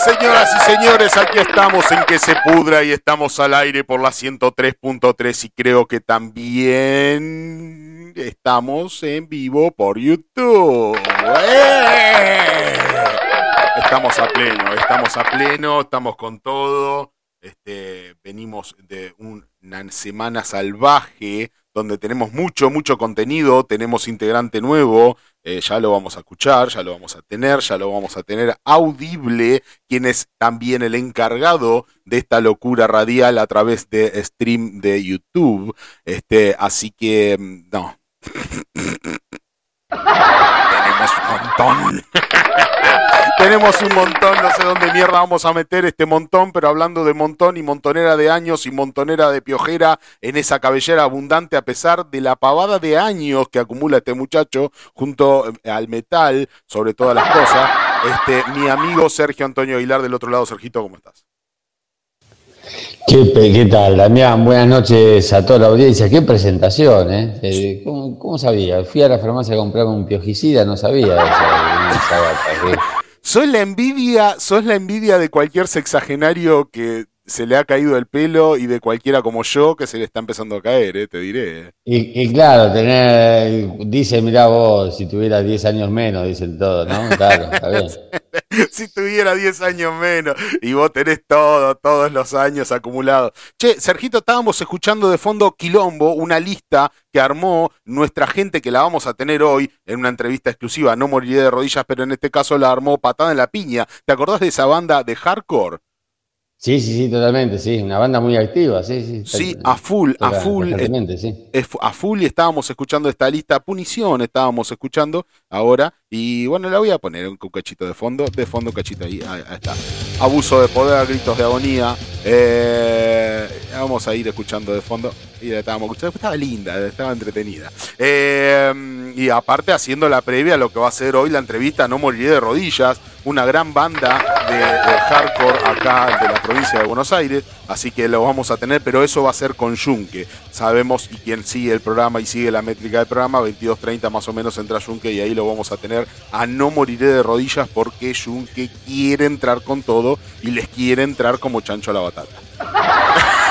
103, señoras y señores, aquí estamos en que se pudra y estamos al aire por la 103.3 y creo que también estamos en vivo por YouTube. ¡Eh! Estamos a pleno, estamos a pleno, estamos con todo. Este, venimos de una semana salvaje donde tenemos mucho, mucho contenido, tenemos integrante nuevo, eh, ya lo vamos a escuchar, ya lo vamos a tener, ya lo vamos a tener audible, quien es también el encargado de esta locura radial a través de stream de YouTube. Este, así que, mm, no. tenemos un montón. Tenemos un montón, no sé dónde mierda vamos a meter este montón, pero hablando de montón y montonera de años y montonera de piojera en esa cabellera abundante, a pesar de la pavada de años que acumula este muchacho junto eh, al metal, sobre todas las cosas, este, mi amigo Sergio Antonio Aguilar del otro lado. Sergito, ¿cómo estás? ¿Qué, qué tal, Damián? Buenas noches a toda la audiencia. Qué presentación, ¿eh? eh ¿Cómo, sabía? Fui a la farmacia a comprarme un piojicida, no sabía esa, soy la envidia, sos la envidia de cualquier sexagenario que se le ha caído el pelo y de cualquiera como yo que se le está empezando a caer, eh, te diré. Eh. Y, claro, tener, dice, mira vos, si tuviera 10 años menos, dicen todos, ¿no? Claro, está bien. si tuviera 10 años menos y vos tenés todo, todos los años acumulados. Che, Sergito, estábamos escuchando de fondo Quilombo, una lista que armó nuestra gente que la vamos a tener hoy en una entrevista exclusiva. No moriré de rodillas, pero en este caso la armó Patada en la Piña. ¿Te acordás de esa banda de hardcore? Sí, sí, sí, totalmente, sí, una banda muy activa, sí, sí. Sí, a full, a full. sí. a full y estábamos escuchando esta lista, Punición estábamos escuchando ahora, y bueno, la voy a poner un cachito de fondo, de fondo cachito ahí, ahí, está. Abuso de poder, gritos de agonía, eh, vamos a ir escuchando de fondo, y estábamos escuchando, estaba linda, estaba entretenida. Eh, y aparte haciendo la previa a lo que va a ser hoy la entrevista No Moriré de Rodillas, una gran banda de, hardcore acá de la provincia de Buenos Aires, así que lo vamos a tener, pero eso va a ser con Yunque. Sabemos, y quien sigue el programa y sigue la métrica del programa, 22.30 más o menos entra Yunque y ahí lo vamos a tener a no moriré de rodillas porque Yunque quiere entrar con todo y les quiere entrar como chancho a la batata.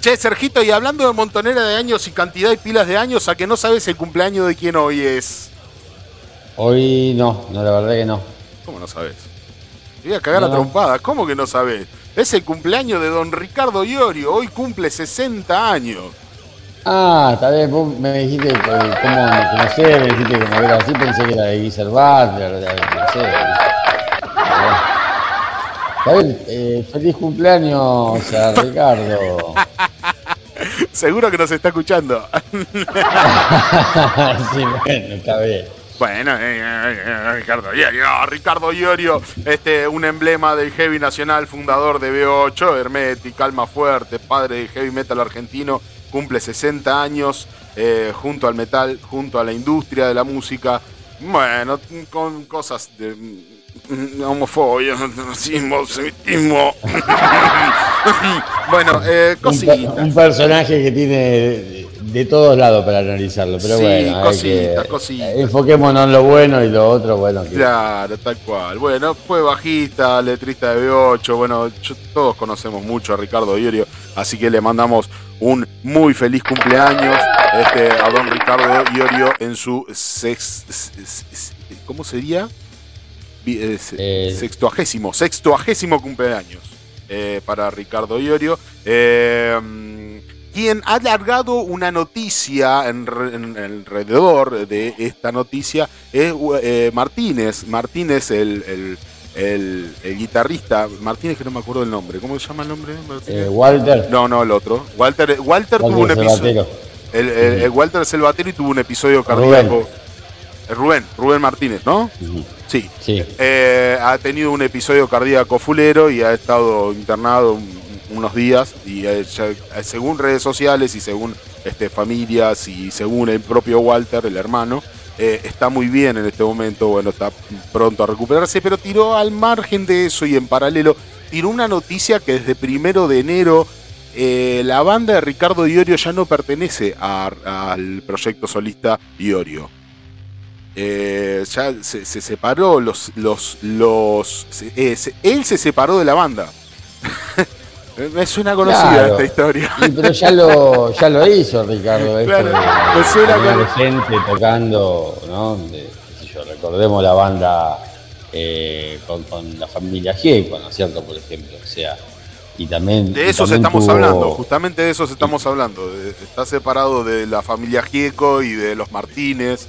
Che, Sergito, y hablando de montonera de años y cantidad y pilas de años, ¿a que no sabes el cumpleaños de quién hoy es? Hoy no, no, la verdad que no. ¿Cómo no sabes? Te voy a cagar la trompada. ¿Cómo que no sabes? Es el cumpleaños de don Ricardo Iorio. Hoy cumple 60 años. Ah, está bien. Vos me dijiste como, no sé, me dijiste como era así, pensé que era de Guiser Butler, no sé. Está bien, eh, feliz cumpleaños a Ricardo. Seguro que nos está escuchando. sí, bueno, está bien. Bueno, eh, eh, eh, Ricardo Iorio, Ricardo Iorio, este, un emblema del heavy nacional, fundador de B8, Hermetic, Calma Fuerte, padre del heavy metal argentino, cumple 60 años junto al metal, junto a la industria de la música. Bueno, con cosas de mm, homofobia, racismo, semitismo. bueno, cositas. un personaje que tiene de todos lados para analizarlo, pero bueno, cositas, cositas. enfoquémonos en lo bueno y lo otro, bueno. Claro, tal cual. Bueno, fue bajista, letrista de B8, bueno, todos conocemos mucho a Ricardo Iorio, así que le mandamos un muy feliz cumpleaños este, a don Ricardo Iorio en su sex, ¿cómo sería? Eh, sextuagésimo, sextuagésimo cumpleaños eh, para Ricardo Iorio. Eh, quien ha alargado una noticia en, alrededor de esta noticia es eh, Martínez. Martínez, el, guitarrista. Martínez, que no me acuerdo el nombre. ¿Cómo se llama el nombre? Eh, Walter. No, no, el otro. Walter, Walter, tuvo un episodio. El, Walter es el batero y tuvo un episodio cardíaco. Rubén, Rubén Martínez, ¿no? Sí. sí. Eh, ha tenido un episodio cardíaco fulero y ha estado internado unos días y eh, eh, según redes sociales y según este, familias y según el propio Walter, el hermano, eh, está muy bien en este momento, bueno, está pronto a recuperarse, pero tiró al margen de eso y en paralelo tiró una noticia que desde primero de enero la banda de Ricardo Iorio ya no pertenece al proyecto solista Iorio. eh, ya se, separó, los, los, él se separó de la banda. Me suena conocida esta historia. pero ya lo, ya lo hizo Ricardo. Claro, me suena gente tocando, ¿no? recordemos la banda eh, con, la familia Gieco, ¿no es cierto? Por ejemplo. O sea, y también. De eso estamos hablando, justamente de eso estamos hablando. está separado de la familia Gieco y de los Martínez.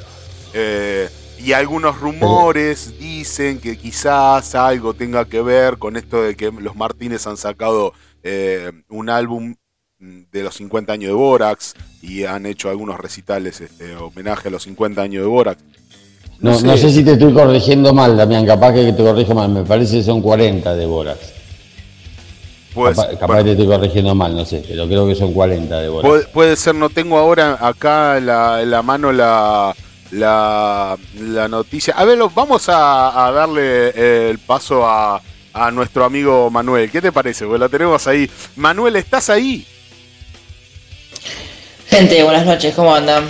Eh, y algunos rumores dicen que quizás algo tenga que ver con esto de que los Martínez han sacado eh, un álbum de los 50 años de Borax y han hecho algunos recitales este, homenaje a los 50 años de Borax. No, no, sé. si te estoy corrigiendo mal, Damián, capaz que te corrijo mal, me parece que son 40 de Borax. Pues, capaz, que te estoy corrigiendo mal, no sé, pero creo que son 40 de Borax. Puede, ser, no tengo ahora acá en la, mano la, la, noticia. A ver, vamos a, darle el paso a, a, nuestro amigo Manuel. ¿Qué te parece? Pues lo tenemos ahí. Manuel, ¿estás ahí? Gente, buenas noches, ¿cómo andan?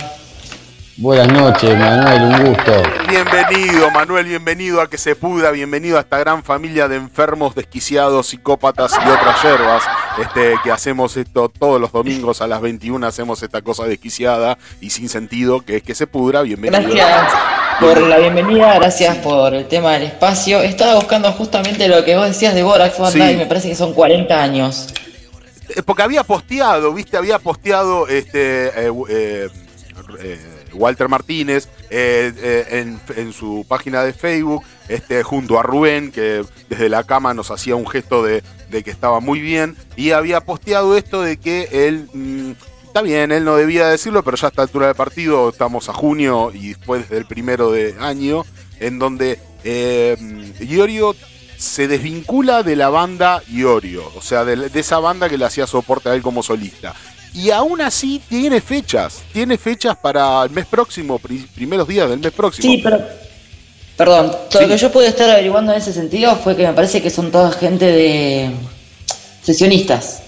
Buenas noches, Manuel, un gusto. Bienvenido, Manuel, bienvenido a Que Se Puda, bienvenido a esta gran familia de enfermos, desquiciados, psicópatas y otras hierbas, este, que hacemos esto todos los domingos a las 21, hacemos esta cosa desquiciada y sin sentido, que es Que Se Pudra, bienvenido. Gracias por la bienvenida, gracias por el tema del espacio. Estaba buscando justamente lo que vos decías de Borax Banda y me parece que son 40 años. Eh, porque había posteado, viste, había posteado este... Eh, eh, eh Walter Martínez en, su página de Facebook, este, junto a Rubén, que desde la cama nos hacía un gesto de, que estaba muy bien, y había posteado esto de que él, mm, está bien, él no debía decirlo, pero ya a esta altura del partido, estamos a junio y después del primero de año, en donde eh, Iorio se desvincula de la banda Iorio, o sea, de, de, esa banda que le hacía soporte a él como solista y aún así tiene fechas, tiene fechas para el mes próximo, primeros días del mes próximo. Sí, pero, perdón, todo lo que yo pude estar averiguando en ese sentido fue que me parece que son toda gente de sesionistas.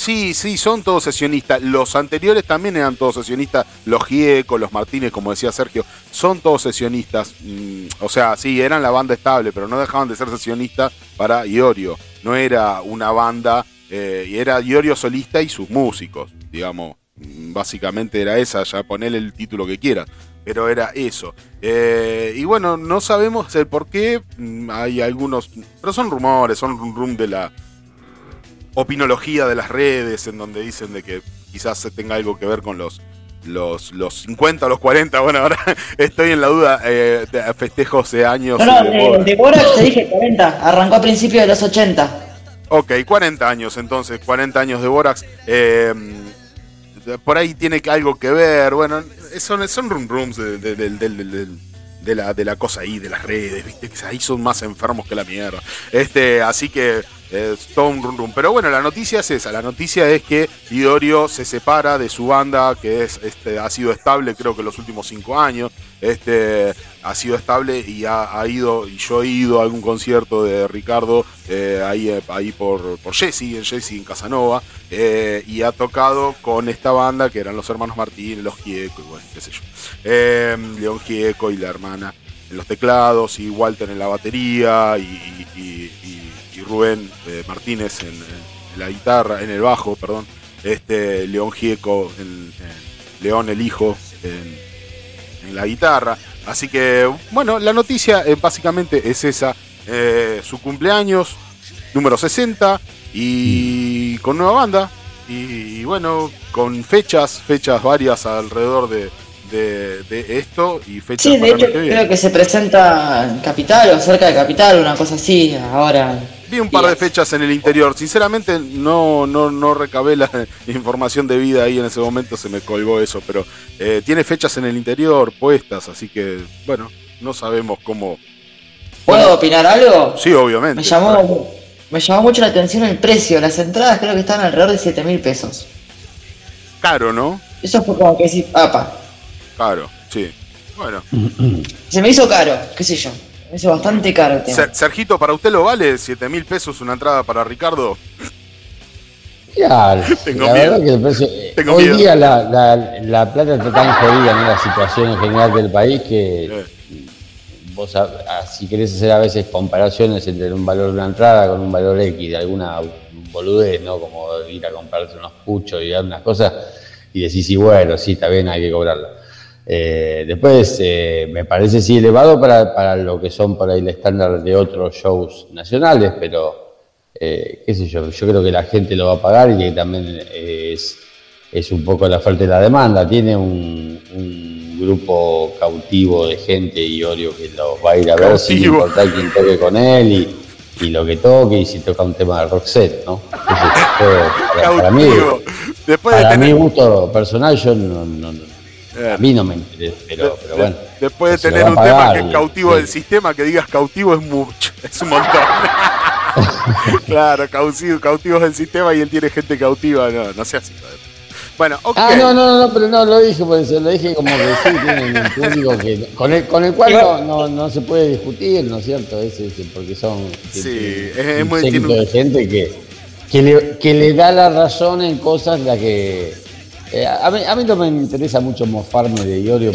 Sí, sí, son todos sesionistas. Los anteriores también eran todos sesionistas. Los Gieco, los Martínez, como decía Sergio, son todos sesionistas. Mm, o sea, sí, eran la banda estable, pero no dejaban de ser sesionistas para Iorio. No era una banda eh, era Iorio solista y sus músicos, digamos. Básicamente era esa, ya ponele el título que quieras, pero era eso. Eh, y bueno, no sabemos el por qué, mm, hay algunos, pero son rumores, son rum de la opinología de las redes, en donde dicen de que quizás se tenga algo que ver con los, los, los 50 o los 40. Bueno, ahora estoy en la duda. Eh, de festejos de años. No, no, de, de, te dije 40. Arrancó a principios de los 80. Ok, 40 años entonces, 40 años de Borax. Eh, por ahí tiene algo que ver, bueno, son, son rum rums de, la, de la cosa ahí, de las redes, ¿viste? Que ahí son más enfermos que la mierda. Este, así que es todo un. Pero bueno, la noticia es esa, la noticia es que Idorio se separa de su banda, que es, este, ha sido estable creo que los últimos cinco años. Este, ha sido estable y ha, ido, y yo he ido a algún concierto de Ricardo eh, ahí, eh, ahí por, por Jesse, en Jesse, en Casanova, eh, y ha tocado con esta banda que eran los hermanos Martín, los Gieco, y bueno, qué sé yo. León Gieco y la hermana en los teclados, y Walter en la batería, y, Rubén Martínez en, la guitarra, en el bajo, perdón, este León Gieco, León el hijo, en la guitarra. Así que, bueno, la noticia eh, básicamente es esa. Eh, su cumpleaños, número 60, y con nueva banda. Y, bueno, con fechas, fechas varias alrededor de, de, esto y fechas sí, de hecho, creo que se presenta en Capital o cerca de Capital, una cosa así, ahora Vi un par de fechas en el interior. Sinceramente no, no, no recabé la información de vida ahí en ese momento, se me colgó eso, pero eh, tiene fechas en el interior puestas, así que bueno, no sabemos cómo... ¿Puedo opinar algo? Sí, obviamente. Me llamó, me llamó mucho la atención el precio. Las entradas creo que están alrededor de 7 mil pesos. Caro, ¿no? Eso fue como que decir, apa. Caro, sí. Bueno. Se me hizo caro, qué sé yo. Es bastante caro Sergito, ¿para usted lo vale 7 mil pesos una entrada para Ricardo? Ya, Tengo la miedo. verdad que el precio, hoy día la, la, plata está tan jodida en la situación en general del país que vos si querés hacer a veces comparaciones entre un valor de una entrada con un valor X de alguna boludez, ¿no? Como ir a comprarse unos puchos y unas cosas, y decís, sí, bueno, sí, está bien, hay que cobrarlo. Eh, después, eh, me parece sí elevado para, para, lo que son por ahí el estándar de otros shows nacionales, pero eh, qué sé yo, yo creo que la gente lo va a pagar y que también es, es un poco la falta de la demanda. Tiene un, grupo cautivo de gente y Orio que lo va a ir a ver sin importar quién toque con él y, y, lo que toque y si toca un tema de set, ¿no? para, mí, para mi gusto personal, yo no, a mí no me interesa, pero, pero bueno. Después de tener un tema que es cautivo del sistema, que digas cautivo es mucho, es un montón. claro, cautivo, cautivo del sistema y él tiene gente cautiva, no, no así. Bueno, ok. Ah, no, no, no, pero no lo dije, por eso lo dije como que sí, tiene un público que, con, el, con el cual no, no, se puede discutir, ¿no es cierto? Es, porque son sí, es, muy un de gente que, que, le, que le da la razón en cosas la que. Eh, a, mí, a, mí, no me interesa mucho mofarme de Iorio.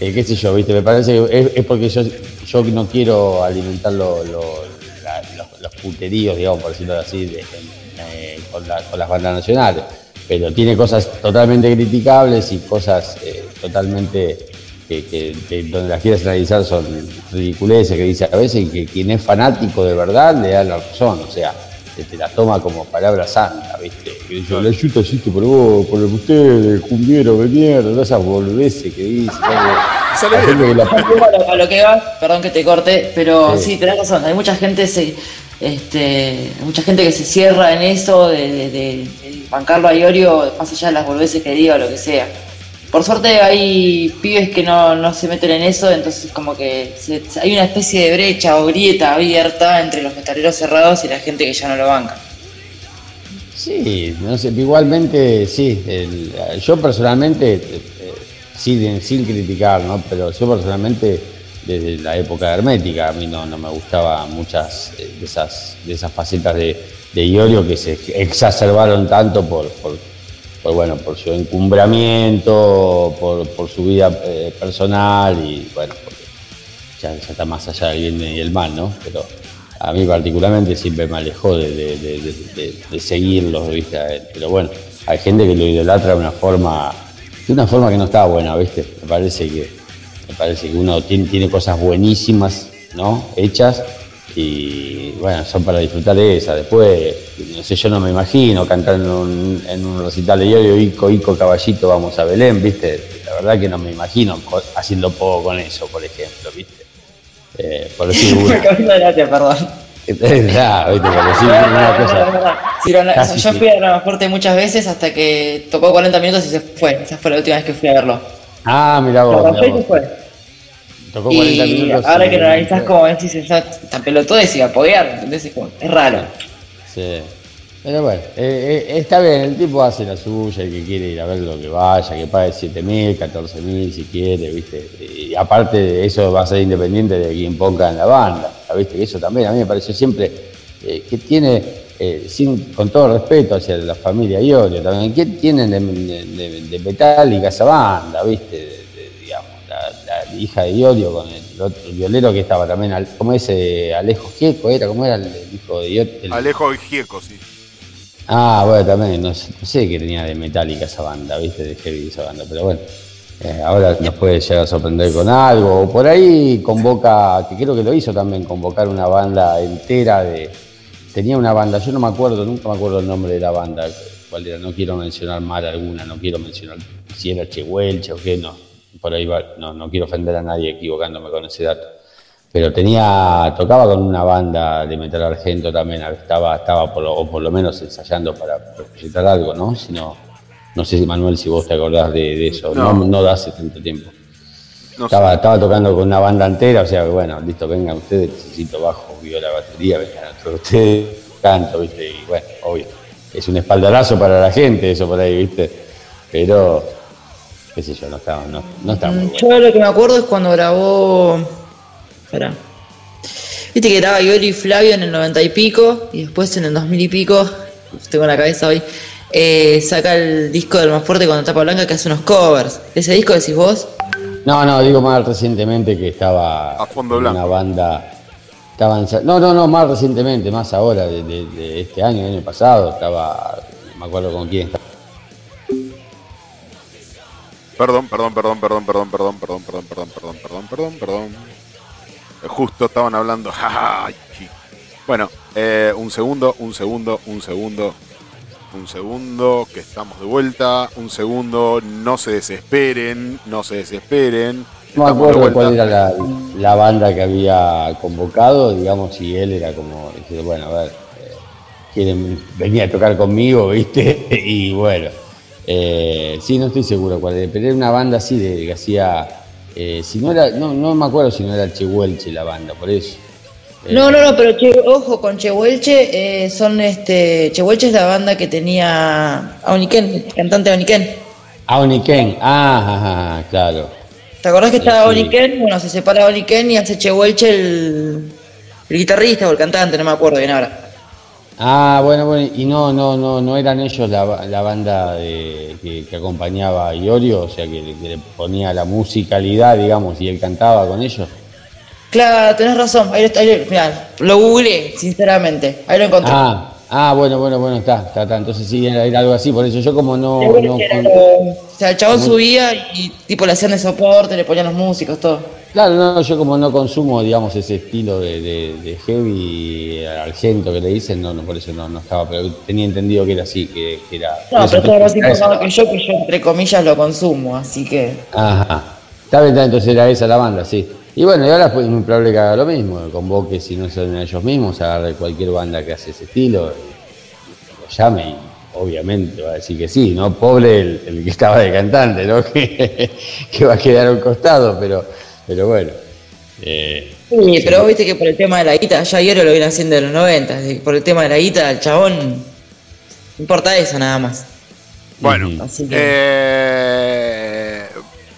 Eh, qué sé yo, ¿viste? Me parece que es, porque yo, yo no quiero alimentar los, los, puteríos, digamos, por decirlo así, de, eh, con, con las bandas nacionales pero tiene cosas totalmente criticables y cosas totalmente que, donde las quieres analizar son ridiculeces que dice a veces y que quien es fanático de verdad le da la razón, o sea, te, la toma como palabra santa, ¿viste? Que dice, la yuta existe por vos, por ustedes, cumbiero de mierda, esas boludeces que dice. A lo que va, perdón que te corte, pero sí, tenés razón, hay mucha gente, se, este, mucha gente que se cierra en eso de bancarlo a Iorio más allá de las boludeces que diga o lo que sea. Por suerte hay pibes que no, se meten en eso, entonces como que hay una especie de brecha o grieta abierta entre los metaleros cerrados y la gente que ya no lo banca. Sí, no sé, igualmente sí, yo personalmente, eh, sin, sin criticar, ¿no? pero yo personalmente desde la época hermética a mí no, no me gustaban muchas eh, de esas, de esas facetas de, de Iorio que se exacerbaron tanto por, bueno, por su encumbramiento, por, su vida eh, personal y bueno, ya, está más allá del bien y el mal, ¿no? Pero a mí particularmente siempre me alejó de, de, de, seguirlos, ¿viste? Pero bueno, hay gente que lo idolatra de una forma, de una forma que no está buena, ¿viste? Me parece que, me parece que uno tiene cosas buenísimas, ¿no? Hechas y bueno, son para disfrutar de esa. Después, no sé, yo no me imagino cantando en un, recital de Iorio, Ico, Ico, Caballito, vamos a Belén, ¿viste? La verdad que no me imagino haciendo poco con eso, por ejemplo, ¿viste? Eh, por decir una. perdón. Nah, ¿viste? Por decir una cosa. yo fui a transporte muchas veces hasta que tocó 40 minutos y se fue. Esa fue la última vez que fui a verlo. Ah, mira vos. Mirá vos. Tocó 40 y minutos. Ahora que lo analizás como decís, está, está pelotudo y sigue apoyar, entonces es raro. Sí. Pero bueno, eh, eh, está bien, el tipo hace la suya, el que quiere ir a ver lo que vaya, que pague 7 mil, 14 mil si quiere, ¿viste? Y aparte de eso va a ser independiente de quien ponga en la banda, ¿viste? Que eso también a mí me pareció siempre eh, que tiene, sin, con todo respeto hacia la familia Iorio también, ¿qué tienen de, de, de Metallica esa banda, ¿viste? Hija de Iorio con el, otro, violero que estaba también, como ese Alejo Gieco era? ¿Cómo era el, hijo de Iorio? Alejo Gieco, sí. Ah, bueno, también, no sé, no sé qué tenía de Metallica esa banda, ¿viste? De heavy esa banda, pero bueno. Eh, ahora nos puede llegar a sorprender con algo. O por ahí convoca, que creo que lo hizo también, convocar una banda entera de. Tenía una banda, yo no me acuerdo, nunca me acuerdo el nombre de la banda, cuál era, no quiero mencionar mal alguna, no quiero mencionar si era Chehuelche o qué, no, por ahí va, no, no quiero ofender a nadie equivocándome con ese dato. Pero tenía, tocaba con una banda de metal argento también, estaba, estaba por lo, o por lo menos ensayando para proyectar algo, ¿no? Si no, no sé si Manuel, si vos te acordás de, eso, no, no, da hace tanto tiempo. estaba, estaba tocando con una banda entera, o sea, bueno, listo, vengan ustedes, necesito bajo, la batería, vengan ustedes, canto, ¿viste? Y bueno, obvio, es un espaldarazo para la gente eso por ahí, ¿viste? Pero qué sé yo, no estaba, no, no estaba muy mm, bueno. Yo lo que me acuerdo es cuando grabó. Espera. Viste que graba Yori y Flavio en el 90 y pico, y después en el 2000 y pico, tengo la cabeza hoy, eh, saca el disco del más fuerte con tapa blanca que hace unos covers. ¿Ese disco decís vos? No, no, digo más recientemente que estaba a fondo blanco. una banda. Estaban, no, no, no, más recientemente, más ahora, de, este año, el año pasado, estaba, no me acuerdo con quién estaba. Perdón, perdón, perdón, perdón, perdón, perdón, perdón, perdón, perdón, perdón, perdón, perdón, perdón. Justo estaban hablando. bueno, un segundo, un segundo, un segundo. Un segundo, que estamos de vuelta. Un segundo, no se desesperen, no se desesperen. No me acuerdo cuál era la, banda que había convocado, digamos, si él era como, bueno, a ver, quieren venir a tocar conmigo, ¿viste? y bueno, eh, sí, no estoy seguro cuál era, pero era una banda así de que hacía, si no era, no, no me acuerdo si no era Chehuelche la banda, por eso. No, no, no, pero ojo, con Chehuelche eh, son este. Chehuelche es la banda que tenía Aoniken, cantante Aoniken. Aoniken, ah, claro. ¿Te acordás que estaba Aoniken? Bueno, se separa Aoniken y hace Chehuelche el, el guitarrista o el cantante, no me acuerdo bien ahora. Ah, bueno, bueno, y no, no, no, no eran ellos la, la banda de, que, acompañaba a Iorio, o sea, que, que, le ponía la musicalidad, digamos, y él cantaba con ellos. Claro, tenés razón. Ahí, mirá, lo googleé, sinceramente. Ahí lo encontré. Ah, ah bueno, bueno, bueno, está, está, está. Entonces sí, era, algo así. Por eso yo como no... no o sea, el chabón subía y tipo le hacían de soporte, le ponían los músicos, todo. Claro, no, yo como no consumo, digamos, ese estilo de, de, de heavy argento que le dicen, no, no, por eso no, no estaba, pero tenía entendido que era así, que, que era... No, pero todo así que yo, que yo entre comillas lo consumo, así que... Ajá. Está bien, entonces era esa la banda, sí. Y bueno, y ahora es muy probable que haga lo mismo, convoque si no son ellos mismos, agarre cualquier banda que hace ese estilo, y lo llame y obviamente va a decir que sí, ¿no? Pobre el, que estaba de cantante, ¿no? que, va a quedar a un costado, pero, pero bueno. Eh, sí, pero vos viste que por el tema de la guita, ya ayer lo viene haciendo en los 90, por el tema de la guita, el chabón, no importa eso nada más. Bueno, eh,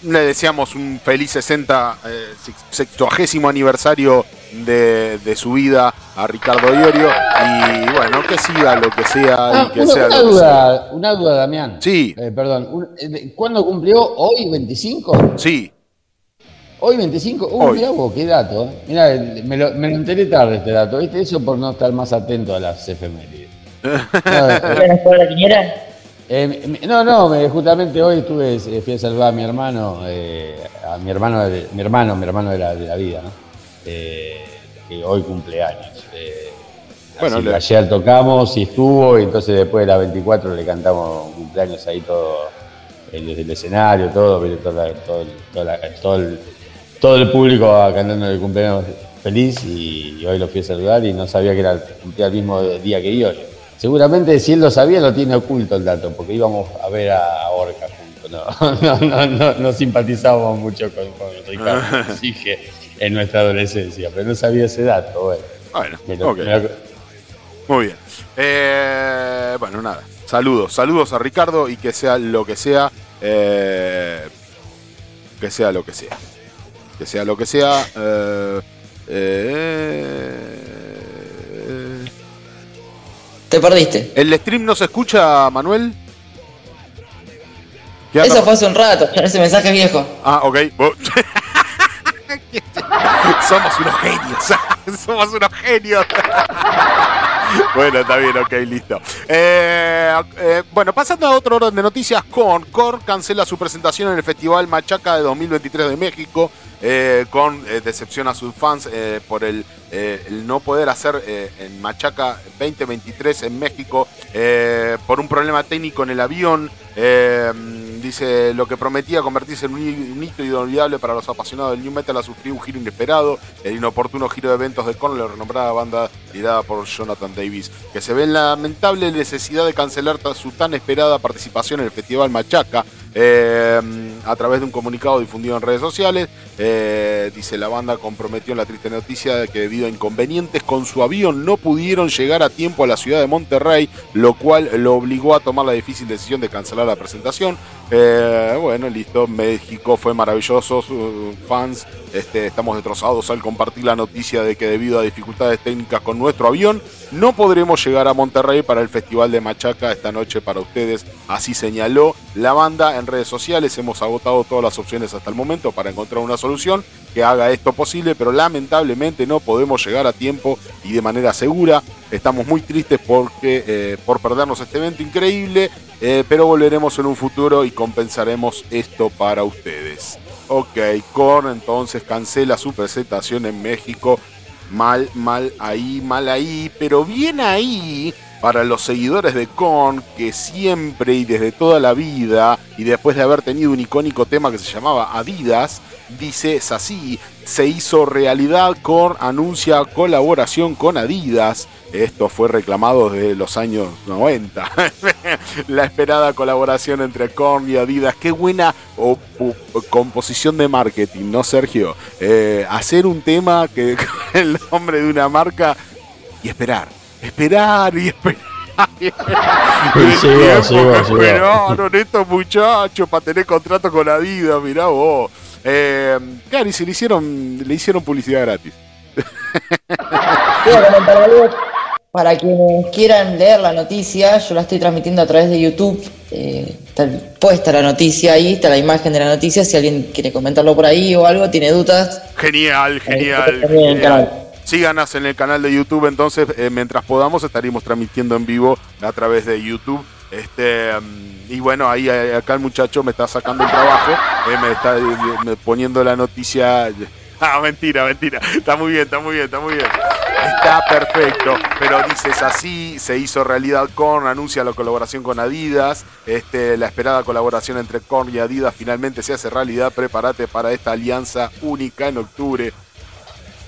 le deseamos un feliz 60, eh, sextuagésimo aniversario de, su vida a Ricardo Iorio. Y bueno, que siga lo que sea y ah, que una, sea una duda, Una duda, Damián. Sí. Eh, perdón, eh, ¿cuándo cumplió? ¿Hoy 25? Sí. Hoy 25, uh, mirá vos, qué dato. Eh. Mirá, me lo, me enteré tarde este dato, ¿viste? Eso por no estar más atento a las efemérides. la eh, no, no, justamente hoy estuve, eh, fui a salvar a mi hermano, eh, a mi hermano, mi hermano, mi hermano de la, de la vida, ¿no? que hoy cumpleaños. bueno, ayer tocamos y estuvo, y entonces después de las 24 le cantamos cumpleaños ahí todo, desde el escenario, todo, todo, todo, el, todo el público cantando el cumpleaños feliz y, hoy lo fui a saludar y no sabía que era el mismo día que yo. Seguramente si él lo sabía lo tiene oculto el dato, porque íbamos a ver a Orca juntos. No, no, no, no, simpatizábamos mucho con, Ricardo, que en nuestra adolescencia, pero no sabía ese dato. Bueno, bueno muy bien. Eh, bueno, nada. Saludos, saludos a Ricardo y que sea lo que sea, eh, que sea lo que sea, que sea lo que sea. Eh, eh te perdiste. ¿El stream no se escucha, Manuel? Eso fue hace un rato, ese mensaje viejo. Ah, ok. Somos unos genios. Somos unos genios. Bueno, está bien, ok, listo. Eh, eh, bueno, pasando a otro orden de noticias, con Cor cancela su presentación en el Festival Machaca de 2023 de México, eh, con decepción a sus fans por el, no poder hacer en Machaca 2023 en México por un problema técnico en el avión. Dice, lo que prometía convertirse en un hito inolvidable para los apasionados del New Metal ha sufrido un giro inesperado. El inoportuno giro de eventos de Korn, la renombrada banda liderada por Jonathan Davis, que se ve en la lamentable necesidad de cancelar su tan esperada participación en el Festival Machaca. Eh, a través de un comunicado difundido en redes sociales, eh, dice la banda comprometió en la triste noticia de que debido a inconvenientes con su avión no pudieron llegar a tiempo a la ciudad de Monterrey, lo cual lo obligó a tomar la difícil decisión de cancelar la presentación. Eh, bueno, listo, México fue maravilloso, fans, este, estamos destrozados al compartir la noticia de que debido a dificultades técnicas con nuestro avión, no podremos llegar a Monterrey para el Festival de Machaca esta noche para ustedes, así señaló la banda en en redes sociales, hemos agotado todas las opciones hasta el momento para encontrar una solución que haga esto posible, pero lamentablemente no podemos llegar a tiempo y de manera segura. Estamos muy tristes porque, eh, por perdernos este evento increíble, eh, pero volveremos en un futuro y compensaremos esto para ustedes. Ok, Korn entonces cancela su presentación en México. Mal, mal ahí, mal ahí, pero bien ahí para los seguidores de Korn que siempre y desde toda la vida y después de haber tenido un icónico tema que se llamaba Adidas, dice es así, se hizo realidad Korn anuncia colaboración con Adidas. Esto fue reclamado desde los años 90. la esperada colaboración entre Korn y Adidas. Qué buena composición de marketing, ¿no, Sergio? Eh, hacer un tema que el nombre de una marca y esperar esperar y esperar. Esperaron estos muchachos para tener contrato con Adidas, mirá vos. Eh, claro, y se le hicieron, le hicieron publicidad gratis. para quienes quieran leer la noticia, yo la estoy transmitiendo a través de YouTube. Eh, está puesta la noticia ahí, está la imagen de la noticia. Si alguien quiere comentarlo por ahí o algo, tiene dudas. Genial, genial. genial. Síganos en el canal de YouTube, entonces eh, mientras podamos estaremos transmitiendo en vivo a través de YouTube. Este, mm, y bueno, ahí acá el muchacho me está sacando el trabajo, eh, me está eh, poniendo la noticia. Ah, mentira, mentira. Está muy bien, está muy bien, está muy bien. Está perfecto. Pero dices así, se hizo realidad Korn, anuncia la colaboración con Adidas. Este, la esperada colaboración entre Korn y Adidas finalmente se hace realidad. Prepárate para esta alianza única en octubre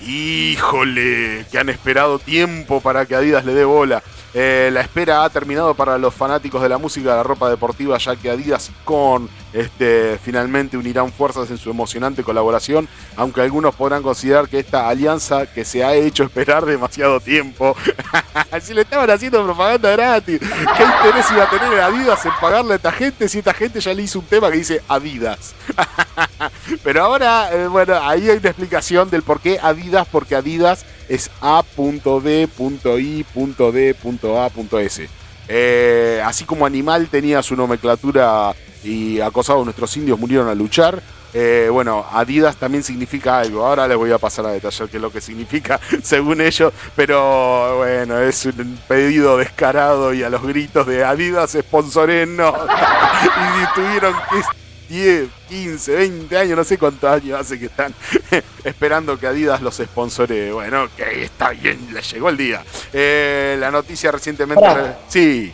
Híjole, que han esperado tiempo para que Adidas le dé bola. Eh, la espera ha terminado para los fanáticos de la música de la ropa deportiva, ya que Adidas con este, finalmente unirán fuerzas en su emocionante colaboración, aunque algunos podrán considerar que esta alianza que se ha hecho esperar demasiado tiempo, si le estaban haciendo propaganda gratis, ¿qué interés iba a tener Adidas en pagarle a esta gente si esta gente ya le hizo un tema que dice Adidas? Pero ahora, eh, bueno, ahí hay una explicación del por qué Adidas, porque Adidas es A.D.I.D.A.S. Eh, así como Animal tenía su nomenclatura y acosado nuestros indios murieron a luchar. Eh, bueno, Adidas también significa algo. Ahora les voy a pasar a detallar qué es lo que significa según ellos. Pero bueno, es un pedido descarado y a los gritos de Adidas, sponsorenos. y tuvieron que 10, 15, 20 años, no sé cuántos años hace que están esperando que Adidas los sponsore. Bueno, que está bien, le llegó el día. Eh, la noticia recientemente. Sí.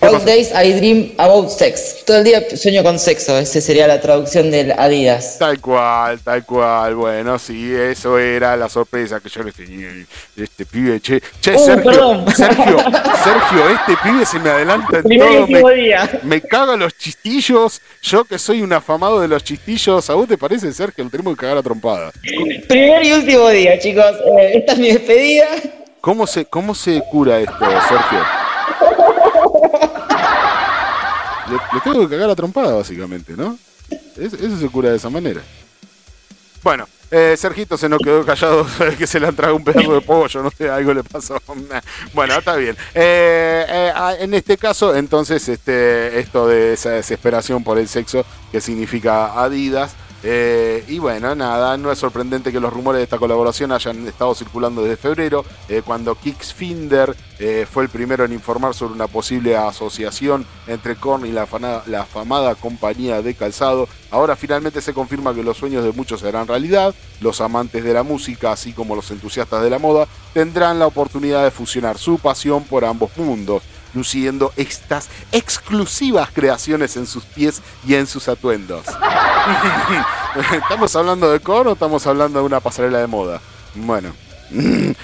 All days I dream about sex. Todo el día sueño con sexo, esa sería la traducción del Adidas. Tal cual, tal cual. Bueno, sí, eso era la sorpresa que yo le tenía. Este pibe, che, che, uh, Sergio, Sergio, Sergio, este pibe se me adelanta en todo. Me, me caga los chistillos. Yo que soy un afamado de los chistillos, ¿a vos te parece, Sergio? Lo tenemos que cagar a trompada. Primer y último día, chicos. Eh, esta es mi despedida. ¿Cómo se, cómo se cura esto, Sergio? Le, tengo que cagar la trompada, básicamente, ¿no? eso se cura de esa manera. Bueno, eh, Sergito se nos quedó callado, que se le han tragado un pedazo de pollo, no sé, algo le pasó. Bueno, está bien. Eh, eh, ah, en este caso, entonces, este, esto de esa desesperación por el sexo, que significa Adidas, eh, y bueno, nada, no es sorprendente que los rumores de esta colaboración hayan estado circulando desde febrero, eh, cuando Kicksfinder eh, fue el primero en informar sobre una posible asociación entre Korn y la, la, afamada compañía de calzado. Ahora finalmente se confirma que los sueños de muchos serán realidad. Los amantes de la música, así como los entusiastas de la moda, tendrán la oportunidad de fusionar su pasión por ambos mundos luciendo estas exclusivas creaciones en sus pies y en sus atuendos. ¿Estamos hablando de Korn o estamos hablando de una pasarela de moda? Bueno.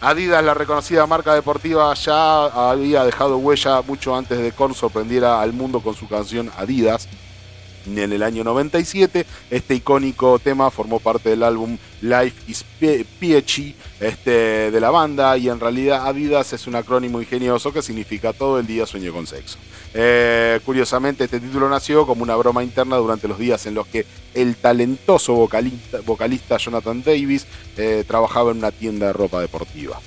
Adidas, la reconocida marca deportiva, ya había dejado huella mucho antes de Korn sorprendiera al mundo con su canción Adidas, en el año 97. Este icónico tema formó parte del álbum Life is Peachy este, de la banda y en realidad Adidas es un acrónimo ingenioso que significa todo el día sueño con sexo. Eh, curiosamente este título nació como una broma interna durante los días en los que el talentoso vocalista, vocalista Jonathan Davis eh, trabajaba en una tienda de ropa deportiva.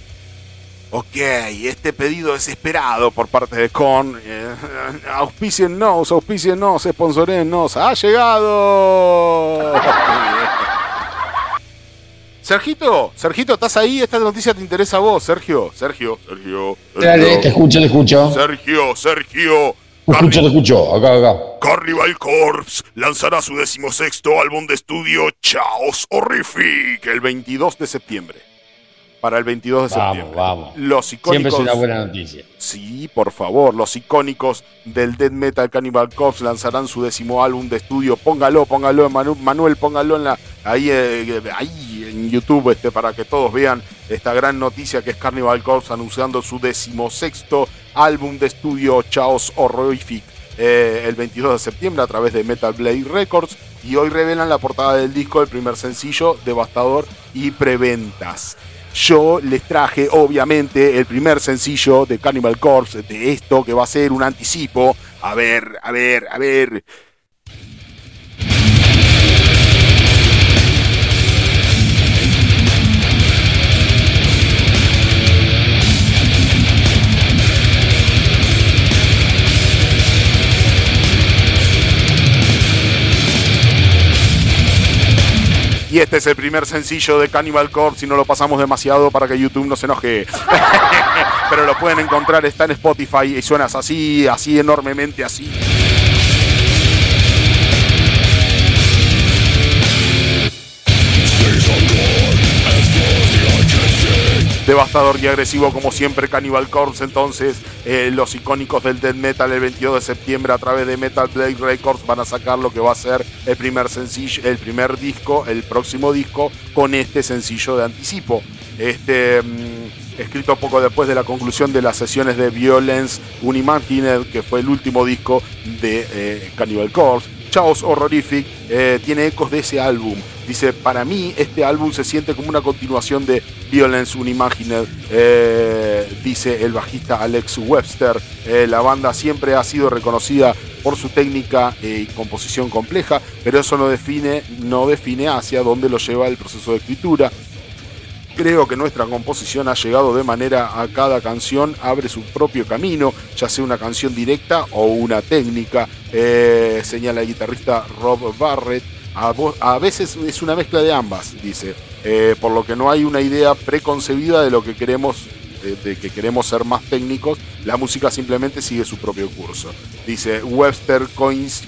Ok, este pedido desesperado por parte de Con. Eh, auspiciennos, auspiciennos, sponsorennos. ¡Ha llegado! Sergito, Sergito, ¿estás ahí? Esta noticia te interesa a vos, Sergio. Sergio, Sergio. Dale, te escucho, te escucho. Sergio, Sergio. Te escucho, te escucho, acá, acá. Carnival Corps lanzará su decimosexto álbum de estudio Chaos Horrific el 22 de septiembre para el 22 de septiembre. Vamos, Los icónicos, Siempre es una buena noticia. Sí, por favor. Los icónicos del Dead Metal Cannibal Corpse lanzarán su décimo álbum de estudio. Póngalo, póngalo, Manuel, póngalo en la, ahí, eh, ahí en YouTube este, para que todos vean esta gran noticia que es Carnival Corpse anunciando su decimosexto álbum de estudio Chaos Horrific. Eh, el 22 de septiembre a través de Metal Blade Records y hoy revelan la portada del disco, el primer sencillo, Devastador y Preventas yo les traje obviamente el primer sencillo de Cannibal Corpse de esto que va a ser un anticipo. A ver, a ver, a ver. Y este es el primer sencillo de Cannibal Corpse. Si no lo pasamos demasiado para que YouTube no se enoje. Pero lo pueden encontrar, está en Spotify y suenas así, así enormemente así. Devastador y agresivo como siempre Cannibal Corpse. Entonces eh, los icónicos del death metal el 22 de septiembre a través de Metal Blade Records van a sacar lo que va a ser el primer sencillo el primer disco el próximo disco con este sencillo de anticipo. Este mm, escrito poco después de la conclusión de las sesiones de Violence Unimagined que fue el último disco de eh, Cannibal Corpse Chaos Horrorific eh, tiene ecos de ese álbum. Dice, para mí este álbum se siente como una continuación de Violence Unimagined, eh, dice el bajista Alex Webster. Eh, la banda siempre ha sido reconocida por su técnica y composición compleja, pero eso no define, no define hacia dónde lo lleva el proceso de escritura. Creo que nuestra composición ha llegado de manera a cada canción, abre su propio camino, ya sea una canción directa o una técnica, eh, señala el guitarrista Rob Barrett. A, veces es una mezcla de ambas, dice, eh, por lo que no hay una idea preconcebida de lo que queremos de, que queremos ser más técnicos, la música simplemente sigue su propio curso. Dice Webster Coins,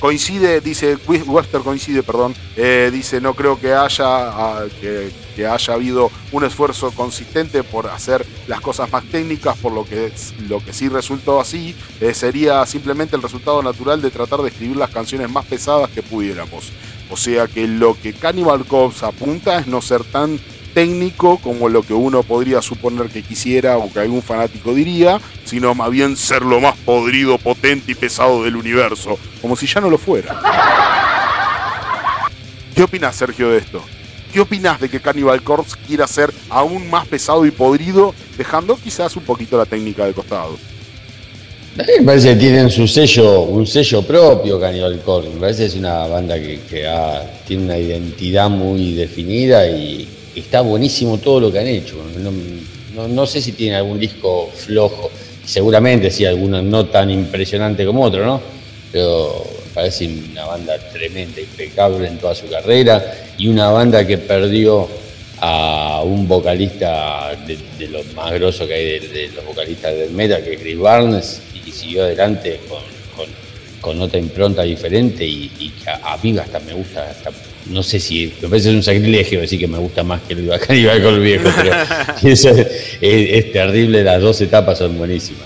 Coincide, dice, Webster coincide, perdón, eh, dice, no creo que haya, ah, que, haya habido un esfuerzo consistente por hacer las cosas más técnicas, por lo que, lo que sí resultó así, eh, sería simplemente el resultado natural de tratar de escribir las canciones más pesadas que pudiéramos. O sea que lo que Cannibal Corpse apunta es no ser tan técnico como lo que uno podría suponer que quisiera o que algún fanático diría, sino más bien ser lo más podrido, potente y pesado del universo, como si ya no lo fuera. ¿Qué opinas, Sergio, de esto? ¿Qué opinas de que Cannibal Corpse quiera ser aún más pesado y podrido, dejando quizás un poquito la técnica de costado? me parece que tienen su sello, un sello propio Cannibal Corpse. Me parece que es una banda que, tiene una identidad muy definida y, está buenísimo todo lo que han hecho. No, sé si tiene algún disco flojo, seguramente sí, alguno no tan impresionante como otro, ¿no? Pero parece una banda tremenda, impecable en toda su carrera y una banda que perdió a un vocalista de, los más grosos que hay de, los vocalistas del metal, que es Chris Barnes, y siguió adelante con, con, otra impronta diferente y, que a, mí hasta me gusta, hasta no sé si, me parece un sacrilegio decir que me gusta más que el Iba con el viejo, pero es, terrible, las dos etapas son buenísimas.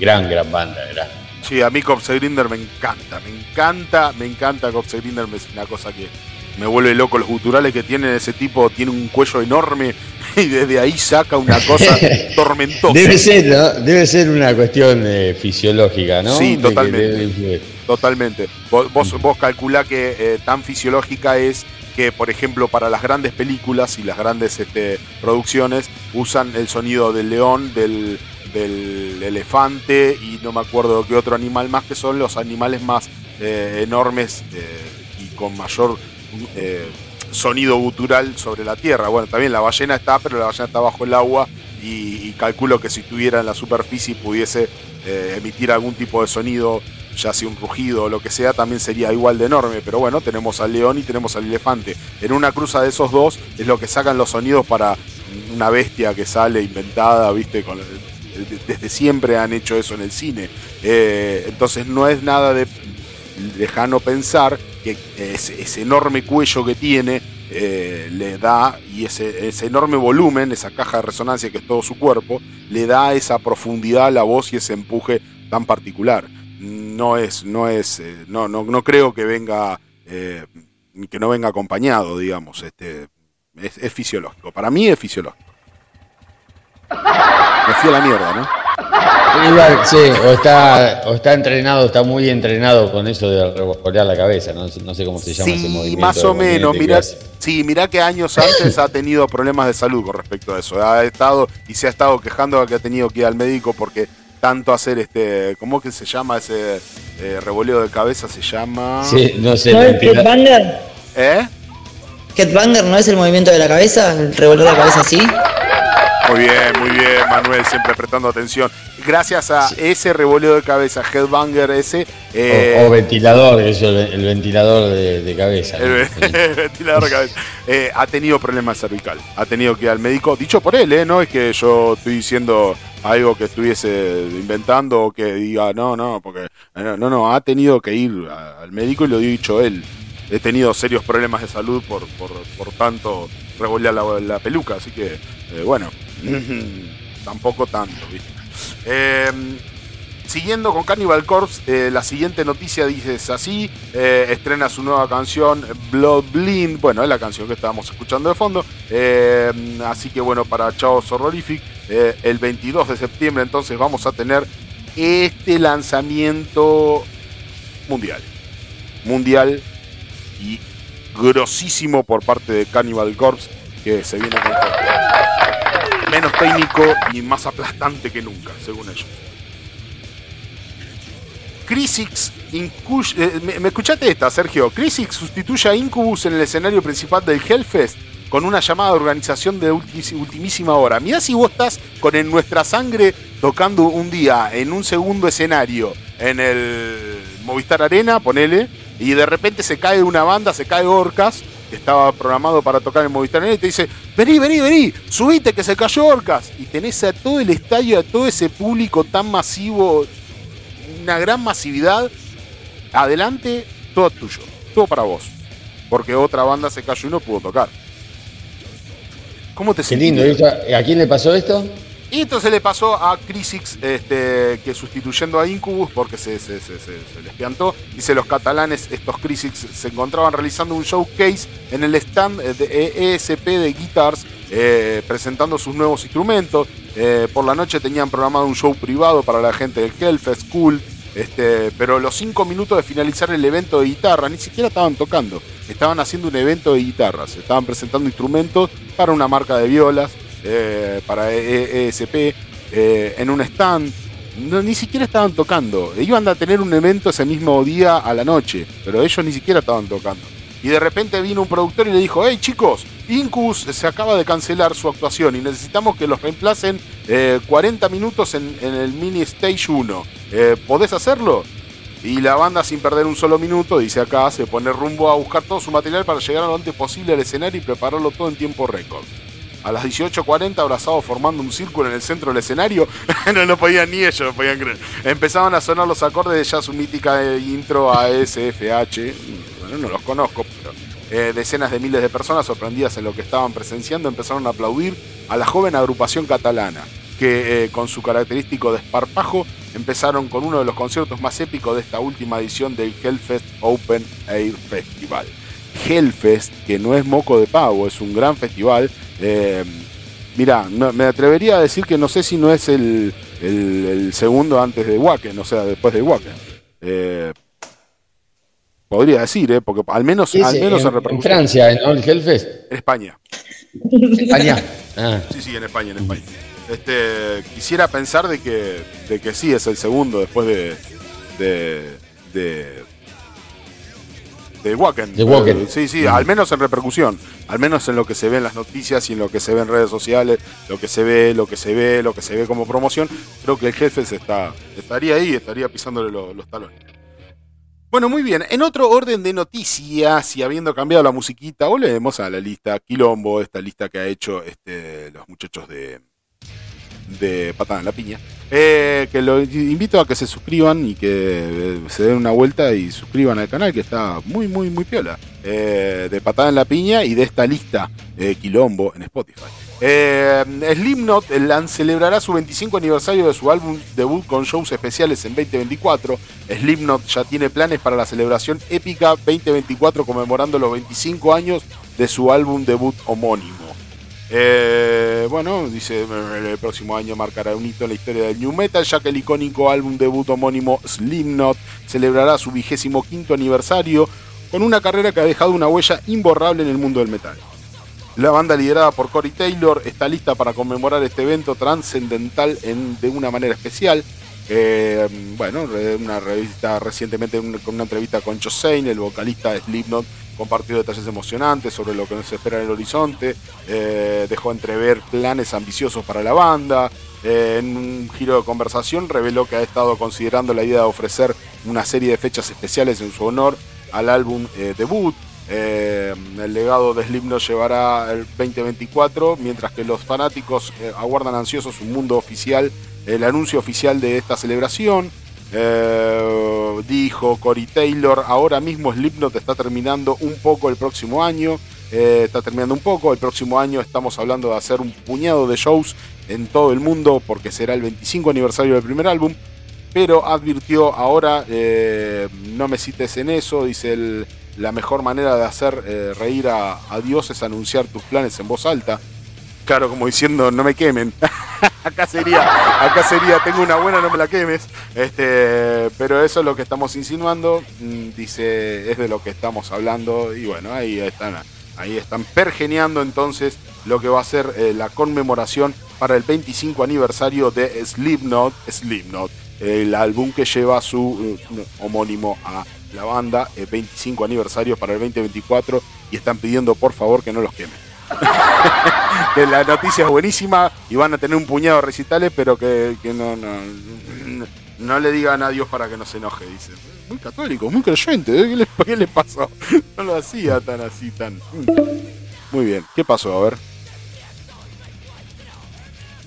Gran, gran banda, ¿verdad? Sí, a mí Corpse Grinder me encanta, me encanta, me encanta Corpse Grinder, es una cosa que me vuelve loco. Los guturales que tiene ese tipo, tiene un cuello enorme y desde ahí saca una cosa tormentosa. Debe ser, ¿no? Debe ser una cuestión eh, fisiológica, ¿no? Sí, totalmente. Totalmente. Vos, vos, calculá que eh, tan fisiológica es que, por ejemplo, para las grandes películas y las grandes este, producciones usan el sonido del león, del, elefante y no me acuerdo qué otro animal más, que son los animales más eh, enormes y con mayor sonido gutural sobre la tierra. Bueno, también la ballena está, pero la ballena está bajo el agua y, calculo que si estuviera en la superficie pudiese eh, emitir algún tipo de sonido, ya sea un rugido o lo que sea, también sería igual de enorme. Pero bueno, tenemos al león y tenemos al elefante. En una cruza de esos dos es lo que sacan los sonidos para una bestia que sale inventada, ¿viste? desde siempre han hecho eso en el cine. Eh, entonces no es nada de lejano pensar que ese, enorme cuello que tiene eh, le da, y ese, enorme volumen, esa caja de resonancia que es todo su cuerpo, le da esa profundidad a la voz y ese empuje tan particular. No es, no es, eh, no, no, no creo que venga, que no venga acompañado, digamos, este, es fisiológico. Para mí es fisiológico. Me fui a la mierda, ¿no? Igual, sí, o está, o está entrenado, está muy entrenado con eso de revolear la cabeza, no, sé cómo se llama ese movimiento. más o menos, mirá, sí, mirá que años antes ha tenido problemas de salud con respecto a eso. Ha estado y se ha estado quejando de que ha tenido que ir al médico porque tanto hacer este, ¿cómo que se llama ese eh, revoleo de cabeza? Se llama... Sí, no sé. ¿No es Headbanger? ¿Eh? ¿Headbanger no es el movimiento de la cabeza? ¿El revoleo de la cabeza así? Muy bien, muy bien, Manuel, siempre prestando atención. Gracias a ese revoleo de cabeza, Headbanger ese. Eh, o, ventilador, eso, el, ventilador de, cabeza. El, ventilador de cabeza. Eh, ha tenido problemas cervical. Ha tenido que ir al médico, dicho por él, ¿eh? No es que yo estoy diciendo algo que estuviese inventando o que diga, no, no, porque. No, no, ha tenido que ir al médico y lo ha dicho él. He tenido serios problemas de salud por, por, por tanto revolear la, peluca, así que, bueno. Tampoco tanto, em, siguiendo con Cannibal Corpse, eh, la siguiente noticia dice así, eh, estrena su nueva canción Blood Blind, bueno, es la canción que estábamos escuchando de fondo, em, así que bueno, para Chaos Horrorific, eh, el 22 de septiembre entonces vamos a tener este lanzamiento mundial, mundial y grosísimo por parte de Cannibal Corpse, que se viene con menos técnico y más aplastante que nunca, según ellos. Crisix, eh, ¿me, escuchaste esta, Sergio? Crisix sustituye a Incubus en el escenario principal del Hellfest con una llamada de organización de ultimísima hora. Mirá si vos estás con En Nuestra Sangre tocando un día en un segundo escenario en el Movistar Arena, ponele, y de repente se cae una banda, se cae Orcas, estaba programado para tocar en Movistar y te dice, vení, vení, vení, subite que se cayó Orcas. Y tenés a todo el estadio, a todo ese público tan masivo, una gran masividad, adelante, todo tuyo, todo para vos. Porque otra banda se cayó y no pudo tocar. ¿Cómo te Qué lindo, ¿a quién le pasó esto? Y entonces le pasó a Crisix, este, que sustituyendo a Incubus, porque se, se, les piantó, dice los catalanes, estos Crisix se encontraban realizando un showcase en el stand de ESP de Guitars, eh, presentando sus nuevos instrumentos. Eh, por la noche tenían programado un show privado para la gente del Hellfest Cool, este, pero los cinco minutos de finalizar el evento de guitarras ni siquiera estaban tocando, estaban haciendo un evento de guitarras, estaban presentando instrumentos para una marca de violas. Eh, para ESP eh, en un stand. ni siquiera estaban tocando. Iban a tener un evento ese mismo día a la noche, pero ellos ni siquiera estaban tocando. Y de repente vino un productor y le dijo, hey chicos, Incubus se acaba de cancelar su actuación y necesitamos que los reemplacen 40 eh, minutos en, el mini stage 1. ¿Podés hacerlo? Y la banda sin perder un solo minuto, dice acá, se pone rumbo a buscar todo su material para llegar lo antes posible al escenario y prepararlo todo en tiempo récord a las 18.40 abrazados formando un círculo en el centro del escenario. no lo podían ni ellos, lo podían creer. Empezaban a sonar los acordes de ya su mítica intro a SFH. Bueno, no los conozco, pero eh, decenas de miles de personas sorprendidas en lo que estaban presenciando empezaron a aplaudir a la joven agrupación catalana, que eh, con su característico desparpajo empezaron con uno de los conciertos más épicos de esta última edición del Hellfest Open Air Festival. Hellfest, que no es moco de pavo, es un gran festival eh, mira, me atrevería a decir que no sé si no es el, segundo antes de Wacken, o sea, después de Wacken. Eh, podría decir, ¿eh? porque al menos, al menos en, en, Francia, en Old Hellfest. En España. España. Ah. Sí, sí, en España, en España. Este, quisiera pensar de que, de que sí es el segundo después de, de, de Wacken. De sí, sí, al menos en repercusión, al menos en lo que se ve en las noticias y en lo que se ve en redes sociales, lo que se ve, lo que se ve, lo que se ve como promoción, creo que el jefe se está, estaría ahí, estaría pisándole los talones. Bueno, muy bien. En otro orden de noticias y habiendo cambiado la musiquita, volvemos a la lista Quilombo, esta lista que ha hecho este, los muchachos de, de Patada en la Piña. Eh, que los invito a que se suscriban y que eh, se den una vuelta y suscriban al canal que está muy, muy, muy piola. Eh, de Patada en la Piña y de esta lista de Quilombo en Spotify. Eh, Slipknot celebrará su 25 aniversario de su álbum debut con shows especiales en 2024. Slipknot ya tiene planes para la celebración épica 2024 conmemorando los 25 años de su álbum debut homónimo. Eh, bueno, dice el próximo año marcará un hito en la historia del New Metal, ya que el icónico álbum debut homónimo Slipknot celebrará su vigésimo quinto aniversario con una carrera que ha dejado una huella imborrable en el mundo del metal. La banda liderada por Corey Taylor está lista para conmemorar este evento trascendental de una manera especial. Eh, bueno, una revista recientemente con una entrevista con Josein, el vocalista de Slipknot, compartió detalles emocionantes sobre lo que nos espera en el horizonte, eh, dejó entrever planes ambiciosos para la banda. Eh, en un giro de conversación reveló que ha estado considerando la idea de ofrecer una serie de fechas especiales en su honor al álbum debut. Eh, el legado de Slipknot llevará el 2024, mientras que los fanáticos aguardan ansiosos un mundo oficial, el anuncio oficial de esta celebración. Eh, dijo Cory Taylor, ahora mismo Slipknot está terminando un poco el próximo año, está terminando un poco, el próximo año estamos hablando de hacer un puñado de shows en todo el mundo porque será el 25 aniversario del primer álbum, pero advirtió ahora, no me cites en eso, dice la mejor manera de hacer eh, reír a, Dios es anunciar tus planes en voz alta. Claro, como diciendo, no me quemen. acá sería, acá sería, tengo una buena, no me la quemes. Este, pero eso es lo que estamos insinuando. Mm, dice, es de lo que estamos hablando. Y bueno, ahí están, ahí están pergeneando entonces lo que va a ser eh, la conmemoración para el 25 aniversario de Slipknot, Slipknot, el álbum que lleva su eh, homónimo a la banda, 25 eh, aniversario para el 2024 y están pidiendo por favor que no los quemen. que la noticia es buenísima y van a tener un puñado de recitales, pero que, no, no, no, le digan a Dios para que no se enoje, dice. Muy católico, muy creyente, ¿eh? ¿Qué le, ¿qué le pasó? No lo hacía tan así, tan... Muy bien, ¿qué pasó? A ver.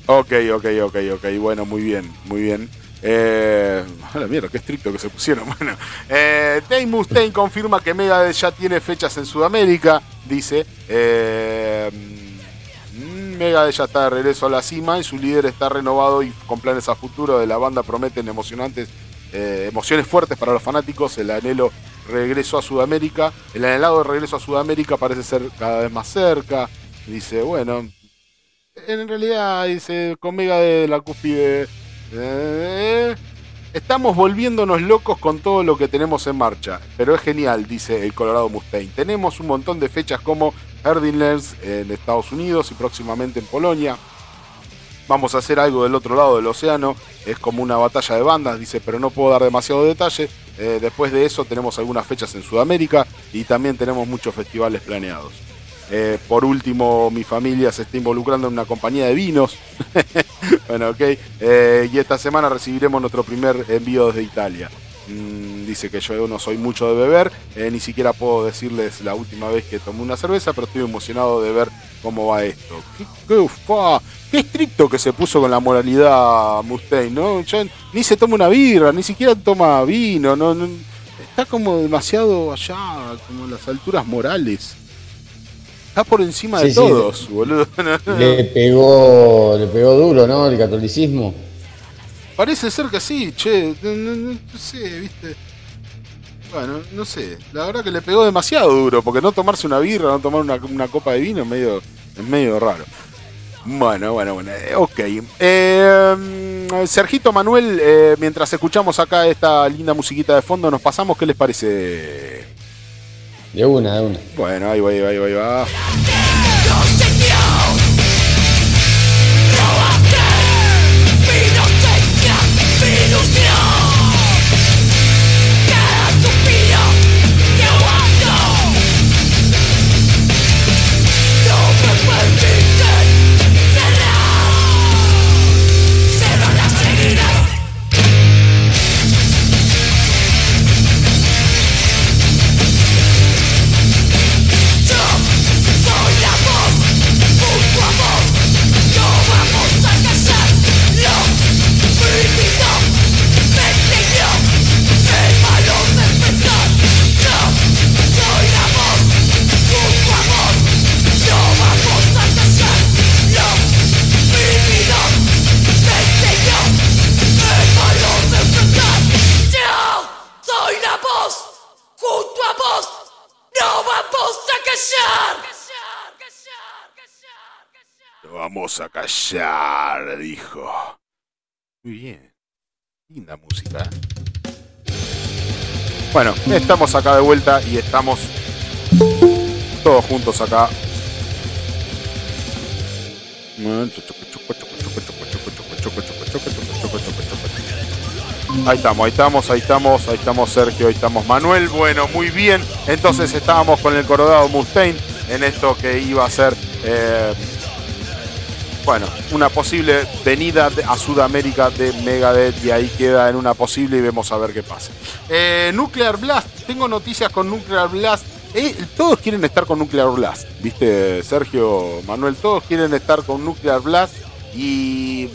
Ok, ok, ok, ok, bueno, muy bien, muy bien. Eh, a la mierda, qué estricto que se pusieron. Bueno, eh, Dave Mustaine confirma que Megadeth ya tiene fechas en Sudamérica. Dice: eh, Megadeth ya está de regreso a la cima y su líder está renovado y con planes a futuro de la banda prometen emocionantes, eh, emociones fuertes para los fanáticos. El anhelo regreso a Sudamérica. El anhelado de regreso a Sudamérica parece ser cada vez más cerca. Dice: Bueno, en realidad, dice, con Megadeth la cúspide eh, estamos volviéndonos locos con todo lo que tenemos en marcha, pero es genial, dice el Colorado Mustaine. Tenemos un montón de fechas como Herdinlers en Estados Unidos y próximamente en Polonia. Vamos a hacer algo del otro lado del océano, es como una batalla de bandas, dice, pero no puedo dar demasiado detalle. Eh, después de eso tenemos algunas fechas en Sudamérica y también tenemos muchos festivales planeados. Eh, por último, mi familia se está involucrando en una compañía de vinos. bueno, ok. Eh, y esta semana recibiremos nuestro primer envío desde Italia. Mm, dice que yo no soy mucho de beber, eh, ni siquiera puedo decirles la última vez que tomé una cerveza, pero estoy emocionado de ver cómo va esto. Qué, estricto que se puso con la moralidad Mustaine, ¿no? ni se toma una birra, ni siquiera toma vino, no, está como demasiado allá, como las alturas morales. Está por encima de todos, boludo. Le pegó, le pegó duro, ¿no? El catolicismo. Parece ser que sí, che. No, sé, viste. Bueno, no sé. La verdad que le pegó demasiado duro, porque no tomarse una birra, no tomar una, copa de vino es medio, es medio raro. Bueno, bueno, bueno. Eh, ok. Eh, Sergito Manuel, eh, mientras escuchamos acá esta linda musiquita de fondo, nos pasamos. ¿Qué les parece? De una, de una. Bueno, ahí va, ahí va, ahí va. Ahí va. Vamos a callar, dijo. Muy bien. Linda música. Bueno, estamos acá de vuelta y estamos todos juntos acá. Ahí estamos, ahí estamos, ahí estamos, ahí estamos Sergio, ahí estamos Manuel. Bueno, muy bien. Entonces estábamos con el Corodado Mustaine en esto que iba a ser, eh, bueno, una posible venida a Sudamérica de Megadeth y ahí queda en una posible y vemos a ver qué pasa. Eh, Nuclear Blast, tengo noticias con Nuclear Blast. Eh, todos quieren estar con Nuclear Blast, ¿viste, Sergio, Manuel? Todos quieren estar con Nuclear Blast y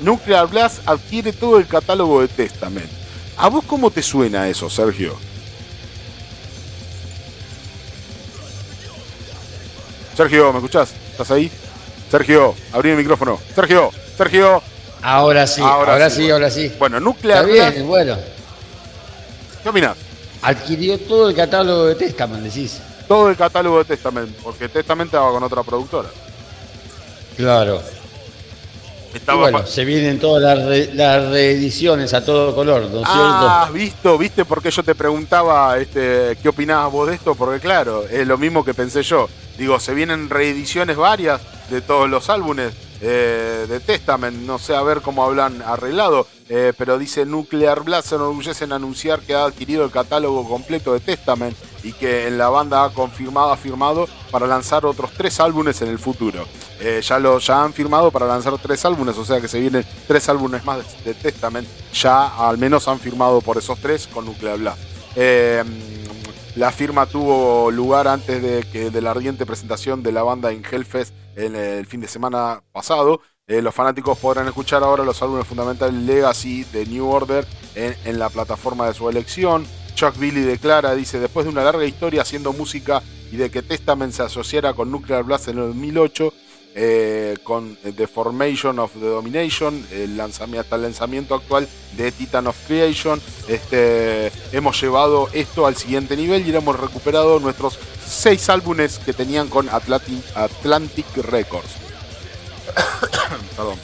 Nuclear Blast adquiere todo el catálogo de Testament. ¿A vos cómo te suena eso, Sergio? Sergio, ¿me escuchás? ¿Estás ahí? Sergio, abrí el micrófono. Sergio, Sergio. Ahora sí, ahora, sí, ahora sí. Bueno, Nuclear Está bien, bueno. ¿Qué opinas? Adquirió todo el catálogo de Testament, decís. Todo el catálogo de Testament, porque Testament estaba con otra productora. Claro bueno, se vienen todas las, reediciones a todo color, ¿no es ah, visto, viste por qué yo te preguntaba este, qué opinabas vos de esto, porque claro, es lo mismo que pensé yo. Digo, se vienen reediciones varias de todos los álbumes eh, de Testament, no sé a ver cómo hablan arreglado, eh, pero dice Nuclear Blast se enorgullece en anunciar que ha adquirido el catálogo completo de Testament y que en la banda ha confirmado, ha firmado para lanzar otros tres álbumes en el futuro. Eh, ya, lo, ya han firmado para lanzar tres álbumes, o sea que se vienen tres álbumes más de, Testament. Ya al menos han firmado por esos tres con Nuclear Blast. La firma tuvo lugar antes de, que, de la ardiente presentación de la banda en Hellfest en el fin de semana pasado. Eh, los fanáticos podrán escuchar ahora los álbumes fundamentales Legacy de New Order en, en la plataforma de su elección. Chuck Billy declara, dice, después de una larga historia haciendo música y de que Testament se asociara con Nuclear Blast en el 2008, eh, con The Formation of the Domination, el lanzamiento, hasta el lanzamiento actual de Titan of Creation. Este, hemos llevado esto al siguiente nivel y hemos recuperado nuestros seis álbumes que tenían con Atlantic, Records. Perdón.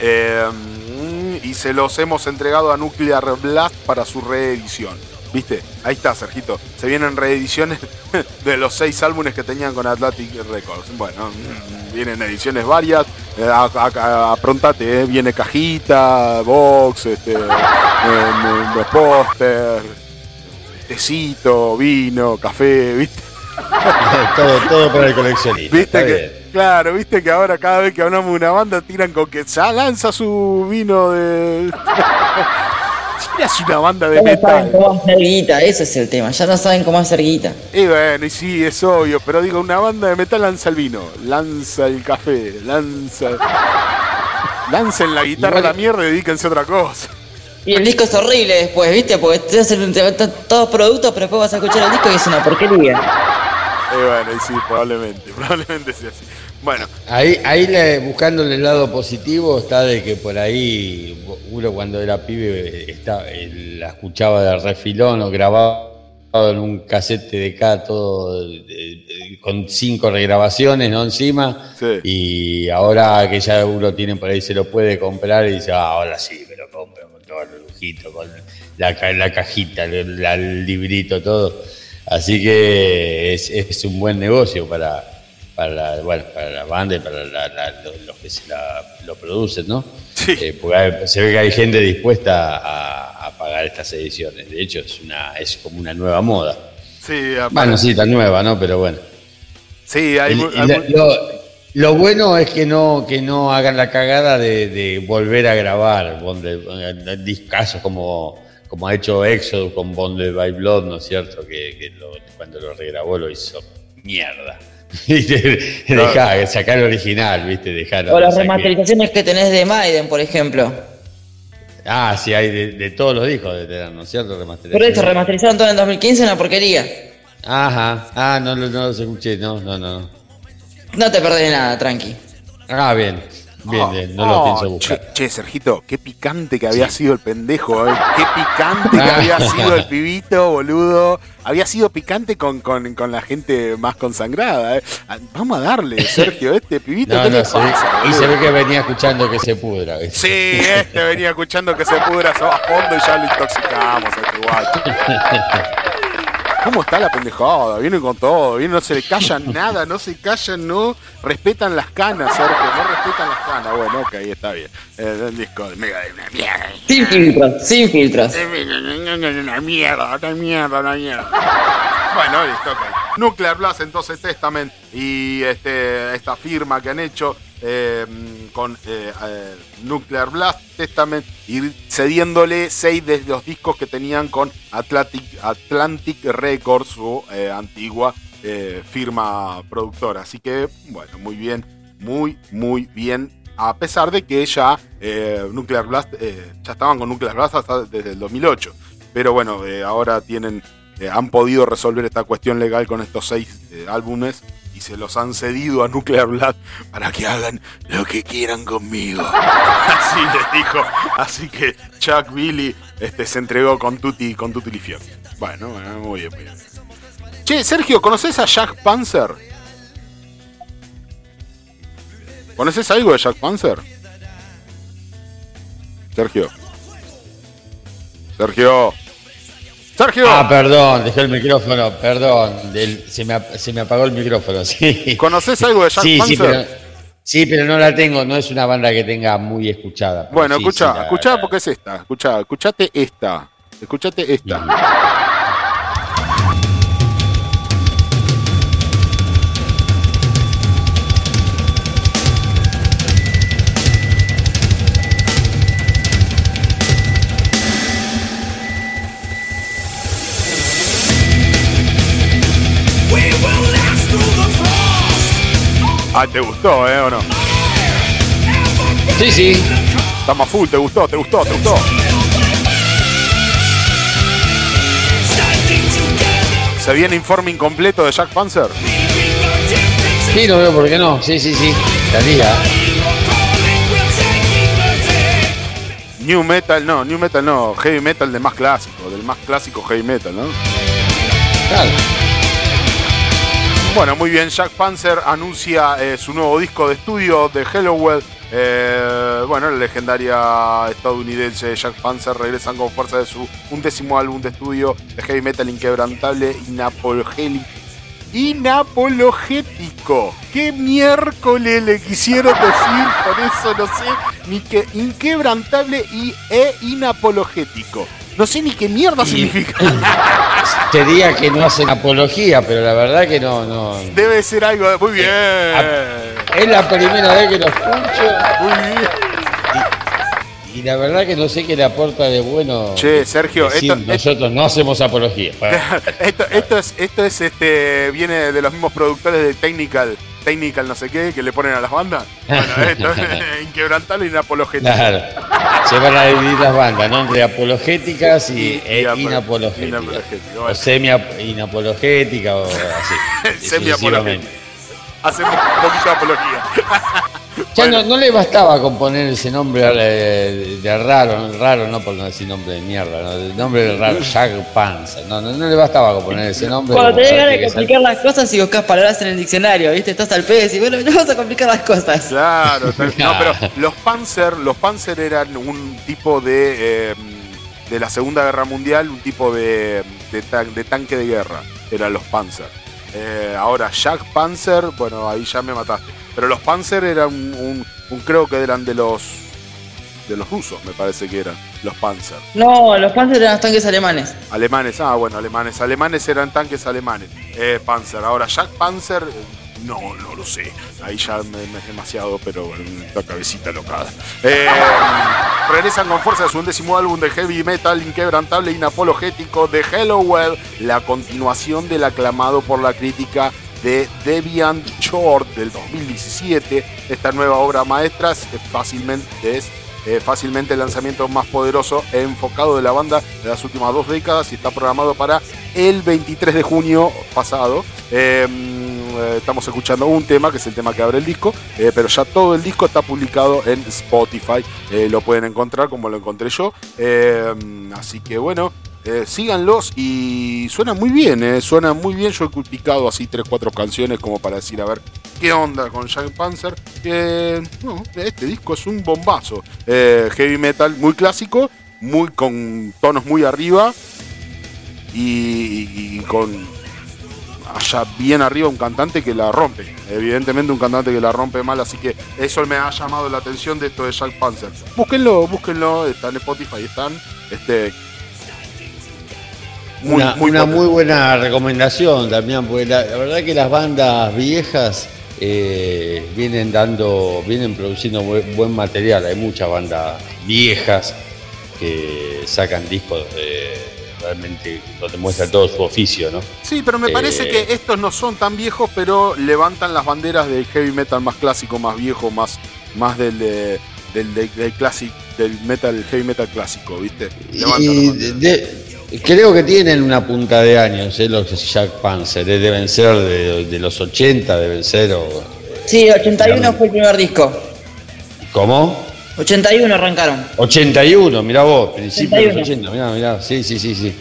Eh, y se los hemos entregado a Nuclear Blast para su reedición. ¿Viste? Ahí está, Sergito. Se vienen reediciones de los seis álbumes que tenían con Atlantic Records. Bueno, mm, vienen ediciones varias. Eh, aprontate, eh. viene cajita, box, este, eh, póster, tecito, vino, café, ¿viste? todo, todo para el coleccionista. ¿Viste que, claro, viste que ahora cada vez que hablamos de una banda tiran con que ya lanza su vino de. es una banda de ya metal. No saben cómo hacer guita, ese es el tema. Ya no saben cómo hacer guita. Y bueno, y sí, es obvio. Pero digo, una banda de metal lanza el vino, lanza el café, lanza. Lancen la guitarra a la mierda y dedíquense a otra cosa. Y el disco es horrible después, ¿viste? Porque te hacen todos productos, pero después vas a escuchar el disco y es una porquería. Y bueno, y sí, probablemente, probablemente sea así. Bueno. Ahí, ahí buscando el lado positivo está de que por ahí uno cuando era pibe está, la escuchaba de refilón o grabado en un casete de acá todo con cinco regrabaciones ¿no? encima y ahora que ya uno tiene por ahí se lo puede comprar y dice ah, ahora sí me lo compro con todo el lujito con la, la cajita el, librito todo así que es, es un buen negocio para para la, bueno, para la banda y para los, que se la, lo producen, ¿no? Sí. Eh, porque se ve que hay gente dispuesta a, pagar estas ediciones. De hecho, es una es como una nueva moda. Sí, bueno, sí, tan nueva, ¿no? Pero bueno. Sí, hay, lo, bueno es que no, que no hagan la cagada de, volver a grabar donde, casos como, como ha hecho Exodus con Bonded by Blood, ¿no es cierto? Que, cuando lo regrabó lo hizo mierda. Deja, sacar el original, ¿viste? Dejar, o las remasterizaciones que... tenés de Maiden, por ejemplo. Ah, sí, hay de, todos los discos de Terán, ¿no es cierto? Por eso, remasterizaron todo en 2015, una porquería. Ajá, ah, no, no, los escuché, no, no, no. No te perdés nada, tranqui. Ah, bien. Bien, oh, no lo pienso buscar. Che, Sergito, qué picante que había sido el pendejo, ¿eh? Qué picante que había sido el pibito, boludo. Había sido picante con, con, con la gente más consagrada, ¿eh? Ah, vamos a darle, Sergio, este pibito. No, no, y se ve que venía escuchando que se pudra. Sí, este venía escuchando que se pudra a fondo y ya lo intoxicamos a este guacho. ¿Cómo está la pendejada? Viene con todo, viene, no se le callan nada, no se callan, no respetan las canas, Sergio, no respetan las canas. Bueno, ok, está bien. Eh, el disco de Mega de una mierda. Sin filtros, sin filtros. Una mierda, una mierda, una mierda. Bueno, listo, ok. Nuclear Blast, entonces Testament y este, esta firma que han hecho eh, con eh, eh, Nuclear Blast Testament y cediéndole seis de los discos que tenían con Atlantic, Records, su antigua firma productora. Así que, bueno, muy bien, muy, muy bien. A pesar de que ya Nuclear Blast, ya estaban con Nuclear Blast hasta desde el 2008. Pero bueno, ahora tienen, han podido resolver esta cuestión legal con estos seis álbumes se los han cedido a Nuclear Blast para que hagan lo que quieran conmigo. Así les dijo. Así que Chuck Billy este, se entregó con Tutti, con Tutti Lifión. Bueno, muy bien, muy bien. Che, Sergio, ¿conoces a Jack Panzer? ¿Conoces algo de Jack Panzer? Sergio. Sergio. Sergio. Ah, perdón, dejé el micrófono, perdón. se, me, apagó el micrófono, sí. ¿Conoces algo de Jack sí, Sí pero, sí, pero no la tengo, no es una banda que tenga muy escuchada. Bueno, escucha, escucha porque es esta. Escucha, escuchate esta. Escuchate esta. Ah, ¿te gustó, eh, o no? Sí, sí. Estamos full, ¿te gustó? ¿Te gustó? ¿Te gustó? ¿Se viene informe incompleto de Jack Panzer? Sí, no veo por qué no. Sí, sí, sí. Estaría. New Metal, no, New Metal no, Heavy Metal del más clásico, del más clásico Heavy Metal, ¿no? Claro. Bueno, muy bien, Jack Panzer anuncia eh, su nuevo disco de estudio de Hellowell. Eh, bueno, la legendaria estadounidense Jack Panzer regresan con fuerza de su undécimo álbum de estudio de heavy metal inquebrantable y inapologético. ¿Qué miércoles le quisieron decir con eso? No sé, ni que inquebrantable y e inapologético. No sé ni qué mierda significa. Te diría que no hacen apología, pero la verdad que no. no. Debe ser algo. Muy bien. Es la primera vez que lo escucho. Muy bien. Y, la verdad que no sé qué le aporta de bueno. Che, Sergio, nosotros no hacemos apología. esto, esto es, esto es este, viene de los mismos productores de Technical technical no sé qué que le ponen a las bandas. Bueno, esto es inquebrantable y inapologética. Claro. Se van a dividir las bandas, ¿no? Entre apologéticas y, e inapologéticas. O semi-inapologética o así. semi-apologética. Hacemos un poquito de apología. Ya no, le bastaba con poner ese nombre de, raro, raro no por no decir nombre de mierda, ¿no? el nombre de raro, Jack Panza, no, no, le bastaba con poner ese nombre. Cuando te ganas de complicar las cosas y buscas palabras en el diccionario, ¿viste? Estás al pez y bueno, vamos a complicar las cosas. Claro, no, pero los Panzer, los Panzer eran un tipo de, eh, de la Segunda Guerra Mundial, un tipo de, de, tanque de guerra, eran los Panzer. Eh, ahora, Jack Panzer, bueno, ahí ya me mataste. Pero los Panzer eran un, creo que eran de los de los rusos, me parece que eran los Panzer. No, los Panzer eran tanques alemanes. Alemanes, ah, bueno, alemanes. Alemanes eran tanques alemanes. Eh, Panzer. Ahora, Jack Panzer, no, no lo sé. Ahí ya me, es demasiado, pero la cabecita locada. Eh, regresan con fuerza a su undécimo álbum de heavy metal inquebrantable e inapologético de Hellowell, la continuación del aclamado por la crítica de Deviant Short del 2017. Esta nueva obra maestra es fácilmente, es, eh, fácilmente el lanzamiento más poderoso e enfocado de la banda de las últimas dos décadas y está programado para el 23 de junio pasado. Em, eh, estamos escuchando un tema, que es el tema que abre el disco, eh, pero ya todo el disco está publicado en Spotify. lo pueden encontrar como lo encontré yo. así que bueno, síganlos y suena muy bien, suena muy bien. Yo he picado así 3-4 canciones como para decir, a ver, ¿qué onda con Jack Panzer? este disco es un bombazo. heavy metal muy clásico, muy con tonos muy arriba y con allá bien arriba un cantante que la rompe. Evidentemente un cantante que la rompe mal, así que eso me ha llamado la atención de esto de Jack Panzer. Búsquenlo, búsquenlo, está en Spotify, están. Este, una, muy, buena recomendación también, porque la, verdad que las bandas viejas eh, vienen dando, vienen produciendo buen, material. Hay muchas bandas viejas que sacan discos de realmente donde muestra todo su oficio, ¿no? Sí, pero me parece que eh, estos no son tan viejos, pero levantan las banderas del heavy metal más clásico, más viejo, más, más del, del, del, del metal, heavy metal clásico, ¿viste? Creo que tienen una punta de años, ¿eh? los Jack Panzer, ¿eh? deben ser de, los 80, deben ser. O, sí, 81 fue el primer disco. ¿Cómo? 81 arrancaron. 81, mirá vos, principio de los 80, mirá, mirá, sí, sí, sí, sí.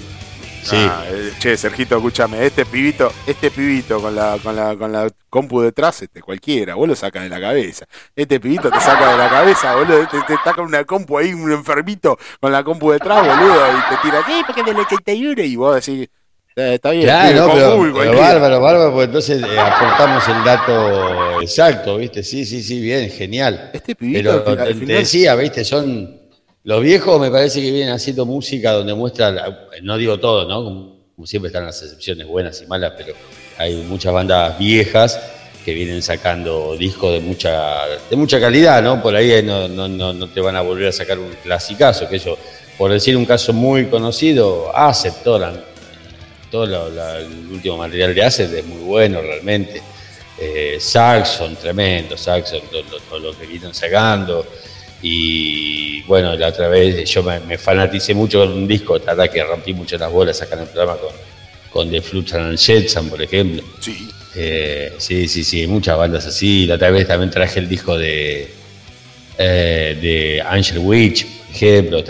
Sí. Ah, eh, che, Sergito, escúchame, este pibito, este pibito con la, con la, con la compu detrás, este cualquiera, vos lo sacas de la cabeza. Este pibito te saca de la cabeza, boludo, te, te con una compu ahí, un enfermito con la compu detrás, boludo, y te tira, ¿qué? Porque del 81, y vos decís, eh, está bien. Ya, no, pero, bárbaro, bárbaro, porque entonces eh, aportamos el dato exacto, ¿viste? Sí, sí, sí, bien, genial. Este pero te, decía, ¿viste? Son. Los viejos me parece que vienen haciendo música donde muestra, no digo todo, ¿no? Como, siempre están las excepciones buenas y malas, pero hay muchas bandas viejas que vienen sacando discos de mucha, de mucha calidad, ¿no? Por ahí no, no, no, no te van a volver a sacar un clasicazo, que eso, por decir un caso muy conocido, aceptoran todo el último material de Acid es muy bueno realmente. Eh, Saxon, tremendo, Saxon, todo, lo que vienen sacando. Y bueno, la otra vez yo me, fanaticé mucho con un disco, verdad que rompí mucho las bolas acá en el programa con, con The Flutes and Jetson, por ejemplo. Sí. Eh, sí, sí, sí, muchas bandas así. La otra vez también traje el disco de, eh, de Angel Witch, por ejemplo.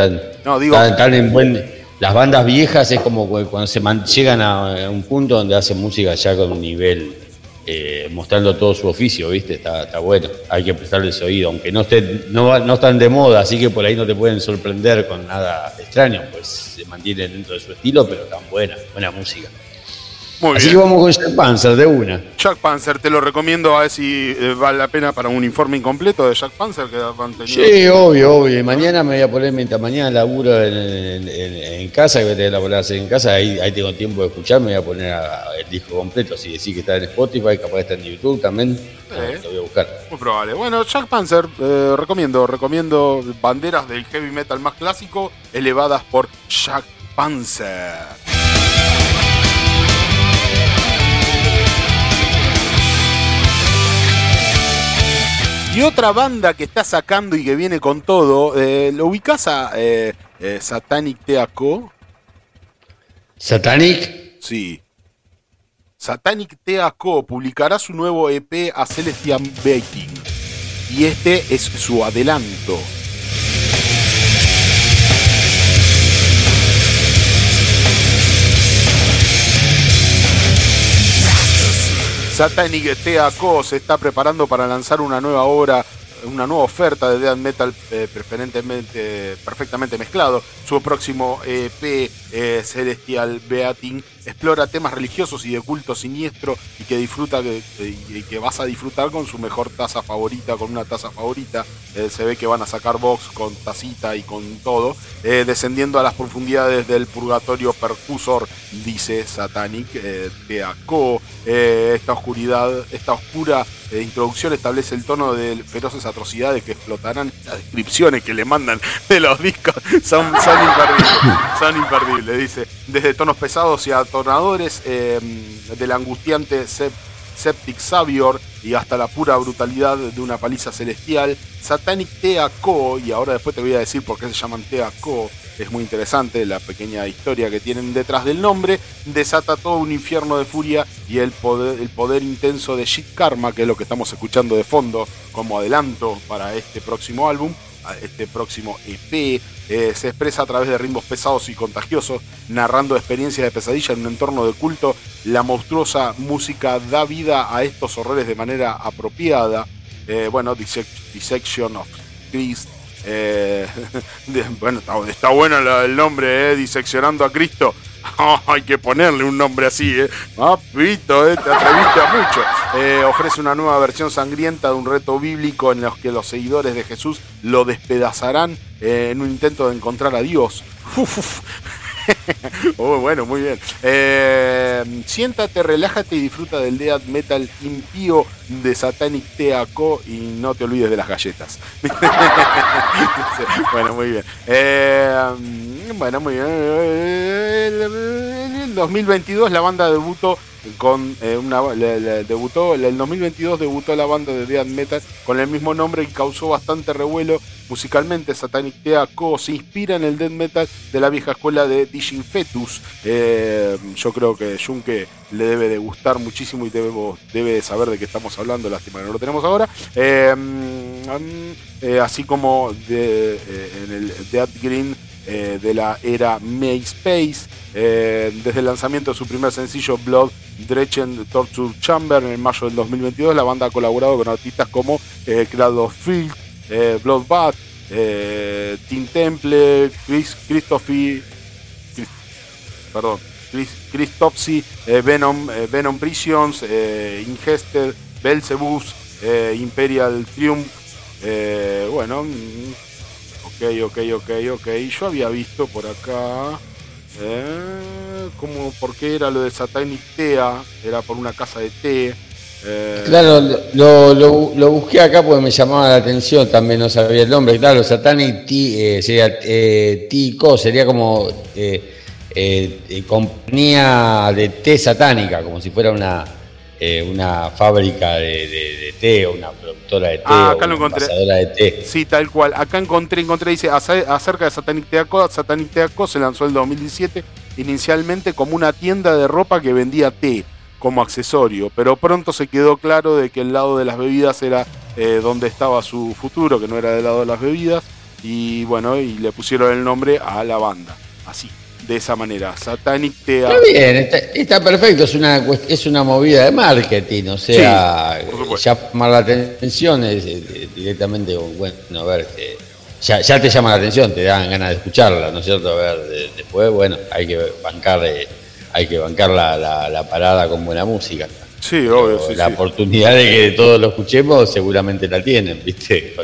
No, digo, están en buen las bandas viejas es como cuando se llegan a un punto donde hacen música ya con un nivel, eh, mostrando todo su oficio, ¿viste? Está, bueno, hay que prestarles oído, aunque no, esté, no, no están de moda, así que por ahí no te pueden sorprender con nada extraño, pues se mantienen dentro de su estilo, pero tan buena, buena música. Así que vamos con Jack Panzer de una. Jack Panzer, te lo recomiendo a ver si eh, vale la pena para un informe incompleto de Jack Panzer que Sí, obvio, obvio. Mañana me voy a poner mientras mañana laburo en, casa, que voy a tener la hacer en casa, ahí, ahí tengo tiempo de escuchar, me voy a poner el disco completo. Si decís que está en Spotify, capaz está en YouTube también, lo voy a buscar. Muy probable. Bueno, Jack Panzer, eh, recomiendo, recomiendo banderas del heavy metal más clásico elevadas por Jack Panzer. Y otra banda que está sacando y que viene con todo, eh, ¿lo ubicás a eh, eh, Satanic Teaco? ¿Satanic? Sí. Satanic Teaco publicará su nuevo EP a Celestian Baking. Y este es su adelanto. Satanic TACO se está preparando para lanzar una nueva obra una nueva oferta de death metal eh, preferentemente perfectamente mezclado. Su próximo EP, eh, Celestial Beating, explora temas religiosos y de culto siniestro y que disfruta y que vas a disfrutar con su mejor taza favorita, con una taza favorita. Eh, se ve que van a sacar box con tacita y con todo, descendiendo a las profundidades del purgatorio percusor, dice Satanic Teaco. esta oscuridad, esta oscura introducción establece el tono de feroces atrocidades que explotarán. Las descripciones que le mandan de los discos son, son imperdibles. Son imperdibles, dice. Desde tonos pesados y atornadores eh, del angustiante Septic Savior y hasta la pura brutalidad de una paliza celestial. Satanic Teaco, y ahora después te voy a decir por qué se llaman Teaco, es muy interesante la pequeña historia que tienen detrás del nombre, desata todo un infierno de furia y el poder, el poder intenso de Shit Karma, que es lo que estamos escuchando de fondo como adelanto para este próximo álbum este próximo EP. Eh, se expresa a través de ritmos pesados y contagiosos, narrando experiencias de pesadilla en un entorno de culto. La monstruosa música da vida a estos horrores de manera apropiada. Eh, bueno, Dissection of Christ. Eh, bueno, está, bueno el nombre, Diseccionando a Cristo. hay que ponerle un nombre así, ¿eh? Papito, ¿eh? te atreviste a mucho. Eh, ofrece una nueva versión sangrienta de un reto bíblico en los que los seguidores de Jesús lo despedazarán eh, en un intento de encontrar a Dios. oh, bueno, muy bien. Eh, siéntate, relájate y disfruta del death metal impío de Satanic Teaco y no te olvides de las galletas. bueno, muy bien. Eh, bueno, muy bien. En el 2022 la banda debutó con eh, una debutó el 2022 debutó la banda de death metal con el mismo nombre y causó bastante revuelo musicalmente Satanic Teaco se inspira en el death metal de la vieja escuela de Dijin Fetus eh, yo creo que Junke le debe de gustar muchísimo y debemos, debe de saber de qué estamos hablando lástima que no lo tenemos ahora eh, mm, así como de, en el Dead Green de la era MySpace desde el lanzamiento de su primer sencillo Blood Drechen Torture Chamber en mayo del 2022. La banda ha colaborado con artistas como eh, Field, eh, Bloodbath, eh, Team Temple, Chris, Christophy, perdón, Chris, Christopsy, eh, Venom, eh, Venom Prisons, Ingester, Belzebus, Imperial Triumph. bueno, mm, ok, ok, ok, ok. Yo había visto por acá. Eh, como ¿Por qué era lo de Satanic Tea? Era por una casa de té. Eh, claro, lo, lo, busqué acá porque me llamaba la atención, también no sabía el nombre. Claro, Satanic Tea eh, sería eh, Tico, sería como compañía de té satánica, como si fuera una, una fábrica de, té o una productora de té ah, acá o una de té. Sí, tal cual. Acá encontré, encontré, dice, acerca de Satanic Teaco, Satanic Teaco se lanzó en el 2017 inicialmente como una tienda de ropa que vendía té como accesorio, pero pronto se quedó claro de que el lado de las bebidas era eh, donde estaba su futuro, que no era del lado de las bebidas, y bueno, y le pusieron el nombre a la banda, así, de esa manera, Satanic Tea. Está bien, está, perfecto, es una, es una movida de marketing, o sea, llamar la atención es, directamente, bueno, a ver, ya, te llama la atención, te dan ganas de escucharla, ¿no es cierto? A ver, después, bueno, hay que bancar, eh, hay que bancar la, parada con buena música. Sí, obvio, sí, La oportunidad de que todos lo escuchemos seguramente la tienen, ¿viste?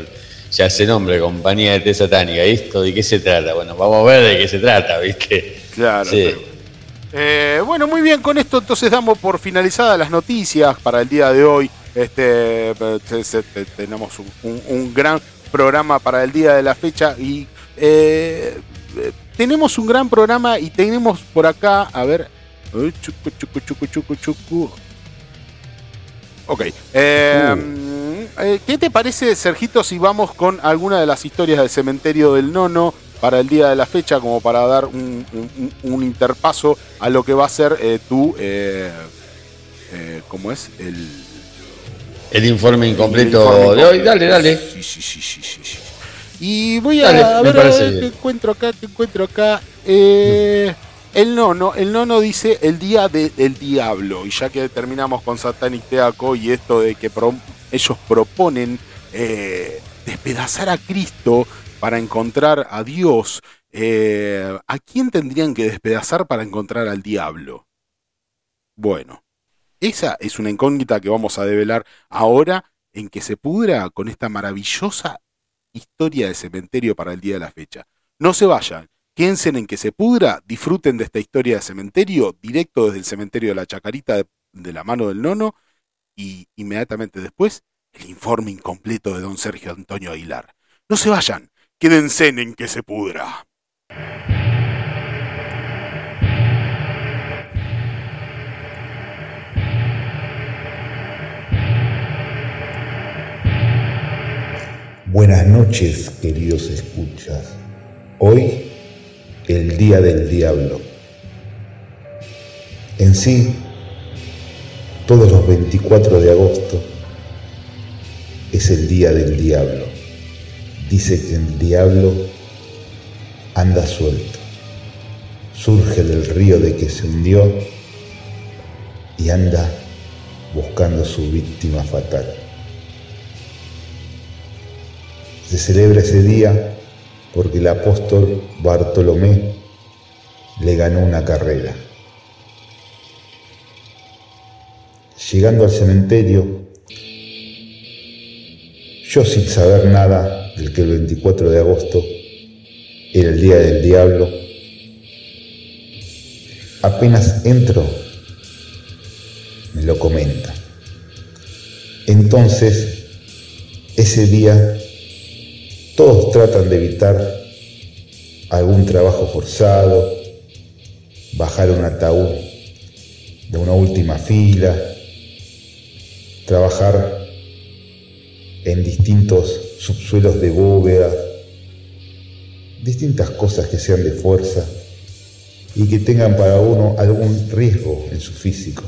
Ya se nombre, compañía de té satánica, ¿esto de qué se trata? Bueno, vamos a ver de qué se trata, ¿viste? Claro. Eh, bueno, muy bien, con esto entonces damos por finalizadas las noticias para el día de hoy. Este, eh, tenemos un gran programa para el día de la fecha y eh, tenemos un gran programa y tenemos por acá, a ver, Ok. Eh, uh. Eh, ¿Qué te parece, Sergito, si vamos con alguna de las historias del cementerio del Nono para el día de la fecha, como para dar un, interpaso a lo que va a ser tu. ¿Cómo es? El el informe incompleto de hoy. Dale, dale. Sí, sí, sí, sí, sí. Y voy a, ver, qué encuentro acá, qué encuentro acá. Eh, el nono, el nono dice el día del diablo. Y ya que terminamos con Satanic Teaco y esto de que ellos proponen eh, despedazar a Cristo para encontrar a Dios, eh, ¿a quién tendrían que despedazar para encontrar al diablo? Bueno, esa es una incógnita que vamos a develar ahora en que se pudra con esta maravillosa historia de cementerio para el día de la fecha. No se vayan, Piensen en que se pudra, disfruten de esta historia de cementerio, directo desde el cementerio de la Chacarita de la mano del nono, y inmediatamente después, el informe incompleto de don Sergio Antonio Aguilar. No se vayan, quédense en que se pudra. Buenas noches, queridos escuchas. Hoy el Día del Diablo. En sí, todos los 24 de agosto es el Día del Diablo. Dice que el diablo anda suelto. Surge del río de que se hundió y anda buscando su víctima fatal. Se celebra ese día porque el apóstol Bartolomé le ganó una carrera. Llegando al cementerio, yo sin saber nada del que el 24 de agosto era el día del diablo, apenas entro, me lo comenta. Entonces, ese día, todos tratan de evitar algún trabajo forzado, bajar un ataúd de una última fila, trabajar en distintos subsuelos de bóveda, distintas cosas que sean de fuerza y que tengan para uno algún riesgo en su físico.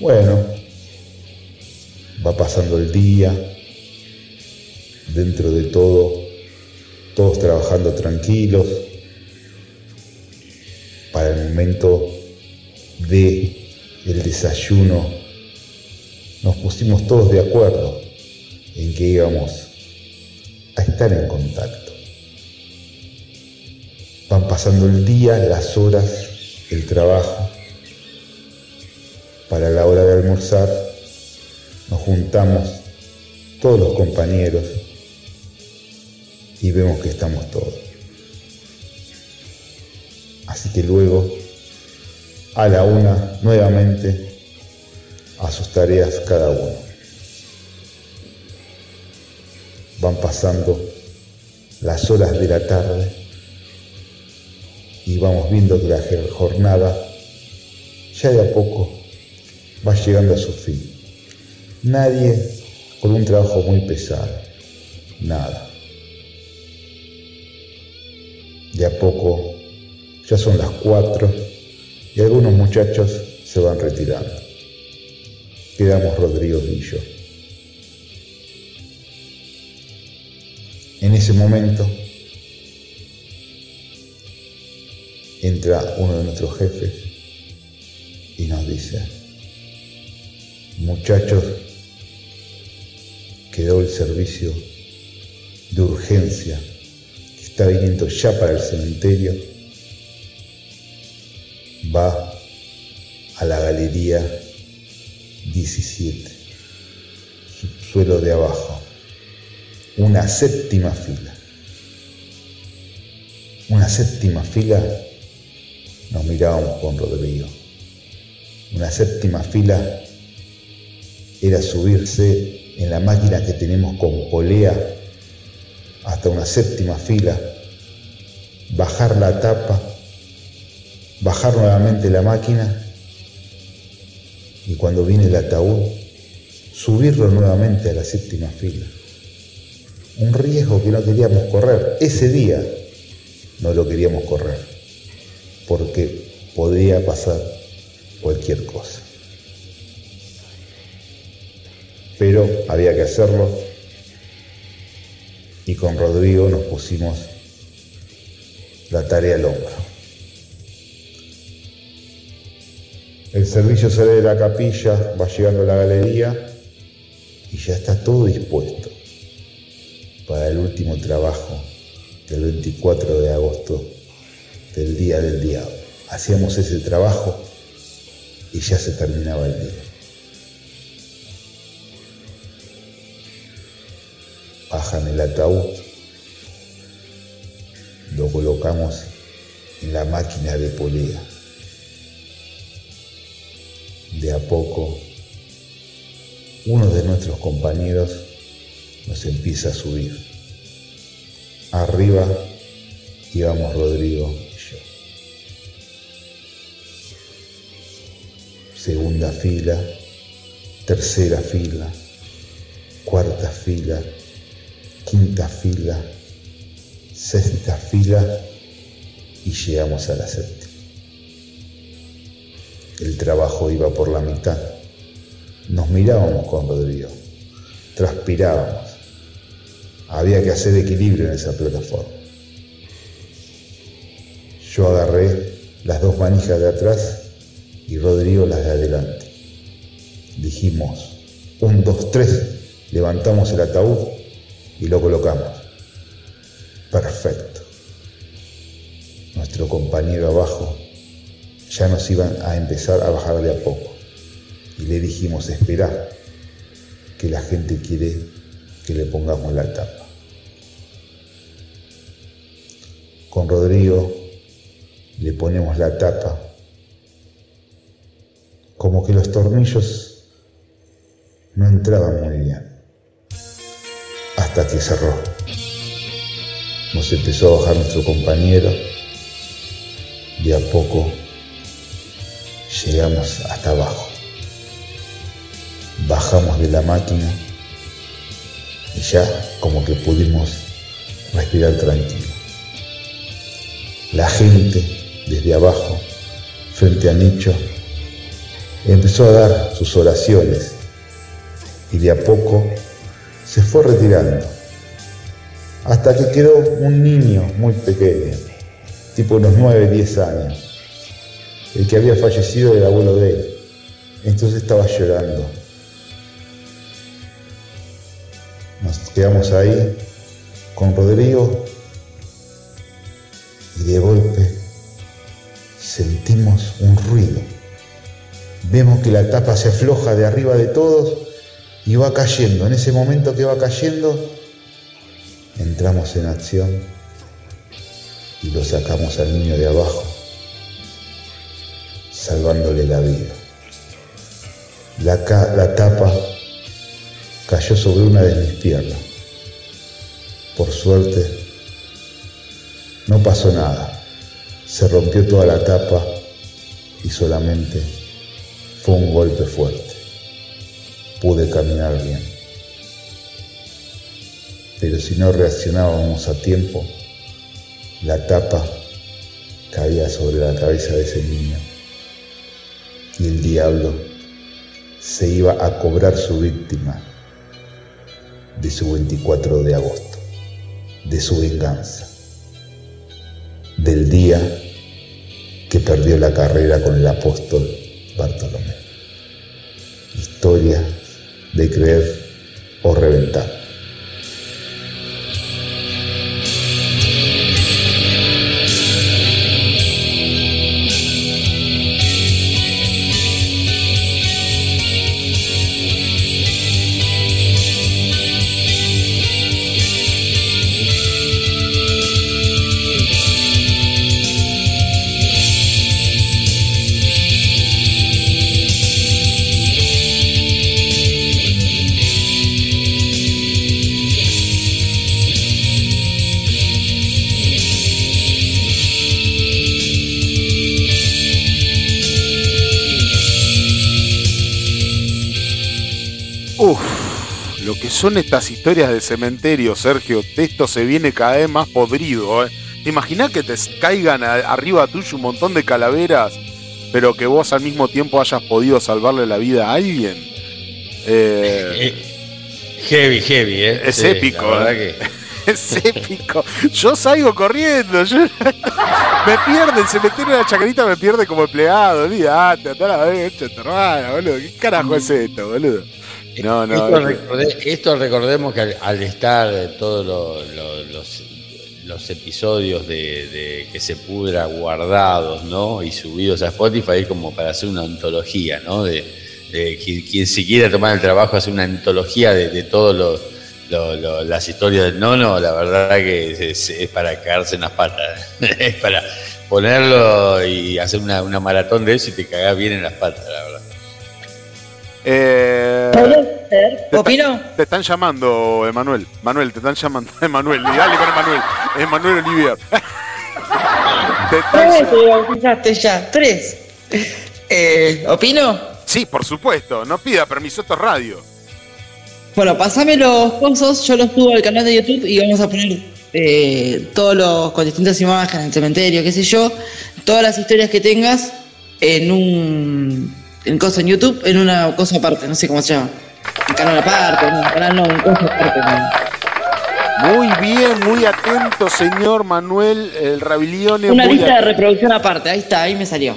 Bueno, va pasando el día, dentro de todo, todos trabajando tranquilos, para el momento de el desayuno nos pusimos todos de acuerdo en que íbamos a estar en contacto. Van pasando el día, las horas, el trabajo. Para la hora de almorzar nos juntamos todos los compañeros y vemos que estamos todos. Así que luego, a la una, nuevamente, a sus tareas cada uno. Van pasando las horas de la tarde y vamos viendo que la jornada ya de a poco va llegando a su fin. Nadie con un trabajo muy pesado, nada. De a poco ya son las cuatro y algunos muchachos se van retirando quedamos Rodrigo y yo. En ese momento entra uno de nuestros jefes y nos dice, muchachos, quedó el servicio de urgencia está viniendo ya para el cementerio, va a la galería 17. Subsuelo de abajo. Una séptima fila. Una séptima fila nos mirábamos con Rodrigo. Una séptima fila era subirse en la máquina que tenemos con polea hasta una séptima fila, bajar la tapa, bajar nuevamente la máquina y cuando viene el ataúd, subirlo nuevamente a la séptima fila. Un riesgo que no queríamos correr. Ese día no lo queríamos correr, porque podía pasar cualquier cosa. Pero había que hacerlo y con Rodrigo nos pusimos la tarea al hombro. El servicio sale de la capilla, va llegando a la galería y ya está todo dispuesto para el último trabajo del 24 de agosto del Día del Diablo. Hacíamos ese trabajo y ya se terminaba el día. Bajan el ataúd, lo colocamos en la máquina de polea de a poco uno de nuestros compañeros nos empieza a subir. Arriba íbamos Rodrigo y yo. Segunda fila, tercera fila, cuarta fila, quinta fila, sexta fila y llegamos a la séptima. El trabajo iba por la mitad. Nos mirábamos con Rodrigo, transpirábamos. Había que hacer equilibrio en esa plataforma. Yo agarré las dos manijas de atrás y Rodrigo las de adelante. Dijimos, un, dos, tres, levantamos el ataúd y lo colocamos. Perfecto. Nuestro compañero abajo ya nos iban a empezar a bajar de a poco. Y le dijimos, esperar, que la gente quiere que le pongamos la tapa. Con Rodrigo le ponemos la tapa, como que los tornillos no entraban muy bien, que cerró. Nos empezó a bajar nuestro compañero, de a poco llegamos hasta abajo. Bajamos de la máquina y ya como que pudimos respirar tranquilo. La gente desde abajo, frente a Nicho, empezó a dar sus oraciones y de a poco se fue retirando, hasta que quedó un niño muy pequeño, tipo unos 9, 10 años, el que había fallecido el abuelo de él. Entonces estaba llorando. Nos quedamos ahí con Rodrigo y de golpe sentimos un ruido. Vemos que la tapa se afloja de arriba de todos y va cayendo. En ese momento que va cayendo, entramos en acción y lo sacamos al niño de abajo, salvándole la vida. La, la tapa cayó sobre una de mis piernas. Por suerte, no pasó nada. Se rompió toda la tapa y solamente fue un golpe fuerte. Pude caminar bien. Pero si no reaccionábamos a tiempo, la tapa caía sobre la cabeza de ese niño y el diablo se iba a cobrar su víctima de su 24 de agosto, de su venganza, del día que perdió la carrera con el apóstol Bartolomé. Historia de creer o reventar. Son estas historias de cementerio, Sergio? Esto se viene cada vez más podrido. ¿eh? ¿Te imaginas que te caigan arriba tuyo un montón de calaveras, pero que vos al mismo tiempo hayas podido salvarle la vida a alguien? Eh, eh, heavy, heavy, ¿eh? Es épico. ¿eh? es épico. Yo salgo corriendo. me pierde el cementerio de la chacarita, me pierde como empleado. Olvídate, a la vez, boludo. ¿Qué carajo es esto, boludo? No, no. Esto, recordemos que al, estar todos los, episodios de, que se pudra guardados ¿no? y subidos a Spotify es como para hacer una antología, ¿no? De, quien, si quiera tomar el trabajo hacer una antología de, todas las historias del nono, la verdad que es, para cagarse en las patas. es para ponerlo y hacer una, una maratón de eso y te cagás bien en las patas, la verdad. Eh, ser? ¿Opino? Te, están llamando, Emanuel. Manuel, te están llamando. Emanuel, dale con Emanuel. Emanuel Olivier. te ya. Tres. Eh, ¿Opino? Sí, por supuesto. No pida permiso, esto es radio. Bueno, pasame los pozos, yo los subo al canal de YouTube y vamos a poner eh, todos los con distintas imágenes, el cementerio, qué sé yo, todas las historias que tengas en un en cosa en YouTube, en una cosa aparte, no sé cómo se llama. Un canal aparte, un canal no, un cosa aparte. Muy bien, muy atento, señor Manuel el Rabilione. Una lista de reproducción aparte, ahí está, ahí me salió.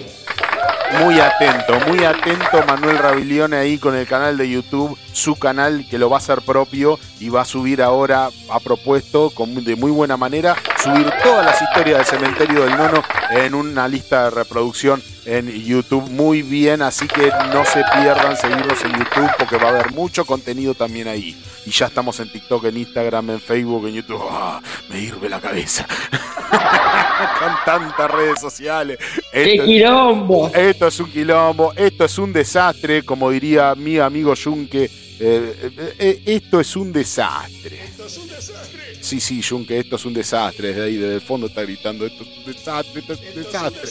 Muy atento, muy atento Manuel Rabilione ahí con el canal de YouTube, su canal que lo va a hacer propio y va a subir ahora, ha propuesto con, de muy buena manera, subir todas las historias del cementerio del nono en una lista de reproducción en YouTube. Muy bien, así que no se pierdan seguirnos en YouTube porque va a haber mucho contenido también ahí. Y ya estamos en TikTok, en Instagram, en Facebook, en YouTube. ¡Ah! me hirve la cabeza. Con tantas redes sociales. ¡Qué quilombo! Esto es un quilombo, esto es un desastre, como diría mi amigo Junque. Eh, eh, eh, esto es un desastre. Esto es un desastre. Sí, sí, Junque, esto es un desastre. Desde ahí, desde el fondo está gritando, esto es un desastre, esto es un desastre.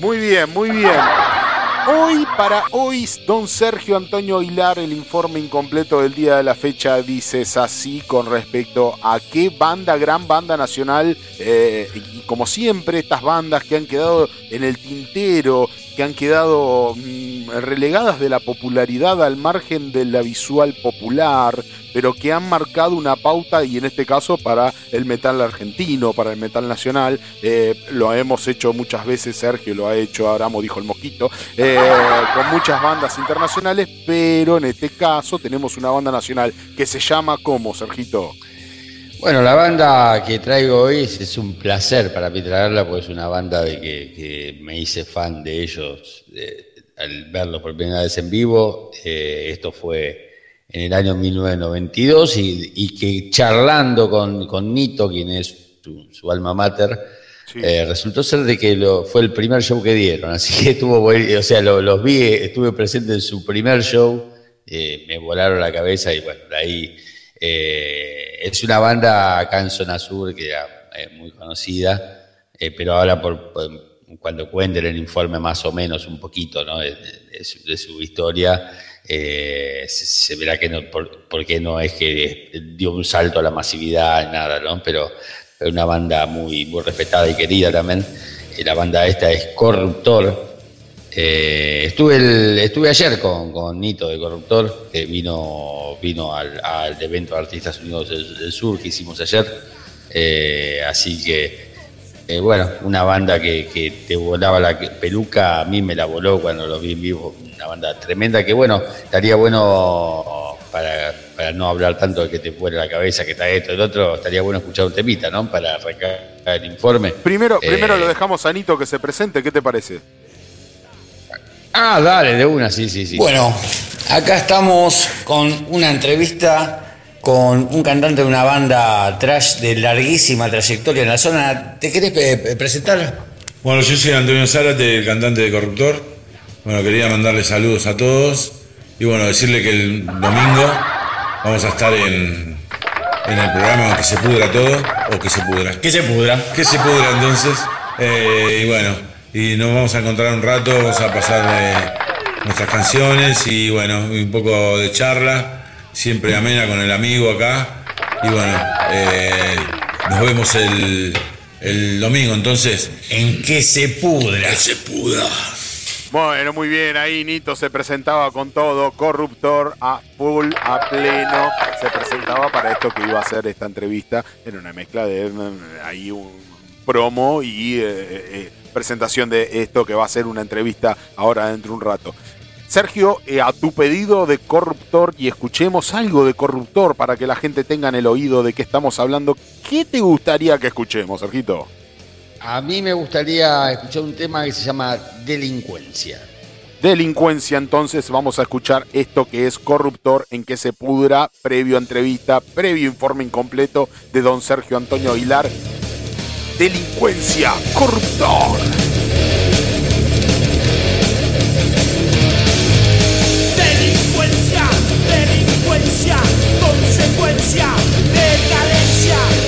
Muy bien, muy bien. Hoy, para hoy, don Sergio Antonio Hilar, el informe incompleto del día de la fecha, dice así con respecto a qué banda, gran banda nacional, eh, y como siempre, estas bandas que han quedado en el tintero, que han quedado mm, relegadas de la popularidad al margen de la visual popular, pero que han marcado una pauta y en este caso para el metal argentino, para el metal nacional. Eh, lo hemos hecho muchas veces, Sergio lo ha hecho, Aramo dijo el mosquito, eh, con muchas bandas internacionales, pero en este caso tenemos una banda nacional que se llama ¿cómo, Sergito? Bueno, la banda que traigo hoy es, un placer para mí traerla, porque es una banda de que, me hice fan de ellos al verlos por primera vez en vivo. Eh, esto fue en el año 1992 y, que charlando con, Nito, quien es su, alma mater, eh, resultó ser de que lo, fue el primer show que dieron, así que estuvo, o sea, los vi, estuve presente en su primer show, eh, me volaron la cabeza y bueno, de ahí eh, es una banda acá en Zona Sur que es muy conocida, pero ahora por, cuando cuenten el informe más o menos un poquito ¿no? de, de su historia, eh, se, verá que no, por, qué no es que dio un salto a la masividad, nada, ¿no? Pero es una banda muy, muy respetada y querida también. Eh, la banda esta es Corruptor. Eh, estuve, estuve ayer con, con, Nito de Corruptor, que vino, vino al, evento de Artistas Unidos del, Sur que hicimos ayer. así que bueno, una banda que, que, te volaba la peluca, a mí me la voló cuando lo vi en vivo, una banda tremenda que bueno, estaría bueno para, no hablar tanto de que te fuera la cabeza, que está esto, el otro, estaría bueno escuchar un temita, ¿no? Para arrancar el informe. Primero, primero lo eh, dejamos a Anito que se presente, ¿qué te parece? Ah, dale, de una, sí, sí, sí. Bueno, acá estamos con una entrevista con un cantante de una banda trash de larguísima trayectoria en la zona. ¿Te querés presentar? Bueno, yo soy Antonio Zárate, el cantante de Corruptor. Bueno, quería mandarle saludos a todos y bueno, decirle que el domingo vamos a estar en, en el programa Que se pudra todo o que se pudra. Que se pudra. Que se pudra entonces. Eh, y bueno, y nos vamos a encontrar un rato, vamos a pasar nuestras canciones y bueno, un poco de charla, siempre amena con el amigo acá. Y bueno, eh, nos vemos el, el domingo entonces. En que se pudra. Se pudra. Bueno, muy bien, ahí Nito se presentaba con todo, corruptor a full, a pleno, se presentaba para esto que iba a ser esta entrevista en una mezcla de ahí un promo y eh, eh, presentación de esto que va a ser una entrevista ahora dentro de un rato. Sergio, eh, a tu pedido de Corruptor y escuchemos algo de Corruptor para que la gente tenga en el oído de qué estamos hablando, ¿qué te gustaría que escuchemos, Sergito? A mí me gustaría escuchar un tema que se llama Delincuencia. Delincuencia, entonces vamos a escuchar esto que es Corruptor en que se pudra, previo entrevista, previo informe incompleto de don Sergio Antonio Aguilar. Delincuencia, Corruptor. Del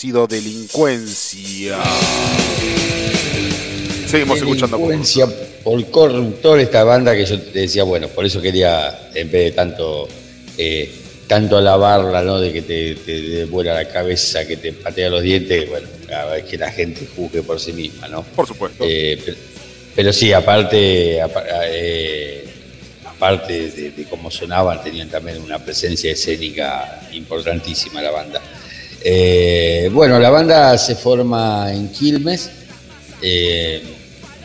sido delincuencia. Seguimos escuchando. Delincuencia por corruptor, esta banda que yo te decía, bueno, por eso quería, en vez de tanto, eh, tanto alabarla, ¿no? De que te, te vuela la cabeza, que te patea los dientes, bueno, a ver que la gente juzgue por sí misma, ¿no? Por supuesto. Eh, pero, sí, aparte, eh, aparte de, cómo sonaban, tenían también una presencia escénica importantísima la banda. Bueno, la banda se forma en Quilmes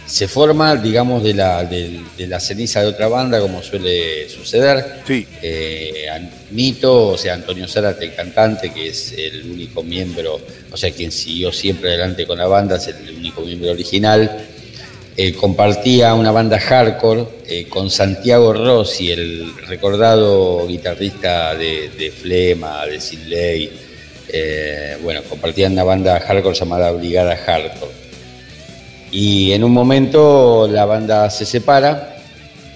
se forma, digamos, de la, de, la ceniza de otra banda, como suele suceder. Sí. Eh, Nito, o sea, Antonio Zárate, el cantante, que es el único miembro, o sea, quien siguió siempre adelante con la banda, es el único miembro original. Eh, compartía una banda hardcore eh, con Santiago Rossi, el recordado guitarrista de, Flema, de Sin Ley. Bueno, compartían una banda hardcore llamada Brigada Hardcore. Y en un momento la banda se separa,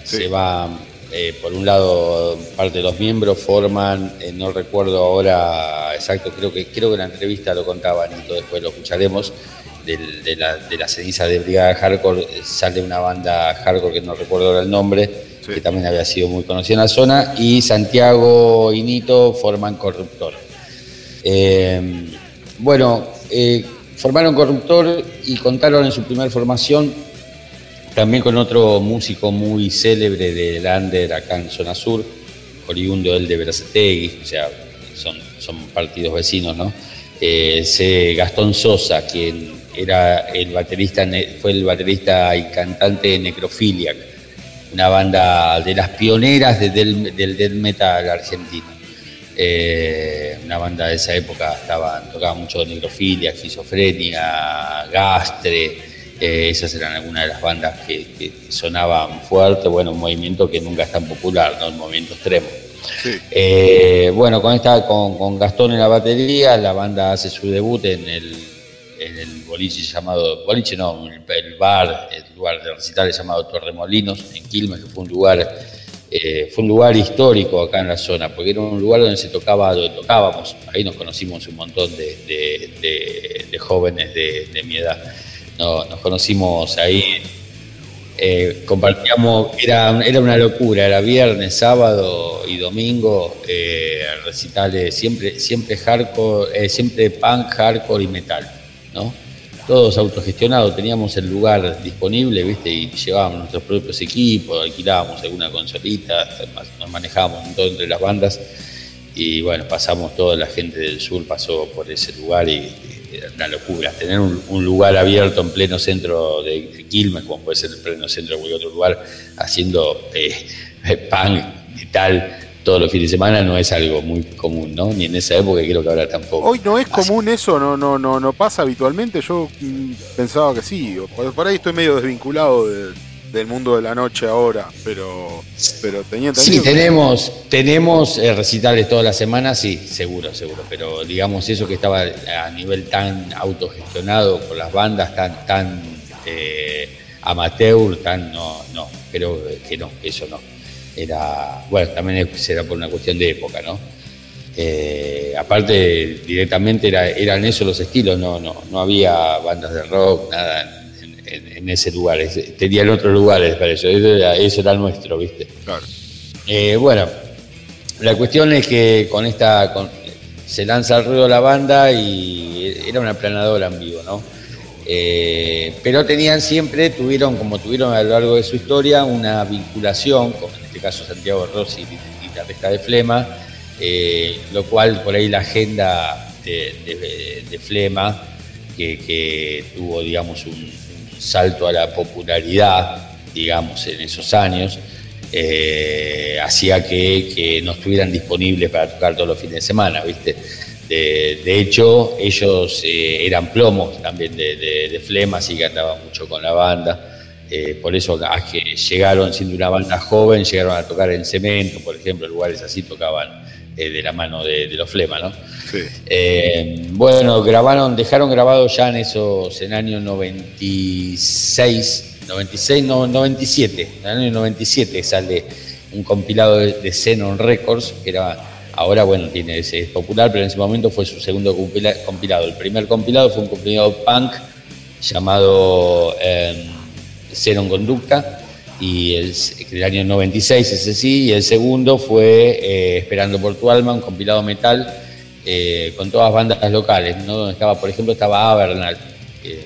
se va, eh, por un lado, parte de los miembros forman, eh, no recuerdo ahora exacto, creo que creo que en la entrevista lo contaban y después lo escucharemos, de, la, de ceniza de Brigada Hardcore eh, sale una banda hardcore que no recuerdo ahora el nombre, que también había sido muy conocida en la zona, y Santiago y Nito forman Corruptor. Bueno, Formaron Corruptor y contaron en su primera formación también con otro músico muy célebre de Lander acá en Zona Sur, oriundo él de Berazategui, o sea, son, son partidos vecinos, ¿no? Eh, Gastón Sosa, quien era el baterista, fue el baterista y cantante de Necrophiliac, una banda de las pioneras del, del metal argentino. Eh, una banda de esa época estaba, tocaba mucho necrofilia, esquizofrenia, gastre, eh, esas eran algunas de las bandas que, sonaban fuerte, bueno, un movimiento que nunca es tan popular, ¿no? El movimiento extremo. Eh, bueno, con, esta, con, Gastón en la batería, la banda hace su debut en el, en el boliche llamado, boliche no, el, bar, el lugar de recitales llamado Torremolinos, en Quilmes, que fue un lugar eh, fue un lugar histórico acá en la zona, porque era un lugar donde se tocaba, donde tocábamos. Ahí nos conocimos un montón de, jóvenes de, mi edad. nos conocimos ahí, eh, compartíamos, era, era una locura, era viernes, sábado y domingo, eh, recitales siempre, siempre hardcore, siempre punk, hardcore y metal, ¿no? Todos autogestionados, teníamos el lugar disponible, ¿viste? Y llevábamos nuestros propios equipos, alquilábamos alguna consolita, nos manejábamos todo entre las bandas. Y bueno, pasamos, toda la gente del sur pasó por ese lugar y, era una locura. Tener un, lugar abierto en pleno centro de Quilmes, como puede ser el pleno centro de cualquier otro lugar, haciendo eh, pan y tal, todos los fines de semana no es algo muy común, ¿no? Ni en esa época creo que ahora tampoco. Hoy no es común eso, no, no, no, no pasa habitualmente. Yo mm, pensaba que sí. Por, ahí estoy medio desvinculado del mundo de la noche ahora, pero, pero tenía Sí, tenemos, tenemos eh, recitales todas las semanas, sí, seguro, seguro. Pero digamos eso que estaba a nivel tan autogestionado por las bandas, tan, tan eh, amateur, tan no, no, creo que no, eso no era, bueno, también será por una cuestión de época, ¿no? Eh, aparte, directamente era, eran esos los estilos, no, no, no había bandas de rock, nada en, ese lugar, tenían otros lugares para eso, eso era, eso era nuestro, ¿viste? Claro. Eh, bueno, la cuestión es que con esta, se lanza al ruido la banda y era una planadora en vivo, ¿no? Eh, pero tenían siempre, tuvieron, como tuvieron a lo largo de su historia, una vinculación, como en este caso Santiago Rossi, guitarrista de Flema, eh, lo cual por ahí la agenda de, Flema, que, tuvo, digamos, un, salto a la popularidad, digamos, en esos años, eh, hacía que, que, no estuvieran disponibles para tocar todos los fines de semana, ¿viste? De, hecho, ellos eh, eran plomos también de, Flema, así que andaban mucho con la banda. Eh, por eso, a que llegaron siendo una banda joven, llegaron a tocar en cemento, por ejemplo, lugares así tocaban eh, de la mano de, los Flema, ¿no? bueno, grabaron, dejaron grabado ya en esos, en año 96, 96, no, 97, en el año 97 sale un compilado de, de Xenon Records, que era ahora bueno, tiene ese, es popular, pero en ese momento fue su segundo compilado. El primer compilado fue un compilado punk llamado eh, Conducta, y el, año 96 ese sí, y el segundo fue eh, Esperando por tu alma, un compilado metal eh, con todas bandas locales, ¿no? estaba, por ejemplo, estaba Avernal, que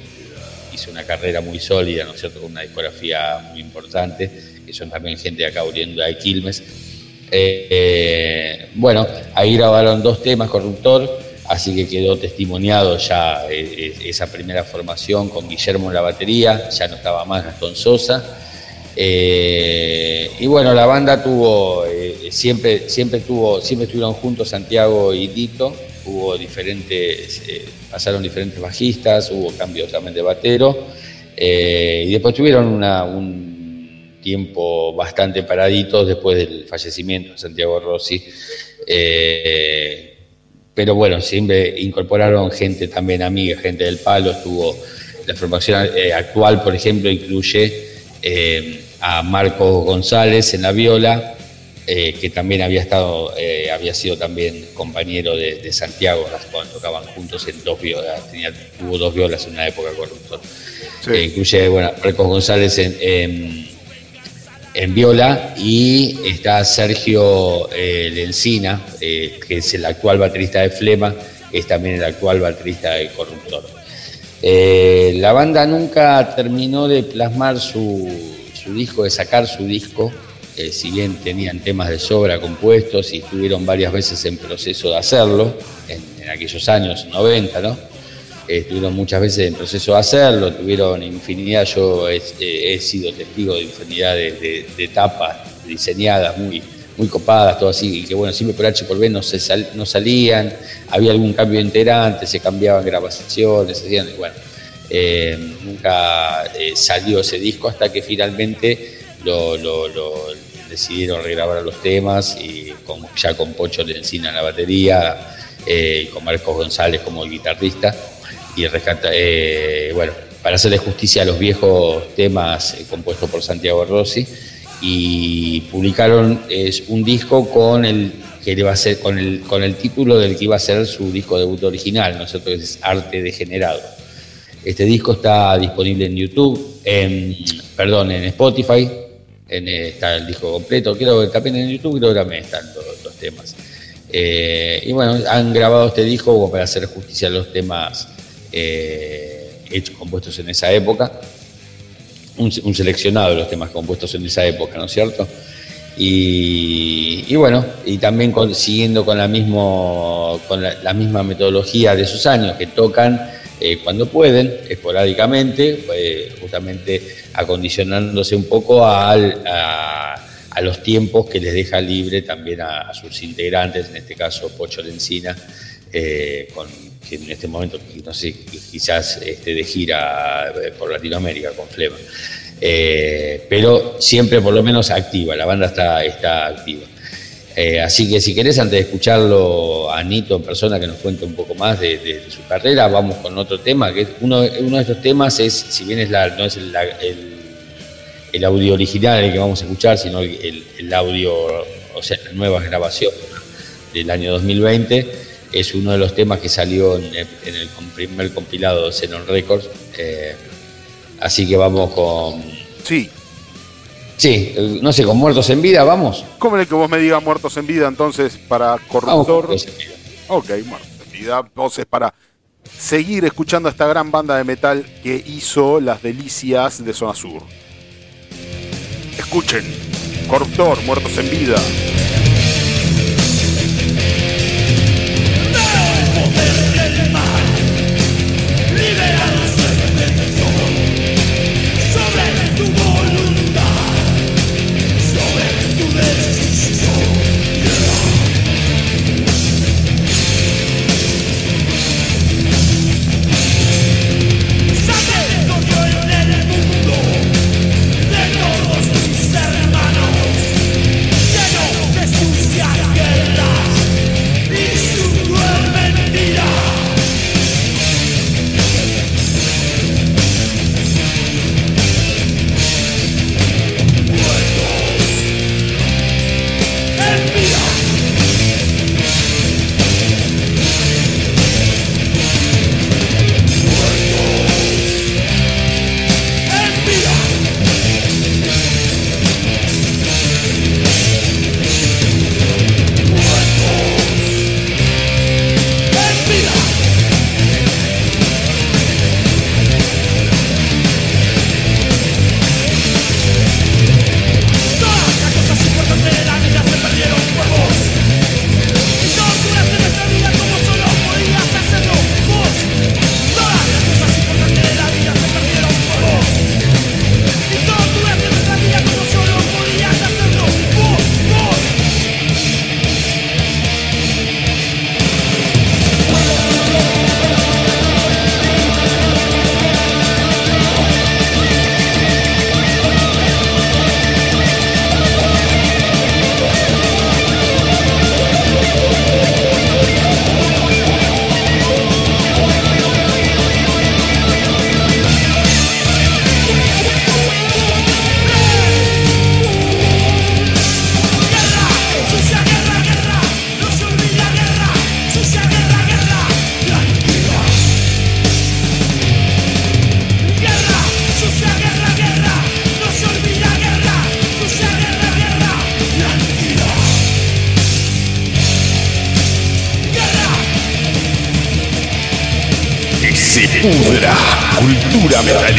hizo una carrera muy sólida, ¿no es cierto?, con una discografía muy importante, que son también gente de acá oriunda de Quilmes. Eh, bueno, ahí grabaron dos temas, Corruptor, así que quedó testimoniado ya esa primera formación con Guillermo en la batería, ya no estaba más Gastón Sosa. Eh, y bueno, la banda tuvo, eh, siempre, siempre, tuvo, siempre estuvieron juntos Santiago y Tito, hubo diferentes, eh, pasaron diferentes bajistas, hubo cambios también de batero, y después tuvieron un tiempo bastante paraditos después del fallecimiento de Santiago Rossi. pero bueno, siempre incorporaron gente también amiga, gente del palo, estuvo la formación actual, por ejemplo, incluye a Marco González en la viola, eh, que también había estado, eh, había sido también compañero de, Santiago cuando tocaban juntos en dos violas, tenía, tuvo dos violas en una época corruptor. Eh, incluye, bueno, Marco González en, en, viola y está Sergio Lencina, que es el actual baterista de Flema, es también el actual baterista de Corruptor. la banda nunca terminó de plasmar su, disco, de sacar su disco, eh, si bien tenían temas de sobra compuestos y estuvieron varias veces en proceso de hacerlo, en, aquellos años 90, ¿no? Eh, estuvieron muchas veces en proceso de hacerlo, tuvieron infinidad, yo he, eh, sido testigo de infinidad de, etapas diseñadas muy, muy copadas, todo así, y que bueno, siempre por H por B no, se no salían, había algún cambio de integrante, se cambiaban grabaciones, hacían, bueno, eh, nunca eh, salió ese disco hasta que finalmente lo, decidieron regrabar los temas y ya con Pocho Lencina en la batería eh, y con Marcos González como el guitarrista y rescata, bueno, para hacerle justicia a los viejos temas compuestos por Santiago Rossi y publicaron un disco con el que va a ser con el, con el título del que iba a ser su disco debut original, ¿no es Arte Degenerado. Este disco está disponible en YouTube, en, perdón, en Spotify, eh, está el disco completo, creo que también en YouTube creo que también están los, temas. Eh, y bueno, han grabado este disco para hacer justicia a los temas eh, hechos, compuestos en esa época. Un, seleccionado de los temas compuestos en esa época, ¿no es cierto? Y, bueno, y también siguiendo con, la, mismo, con la misma metodología de esos años, que tocan eh, cuando pueden, esporádicamente, eh, justamente acondicionándose un poco a, los tiempos que les deja libre también a, sus integrantes, en este caso Pocho Lencina, eh, con, que en este momento, no sé, quizás este, de gira por Latinoamérica con Flema. pero siempre por lo menos activa, la banda está, está activa. Eh, así que si querés, antes de escucharlo a Nito en persona que nos cuente un poco más de, su carrera, vamos con otro tema, que uno, uno de estos temas es, si bien es la, no es el, el, audio original el que vamos a escuchar, sino el, audio, o sea, la nueva grabación del año 2020, es uno de los temas que salió en el, primer compilado de Xenon Records. Eh, así que vamos con... Sí, Sí, no sé, con muertos en vida, vamos. ¿Cómo es que vos me digas muertos en vida entonces para corruptor? Vamos, ok, muertos en vida. Entonces para seguir escuchando a esta gran banda de metal que hizo las delicias de Zona Sur. Escuchen, Corruptor, muertos en vida. Cultura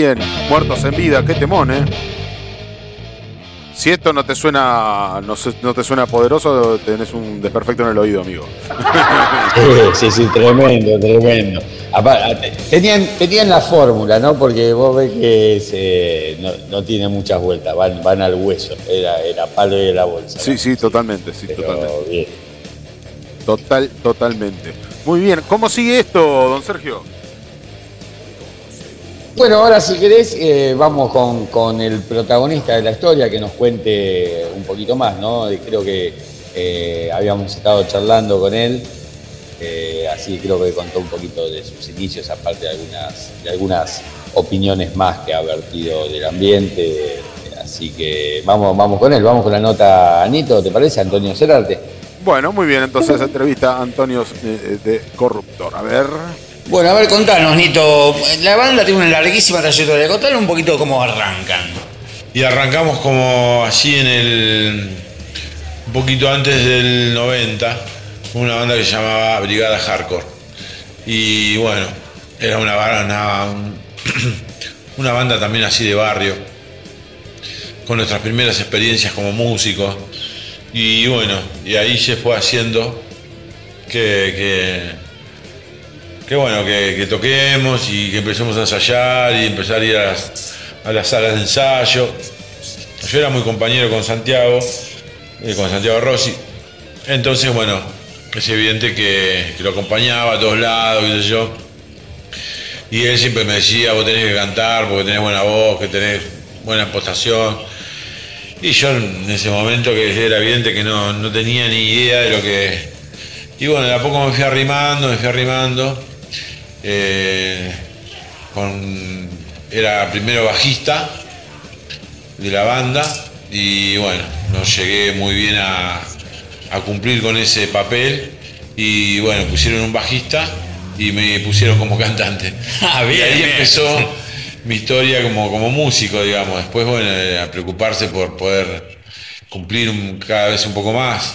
bien. Muertos en vida, qué temón, ¿eh? Si esto no te suena, no, te suena poderoso, tenés un desperfecto en el oído, amigo. Sí, sí, tremendo, tremendo. Tenían, tenían la fórmula, ¿no? Porque vos ves que no, tiene muchas vueltas, van, van al hueso, era, era palo de la bolsa. Sí, sí, totalmente, sí, totalmente. Total, totalmente. Muy bien, ¿cómo sigue esto, don Sergio? Bueno, ahora si querés, eh, vamos con, el protagonista de la historia que nos cuente un poquito más, ¿no? Creo que eh, habíamos estado charlando con él, eh, así creo que contó un poquito de sus inicios, aparte de algunas, de algunas opiniones más que ha vertido del ambiente. Así que vamos, vamos con él, vamos con la nota Anito, ¿te parece, Antonio Cerarte? Bueno, muy bien, entonces entrevista a Antonio de Corruptor. A ver. Bueno, a ver, contanos, Nito. La banda tiene una larguísima trayectoria. Contanos un poquito cómo arrancan. Y arrancamos como allí en el. un poquito antes del 90, una banda que se llamaba Brigada Hardcore. Y bueno, era una, una, una banda también así de barrio, con nuestras primeras experiencias como músicos. Y bueno, y ahí se fue haciendo que Qué bueno que, toquemos y que empecemos a ensayar y empezar a ir a las, salas de ensayo. Yo era muy compañero con Santiago, eh, con Santiago Rossi. Entonces, bueno, es evidente que, lo acompañaba a todos lados, qué sé yo. Y él siempre me decía, vos tenés que cantar porque tenés buena voz, que tenés buena impostación. Y yo en ese momento que era evidente que no, no tenía ni idea de lo que... Y bueno, de a poco me fui arrimando, me fui arrimando. Eh, era primero bajista de la banda y bueno, no llegué muy bien a, cumplir con ese papel y bueno, pusieron un bajista y me pusieron como cantante. Ah, y ahí empezó mi historia como, como músico, digamos. Después, bueno, a preocuparse por poder cumplir cada vez un poco más.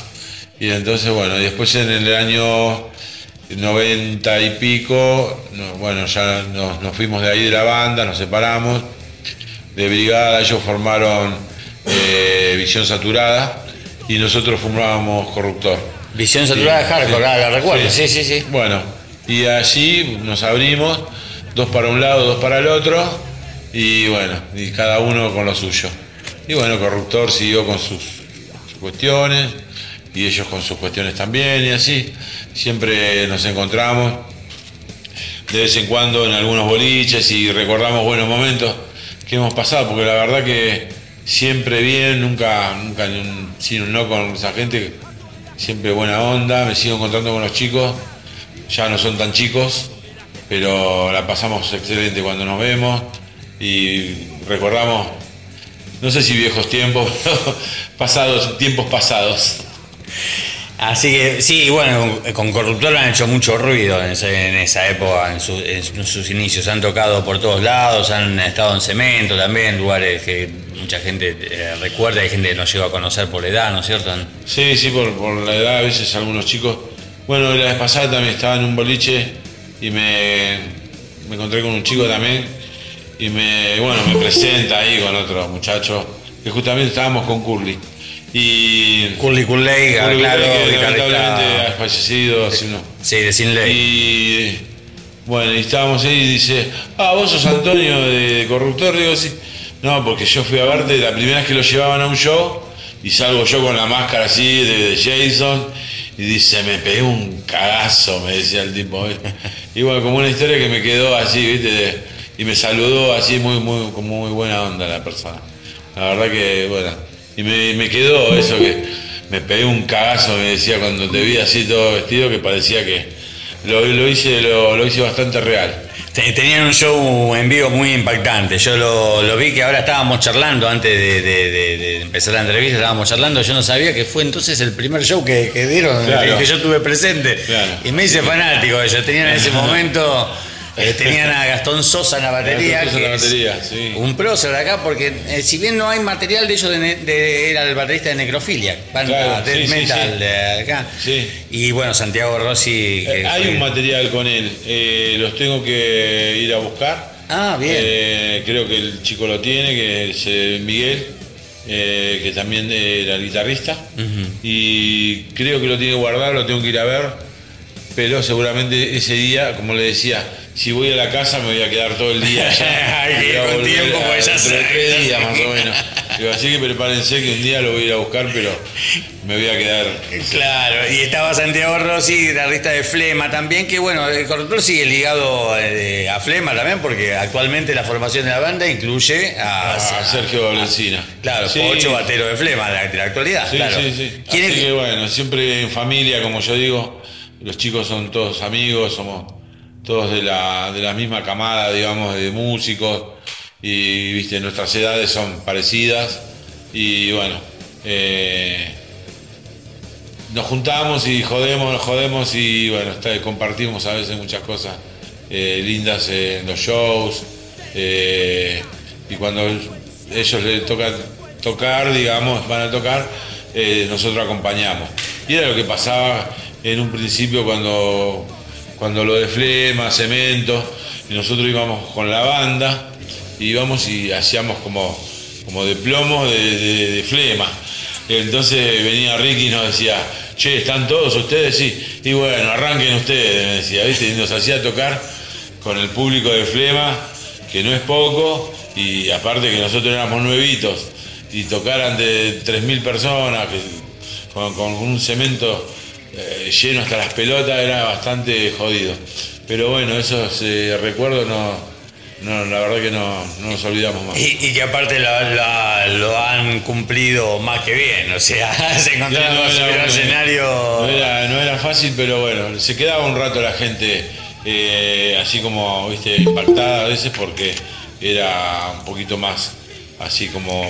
Y entonces, bueno, después en el año 90 y pico, bueno, ya nos, fuimos de ahí de la banda, nos separamos. De brigada ellos formaron eh, Visión Saturada y nosotros formábamos Corruptor. Visión Saturada de Hardcore, la recuerdo, sí, sí, sí. Bueno, y allí nos abrimos, dos para un lado, dos para el otro, y bueno, y cada uno con lo suyo. Y bueno, Corruptor siguió con sus cuestiones, y ellos con sus cuestiones también, y así siempre nos encontramos de vez en cuando en algunos boliches y recordamos buenos momentos que hemos pasado, porque la verdad que siempre bien, nunca, nunca sin un no con esa gente, siempre buena onda, me sigo encontrando con los chicos, ya no son tan chicos, pero la pasamos excelente cuando nos vemos y recordamos, no sé si viejos tiempos, pasados, tiempos pasados. Así que sí, bueno, con Corruptor han hecho mucho ruido en, esa época, en, sus inicios. Han tocado por todos lados, han estado en cemento también, lugares que mucha gente eh, recuerda, hay gente que no llegó a conocer por la edad, ¿no es cierto? Sí, sí, por, la edad, a veces algunos chicos. Bueno, la vez pasada también estaba en un boliche y me, me encontré con un chico también y me, bueno, me presenta ahí con otro muchacho que justamente estábamos con Curly. Y. Curley, claro, que lamentablemente ha fallecido hace. Sí, de Sin Ley. Y. Bueno, y estábamos ahí y dice, ah, vos sos Antonio de, Corruptor. Digo, sí. No, porque yo fui a verte la primera vez que lo llevaban a un show y salgo yo con la máscara así de, Jason y dice, me pegué un cagazo, me decía el tipo. Y bueno, como una historia que me quedó así, ¿viste? y me saludó así muy, muy, como muy buena onda la persona. La verdad que, bueno, y me, quedó eso que me pegué un cagazo, me decía cuando te vi así todo vestido, que parecía que lo, hice, lo, hice bastante real. Tenían un show en vivo muy impactante. Yo lo, vi que ahora estábamos charlando antes de, empezar la entrevista, estábamos charlando. Yo no sabía que fue entonces el primer show que, dieron, que, yo tuve presente. Y me hice fanático de ellos. Tenían en ese momento eh, tenían a Gastón Sosa en la batería. Un prócer acá, porque eh, si bien no hay material de ellos, de, era el baterista de Necrofilia, banda metal de acá. Y bueno, Santiago Rossi. Eh, hay un material con él, los tengo que ir a buscar. Ah, bien. creo que el chico lo tiene, que es Miguel. que también era guitarrista y creo que lo tiene guardado, lo tengo que ir a ver, pero seguramente ese día, como le decía, si voy a la casa me voy a quedar todo el día allá. con tiempo, pues ya tres días más o menos. así que prepárense que un día lo voy a ir a buscar, pero me voy a quedar. Claro, y estaba Santiago Rossi, guitarrista de Flema también, que bueno, el corrector sigue ligado eh, a Flema también, porque actualmente la formación de la banda incluye a, Sergio Valencina. Claro, ocho bateros de Flema de la, actualidad. Sí, claro. sí, sí. Así que bueno, siempre en familia, como yo digo, los chicos son todos amigos, somos todos de la, de la misma camada, digamos, de músicos, y viste, nuestras edades son parecidas, y bueno, eh, nos juntamos y jodemos, jodemos, y bueno, compartimos a veces muchas cosas eh, lindas en los shows, eh, y cuando ellos les toca tocar, digamos, van a tocar, nosotros acompañamos. Y era lo que pasaba en un principio cuando cuando lo de flema, cemento, y nosotros íbamos con la banda, íbamos y hacíamos como, como de plomo de, flema. Entonces venía Ricky y nos decía, che, ¿están todos ustedes? Sí. Y bueno, arranquen ustedes, me decía, ¿viste? Y nos hacía tocar con el público de Flema, que no es poco, y aparte que nosotros éramos nuevitos, y tocar ante 3.000 personas, con, un cemento eh, lleno hasta las pelotas, era bastante jodido. Pero bueno, esos eh, recuerdos no, no, la verdad que no, no nos olvidamos más. Y, que aparte lo, han cumplido más que bien, o sea, se encontraron en el escenario. No era, no era, fácil, pero bueno, se quedaba un rato la gente eh, así como, viste, impactada a veces porque era un poquito más así como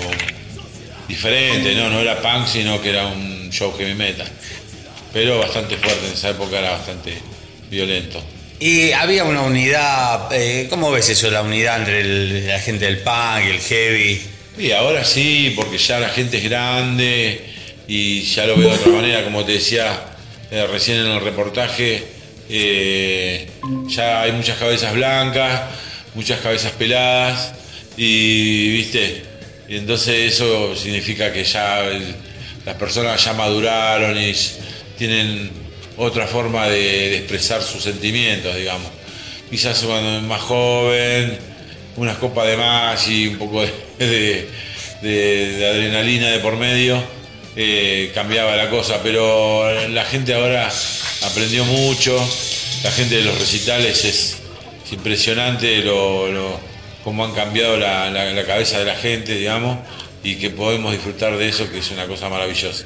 diferente, ¿no? No era punk, sino que era un show heavy metal pero bastante fuerte, en esa época era bastante violento. Y había una unidad, eh, ¿cómo ves eso, la unidad entre la gente del punk y el heavy? Y ahora sí, porque ya la gente es grande y ya lo veo de otra manera, como te decía eh, recién en el reportaje, eh, ya hay muchas cabezas blancas, muchas cabezas peladas y, viste, y entonces eso significa que ya las personas ya maduraron y tienen otra forma de, expresar sus sentimientos, digamos. Quizás cuando es más joven, unas copas de más y un poco de, adrenalina de por medio, eh, cambiaba la cosa, pero la gente ahora aprendió mucho, la gente de los recitales es, impresionante lo, cómo han cambiado la, la cabeza de la gente, digamos, y que podemos disfrutar de eso, que es una cosa maravillosa.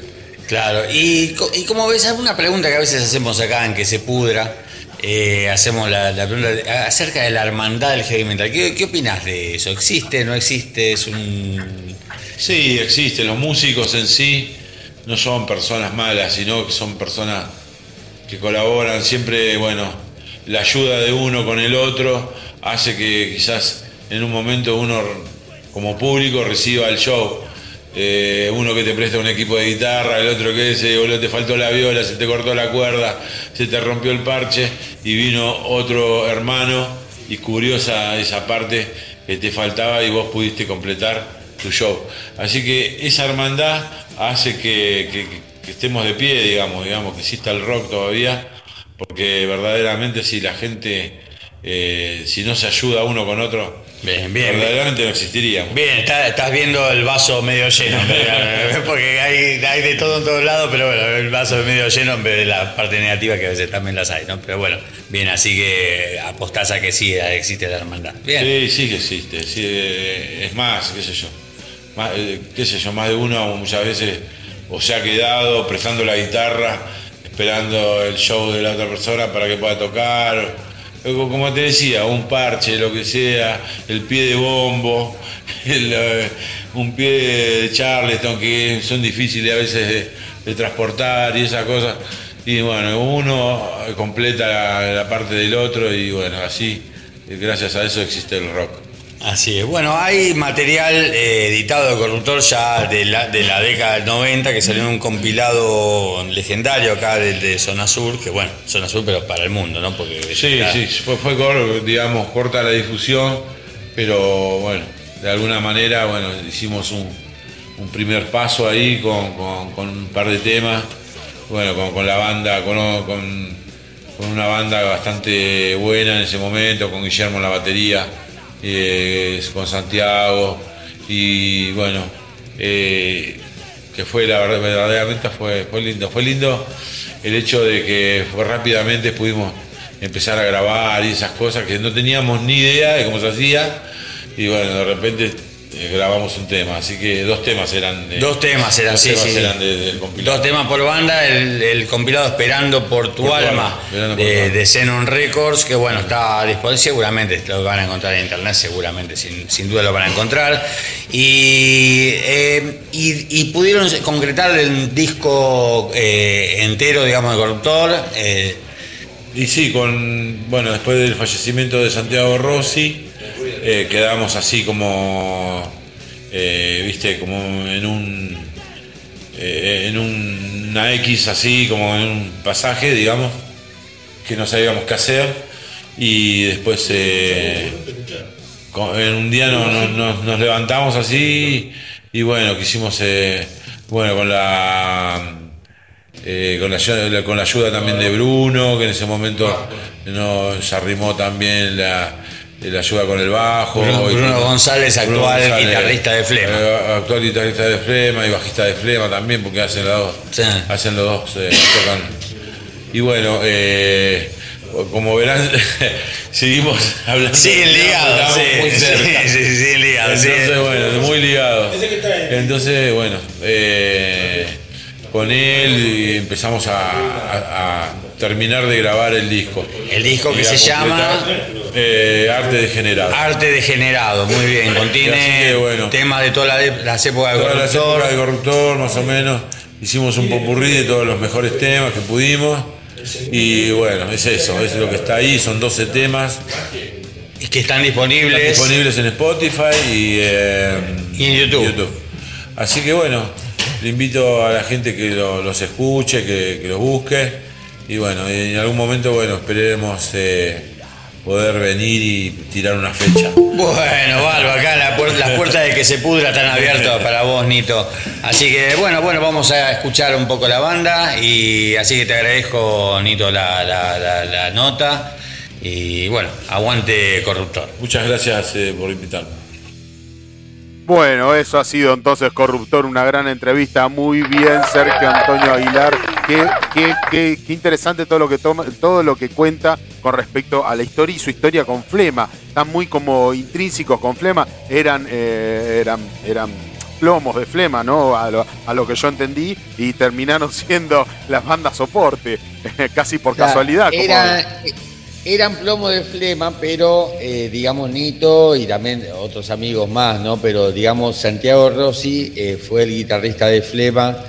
Claro, y, como ves, alguna pregunta que a veces hacemos acá en que se pudra, eh, hacemos la, pregunta acerca de la hermandad del heavy metal. ¿Qué, ¿Qué opinas de eso? ¿Existe, no existe? ¿Es un...? Sí, existe. Los músicos en sí no son personas malas, sino que son personas que colaboran. Siempre, bueno, la ayuda de uno con el otro hace que quizás en un momento uno como público reciba el show eh, uno que te presta un equipo de guitarra, el otro que dice, boludo, te faltó la viola, se te cortó la cuerda, se te rompió el parche, y vino otro hermano y cubrió esa, parte que te faltaba y vos pudiste completar su show. Así que esa hermandad hace que, estemos de pie, digamos, digamos, que exista el rock todavía, porque verdaderamente si la gente, eh, si no se ayuda uno con otro, Bien, bien. Verdaderamente no existiría. Bien, estás viendo el vaso medio lleno, porque hay, de todo en todos lados, pero bueno, el vaso medio lleno en vez de la parte negativa que a veces también las hay, ¿no? Pero bueno, bien, así que apostás a que sí existe la hermandad. Bien. Sí, sí que existe. Sí, es más, qué sé yo. Más, eh, qué sé yo, más de uno muchas veces o se ha quedado prestando la guitarra, esperando el show de la otra persona para que pueda tocar como te decía, un parche, lo que sea, el pie de bombo, eh, un pie de Charleston que son difíciles a veces de, transportar y esas cosas. Y bueno, uno completa la, parte del otro y bueno, así, gracias a eso existe el rock. Así es. Bueno, hay material eh, editado de Corruptor ya de la, de la década del 90 que salió en un compilado legendario acá de, Zona Sur, que bueno, Zona Sur pero para el mundo, ¿no? Porque sí, sí, fue, fue, digamos, corta la difusión, pero bueno, de alguna manera, bueno, hicimos un, un primer paso ahí con, con, un par de temas, bueno, con, con la banda, con, con, una banda bastante buena en ese momento, con Guillermo en la batería eh, con Santiago y bueno, eh, que fue la verdad, verdaderamente fue, fue lindo, fue lindo el hecho de que rápidamente pudimos empezar a grabar y esas cosas que no teníamos ni idea de cómo se hacía y bueno, de repente eh, grabamos un tema, así que dos temas eran. dos temas eran, sí, sí. del compilado. Dos temas por banda, el, compilado Esperando por tu alma, de, de Records, que bueno, está disponible, seguramente lo van a encontrar en internet, seguramente, sin, duda lo van a encontrar. Y, eh, y, pudieron concretar el disco eh, entero, digamos, de Corruptor. y sí, con, bueno, después del fallecimiento de Santiago Rossi. Eh, quedamos así como, eh, viste, como en un, eh, en una X así, como en un pasaje, digamos, que no sabíamos qué hacer. Y después en un día nos levantamos así y bueno, quisimos, bueno, con la... con, la, con la ayuda también de Bruno, que en ese momento nos arrimó también la, la ayuda con el bajo. Bruno, González, actual guitarrista de Flema. Eh, actual guitarrista de Flema y bajista de Flema también, porque hacen los dos. Hacen los dos, eh, tocan. Y bueno, eh, como verán, seguimos hablando. Siguen ligados, sí, muy cerca. sí, sí, sí, ligados. Entonces, bueno, muy ligados. Entonces, bueno, con él empezamos a terminar de grabar el disco. El disco que se llama eh, Arte Degenerado. Arte Degenerado, muy bien. Contiene temas de todas las épocas de Corruptor. Las épocas de Corruptor, más o menos. Hicimos un popurrí de todos los mejores temas que pudimos. Y bueno, es eso, es lo que está ahí, son 12 temas. Y que están disponibles. disponibles en Spotify y, en YouTube. Así que bueno, le invito a la gente que los escuche, que, que los busque y bueno, en algún momento, bueno, esperemos eh, poder venir y tirar una fecha. Bueno, Valvo, acá las puertas de que se pudra están abiertas para vos, Nito. Así que bueno, bueno, vamos a escuchar un poco la banda y así que te agradezco, Nito, la, nota. Y bueno, aguante corruptor. Muchas gracias eh, por invitarme. Bueno, eso ha sido entonces Corruptor, una gran entrevista, muy bien Sergio Antonio Aguilar, qué, qué, interesante todo lo que toma, todo lo que cuenta con respecto a la historia y su historia con Flema, están muy como intrínsecos con Flema, eran, eh, eran, eran plomos de Flema, ¿no? A lo, que yo entendí, y terminaron siendo las bandas soporte, casi por casualidad. Era, eran plomo de flema, pero eh, digamos Nito y también otros amigos más, ¿no? Pero digamos Santiago Rossi eh, fue el guitarrista de flema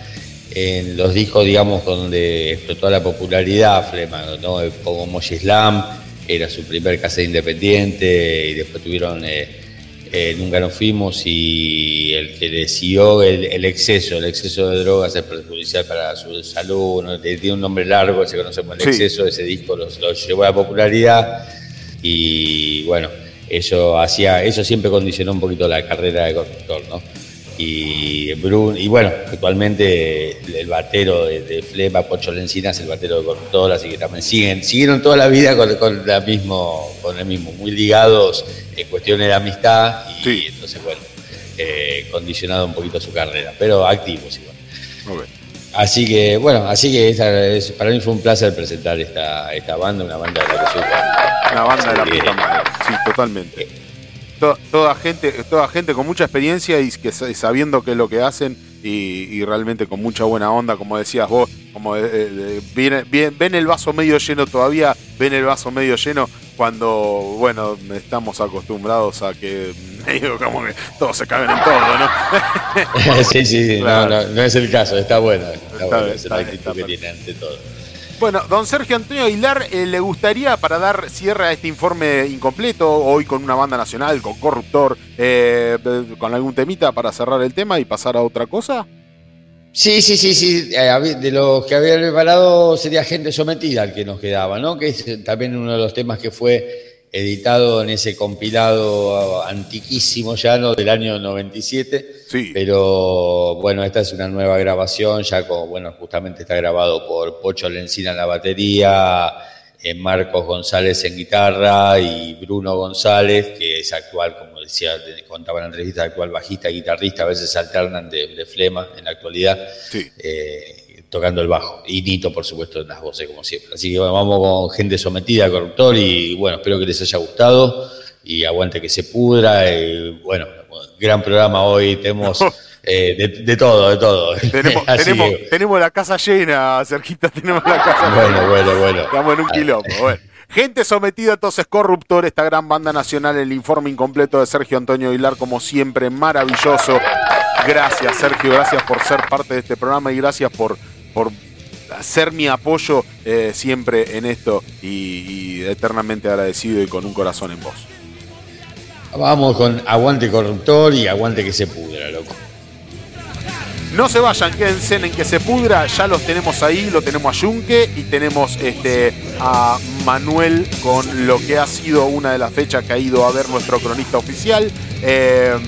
en los discos, digamos, donde explotó la popularidad flema, ¿no? Como Slam era su primer casa independiente y después tuvieron eh, eh, nunca nos fuimos y el que decidió el, exceso, el exceso de drogas es perjudicial para su salud, tiene un nombre largo, se conoce como el exceso, ese disco los, llevó a la popularidad y bueno, eso hacía, eso siempre condicionó un poquito la carrera de conductor, ¿no? Y, y bueno, actualmente el batero de, Flema, Pocho Lencina, es el batero de conductor, así que también siguen, siguieron toda la vida con, la mismo, con el mismo, muy ligados en cuestiones de amistad y entonces, bueno, eh, condicionado un poquito su carrera, pero activos igual. Muy bien. Así que, bueno, así que para mí fue un placer presentar esta, esta banda, una banda de la que Una banda de la puta madre, sí, totalmente. Toda, gente, toda gente con mucha experiencia y que sabiendo qué es lo que hacen y, realmente con mucha buena onda, como decías vos, como ven el vaso medio lleno todavía, ven el vaso medio lleno cuando, bueno, estamos acostumbrados a que medio como que todos se cagan en todo, ¿no? sí, sí, no, no, es el caso, está bueno, está, bueno, es la actitud que tiene ante todo. Bueno, don Sergio Antonio Aguilar, eh, ¿le gustaría para dar cierre a este informe incompleto, hoy con una banda nacional, con Corruptor, eh, con algún temita para cerrar el tema y pasar a otra cosa? Sí, sí, sí, sí. Eh, de los que había preparado sería Gente Sometida el que nos quedaba, ¿no? Que es también uno de los temas que fue editado en ese compilado antiquísimo ya, ¿no? Del año 97. Sí. Pero bueno, esta es una nueva grabación, ya como, bueno, justamente está grabado por Pocho Lencina en la batería, eh, Marcos González en guitarra y Bruno González, que es actual, como decía, contaba en la entrevista, actual bajista y guitarrista, a veces alternan de, flema en la actualidad. Sí. Eh, tocando el bajo. Y Nito, por supuesto, en las voces, como siempre. Así que vamos con gente sometida, corruptor, y bueno, espero que les haya gustado y aguante que se pudra. Y, bueno, gran programa hoy, tenemos eh, de, todo, de todo. Tenemos, la casa llena, cerquita tenemos la casa Bueno, bueno, bueno. Estamos en un quilombo, bueno. Gente sometida, entonces Corruptor, esta gran banda nacional, el informe incompleto de Sergio Antonio Aguilar, como siempre, maravilloso. Gracias, Sergio, gracias por ser parte de este programa y gracias por por hacer mi apoyo eh, siempre en esto y, eternamente agradecido y con un corazón en vos. Vamos con aguante corruptor y aguante que se pudra, loco. No se vayan, quédense en que se pudra, ya los tenemos ahí, lo tenemos a Yunque y tenemos este, a Manuel con lo que ha sido una de las fechas que ha ido a ver nuestro cronista oficial. Eh,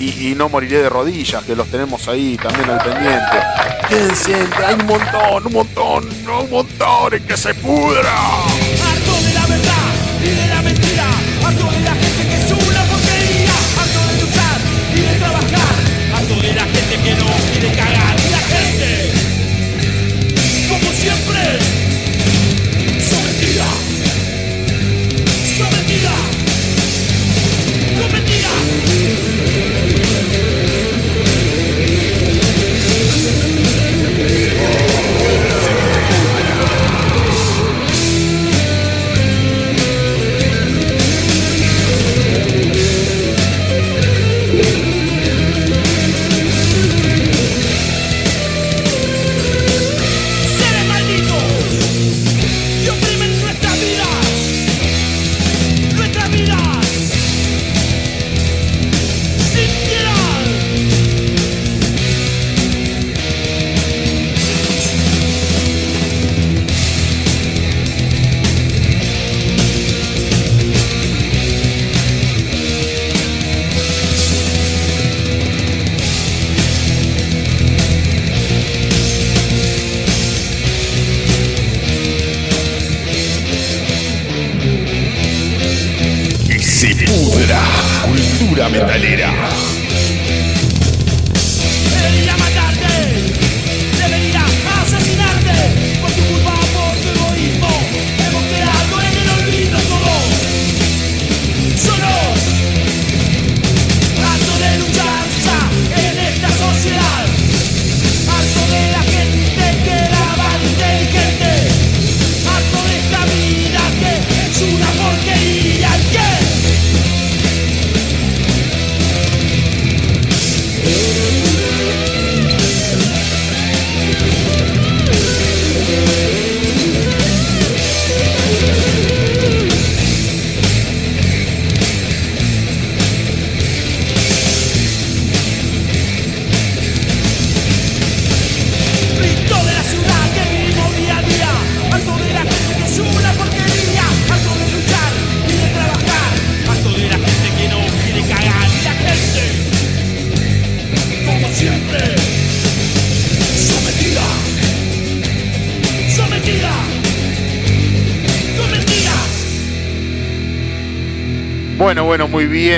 y, no moriré de rodillas, que los tenemos ahí también al pendiente. Quédense, hay un montón, un montón, un montón en que se pudra. De la verdad y de la mentira,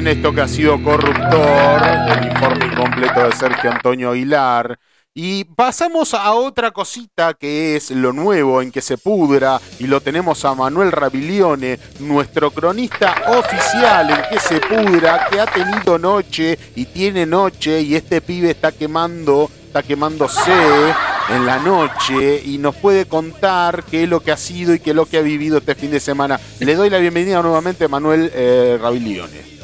bien esto que ha sido Corruptor, el informe incompleto de Sergio Antonio Aguilar. Y pasamos a otra cosita que es lo nuevo en que se pudra y lo tenemos a Manuel Rabilione, nuestro cronista oficial en que se pudra, que ha tenido noche y tiene noche y este pibe está quemando, está quemándose en la noche y nos puede contar qué es lo que ha sido y qué es lo que ha vivido este fin de semana. Le doy la bienvenida nuevamente a Manuel eh, Rabilione.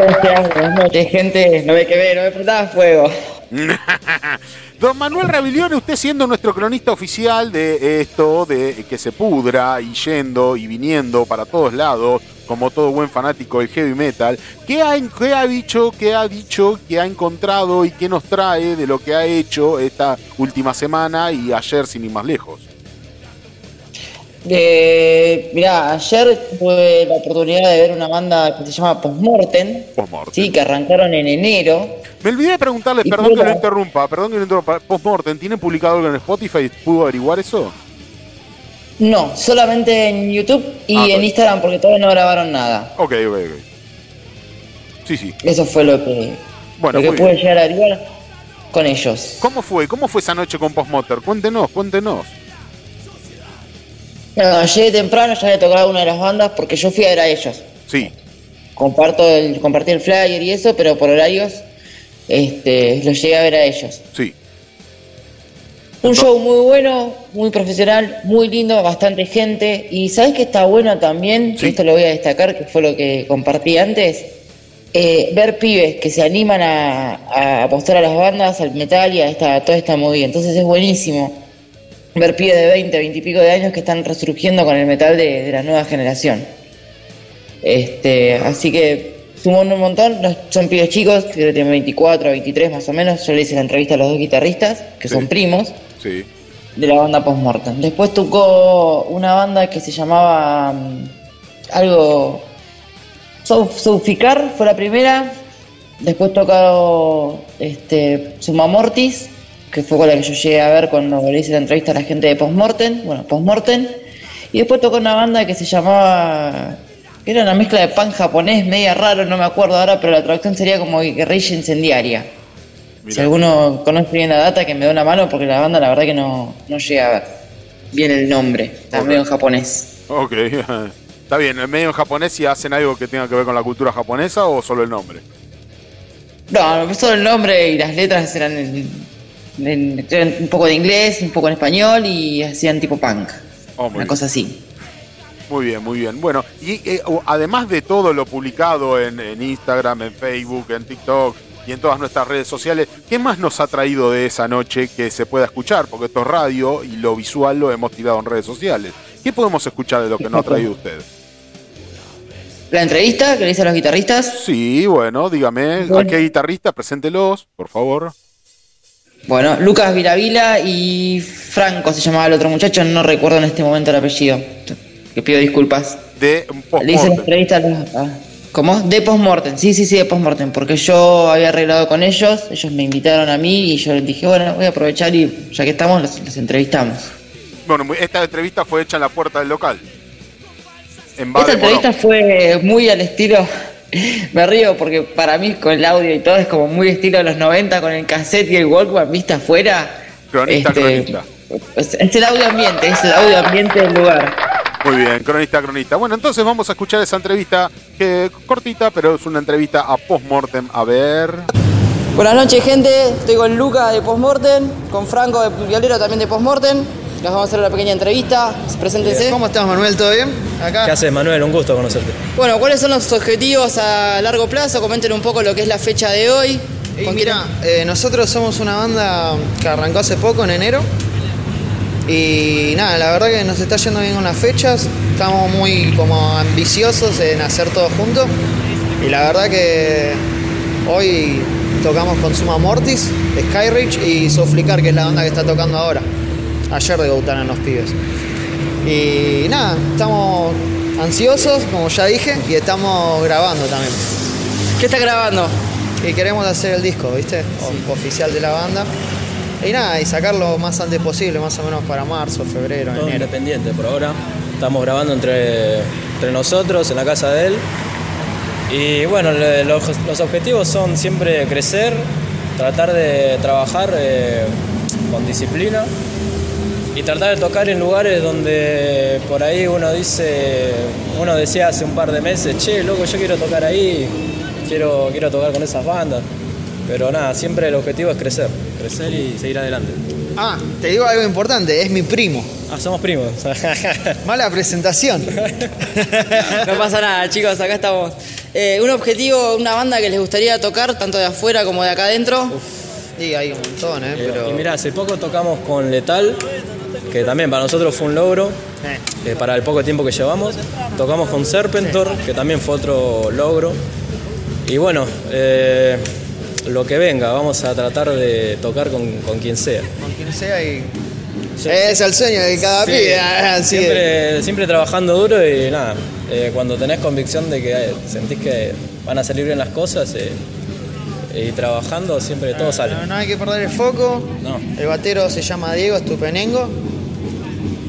Buenas gente. No ve que ver, no me prestaba fuego. Don Manuel Rabilione, usted siendo nuestro cronista oficial de esto, de que se pudra y yendo y viniendo para todos lados, como todo buen fanático del heavy metal, ¿qué ha, qué ha dicho, qué ha dicho, qué ha encontrado y qué nos trae de lo que ha hecho esta última semana y ayer sin ir más lejos? Eh, mirá, ayer tuve la oportunidad de ver una banda que se llama Postmortem, sí, que arrancaron en enero. Me olvidé de preguntarle, perdón que lo interrumpa, perdón que lo interrumpa. Postmortem, ¿tienen publicado algo en Spotify? ¿Pudo averiguar eso? No, solamente en YouTube y ah, en Instagram porque todavía no grabaron nada. Ok, ok, ok. Sí, sí. Eso fue lo que, bueno, lo que pude llegar a averiguar con ellos. ¿Cómo fue? ¿Cómo fue esa noche con Postmortem? Cuéntenos, cuéntenos. No, llegué temprano, ya había tocado una de las bandas porque yo fui a ver a ellos. Sí. Comparto el, compartí el flyer y eso, pero por horarios este, los llegué a ver a ellos. Sí. Un show muy bueno, muy profesional, muy lindo, bastante gente. Y ¿sabes que está bueno también? Esto lo voy a destacar, que fue lo que compartí antes. Eh, ver pibes que se animan a, apostar a las bandas, al metal y a esta, toda esta movida. Entonces es buenísimo ver pibes de 20, 20 y pico de años que están resurgiendo con el metal de, la nueva generación. Este, así que sumó un montón, son pibes chicos, que tienen 24, 23 más o menos. Yo le hice la entrevista a los dos guitarristas, que son primos, de la banda Postmortem. Después tocó una banda que se llamaba mm, algo. Souficar fue la primera. Después tocó este, Sumamortis, que fue con la que yo llegué a ver cuando le hice la entrevista a la gente de Postmortem, bueno, Postmortem, y después tocó una banda que se llamaba, que era una mezcla de pan japonés, media raro, no me acuerdo ahora, pero la traducción sería como guerrilla incendiaria. Si alguno conoce bien la data, que me dé una mano, porque la banda la verdad que no, no llega a ver bien el nombre, está medio en japonés. Ok, está bien, ¿en medio en japonés si hacen algo que tenga que ver con la cultura japonesa o solo el nombre? No, solo el nombre y las letras eran un poco de inglés, un poco en español y hacían tipo punk. Oh, una cosa así. Muy bien, muy bien. Bueno, y eh, además de todo lo publicado en, Instagram, en Facebook, en TikTok y en todas nuestras redes sociales, ¿qué más nos ha traído de esa noche que se pueda escuchar? Porque esto es radio y lo visual lo hemos tirado en redes sociales. ¿Qué podemos escuchar de lo que nos ha traído usted? ¿La entrevista que le hice a los guitarristas? Sí, bueno, dígame, ¿a qué guitarrista? Preséntelos, por favor. Bueno, Lucas Viravila y Franco se llamaba el otro muchacho, no recuerdo en este momento el apellido. Que pido disculpas. De Le hice la entrevista ¿Cómo? De postmortem, sí, sí, sí, de postmortem, porque yo había arreglado con ellos, ellos me invitaron a mí y yo les dije, bueno, voy a aprovechar y ya que estamos, los, entrevistamos. Bueno, esta entrevista fue hecha en la puerta del local. esta entrevista fue muy al estilo Me río porque para mí con el audio y todo es como muy estilo de los 90 con el cassette y el Walkman vista afuera. Cronista, este, cronista. Es, el audio ambiente, es el audio ambiente del lugar. Muy bien, cronista, cronista. Bueno, entonces vamos a escuchar esa entrevista que cortita, pero es una entrevista a Postmortem. A ver. Buenas noches, gente. Estoy con Luca de Postmortem, con Franco de Violero también de Postmortem. Les vamos a hacer una pequeña entrevista. Preséntense. ¿Cómo estás, Manuel? ¿Todo bien? Acá. ¿Qué haces, Manuel? Un gusto conocerte. Bueno, ¿cuáles son los objetivos a largo plazo? Comenten un poco lo que es la fecha de hoy. mira, eh, nosotros somos una banda que arrancó hace poco, en enero. Y nada, la verdad que nos está yendo bien con las fechas. Estamos muy como ambiciosos en hacer todo juntos. Y la verdad que hoy tocamos con Suma Mortis, Skyreach y Soflicar, que es la banda que está tocando ahora. Ayer debutaron los pibes. Y nada, estamos ansiosos, como ya dije, y estamos grabando también. ¿Qué está grabando? Y queremos hacer el disco, ¿viste? oficial de la banda. Y nada, y sacarlo más antes posible, más o menos para marzo, febrero, Todo independiente por ahora. Estamos grabando entre entre nosotros, en la casa de él. Y bueno, los, objetivos son siempre crecer, tratar de trabajar eh, con disciplina y tratar de tocar en lugares donde por ahí uno dice, uno decía hace un par de meses, che, loco, yo quiero tocar ahí, quiero, quiero tocar con esas bandas. Pero nada, siempre el objetivo es crecer, crecer y seguir adelante. Ah, te digo algo importante, es mi primo. Ah, somos primos. Mala presentación. no pasa nada, chicos, acá estamos. Eh, un objetivo, una banda que les gustaría tocar, tanto de afuera como de acá adentro. Sí, hay un montón, ¿eh? Pero... Y mira, hace poco tocamos con Letal, que también para nosotros fue un logro, eh, para el poco tiempo que llevamos. Tocamos con Serpentor, que también fue otro logro. Y bueno, eh, lo que venga, vamos a tratar de tocar con, quien sea. Con quien sea y es el sueño de cada pibe. Ah, siempre, siempre trabajando duro y nada, eh, cuando tenés convicción de que eh, sentís que van a salir bien las cosas eh, y trabajando, siempre todo sale. No, hay que perder el foco. El batero se llama Diego Estupenengo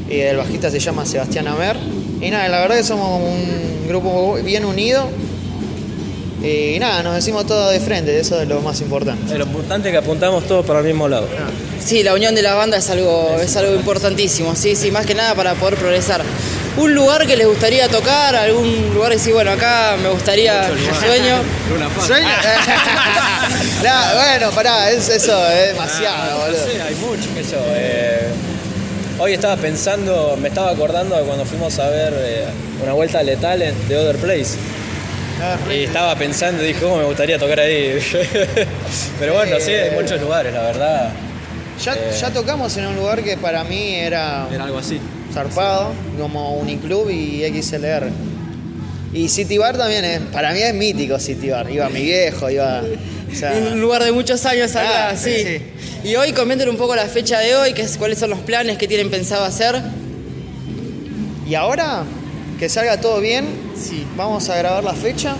y el bajista se llama Sebastián Amer. Y nada, la verdad que somos un grupo bien unido y nada, nos decimos todo de frente, eso es lo más importante. lo importante es que apuntamos todos para el mismo lado. Sí, la unión de la banda es algo, es algo importantísimo, sí, sí, más que nada para poder progresar. ¿Un lugar que les gustaría tocar? ¿Algún lugar que sí, bueno, acá me gustaría, sueño? ¿Sueño? bueno, pará, eso es demasiado, ah, boludo. hay mucho que eso. Eh, hoy estaba pensando, me estaba acordando de cuando fuimos a ver eh, una vuelta letal de Other Place y estaba pensando, dije, ¿cómo me gustaría tocar ahí? Pero bueno, sí, hay muchos lugares, la verdad. Ya, eh, ya tocamos en un lugar que para mí era. Era algo así. Zarpado, como Uniclub y XLR. Y City Bar también es, para mí es mítico City Bar. Iba mi viejo, iba. un lugar de muchos años acá, ah, sí. Y hoy comenten un poco la fecha de hoy, que es, cuáles son los planes que tienen pensado hacer. Y ahora, que salga todo bien, sí. vamos a grabar la fecha.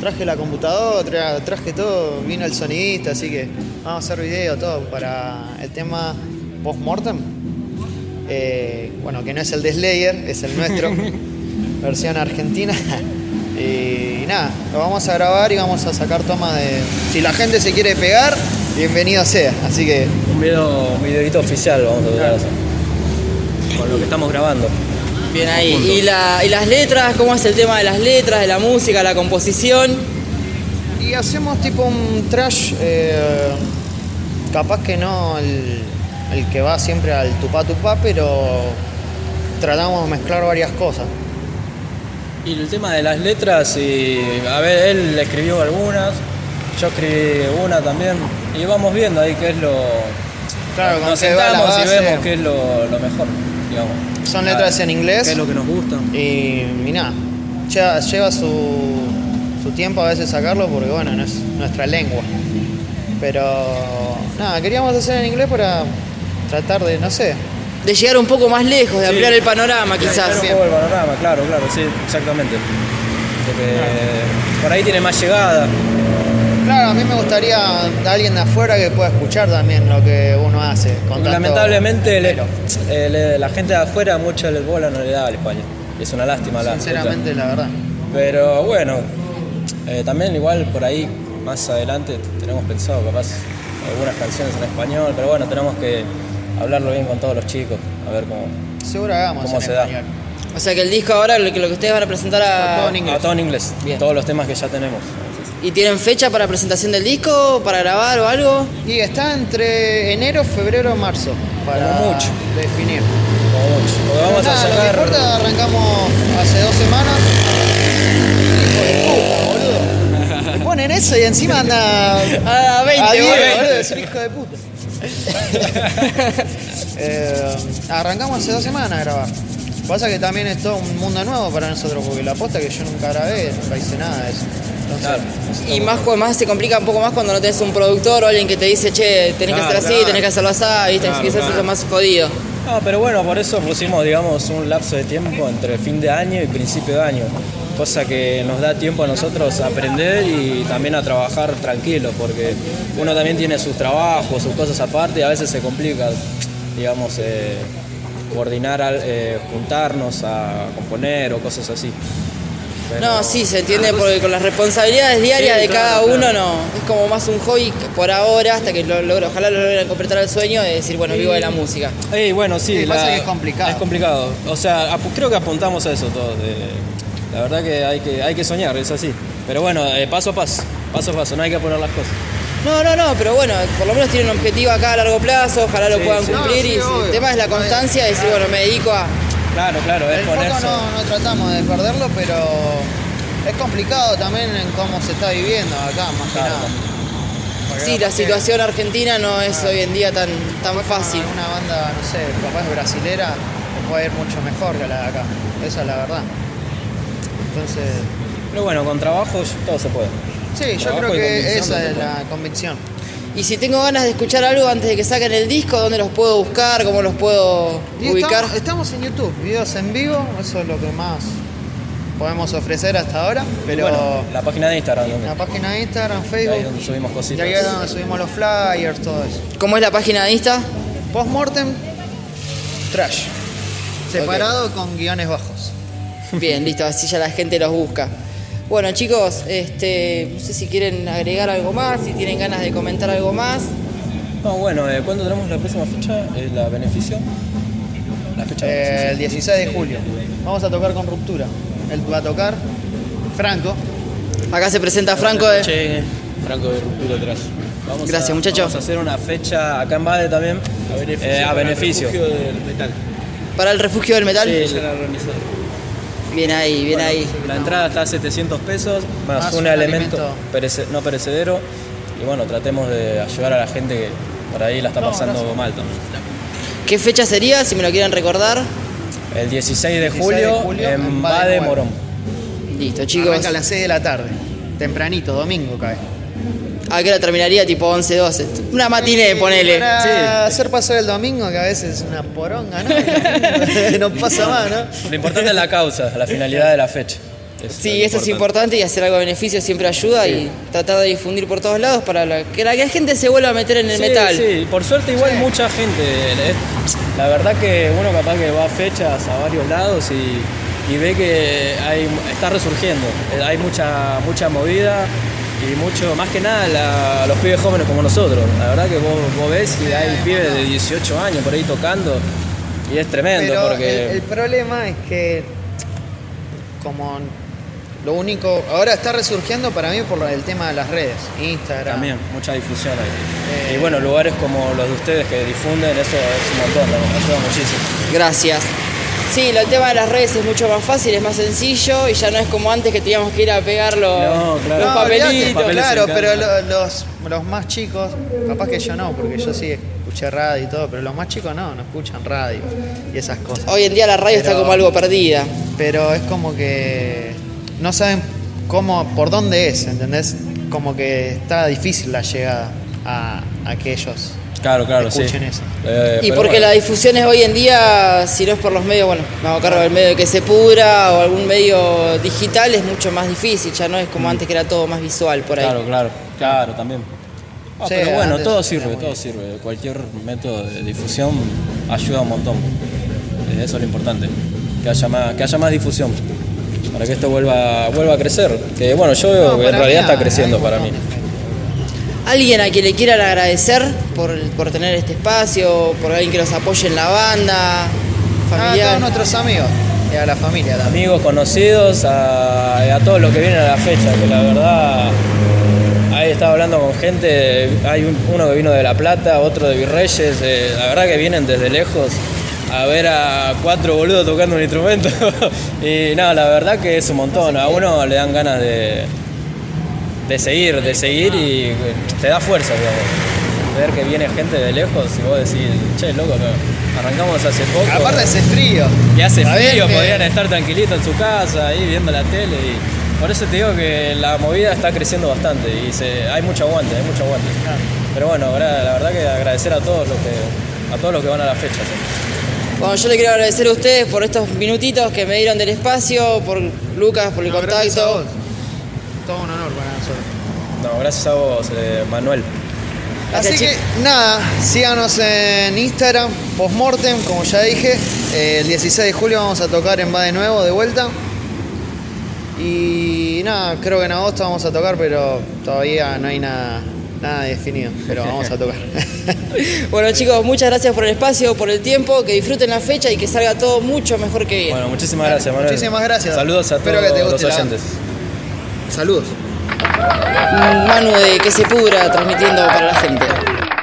Traje la computadora, traje todo, vino el sonidista, así que vamos a hacer video, todo para el tema post-mortem. Eh, bueno, que no es el de Slayer, es el nuestro, versión argentina. y nada, lo vamos a grabar y vamos a sacar tomas de. Si la gente se quiere pegar, bienvenido sea. Así que. Un video, un videito oficial vamos a hacer. Con lo que estamos grabando. Bien ahí. ¿Y, las letras? ¿Cómo es el tema de las letras, de la música, la composición? Y hacemos tipo un trash, eh, capaz que no el, que va siempre al tupá tupá, pero tratamos de mezclar varias cosas. Y el tema de las letras, y, a ver, él escribió algunas, yo escribí una también, y vamos viendo ahí qué es lo... Claro, nos sentamos y vemos qué es lo mejor, digamos. Son letras en inglés. Que es lo que nos gusta. Y, nada, lleva, su, tiempo a veces sacarlo porque, bueno, no es nuestra lengua. Pero, nada, queríamos hacer en inglés para tratar de, no sé. De llegar un poco más lejos, de ampliar el panorama, quizás. un poco el panorama, claro, claro, sí, exactamente. Porque por ahí tiene más llegada. Claro, a mí me gustaría alguien de afuera que pueda escuchar también lo que uno hace. Lamentablemente la gente de afuera mucho les bola no le da al español. Es una lástima. Sinceramente, la, verdad. Pero bueno, eh, también igual por ahí más adelante tenemos pensado capaz algunas canciones en español, pero bueno, tenemos que hablarlo bien con todos los chicos, a ver cómo, Seguro hagamos cómo se da. O sea que el disco ahora, lo que, lo que ustedes van a presentar a, todo en inglés. A todo en inglés. Todos los temas que ya tenemos. ¿Y tienen fecha para presentación del disco, para grabar o algo? Y está entre enero, febrero, marzo. Para mucho. definir. Como mucho. Porque vamos a sacar. Lo que arrancamos hace dos semanas. Hijo de ponen eso y encima anda a 20, a 10, boludo. Es un hijo de puta. eh, arrancamos hace dos semanas a grabar. Pasa que también es todo un mundo nuevo para nosotros, porque la posta que yo nunca grabé, nunca hice nada de eso. Y más, más se complica un poco más cuando no tenés un productor o alguien que te dice, che, tenés que hacer así, tenés que hacerlo así, ¿viste? Quizás es más jodido. No, pero bueno, por eso pusimos, digamos, un lapso de tiempo entre fin de año y principio de año. Cosa que nos da tiempo a nosotros a aprender y también a trabajar tranquilos, porque uno también tiene sus trabajos, sus cosas aparte y a veces se complica, digamos, eh, coordinar, eh, juntarnos a componer o cosas así. No, sí, se entiende ah, porque con las responsabilidades diarias de cada uno no. Es como más un hobby por ahora, hasta que lo logro, ojalá lo logren completar el sueño de decir, bueno, vivo de la música. Sí, bueno, sí. pasa que es complicado. Es complicado. O sea, creo que apuntamos a eso todo. La verdad que hay, que hay que soñar, es así. Pero bueno, eh, paso a paso, paso a paso, no hay que poner las cosas. No, no, no, pero bueno, por lo menos tienen un objetivo acá a largo plazo, ojalá lo puedan cumplir. y el tema es la constancia y decir, bueno, me dedico a. Claro, claro, es el foco no, tratamos de perderlo, pero es complicado también en cómo se está viviendo acá, más que nada. Sí, la situación argentina no es hoy en día tan, tan fácil. Una banda, no sé, capaz brasilera, puede ir mucho mejor que la de acá. Esa es la verdad. Entonces. Pero bueno, con trabajo todo se puede. Sí, yo creo que esa es la convicción. Y si tengo ganas de escuchar algo antes de que saquen el disco, ¿dónde los puedo buscar? ¿Cómo los puedo ubicar? Estamos, en YouTube, videos en vivo, eso es lo que más podemos ofrecer hasta ahora. Pero la página de Instagram. La página de Instagram, Facebook. Ahí donde subimos cositas. Y ahí es donde subimos los flyers, todo eso. ¿Cómo es la página de Insta? Postmortem Trash. Separado con guiones bajos. Bien, listo, así ya la gente los busca. Bueno chicos, este, no sé si quieren agregar algo más, si tienen ganas de comentar algo más. No, bueno, eh, ¿cuándo tenemos la próxima fecha? ¿La beneficio? La fecha eh, El 16 de julio. Vamos a tocar con ruptura. Él va a tocar. Franco. Acá se presenta Franco de. Che, Franco de Ruptura atrás. Gracias, muchachos. Vamos a hacer una fecha acá en Bade también. A beneficio. Eh, para El refugio del metal. ¿Para el refugio del metal? Sí, ya la Bien ahí, bien ahí. La entrada está a 700 pesos, más, un, elemento no perecedero. Y bueno, tratemos de ayudar a la gente que por ahí la está pasando mal también. ¿Qué fecha sería, si me lo quieren recordar? El 16 de, julio, en Bade Morón. Listo, chicos. Arranca a las 6 de la tarde. Tempranito, domingo cae. ¿A qué hora terminaría? Tipo 11, 12. Una matiné, ponele. Para hacer paso del domingo, que a veces es una poronga, ¿no? no pasa más, ¿no? Lo importante es la causa, la finalidad de la fecha. sí, eso es importante y hacer algo de beneficio siempre ayuda y tratar de difundir por todos lados para que la gente se vuelva a meter en el metal. Sí, por suerte igual mucha gente. ¿eh? La verdad que uno capaz que va a fechas a varios lados y, y ve que hay, está resurgiendo. Hay mucha, mucha movida y mucho, más que nada los pibes jóvenes como nosotros. La verdad que vos, ves y hay pibes de 18 años por ahí tocando y es tremendo porque... El, problema es que como lo único, ahora está resurgiendo para mí por el tema de las redes, Instagram. También, mucha difusión ahí. y bueno, lugares como los de ustedes que difunden, eso es un montón, nos ayuda muchísimo. Gracias. Sí, el tema de las redes es mucho más fácil, es más sencillo y ya no es como antes que teníamos que ir a pegar los, papelitos. claro, pero los, los más chicos, capaz que yo no, porque yo sí escuché radio y todo, pero los más chicos no, no escuchan radio y esas cosas. Hoy en día la radio está como algo perdida. Pero es como que no saben cómo, por dónde es, ¿entendés? Como que está difícil la llegada a aquellos Claro, claro, sí. Eh, y porque la difusión es hoy en día, si no es por los medios, bueno, me hago cargo del medio que se pudra o algún medio digital, es mucho más difícil, ya no es como mm. antes que era todo más visual por ahí. Claro, claro, claro, también. Ah, pero bueno, todo sirve, todo sirve. Cualquier método de difusión ayuda un montón. Eh, eso es lo importante, que haya más, que haya más difusión para que esto vuelva, vuelva a crecer. Que bueno, yo veo que en realidad está creciendo para mí. ¿Alguien a quien le quieran agradecer por, tener este espacio, por alguien que los apoye en la banda? Familiar? A todos nuestros amigos y a la familia también. Amigos, conocidos, a, a todos los que vienen a la fecha, que la verdad ahí estaba hablando con gente, hay uno que vino de La Plata, otro de Virreyes, eh, la verdad que vienen desde lejos a ver a cuatro boludos tocando un instrumento y nada, la verdad que es un montón, a uno le dan ganas de, de seguir, de seguir y te da fuerza, digamos. Ver que viene gente de lejos y vos decís, che, loco, arrancamos hace poco. Aparte hace frío. Y hace frío, podrían estar tranquilitos en su casa, ahí viendo la tele. Y por eso te digo que la movida está creciendo bastante y se, hay mucho aguante, hay mucho aguante. Pero bueno, la verdad que agradecer a todos los que, a todos los que van a la fecha. Bueno, yo le quiero agradecer a ustedes por estos minutitos que me dieron del espacio, por Lucas, por el contacto. Todo un honor para. No, gracias a vos, eh, Manuel. Así que nada, síganos en Instagram, postmortem, como ya dije. Eh, el 16 de julio vamos a tocar en Va de nuevo, de vuelta. Y nada, creo que en agosto vamos a tocar, pero todavía no hay nada, nada definido, pero vamos a tocar. bueno chicos, muchas gracias por el espacio, por el tiempo, que disfruten la fecha y que salga todo mucho mejor que bien. Bueno, muchísimas gracias, Manuel. Muchísimas gracias. Saludos a todos los oyentes. Saludos. Manu de que se pudra transmitiendo para la gente.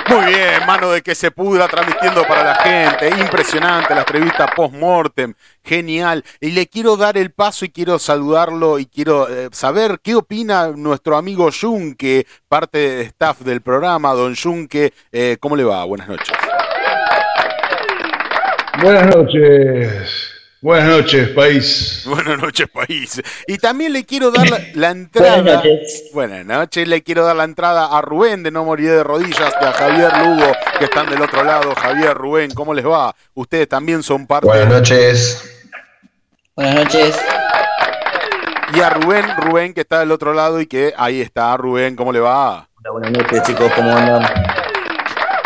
Muy bien, mano de que se pudra transmitiendo para la gente. Impresionante la entrevista post-mortem. Genial. Y le quiero dar el paso y quiero saludarlo y quiero eh, saber qué opina nuestro amigo Junque, parte de staff del programa. Don Junque, eh, ¿cómo le va? Buenas noches. Buenas noches. Buenas noches, país. Buenas noches, país. Y también le quiero dar la, entrada. Buenas noches. Buenas noches. Le quiero dar la entrada a Rubén de No Morir de Rodillas y a Javier Lugo, que están del otro lado. Javier, Rubén, ¿cómo les va? Ustedes también son parte. Buenas noches. Buenas noches. Y a Rubén, Rubén, que está del otro lado y que ahí está. Rubén, ¿cómo le va? Hola, buenas noches, chicos, ¿cómo andan?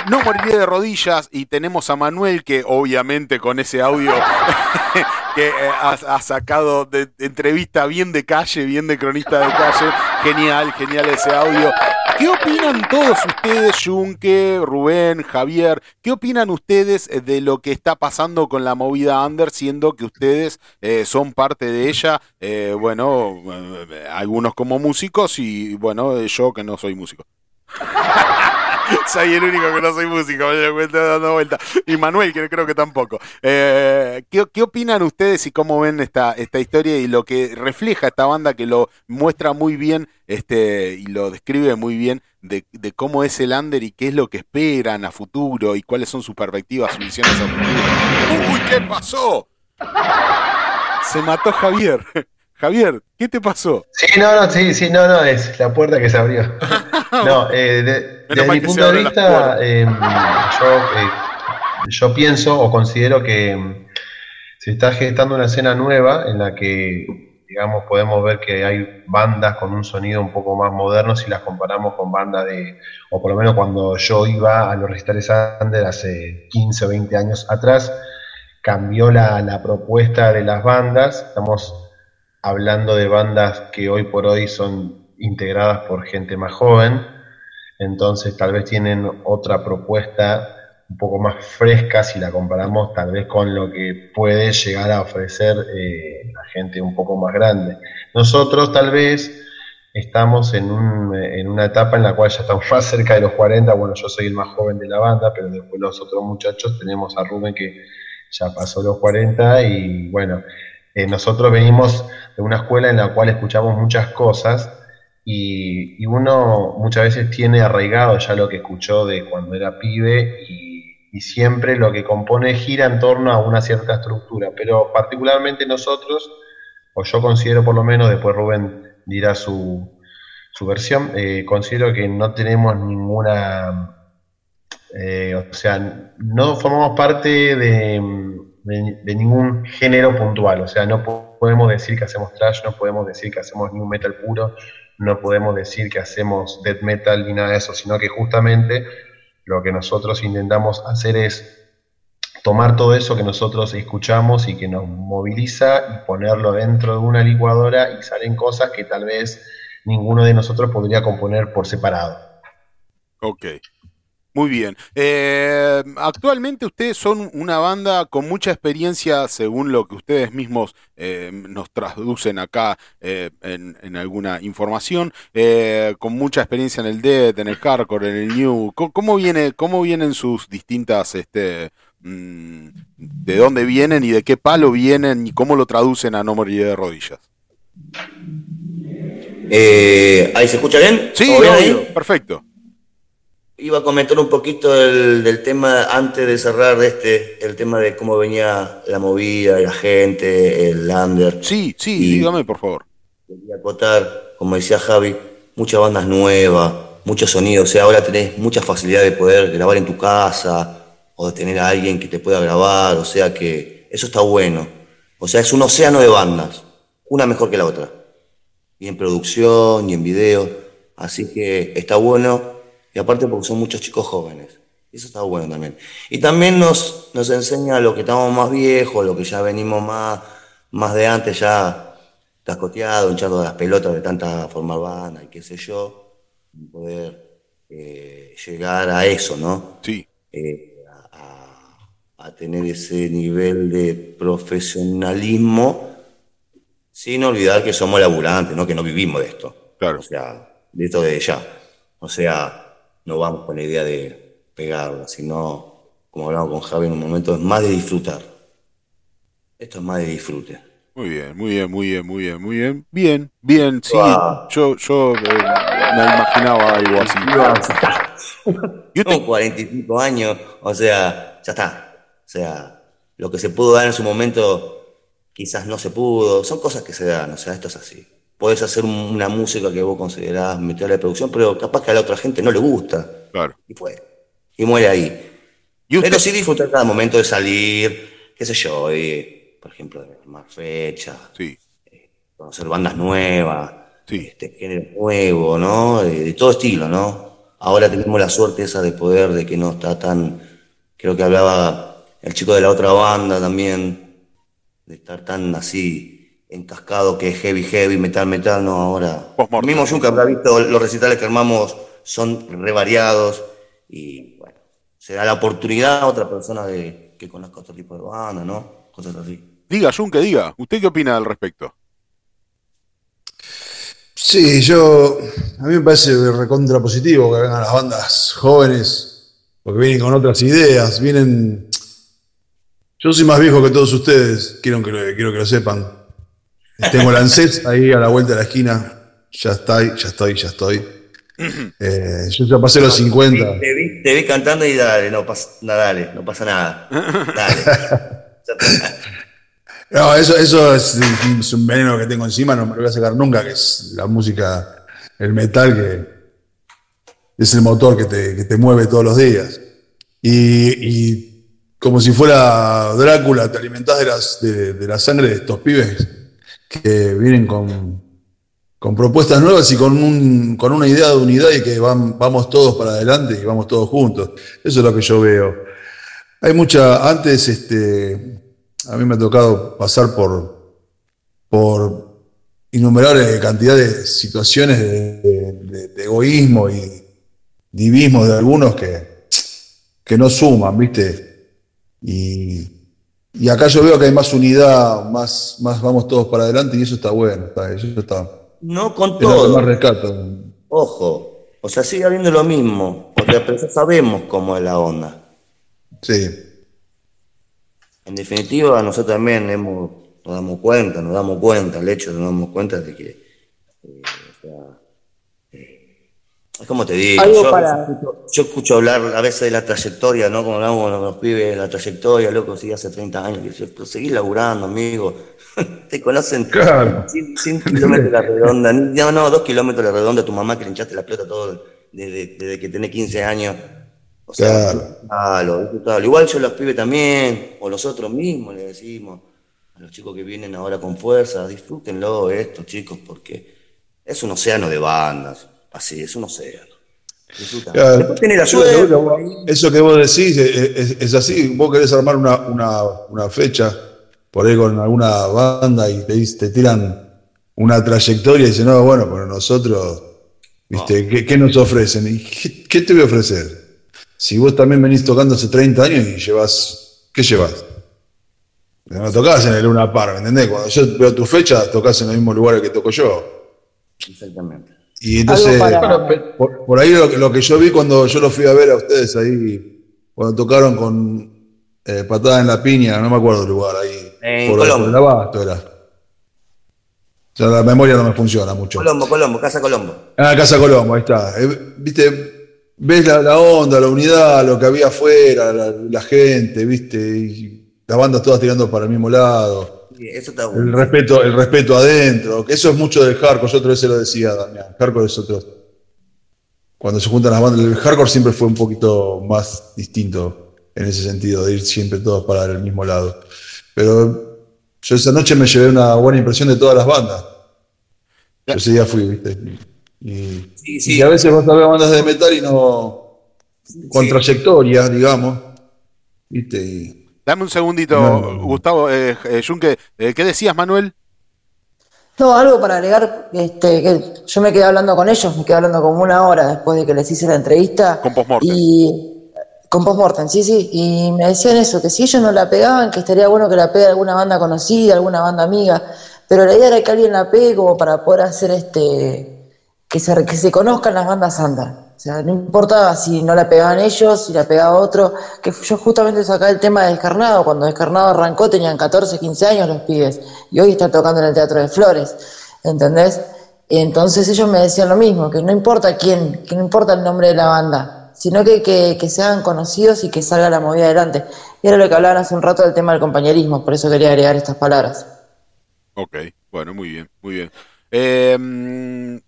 No moriría de rodillas y tenemos a Manuel que obviamente con ese audio que eh, ha, sacado de, entrevista bien de calle, bien de cronista de calle. Genial, genial ese audio. ¿Qué opinan todos ustedes, Junque, Rubén, Javier? ¿Qué opinan ustedes de lo que está pasando con la movida under, siendo que ustedes eh, son parte de ella? Eh, bueno, algunos como músicos y bueno, yo que no soy músico. soy el único que no soy músico, me dando vuelta. Y Manuel, que creo que tampoco. Eh, ¿qué, opinan ustedes y cómo ven esta, esta historia y lo que refleja esta banda que lo muestra muy bien este, y lo describe muy bien de, cómo es el under y qué es lo que esperan a futuro y cuáles son sus perspectivas, sus visiones a futuro? ¡Uy, qué pasó! Se mató Javier. Javier, ¿qué te pasó? Sí, no, no, sí, sí, no, no, es la puerta que se abrió. no, eh, desde mi punto de vista, em, yo, eh, yo pienso o considero que em, se está gestando una escena nueva en la que, digamos, podemos ver que hay bandas con un sonido un poco más moderno si las comparamos con bandas de, o por lo menos cuando yo iba a los recitales Sander hace 15 o 20 años atrás, cambió la, la propuesta de las bandas, estamos hablando de bandas que hoy por hoy son integradas por gente más joven, entonces tal vez tienen otra propuesta un poco más fresca si la comparamos tal vez con lo que puede llegar a ofrecer eh, la gente un poco más grande. Nosotros tal vez estamos en, un, en, una etapa en la cual ya estamos más cerca de los 40, bueno, yo soy el más joven de la banda, pero después los otros muchachos tenemos a Rubén que ya pasó los 40 y bueno, eh, nosotros venimos de una escuela en la cual escuchamos muchas cosas y, uno muchas veces tiene arraigado ya lo que escuchó de cuando era pibe y, siempre lo que compone gira en torno a una cierta estructura, pero particularmente nosotros, o yo considero por lo menos, después Rubén dirá su, su versión, eh, considero que no tenemos ninguna, eh, o sea, no formamos parte de de, ningún género puntual. O sea, no podemos decir que hacemos trash, no podemos decir que hacemos new metal puro, no podemos decir que hacemos death metal ni nada de eso, sino que justamente lo que nosotros intentamos hacer es tomar todo eso que nosotros escuchamos y que nos moviliza y ponerlo dentro de una licuadora y salen cosas que tal vez ninguno de nosotros podría componer por separado. Ok. Muy bien. Eh, actualmente ustedes son una banda con mucha experiencia, según lo que ustedes mismos eh, nos traducen acá eh, en, alguna información, con mucha experiencia en el Dead, en el Hardcore, en el New. ¿Cómo, viene, cómo vienen sus distintas, este, mm, de dónde vienen y de qué palo vienen y cómo lo traducen a No Morir de Rodillas? ¿Ahí se escucha bien? Sí, perfecto iba a comentar un poquito del, tema antes de cerrar este, el tema de cómo venía la movida, la gente, el lander. Sí, sí, dígame por favor. Quería acotar, como decía Javi, muchas bandas nuevas, muchos sonidos. O sea, ahora tenés mucha facilidad de poder grabar en tu casa o de tener a alguien que te pueda grabar. O sea que eso está bueno. O sea, es un océano de bandas, una mejor que la otra. Y en producción y en video. Así que está bueno Y aparte porque son muchos chicos jóvenes. Eso está bueno también. Y también nos, nos enseña a los que estamos más viejos, los que ya venimos más, más de antes, ya cascoteados, hinchando las pelotas de tanta formar banda y qué sé yo, poder eh, llegar a eso, ¿no? Sí. Eh, a, a, tener ese nivel de profesionalismo sin olvidar que somos laburantes, ¿no? Que no vivimos de esto. Claro. O sea, de esto de ya. O sea, no vamos con la idea de pegarla, sino, como hablamos con Javi en un momento, es más de disfrutar. Esto es más de disfrute. Muy bien, muy bien, muy bien, muy bien, muy bien. Bien, bien, sí. Yo, yo eh, me imaginaba algo así. Yo tengo cuarenta y cinco años, o sea, ya está. O sea, lo que se pudo dar en su momento, quizás no se pudo. Son cosas que se dan, o sea, esto es así. Podés hacer una música que vos considerás meterle de producción, pero capaz que a la otra gente no le gusta. Claro. Y fue y muere ahí. Pero sí disfrutar cada momento de salir, qué sé yo, por ejemplo, de más fechas, sí. Eh, conocer bandas nuevas, sí. este género nuevo, ¿no? De, todo estilo, ¿no? Ahora tenemos la suerte esa de poder, de que no está tan, creo que hablaba el chico de la otra banda también, de estar tan así encascado que es heavy, heavy, metal, metal, no, ahora. El mismo Junca habrá visto los recitales que armamos son revariados y bueno, se da la oportunidad a otra persona de que conozca otro tipo de banda, ¿no? Cosas así. Diga, que diga, ¿usted qué opina al respecto? Sí, yo, a mí me parece recontra positivo que vengan las bandas jóvenes, porque vienen con otras ideas, vienen... Yo soy más viejo que todos ustedes, quiero que lo, quiero que lo sepan. Tengo el ANSES ahí a la vuelta de la esquina, ya estoy, ya estoy, ya estoy. Eh, yo ya pasé los 50. Te vi, cantando y dale, no pasa, dale, no pasa nada. Dale. no, eso, eso es, un veneno que tengo encima, no me lo voy a sacar nunca, que es la música, el metal, que es el motor que te, que te mueve todos los días. Y, y, como si fuera Drácula, te alimentás de, las, de, de la sangre de estos pibes que vienen con, con propuestas nuevas y con, un, con una idea de unidad y que vamos todos para adelante y vamos todos juntos. Eso es lo que yo veo. Hay mucha, antes este, a mí me ha tocado pasar por, por innumerables cantidades de situaciones de, egoísmo y divismo de algunos que, que no suman, ¿viste? Y, y acá yo veo que hay más unidad, más, más vamos todos para adelante y eso está bueno, eso está no con todo. Más rescato. Ojo, o sea, sigue habiendo lo mismo, porque ya sabemos cómo es la onda. Sí. En definitiva, nosotros también hemos, nos damos cuenta, nos damos cuenta, el hecho de nos damos cuenta de que, eh, es como te digo, yo, escucho, hablar a veces de la trayectoria, ¿no? Como hablamos con los pibes de la trayectoria, loco, sí, hace 30 años, y yo, seguís laburando, amigo, te conocen claro. 100, kilómetros de la redonda. No, no, dos kilómetros de la redonda, tu mamá que le hinchaste la pelota todo desde, que tenés 15 años. O sea, claro. Igual yo los pibes también, o los otros mismos le decimos a los chicos que vienen ahora con fuerza, disfrútenlo esto, chicos, porque es un océano de bandas, así, es un océano. Claro. Eso que vos decís es, así, vos querés armar una, una, una fecha por ahí con alguna banda y te, te tiran una trayectoria y dicen, no, bueno, pero nosotros, ¿viste? ¿qué, nos ofrecen? ¿Y qué, te voy a ofrecer? Si vos también venís tocando hace 30 años y llevas, ¿qué llevas? No tocás en el Luna Par, ¿me entendés? Cuando yo veo tu fecha, tocas en el mismo lugar que toco yo. Exactamente. Y entonces, por, ahí lo, lo, que yo vi cuando yo lo fui a ver a ustedes ahí, cuando tocaron con eh, patada en la piña, no me acuerdo el lugar ahí. En por, Colombo. el abasto era. O la memoria no me funciona mucho. Colombo, Colombo, Casa Colombo. Ah, Casa Colombo, ahí está. Eh, viste, ves la, onda, la unidad, lo que había afuera, la, gente, viste, y las bandas todas tirando para el mismo lado. Sí, eso está bueno. El respeto, el respeto adentro, que eso es mucho del hardcore, yo otra vez se lo decía Damián. Hardcore es otro. Cuando se juntan las bandas, el hardcore siempre fue un poquito más distinto en ese sentido, de ir siempre todos para el mismo lado. Pero yo esa noche me llevé una buena impresión de todas las bandas. Yo ese día fui, ¿viste? Y, a veces vas a ver bandas de metal y no. con trayectoria, digamos. ¿viste? Dame un segundito, Gustavo, eh, eh, Junque, eh, ¿qué decías, Manuel? No, algo para agregar, este, que yo me quedé hablando con ellos, me quedé hablando como una hora después de que les hice la entrevista. Con postmortem. Y con postmortem, sí, sí. Y me decían eso, que si ellos no la pegaban, que estaría bueno que la pegue alguna banda conocida, alguna banda amiga. Pero la idea era que alguien la pegue como para poder hacer este, que se, que se conozcan las bandas andas. Sea, no importaba si no la pegaban ellos, si la pegaba otro, que yo justamente sacaba el tema de Descarnado, cuando Descarnado arrancó tenían 14, 15 años los pibes, y hoy están tocando en el Teatro de Flores, ¿entendés? Entonces ellos me decían lo mismo, que no importa quién, que no importa el nombre de la banda, sino que, que, conocidos y que salga la movida adelante. Y era lo que hablaban hace un rato del tema del compañerismo, por eso quería agregar estas palabras. Ok, bueno, muy bien, muy bien. Eh,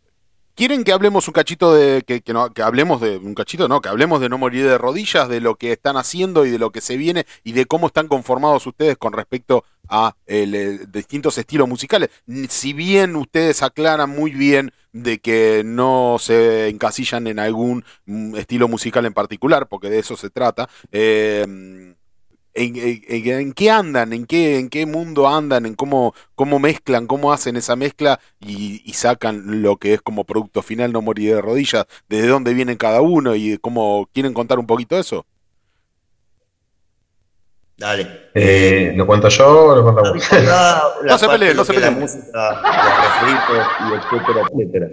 ¿Quieren que hablemos un cachito de, que, no, que hablemos de, un cachito, no, que hablemos de no morir de rodillas, de lo que están haciendo y de lo que se viene y de cómo están conformados ustedes con respecto a el, distintos estilos musicales? Si bien ustedes aclaran muy bien de que no se encasillan en algún mm, estilo musical en particular, porque de eso se trata, eh, en, qué andan, en qué, en qué mundo andan, en cómo, cómo mezclan, cómo hacen esa mezcla y, sacan lo que es como producto final No Morir de Rodillas, desde dónde vienen cada uno y cómo quieren contar un poquito eso. Dale. Eh, ¿Lo cuento yo o lo cuento vos? no se peleen, no se peleen. La música, los y etcétera, etcétera.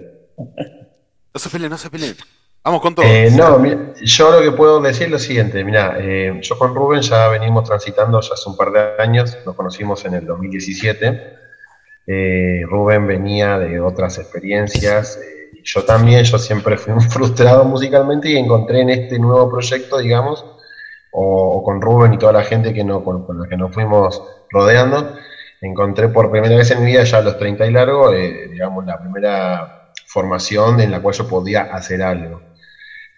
No se peleen, no se peleen. Vamos con todo. Eh, no, yo lo que puedo decir es lo siguiente, mira, eh, yo con Rubén ya venimos transitando ya hace un par de años, nos conocimos en el 2017, eh, Rubén venía de otras experiencias, yo también, yo siempre fui frustrado musicalmente y encontré en este nuevo proyecto, digamos, o, con Rubén y toda la gente que no, con, la que nos fuimos rodeando, encontré por primera vez en mi vida, ya a los 30 y largo, digamos, la primera formación en la cual yo podía hacer algo.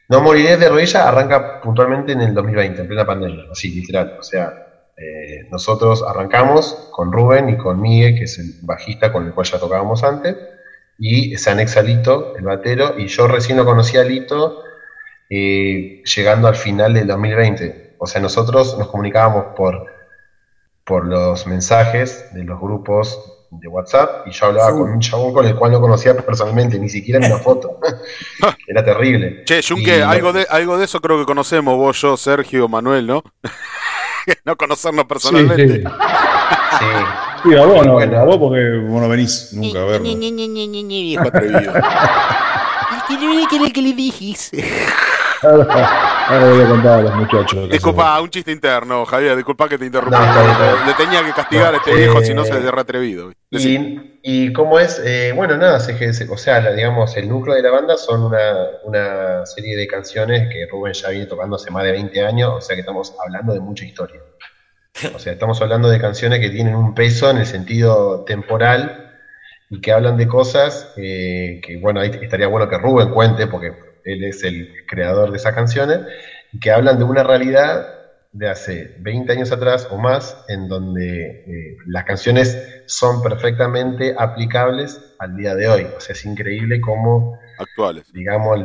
No moriré de rodilla arranca puntualmente en el 2020, en plena pandemia, así, literal. O sea, eh, nosotros arrancamos con Rubén y con Miguel, que es el bajista con el cual ya tocábamos antes, y se anexa Lito, el batero, y yo recién lo conocí a Lito eh, llegando al final del 2020. O sea, nosotros nos comunicábamos por, por los mensajes de los grupos de WhatsApp y yo hablaba con un chabón con el cual no conocía personalmente, ni siquiera en una foto. Era terrible. Che, Junque, algo, de, algo de eso creo que conocemos vos, yo, Sergio, Manuel, ¿no? no conocernos personalmente. Sí, sí. sí. a vos no, bueno. a vos porque vos no venís nunca a verlo. Viejo atrevido. ¿Qué le dijiste? Ahora voy a contar a los muchachos. Disculpa, un chiste interno, Javier, disculpa que te interrumpa. le, tenía que castigar a este viejo si no se le atrevido. Y, y cómo es, eh, bueno, nada, se, o sea, digamos, el núcleo de la banda son una, una, serie de canciones que Rubén ya viene tocando hace más de 20 años, o sea que estamos hablando de mucha historia. O sea, estamos hablando de canciones que tienen un peso en el sentido temporal y que hablan de cosas eh, que, bueno, ahí estaría bueno que Rubén cuente, porque él es el creador de esas canciones, y que hablan de una realidad de hace 20 años atrás o más, en donde eh, las canciones son perfectamente aplicables al día de hoy. O sea, es increíble cómo, Actuales. digamos,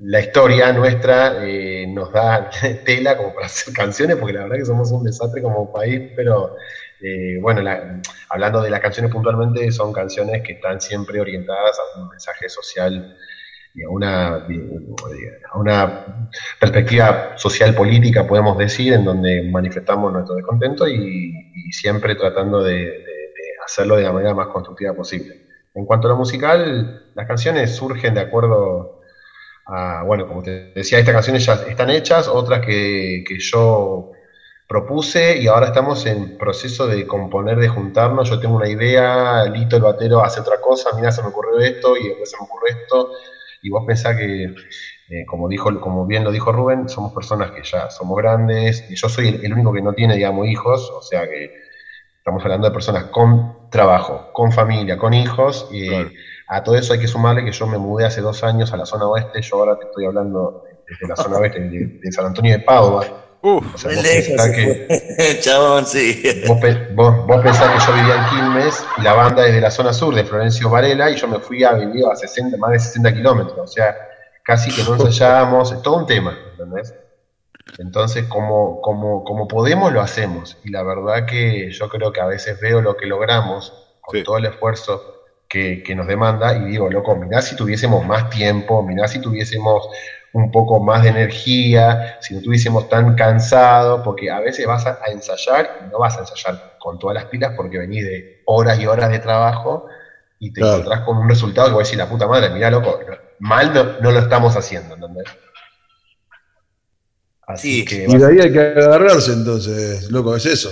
la historia nuestra eh, nos da tela como para hacer canciones, porque la verdad que somos un desastre como país, pero eh, bueno, hablando de las canciones puntualmente, son canciones que están siempre orientadas a un mensaje social a una, a una perspectiva social política, podemos decir, en donde manifestamos nuestro descontento y, siempre tratando de, hacerlo de la manera más constructiva posible. En cuanto a lo musical, las canciones surgen de acuerdo a, bueno, como te decía, estas canciones ya están hechas, otras que, que yo propuse y ahora estamos en proceso de componer, de juntarnos. Yo tengo una idea, Lito el batero hace otra cosa, mira, se me ocurrió esto y después se me ocurrió esto y vos pensás que, eh, como, dijo, como bien lo dijo Rubén, somos personas que ya somos grandes, y yo soy el, único que no tiene, digamos, hijos, o sea que estamos hablando de personas con trabajo, con familia, con hijos, y a todo eso hay que sumarle que yo me mudé hace dos años a la zona oeste, yo ahora te estoy hablando desde la zona oeste, de, San Antonio de Padua, Uf, o sea, vos que, Chabón, sí. Vos, pensás que yo vivía en Quilmes y la banda es de la zona sur de Florencio Varela y yo me fui a vivir a 60, más de 60 kilómetros. O sea, casi que no ensayábamos, es todo un tema, ¿entendés? Entonces, como, como, como podemos, lo hacemos. Y la verdad que yo creo que a veces veo lo que logramos con todo el esfuerzo que, que, nos demanda y digo, loco, mirá si tuviésemos más tiempo, mirá si tuviésemos un poco más de energía, si no estuviésemos tan cansados, porque a veces vas a, ensayar y no vas a ensayar con todas las pilas porque venís de horas y horas de trabajo y te encontrás con un resultado que voy a decir, la puta madre, mira loco, mal no, lo estamos haciendo, ¿entendés? Así que, y de ahí hay que agarrarse entonces, loco, es eso.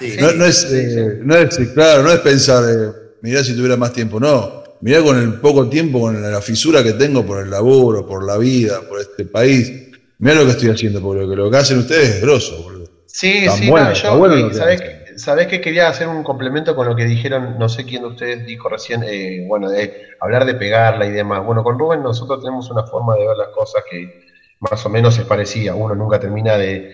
no, es, eh, no, es, claro, no es pensar, eh, mirá si tuviera más tiempo, no mirá con el poco tiempo, con la fisura que tengo por el laburo, por la vida, por este país, mirá lo que estoy haciendo, porque lo que, hacen ustedes es grosso. Sí, sí, bueno, yo, ¿sabés, que, quería hacer un complemento con lo que dijeron, no sé quién de ustedes dijo recién, eh, bueno, de hablar de pegarla y demás. Bueno, con Rubén nosotros tenemos una forma de ver las cosas que más o menos es parecida. Uno nunca termina de,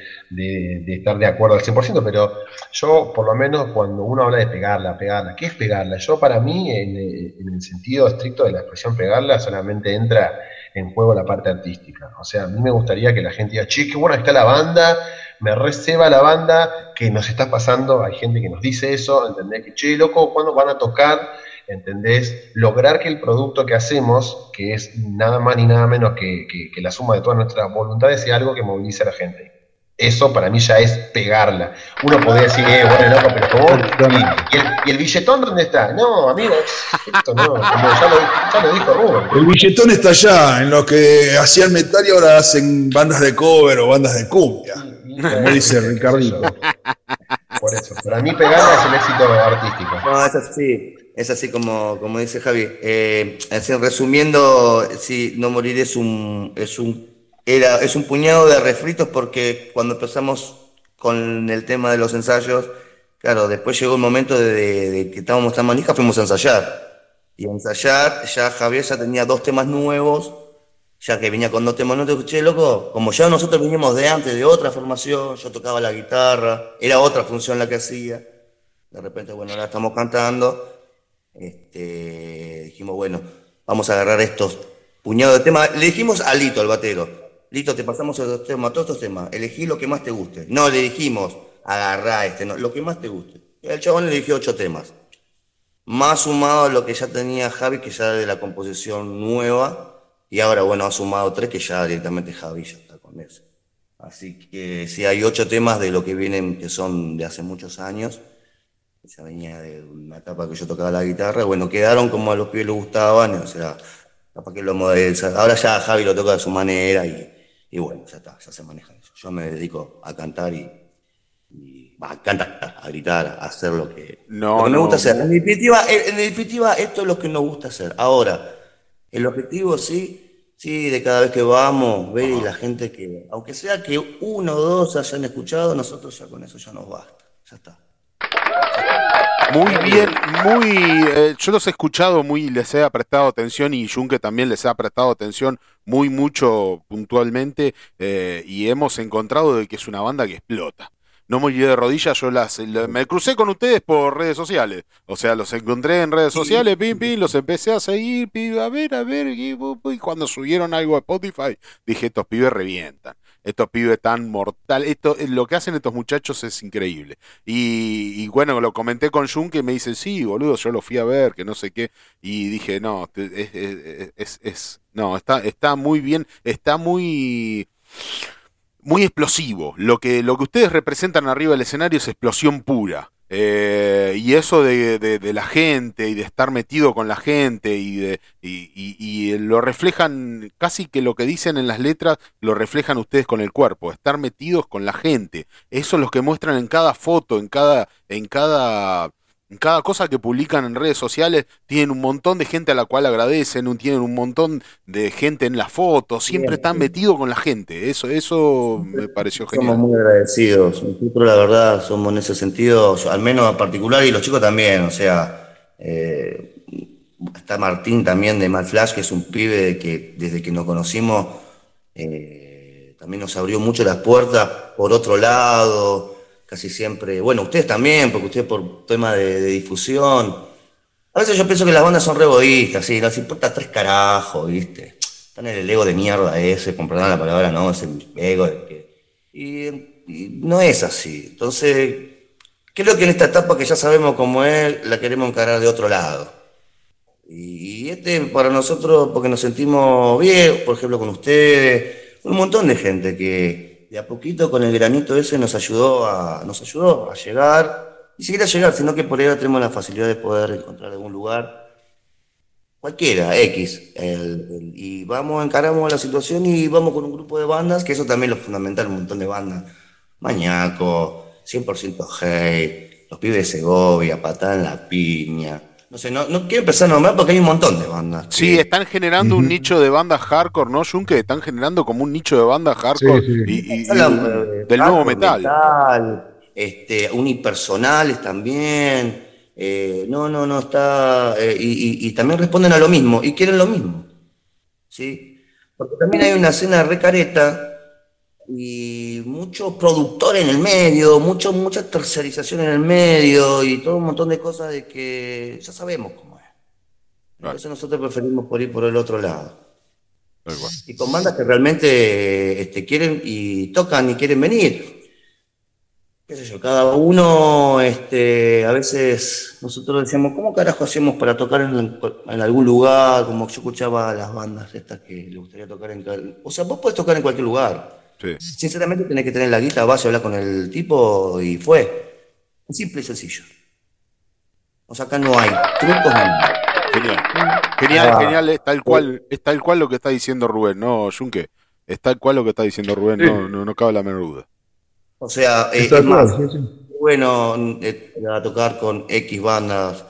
estar de acuerdo al 100%, pero yo, por lo menos, cuando uno habla de pegarla, pegarla, ¿qué es pegarla? Yo, para mí, en, el sentido estricto de la expresión pegarla, solamente entra en juego la parte artística. O sea, a mí me gustaría que la gente diga, che, qué buena está la banda, me receba la banda, que nos está pasando. Hay gente que nos dice eso, ¿entendés? Que, che, loco, ¿cuándo van a tocar? ¿Entendés? Lograr que el producto que hacemos, que es nada más ni nada menos que, la suma de todas nuestras voluntades, sea algo que movilice a la gente. Eso para mí ya es pegarla. Uno podría decir, eh, bueno, loco, pero ¿cómo? ¿Y, el, billetón dónde está? No, amigo, esto no, como ya lo, dijo Rubén. El billetón está allá, en lo que hacían metal y ahora hacen bandas de cover o bandas de cumbia. como dice Ricardito. Por eso, para mí pegarla es el éxito artístico. No, eso sí. Es así como, como dice Javi. Eh, resumiendo, sí, No Morir es un, es, un, era, es un puñado de refritos porque cuando empezamos con el tema de los ensayos, claro, después llegó el momento de, que estábamos tan manijas, fuimos a ensayar. Y a ensayar, ya Javier ya tenía dos temas nuevos, ya que venía con dos temas te escuché, loco. Como ya nosotros veníamos de antes, de otra formación, yo tocaba la guitarra, era otra función la que hacía. De repente, bueno, ahora estamos cantando este, dijimos, bueno, vamos a agarrar estos puñados de temas. Le dijimos a Lito, al batero, Lito, te pasamos estos temas, todos estos temas, elegí lo que más te guste. No, le dijimos, agarrá este, no, lo que más te guste. El chabón eligió ocho temas. Más sumado a lo que ya tenía Javi, que ya de la composición nueva. Y ahora, bueno, ha sumado tres que ya directamente Javi ya está con eso. Así que sí, hay ocho temas de lo que vienen, que son de hace muchos años esa venía de una etapa que yo tocaba la guitarra, bueno, quedaron como a los pibes les gustaban, o sea, capaz que lo ahora ya Javi lo toca de su manera y, bueno, ya está, ya se maneja eso. Yo me dedico a cantar y, a cantar, a gritar, a hacer lo que, no, me gusta hacer. En definitiva, en definitiva, esto es lo que nos gusta hacer. Ahora, el objetivo sí, sí, de cada vez que vamos, ver y la gente que, aunque sea que uno o dos hayan escuchado, nosotros ya con eso ya nos basta, ya está. Muy bien, muy. Eh, yo los he escuchado muy, les he prestado atención y Junke también les ha prestado atención muy mucho puntualmente eh, y hemos encontrado de que es una banda que explota. No me de rodillas, yo las me crucé con ustedes por redes sociales. O sea, los encontré en redes sociales, pim, pim, los empecé a seguir, a ver, a ver, y, y cuando subieron algo a Spotify, dije, estos pibes revientan estos pibes tan mortal. Esto, eh, lo que hacen estos muchachos es increíble. Y, bueno, lo comenté con Jun que me dice, sí, boludo, yo lo fui a ver, que no sé qué. Y dije, no, es, es, no, está, está muy bien, está muy muy explosivo. Lo que, lo que ustedes representan arriba del escenario es explosión pura. Eh, y eso de, la gente y de estar metido con la gente y, de, y, lo reflejan, casi que lo que dicen en las letras lo reflejan ustedes con el cuerpo, estar metidos con la gente. Eso es lo que muestran en cada foto, en cada, en cada cada cosa que publican en redes sociales tienen un montón de gente a la cual agradecen, tienen un montón de gente en la foto, siempre están metidos con la gente. Eso, eso me pareció genial. Somos muy agradecidos. Nosotros la verdad somos en ese sentido, al menos a particular, y los chicos también, o sea, eh, está Martín también de Malflash, que es un pibe que desde que nos conocimos, eh, también nos abrió mucho las puertas por otro lado, casi siempre, bueno, ustedes también, porque ustedes por tema de, difusión. A veces yo pienso que las bandas son re egoístas, sí, nos importa tres carajos, ¿viste? Están en el ego de mierda ese, comprarán la palabra, no, ese ego de que... Y, no es así. Entonces, creo que en esta etapa que ya sabemos cómo es, la queremos encarar de otro lado. Y este para nosotros, porque nos sentimos bien, por ejemplo, con ustedes, un montón de gente que de a poquito con el granito ese nos ayudó a, nos ayudó a llegar, ni siquiera llegar, sino que por ahí tenemos la facilidad de poder encontrar algún lugar, cualquiera, X, y vamos, encaramos la situación y vamos con un grupo de bandas, que eso también lo fundamental, un montón de bandas, Mañaco, 100% Hey, Los Pibes de Segovia, Patá en la Piña, no sé, no, quiero empezar a nombrar porque hay un montón de bandas. Sí, están generando un nicho de bandas hardcore, ¿no, que Están generando como un nicho de bandas hardcore y, del nuevo metal. este, unipersonales también. Eh, no, no, no está. Eh, y, también responden a lo mismo y quieren lo mismo. ¿sí? Porque también hay una escena recareta y mucho productor en el medio, mucho, mucha tercerización en el medio y todo un montón de cosas de que ya sabemos cómo es. Entonces nosotros preferimos por ir por el otro lado. Y con bandas que realmente este, quieren y tocan y quieren venir. Qué sé yo, cada uno, este, a veces nosotros decíamos, ¿cómo carajo hacemos para tocar en, en algún lugar? Como yo escuchaba a las bandas estas que le gustaría tocar en... O sea, vos podés tocar en cualquier lugar Sinceramente tenés que tener la guita, vas a hablar con el tipo y fue. Simple y sencillo. O sea, acá no hay trucos Genial. Genial, ah. genial, es tal cual, es tal cual lo que está diciendo Rubén, no, Junque. Es tal cual lo que está diciendo Rubén, no, no, no, cabe la menor duda. O sea, eh, es más, bueno eh, a tocar con X bandas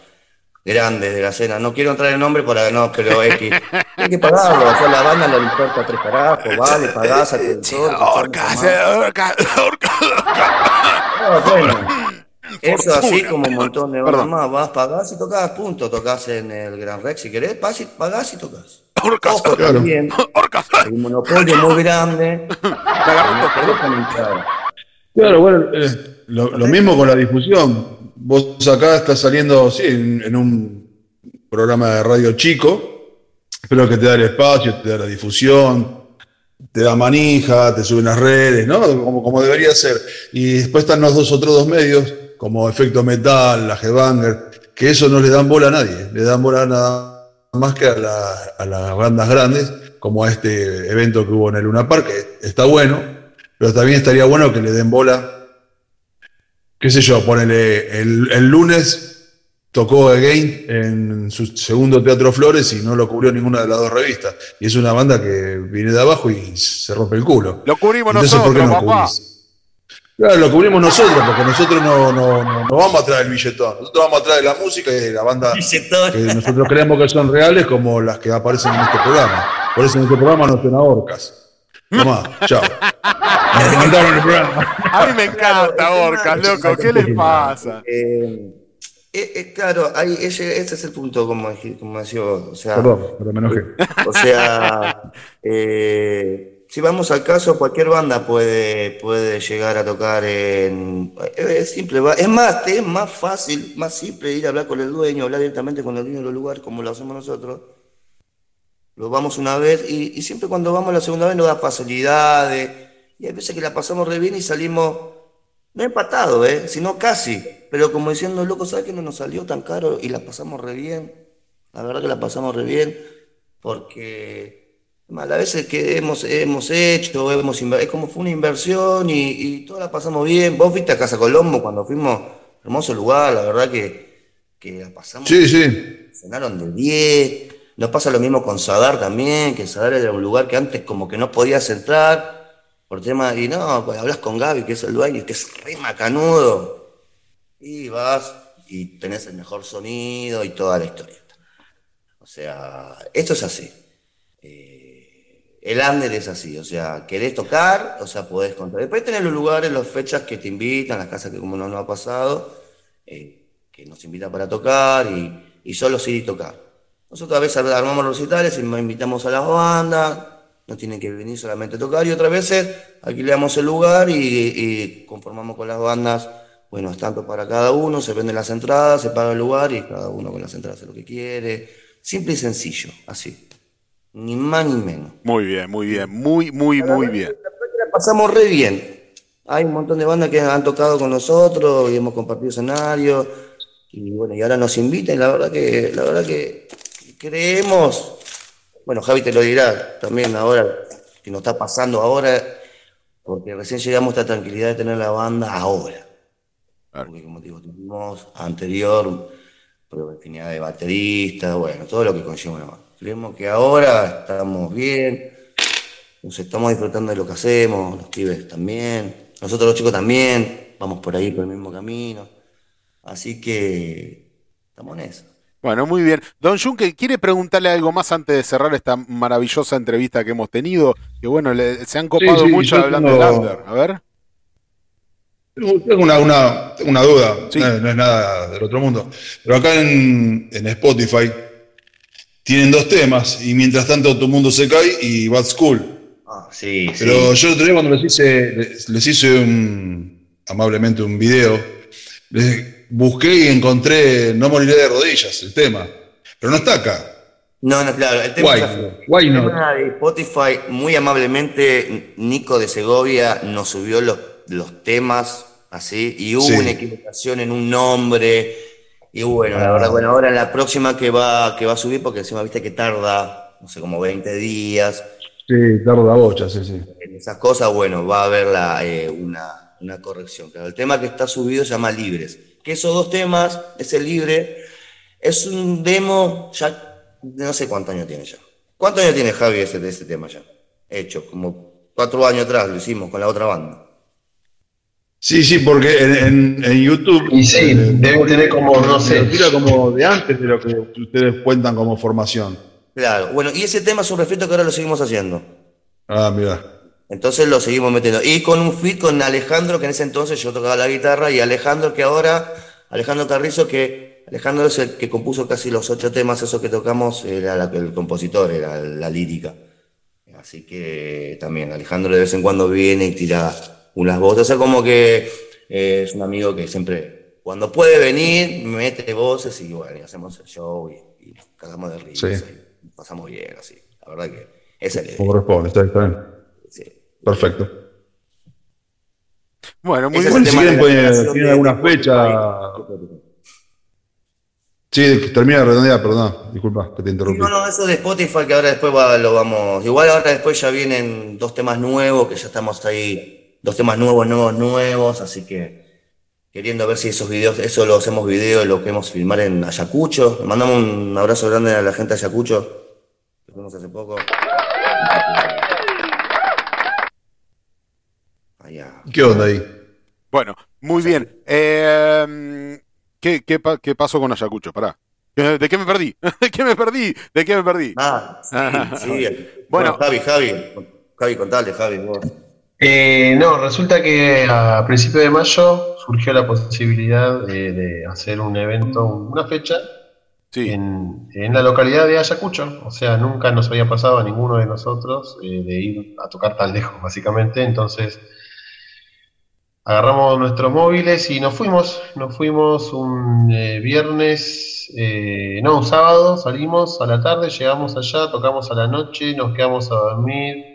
grandes de la cena. No quiero entrar en nombre para no, pero X. Hay que pagarlo. O sea, la banda no le importa tres carajos, vale, pagás a Orcas, orcas, orcas, Eso así como un montón de bandas más. Vas, pagás y tocas, punto. Tocas en el Gran Rex si querés, vas y pagás y tocas. Orcas, Ojo, claro. también. Orcas. Un monopolio muy grande. Claro, bueno, eh, lo, lo mismo con la difusión vos acá estás saliendo, sí, en, un programa de radio chico, pero que te da el espacio, te da la difusión, te da manija, te suben las redes, ¿no? Como, como debería ser. Y después están los dos otros dos medios, como Efecto Metal, la Headbanger, que eso no le dan bola a nadie, le dan bola nada más que a, a las bandas grandes, como a este evento que hubo en el Luna Park, que está bueno, pero también estaría bueno que le den bola qué sé yo, ponele, el, lunes tocó Again en su segundo Teatro Flores y no lo cubrió ninguna de las dos revistas. Y es una banda que viene de abajo y se rompe el culo. Lo cubrimos nosotros, papá. Claro, lo cubrimos nosotros, porque nosotros no, no, no, vamos a traer el billetón. Nosotros vamos a traer la música y la banda que nosotros creemos que son reales, como las que aparecen en este programa. Por eso en este programa no suena orcas. Tomá, chao. A mí me encanta Orcas, loco. ¿Qué les pasa? Eh, eh, eh, claro, ahí, ese, ese, es el punto, como, como decía O sea, O sea, si vamos al caso, cualquier banda puede, puede llegar a tocar en. Es simple, es más, es más fácil, más simple ir a hablar con el dueño, hablar directamente con el dueño del lugar, como lo hacemos nosotros lo vamos una vez y, siempre cuando vamos la segunda vez nos da facilidades y hay veces que la pasamos re bien y salimos, no empatados, ¿eh? sino casi, pero como diciendo, loco, ¿sabes que no nos salió tan caro y la pasamos re bien? La verdad que la pasamos re bien porque a veces que hemos, hemos hecho, hemos es como fue una inversión y, y toda la pasamos bien. Vos fuiste a Casa Colombo cuando fuimos, hermoso lugar, la verdad que, que la pasamos. Sí, sí. Cenaron de 10 nos pasa lo mismo con Sadar también, que Sadar era un lugar que antes como que no podías entrar por tema, y no, pues hablas con Gaby, que es el dueño, que es re macanudo, y vas y tenés el mejor sonido y toda la historia. O sea, esto es así. Eh, el Ander es así, o sea, querés tocar, o sea, podés contar. Después tenés los lugares, las fechas que te invitan, las casas que como no nos ha pasado, eh, que nos invitan para tocar y, y solo sí tocar. Nosotros a veces armamos los recitales, invitamos a las bandas, no tienen que venir solamente a tocar y otras veces alquilamos el lugar y, conformamos con las bandas, bueno, es tanto para cada uno, se venden las entradas, se paga el lugar y cada uno con las entradas hace lo que quiere. Simple y sencillo, así. Ni más ni menos. Muy bien, muy bien, muy, muy, muy bien. La pasamos re bien. Hay un montón de bandas que han tocado con nosotros y hemos compartido escenarios. Y bueno, y ahora nos invitan, la verdad que, la verdad que creemos bueno, Javi te lo dirá también ahora, que nos está pasando ahora, porque recién llegamos a esta tranquilidad de tener la banda ahora. Porque como digo, tuvimos anterior infinidad de bateristas, bueno, todo lo que conlleva una banda. Creemos que ahora estamos bien, nos estamos disfrutando de lo que hacemos, los pibes también, nosotros los chicos también, vamos por ahí por el mismo camino. Así que estamos en eso. Bueno, muy bien. Don Junque, ¿quiere preguntarle algo más antes de cerrar esta maravillosa entrevista que hemos tenido? Que bueno, se han copado mucho hablando de Lander. A ver. Tengo una, duda, no, es nada del otro mundo. Pero acá en, Spotify tienen dos temas y mientras tanto Tu Mundo se cae y Bad School. Ah, sí, Pero yo el otro día cuando les hice, les, hice un, amablemente un video, les, busqué y encontré No moriré de rodillas, el tema. Pero no está acá. No, no, claro. El tema de Spotify, muy amablemente, Nico de Segovia nos subió los, los temas así y hubo una equivocación en un nombre. Y bueno, la verdad, bueno, ahora en la próxima que va, que va a subir, porque encima viste que tarda, no sé, como 20 días. Sí, tarda bocha, sí, sí. En esas cosas, bueno, va a haber la, eh, una, una corrección. Claro, el tema que está subido se llama Libres que esos dos temas, ese libre, es un demo ya, no sé cuántos años tiene ya. ¿Cuántos años tiene Javi ese, de ese tema ya? Hecho, como cuatro años atrás lo hicimos con la otra banda. Sí, sí, porque en, YouTube. Y sí, eh, debe tener como, no sé. Tira como de antes de lo que ustedes cuentan como formación. Claro, bueno, y ese tema es un refrito que ahora lo seguimos haciendo. Ah, mira. Entonces lo seguimos metiendo. Y con un fit con Alejandro, que en ese entonces yo tocaba la guitarra, y Alejandro, que ahora, Alejandro Carrizo, que Alejandro es el que compuso casi los ocho temas, esos que tocamos, era el compositor, era la lírica. Así que también Alejandro de vez en cuando viene y tira unas voces. O sea, como que eh, es un amigo que siempre, cuando puede venir, mete voces y bueno, y hacemos el show y, cagamos de risa y pasamos bien, así. La verdad que es el. Como responde, está bien. Perfecto. Bueno, muy bien. Si quieren, tienen alguna fecha. Sí, termina de redondear, perdón, disculpa que te interrumpí. No, no, eso de Spotify que ahora después lo vamos. Igual ahora después ya vienen dos temas nuevos, que ya estamos ahí, dos temas nuevos, nuevos, nuevos, así que queriendo ver si esos videos, eso lo hacemos video y lo queremos filmar en Ayacucho. mandamos un abrazo grande a la gente de Ayacucho, que fuimos hace poco. ¿Qué onda ahí? Bueno, muy bien. Eh, ¿qué, qué, pasó con Ayacucho? Pará. ¿De qué me perdí? ¿De qué me perdí? ¿De qué me perdí? Ah, sí, Bueno, Javi, Javi, Javi, contale, Javi, eh, no, resulta que a principios de mayo surgió la posibilidad de, hacer un evento, una fecha, en, la localidad de Ayacucho. O sea, nunca nos había pasado a ninguno de nosotros eh, de ir a tocar tan lejos, básicamente. Entonces, agarramos nuestros móviles y nos fuimos. Nos fuimos un eh, viernes, eh, no, un sábado, salimos a la tarde, llegamos allá, tocamos a la noche, nos quedamos a dormir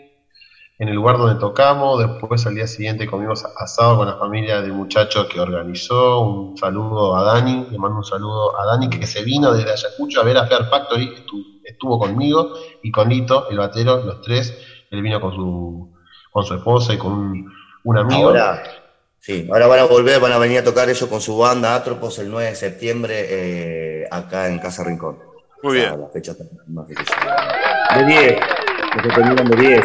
en el lugar donde tocamos. Después al día siguiente comimos asado con la familia del muchacho que organizó. Un saludo a Dani, le mando un saludo a Dani que se vino desde Ayacucho a ver a Fair Factory, estuvo, estuvo conmigo y con Nito, el batero, los tres. Él vino con su, con su esposa y con un, un amigo. Sí, ahora van a volver, van a venir a tocar eso con su banda Atropos el 9 de septiembre eh, acá en Casa Rincón. Muy bien. La fecha más de 10, que terminan de 10,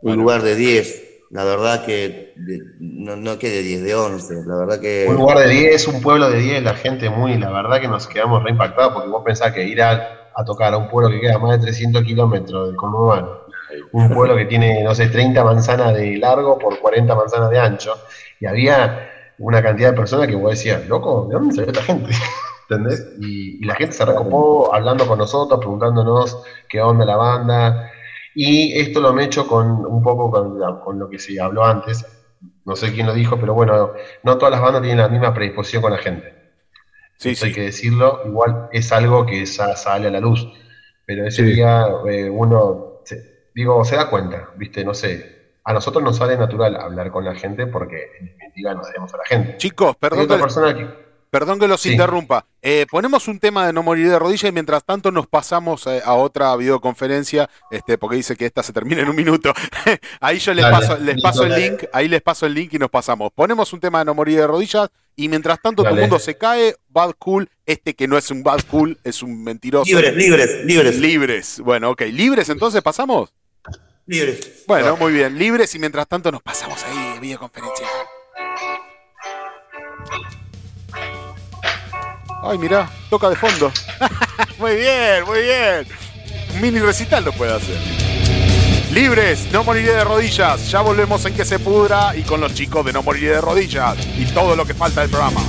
un lugar de 10. La verdad que no, no que de 10, de 11. La verdad que. Un lugar de 10, un pueblo de 10, la gente muy. La verdad que nos quedamos re impactados porque vos pensás que ir a, a tocar a un pueblo que queda más de 300 kilómetros del conurbano un pueblo que tiene, no sé, 30 manzanas de largo por 40 manzanas de ancho, y había una cantidad de personas que vos decías, loco, ¿de dónde salió esta gente? ¿Entendés? Y, la gente se recopó hablando con nosotros, preguntándonos qué onda la banda, Y esto lo me hecho con un poco con, lo que se habló antes, no sé quién lo dijo, pero bueno, no todas las bandas tienen la misma predisposición con la gente. Sí, sí. hay que decirlo, igual es algo que sale a la luz, pero ese día eh, uno, digo, se da cuenta, viste, no sé, a nosotros nos sale natural hablar con la gente porque en definitiva nos debemos a la gente. Chicos, perdón. Perdón que los interrumpa. Eh, ponemos un tema de no morir de rodillas y mientras tanto nos pasamos eh, a otra videoconferencia, este, porque dice que esta se termina en un minuto. ahí yo les paso, les paso el link, ahí les paso el link y nos pasamos. Ponemos un tema de no morir de rodillas y mientras tanto todo el mundo se cae, bad cool, este que no es un bad cool, es un mentiroso. Libres, libres, libres. Libres. Bueno, ok. ¿Libres entonces pasamos? Libres. Bueno, muy bien. Libres y mientras tanto nos pasamos ahí, videoconferencia. Ay, mira, toca de fondo. muy bien, muy bien. Un mini recital lo puede hacer. Libres, no moriré de rodillas. Ya volvemos en que se pudra y con los chicos de no moriré de rodillas y todo lo que falta del programa.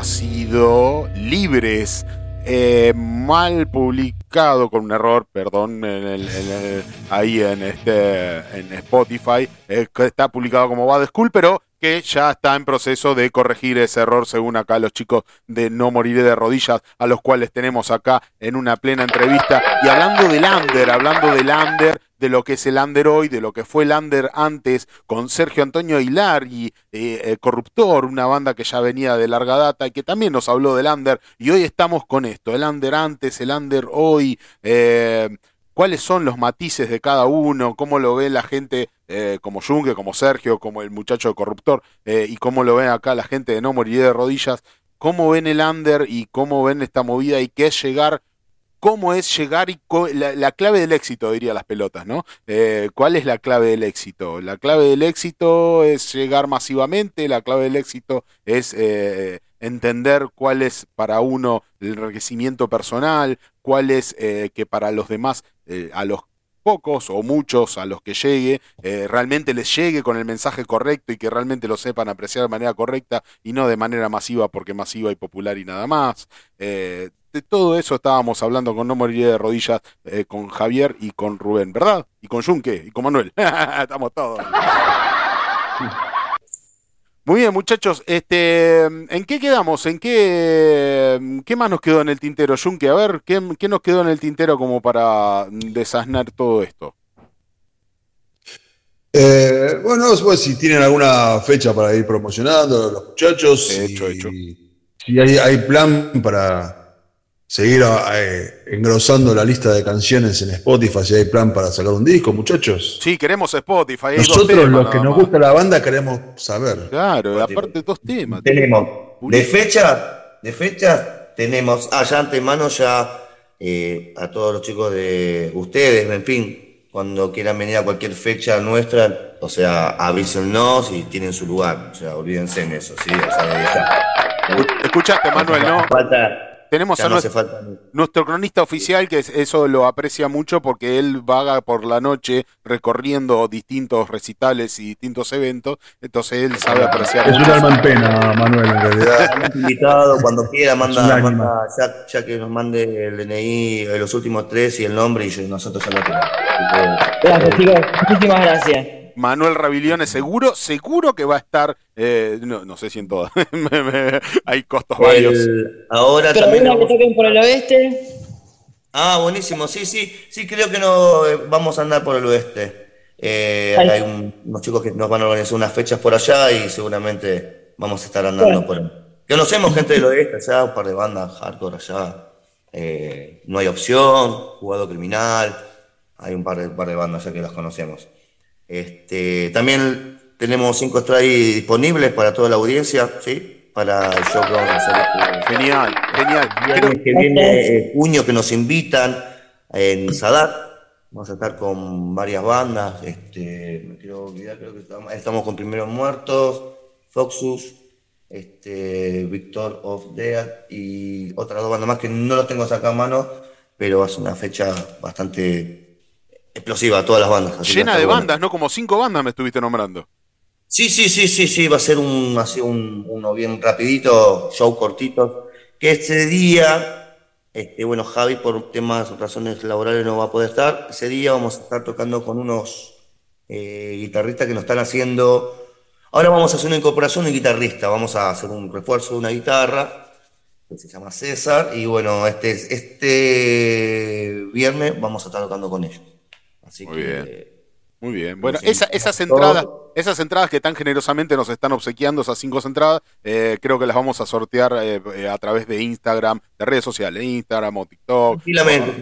Ha sido Libres, eh, mal publicado con un error, perdón, ahí en, este, Spotify, está publicado como Bad School, pero que ya está en proceso de corregir ese error, según acá los chicos de No Moriré de Rodillas, a los cuales tenemos acá en una plena entrevista. Y hablando del Lander, hablando del Lander, de lo que es el Under hoy, de lo que fue el Under antes con Sergio Antonio Hilar y eh, eh, Corruptor, una banda que ya venía de larga data y que también nos habló del Under. Y hoy estamos con esto, el Under antes, el Under hoy. Eh, cuáles son los matices de cada uno, cómo lo ve la gente como Junge, como Sergio, como el muchacho de corruptor, y cómo lo ve acá la gente de No Moriré de Rodillas. cómo ven el under y cómo ven esta movida y qué es llegar cómo es llegar y la, clave del éxito, diría las pelotas, ¿no? Eh, ¿Cuál es la clave del éxito? La clave del éxito es llegar masivamente, la clave del éxito es eh, entender cuál es para uno el enriquecimiento personal, cuál es eh, que para los demás, a los pocos o muchos a los que llegue, realmente les llegue con el mensaje correcto y que realmente lo sepan apreciar de manera correcta y no de manera masiva porque masiva y popular y nada más de todo eso estábamos hablando con No Moriría de Rodillas, eh, con Javier y con Rubén, ¿verdad? Y con Junque y con Manuel. Estamos todos. Muy bien, muchachos. Este, ¿En qué quedamos? ¿En qué, qué más nos quedó en el tintero, Junque? A ver, ¿qué, nos quedó en el tintero como para desasnar todo esto? Eh, bueno, pues, si tienen alguna fecha para ir promocionando los muchachos. Hecho, hecho. Si hay, hay plan para, seguir eh, engrosando la lista de canciones en Spotify si hay plan para sacar un disco, muchachos. Sí, queremos Spotify. Nosotros, los que nos gusta la banda, queremos saber. Claro, aparte dos temas. Tenemos, de fecha, de fecha, tenemos, allá ah, antemano ya eh, a todos los chicos de ustedes, en fin, cuando quieran venir a cualquier fecha nuestra, o sea, avísennos y tienen su lugar. O sea, olvídense en eso, ¿sí? Escuchaste, Manuel, ¿no? Falta tenemos a nuestro, cronista oficial, que eso lo aprecia mucho porque él vaga por la noche recorriendo distintos recitales y distintos eventos, entonces él sabe apreciar. Es un alma en pena, Manuel, en realidad. invitado, cuando quiera, manda, ya, que nos mande el DNI, eh, los últimos tres y el nombre, y nosotros ya lo tenemos. Gracias, chicos. Muchísimas gracias. Manuel Rabilione seguro, seguro que va a estar, eh, no, sé si en todas, hay costos varios. Ahora también... que por el oeste. Ah, buenísimo, sí, sí, sí, creo que no eh, vamos a andar por el oeste. Eh, hay unos chicos que nos van a organizar unas fechas por allá y seguramente vamos a estar andando por ahí. Conocemos gente del oeste allá, un par de bandas hardcore allá. no hay opción, jugado criminal, hay un par de, par de bandas allá que las conocemos. Este, también tenemos cinco estrellas disponibles para toda la audiencia, ¿sí? Para el show que vamos a hacer. Genial, genial. que viene eh, junio que nos invitan en Sadat. Vamos a estar con varias bandas. Este, me quiero olvidar, creo que estamos, con Primeros Muertos, Foxus, este, Victor of Dead y otras dos bandas más que no los tengo acá a mano, pero es una fecha bastante explosiva, todas las bandas. Llena de bandas, ¿no? Como cinco bandas me estuviste nombrando. Sí, sí, sí, sí, sí, va a ser un, así un, uno bien rapidito, show cortito, que ese día, este, bueno, Javi por temas, razones laborales no va a poder estar, ese día vamos a estar tocando con unos eh, guitarristas que nos están haciendo, ahora vamos a hacer una incorporación de guitarrista, vamos a hacer un refuerzo de una guitarra, que se llama César, y bueno, este, este viernes vamos a estar tocando con ellos. Muy bien. Muy bien. Bueno, esas entradas, esas entradas que tan generosamente nos están obsequiando, esas cinco entradas, eh, creo que las vamos a sortear eh, eh, a través de Instagram, de redes sociales, Instagram o TikTok.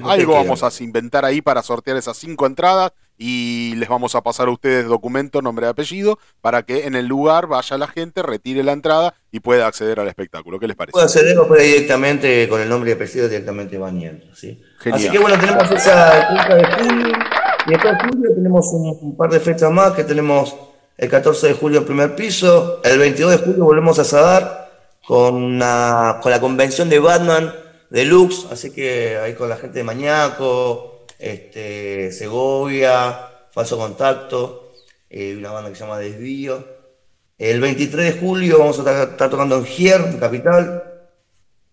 algo vamos a inventar ahí para sortear esas cinco entradas y les vamos a pasar a ustedes documento, nombre y apellido para que en el lugar vaya la gente, retire la entrada y pueda acceder al espectáculo. ¿Qué les parece? Puede acceder o puede directamente con el nombre y apellido directamente van ¿sí? Así que bueno, tenemos esa 30 de junio y después de julio tenemos un, par de fechas más, que tenemos el 14 de julio en primer piso, el 22 de julio volvemos a Sadar con, con la convención de Batman Deluxe, así que ahí con la gente de Mañaco, este, Segovia, Falso Contacto, eh, una banda que se llama Desvío. El 23 de julio vamos a estar, tocando en Gier, en Capital,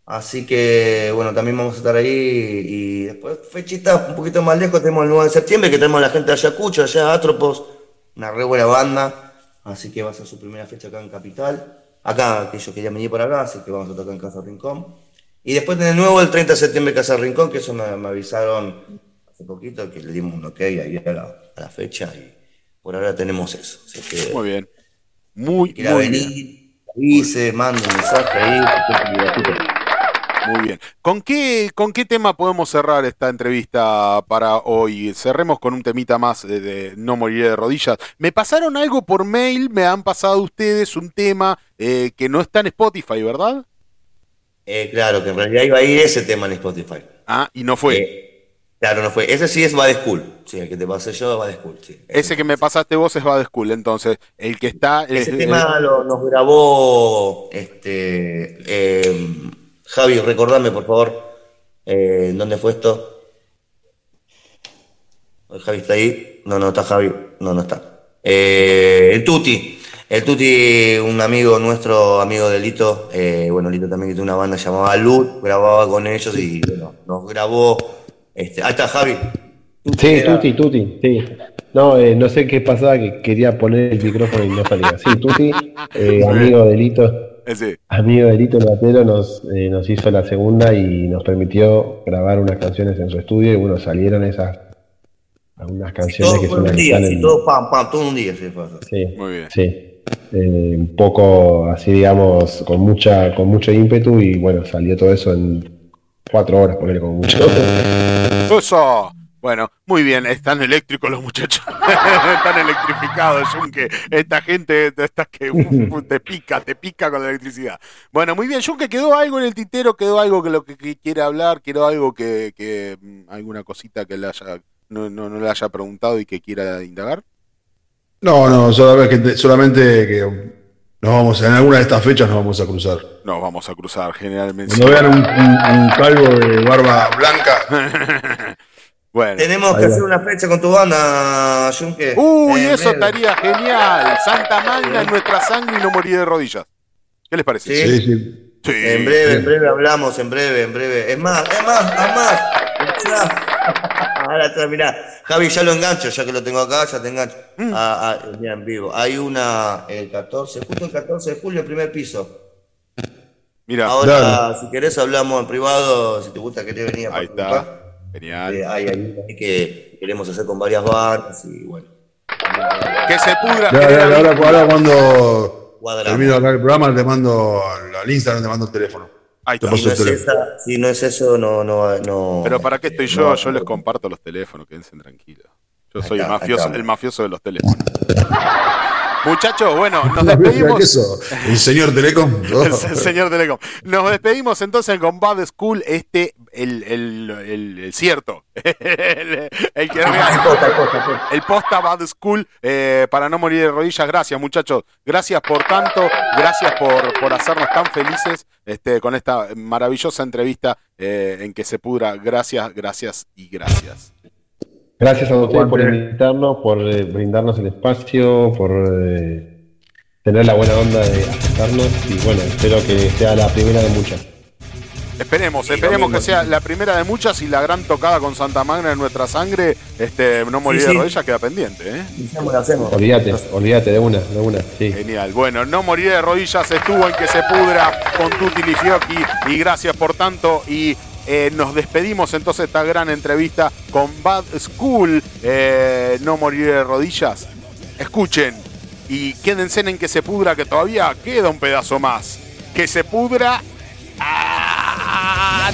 Así que, bueno, también vamos a estar ahí. Y después, fechitas un poquito más lejos, tenemos el 9 de septiembre, que tenemos la gente de Ayacucho, allá Atropos, una re buena banda. Así que va a ser su primera fecha acá en Capital. Acá, que ellos querían venir por acá, así que vamos a tocar en Casa Rincón. Y después de nuevo el 30 de septiembre Casa Rincón, que eso me, avisaron hace poquito, que le dimos un ok ahí a la, fecha. Y por ahora tenemos eso. muy bien. Muy, muy venir, bien. Avise, un mensaje ahí. Muy bien. ¿Con qué, ¿Con qué tema podemos cerrar esta entrevista para hoy? Cerremos con un temita más de, No moriré de rodillas. Me pasaron algo por mail, me han pasado ustedes un tema eh, que no está en Spotify, ¿verdad? Eh, claro, que en realidad iba a ir ese tema en Spotify. Ah, y no fue. Eh, claro, no fue. Ese sí es Bad School. Sí, el que te pasé yo es Bad School. Sí, ese, que me pasaste vos es Bad School. Entonces, el que está. Ese tema lo, nos grabó este, eh, Javi, recordame por favor. ¿Dónde fue esto? Javi está ahí. No, no está Javi. No, no está. el Tuti. El Tuti, un amigo nuestro, amigo de Lito, eh, bueno, Lito también tiene una banda llamada Luz, grababa con ellos y bueno, nos grabó. Este, ahí está Javi. sí, Tuti, Tuti, sí. No, eh, no sé qué pasaba, que quería poner el micrófono y no salía. Sí, Tuti, eh, amigo de Lito. Amigo de Lito Latero nos, nos hizo la segunda y nos permitió grabar unas canciones en su estudio y bueno, salieron esas algunas canciones que son un día, sí, todo pam, pam, todo un día se fue. Sí, muy bien. Sí. Eh, un poco así, digamos, con mucha con mucho ímpetu y bueno, salió todo eso en cuatro horas, ponerle como mucho. Eso. Bueno, muy bien, están eléctricos los muchachos, están electrificados, Junque. Esta gente esta que te pica, te pica con la electricidad. Bueno, muy bien, Junque, ¿quedó algo en el tintero? ¿Quedó algo que lo que, quiere hablar? ¿Quedó algo que, que mm, alguna cosita que le haya, no, no, no le haya preguntado y que quiera indagar? No, no, solamente, solamente que nos vamos, en alguna de estas fechas nos vamos a cruzar. Nos vamos a cruzar, generalmente. Cuando vean un, calvo de barba blanca. bueno. Tenemos que hacer una fecha con tu banda, Junque. Uy, eso estaría genial. Santa Magna en nuestra sangre y no morir de rodillas. ¿Qué les parece? Sí, sí. sí. En breve, en breve hablamos, en breve, en breve. Es más, es más, es más. Ahora está, mirá. Javi, ya lo engancho, ya que lo tengo acá, ya te engancho. Mm. Ah, ah, ya en vivo. Hay una el 14, justo el 14 de julio, el primer piso. Mira, ahora si querés hablamos en privado, si te gusta que te venía. Ahí está. Genial. Eh, hay ahí que queremos hacer con varias bandas y bueno. Que se pudra. ahora, ahora, cuando termino acá el programa, te mando al Instagram, te mando el teléfono. Si no, es esa, si no, es eso, no, no, no. Pero ¿para qué estoy yo? yo les comparto los teléfonos, quédense tranquilos. Yo soy el, mafioso, el mafioso de los teléfonos. Muchachos, bueno, nos despedimos. Eso? ¿El señor Telecom? el, señor Telecom. Nos despedimos entonces con Bad School, este, el, el, el, cierto. el, que El posta Bad School, eh, para no morir de rodillas. Gracias, muchachos. Gracias por tanto. Gracias por, por hacernos tan felices este, con esta maravillosa entrevista eh, en que se pudra. Gracias, gracias y gracias. Gracias a ustedes por invitarnos, por eh, brindarnos el espacio, por eh, tener la buena onda de aceptarnos y bueno, espero que sea la primera de muchas. Esperemos, esperemos que sea la primera de muchas y la gran tocada con Santa Magna en nuestra sangre, este, no morir de rodillas queda pendiente, ¿eh? Olvídate, olvídate de una, de una, sí. Genial. Bueno, no morir de rodillas estuvo en que se pudra con Tutti Lifiochi y gracias por tanto y eh, nos despedimos entonces esta gran entrevista con Bad School, eh, No Morir de Rodillas. Escuchen y quédense en que se pudra, que todavía queda un pedazo más. Que se pudra. ¡A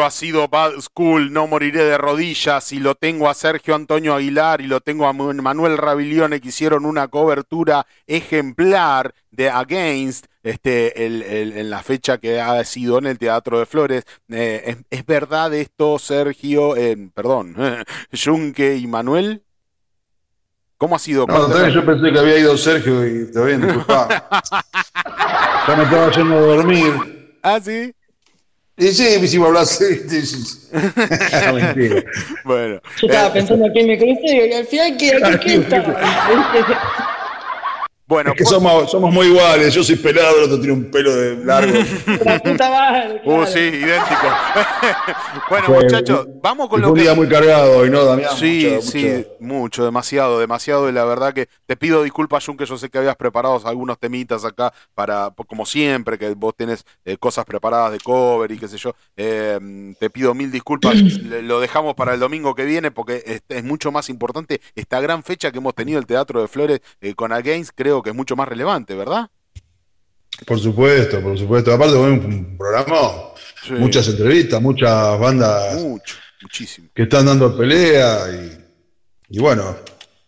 Esto ha sido Bad School, no moriré de rodillas. Y lo tengo a Sergio Antonio Aguilar y lo tengo a Manuel Raviglione que hicieron una cobertura ejemplar de Against este, en la fecha que ha sido en el Teatro de Flores. Eh, ¿es, verdad esto, Sergio? perdón, Junque y Manuel? ¿Cómo ha sido? No, yo pensé que había ido Sergio y te bien, disculpa. ya me estaba yendo a dormir. ¿Ah, sí? Y sí, si me hablas. no, mentira. Bueno. Yo estaba eh, pensando aquí en mi crucero y al final, ¿qué, aquí, está? Bueno, es que somos, somos muy iguales. Yo soy pelado, el otro tiene un pelo de largo. La puta madre. Uh, sí, idéntico. bueno, muchachos, vamos con lo un día muy cargado hoy, ¿no, Damián? Sí, sí, mucho. demasiado, demasiado. Y la verdad que te pido disculpas, Jun, que yo sé que habías preparado algunos temitas acá para, como siempre, que vos tenés eh, cosas preparadas de cover y qué sé yo. Eh, te pido mil disculpas. lo dejamos para el domingo que viene porque es, es, mucho más importante esta gran fecha que hemos tenido el Teatro de Flores eh, con Against. Creo que es mucho más relevante, ¿verdad? Por supuesto, por supuesto. Aparte, un programa, muchas entrevistas, muchas bandas Mucho, muchísimo. que están dando pelea y, bueno,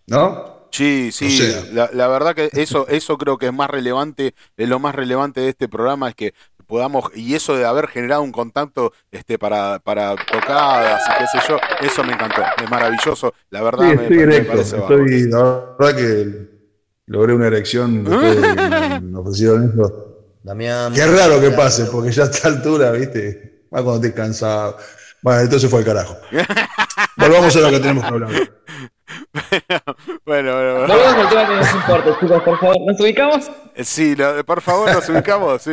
¿no? Sí, sí, la, verdad que eso, eso creo que es más relevante, es lo más relevante de este programa, es que podamos, y eso de haber generado un contacto este, para, para tocadas y qué sé yo, eso me encantó, es maravilloso, la verdad me, parece estoy, La verdad que logré una erección. me ofrecieron eso. Damián. Qué raro que pase, porque ya a esta altura, ¿viste? Más cuando estés cansado. Bueno, entonces fue al carajo. Volvamos a lo que tenemos que hablar. bueno, bueno, bueno. Volvamos al tema que nos importa, chicos, por favor. ¿Nos ubicamos? Sí, por favor, nos ubicamos. Sí.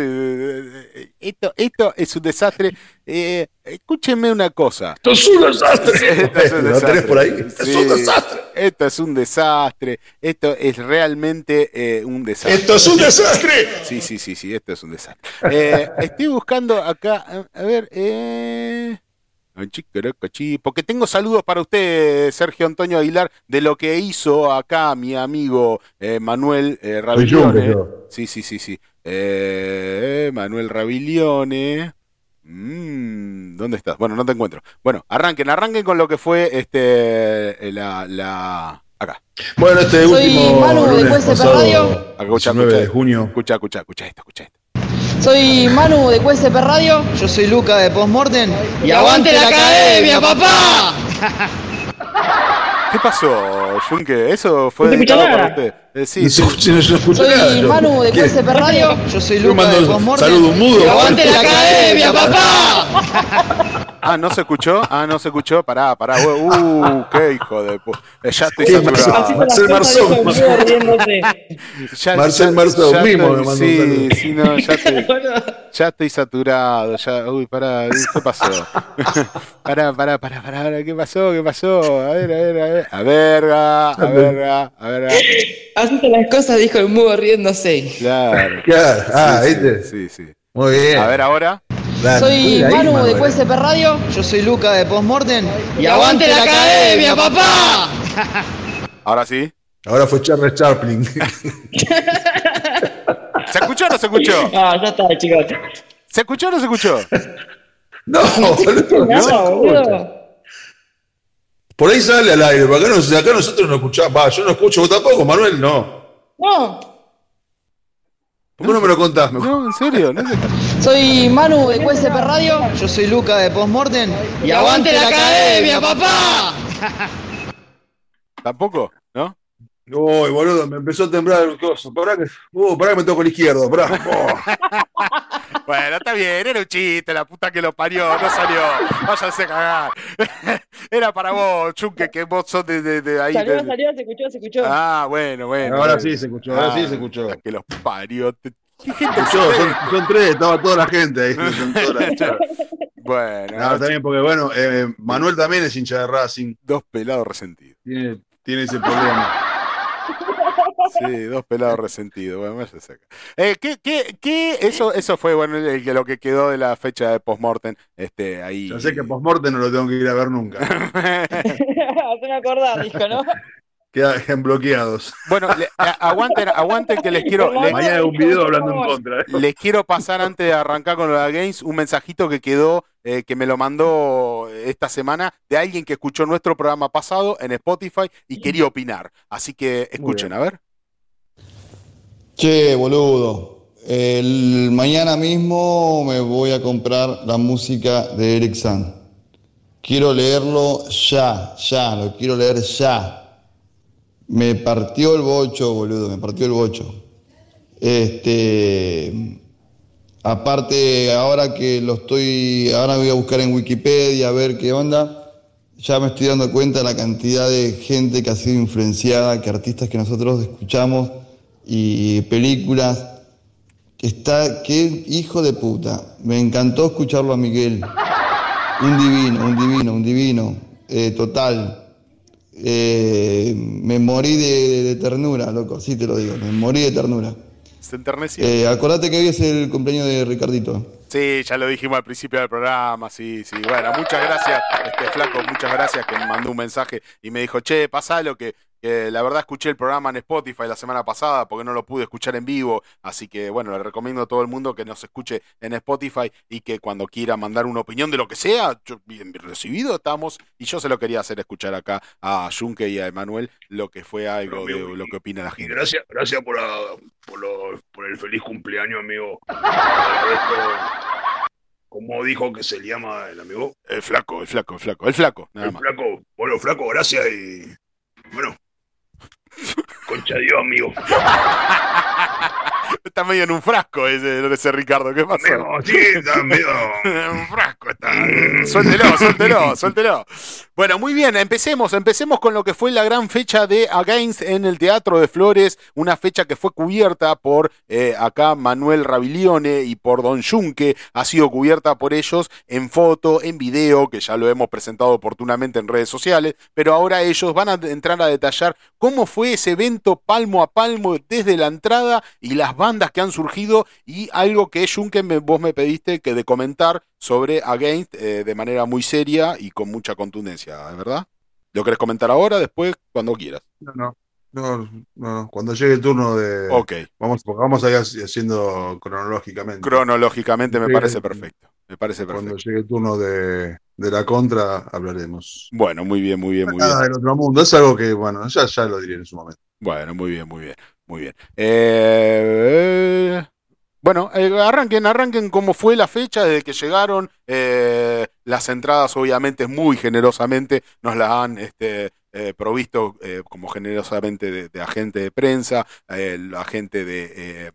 Esto, esto es un desastre. Eh, escúchenme una cosa. Esto es un desastre. Esto es un desastre. por ahí? es un desastre. Esto es un desastre. Esto es realmente eh, un desastre. ¡Esto es un desastre! Sí, sí, sí, sí, esto es un desastre. Eh, estoy buscando acá, a ver, eh... Porque tengo saludos para usted, Sergio Antonio Aguilar, de lo que hizo acá mi amigo eh, Manuel eh, Raviglione. Sí, sí, sí, sí. Eh, Manuel Raviglione. Mm, ¿Dónde estás? Bueno, no te encuentro. Bueno, arranquen, arranquen con lo que fue este la, la... acá. Bueno, este Soy último Manu de QSP Radio. Escucha, 9 de junio. Escucha, escucha, escucha esto, escucha esto. Soy Manu de QSP Radio. Yo soy Luca de Postmortem. Y, aguante la academia, papá. ¿Qué pasó, Junke? ¿Eso fue dedicado para usted? Eh, sí, sí. No, Soy Manu de QSP Radio. Yo soy Luca de Postmortem. Saludo mudo. Y aguante la academia, papá. Ah, ¿no se escuchó? Ah, no se escuchó. Pará, pará. Uh, qué hijo de... Eh, ya estoy saturado. Marcel Marzón. Marcel Marzón mismo me mandó Sí, sí, no, ya estoy, ya estoy saturado. Ya, uy, pará, ¿qué pasó? pará, pará, pará, pará, ¿qué pasó? ¿Qué pasó? A ver, a ver, a ver. A verga, a verga, a verga. Así las cosas, dijo el mudo riéndose. Claro. Claro. Ah, ¿viste? Sí, sí. Muy bien. A ver ahora. Soy Manu de QSP Radio. Yo soy Luca de Postmortem. Y, aguante la academia, papá. Ahora sí. Ahora fue Charles Chaplin. ¿Se escuchó o no se escuchó? Ah, ya está, chicos. ¿Se escuchó o no se escuchó? No, no, Por ahí sale al aire, acá, acá nosotros no escuchamos. Va, yo no escucho, vos tampoco, Manuel, no. No. ¿Por qué no me lo contás No, en serio, no Soy Manu de QSP Radio. Yo soy Luca de Postmortem. Y, aguante la academia, papá. ¿Tampoco? ¿No? Uy, boludo, me empezó a temblar el coso. Pará que, uh, pará que me toco el izquierdo, pará. bueno, está bien, era un chiste, la puta que lo parió, no salió. Váyanse a cagar. era para vos, Chunque, que vos sos de, de, ahí. Salió, salió, se escuchó, se escuchó. Ah, bueno, bueno. Ahora sí se escuchó, ahora sí se escuchó. Que los parió. ¿Qué gente son, son, tres, estaba toda la gente ahí. Bueno. también porque, bueno, eh, Manuel también es hincha de Racing. Dos pelados resentidos. Tiene, tiene ese problema. Sí, dos pelados resentidos. Bueno, eh, ¿qué, qué, qué? Eso, eso fue bueno el, lo que quedó de la fecha de postmortem. Este, ahí. Yo sé que postmortem no lo tengo que ir a ver nunca. Haceme acordar, dijo, ¿no? Quedan bloqueados. Bueno, aguanten, aguanten que les quiero. Mañana un video hablando en contra. ¿eh? Les quiero pasar antes de arrancar con los games un mensajito que quedó, eh, que me lo mandó esta semana de alguien que escuchó nuestro programa pasado en Spotify y quería opinar. Así que escuchen, a ver. Che, boludo. El mañana mismo me voy a comprar la música de Eric. Quiero leerlo ya, ya, lo quiero leer ya me partió el bocho, boludo, me partió el bocho. Este, aparte, ahora que lo estoy, ahora voy a buscar en Wikipedia a ver qué onda, ya me estoy dando cuenta de la cantidad de gente que ha sido influenciada, que artistas que nosotros escuchamos y películas. Está, qué hijo de puta. Me encantó escucharlo a Miguel. Un divino, un divino, un divino. Eh, total. Eh, me morí de, ternura, loco, sí te lo digo, me morí de ternura. Se enterneció. Eh, acordate que hoy es el cumpleaños de Ricardito. Sí, ya lo dijimos al principio del programa, sí, sí. Bueno, muchas gracias, este flaco, muchas gracias que me mandó un mensaje y me dijo, che, lo que que la verdad escuché el programa en Spotify la semana pasada porque no lo pude escuchar en vivo, así que bueno, le recomiendo a todo el mundo que nos escuche en Spotify y que cuando quiera mandar una opinión de lo que sea, yo, bien recibido estamos y yo se lo quería hacer escuchar acá a Junke y a Emanuel lo que fue algo de lo que opina la gente. Gracias, gracias por, por, el feliz cumpleaños, amigo. ¿Cómo dijo que se llama el amigo? El flaco, el flaco, el flaco, el flaco. el flaco. Bueno, flaco, gracias y bueno, Concha Dios, amigo. Está medio en un frasco ese, ese Ricardo. ¿Qué pasó? sí, está medio en un frasco. Está. Suéltelo, suéltelo, suéltelo. Bueno, muy bien, empecemos. Empecemos con lo que fue la gran fecha de Against en el Teatro de Flores. Una fecha que fue cubierta por eh, acá Manuel Rabilione y por Don Junque. Ha sido cubierta por ellos en foto, en video, que ya lo hemos presentado oportunamente en redes sociales. Pero ahora ellos van a entrar a detallar cómo fue ese evento palmo a palmo desde la entrada y las bandas que han surgido y algo que Junke vos me pediste que de comentar sobre Against eh, de manera muy seria y con mucha contundencia, ¿verdad? ¿Lo querés comentar ahora, después, cuando quieras? No, no. No, no, cuando llegue el turno de. Ok. Vamos, vamos a ir haciendo cronológicamente. Cronológicamente me parece perfecto. Me parece perfecto. Cuando llegue el turno de, la contra, hablaremos. Bueno, muy bien, muy bien, muy Nada bien. del otro mundo. Es algo que, bueno, ya, ya lo diré en su momento. Bueno, muy bien, muy bien. Muy bien. Eh, bueno, eh, arranquen, arranquen cómo fue la fecha desde que llegaron. Eh, las entradas, obviamente, muy generosamente nos las han este, provisto como generosamente de, de, agente de prensa, el agente de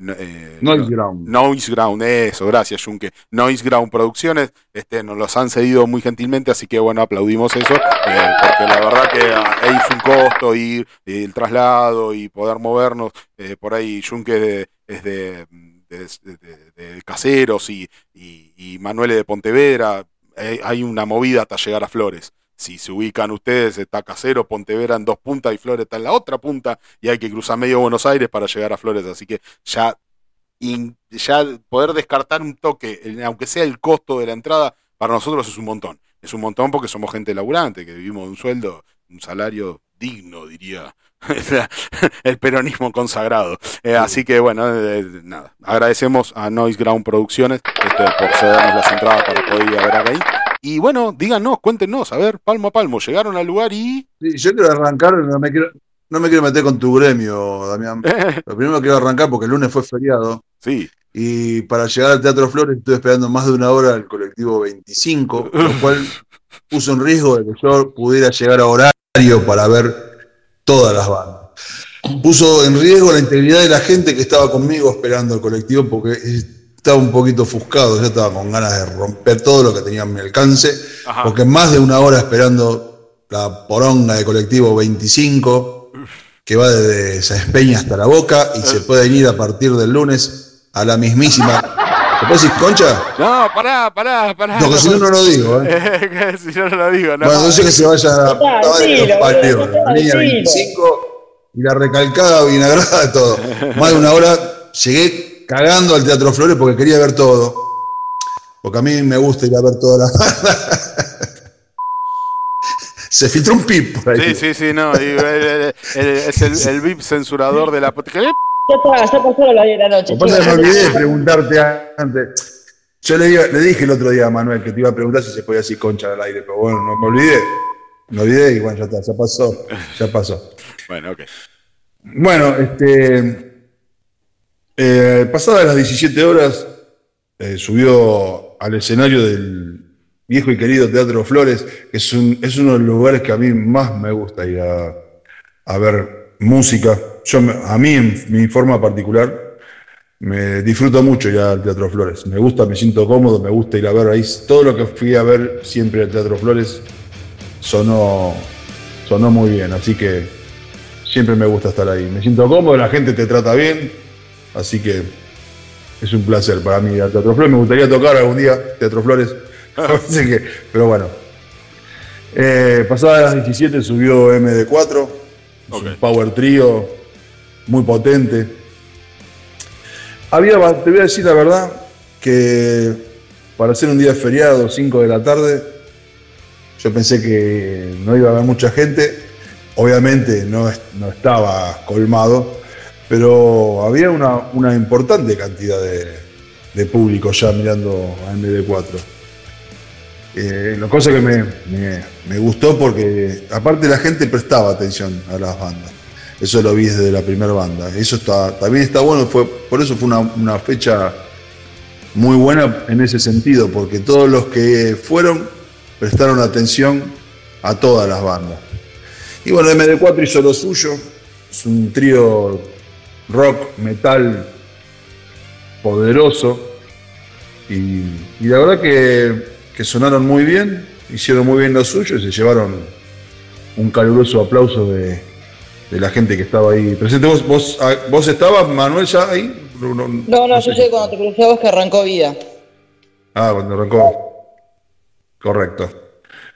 eh, Noise Ground. Noise Ground, eso, gracias Junque. Noise Ground Producciones, este, nos los han cedido muy gentilmente, así que bueno, aplaudimos eso, eh, porque la verdad que es un costo ir, el traslado y poder movernos, eh, por ahí Junque es de, de, Caseros y, y, y Manuel de Pontevedra, hay una movida hasta llegar a Flores si se ubican ustedes, está Casero, Pontevera en dos puntas y Flores está en la otra punta y hay que cruzar medio Buenos Aires para llegar a Flores. Así que ya, ya poder descartar un toque, aunque sea el costo de la entrada, para nosotros es un montón. Es un montón porque somos gente laburante, que vivimos de un sueldo, un salario digno, diría el peronismo consagrado. Eh, así que bueno, eh, nada, agradecemos a Noise Ground Producciones este, por cedernos las entradas para poder ir a ver a. Y bueno, díganos, cuéntenos, a ver, palmo a palmo, llegaron al lugar y. Sí, yo quiero arrancar, no me quiero, no me quiero meter con tu gremio, Damián. Lo primero quiero arrancar porque el lunes fue feriado. Sí. Y para llegar al Teatro Flores estuve esperando más de una hora al colectivo 25, lo cual puso en riesgo de que yo pudiera llegar a horario para ver todas las bandas. Puso en riesgo la integridad de la gente que estaba conmigo esperando el colectivo porque estaba un poquito ofuscado, ya estaba con ganas de romper todo lo que tenía a mi alcance, porque más de una hora esperando la poronga de colectivo 25, que va desde Espeña hasta la boca y se puede ir a partir del lunes a la mismísima ¿Te decir concha? No, pará, pará, pará. No, que si no, no lo digo, ¿eh? si no, no lo digo, no. Bueno, entonces que se vaya a la niña 25 y la recalcada vinagrada, todo. Más de una hora llegué cagando al Teatro Flores porque quería ver todo. Porque a mí me gusta ir a ver toda la Se filtró un pip por ahí. Sí, sí, sí, no. es el, el VIP censurador de la. Ya está, ya pasó la 10 de la noche. me olvidé de preguntarte antes. Yo le, le, dije el otro día a Manuel que te iba a preguntar si se podía decir concha al aire, pero bueno, no me olvidé. Me olvidé y bueno, ya está, ya pasó. Ya pasó. bueno, ok. Bueno, este. Eh, pasadas las 17 horas, eh, subió al escenario del viejo y querido Teatro Flores, que es, un, uno de los lugares que a mí más me gusta ir a, ver música yo, a mí, en mi forma particular, me disfruto mucho ya al Teatro Flores. Me gusta, me siento cómodo, me gusta ir a ver ahí. Todo lo que fui a ver siempre al Teatro Flores sonó muy bien. Así que siempre me gusta estar ahí. Me siento cómodo, la gente te trata bien. Así que es un placer para mí ir al Teatro Flores. Me gustaría tocar algún día Teatro Flores. así que, pero bueno. Eh, pasadas las 17 subió MD4, un Power Trio muy potente. Había, te voy a decir la verdad, que para ser un día feriado, 5 de la tarde, yo pensé que no iba a haber mucha gente. Obviamente no, no estaba colmado, pero había una, importante cantidad de, público ya mirando a MD4. Eh, la cosa que me, me, gustó porque aparte la gente prestaba atención a las bandas. Eso lo vi desde la primera banda. Eso también está bueno, fue, por eso fue una, fecha muy buena en ese sentido, porque todos los que fueron prestaron atención a todas las bandas. Y bueno, MD4 hizo lo suyo, es un trío rock, metal poderoso, y, la verdad que, que, sonaron muy bien, hicieron muy bien lo suyo y se llevaron un caluroso aplauso de, de la gente que estaba ahí presente. ¿Vos, vos, ah, vos estabas, Manuel, ya ahí? No, no, yo sé cuando te crucé vos que arrancó vida. Ah, cuando arrancó. Correcto.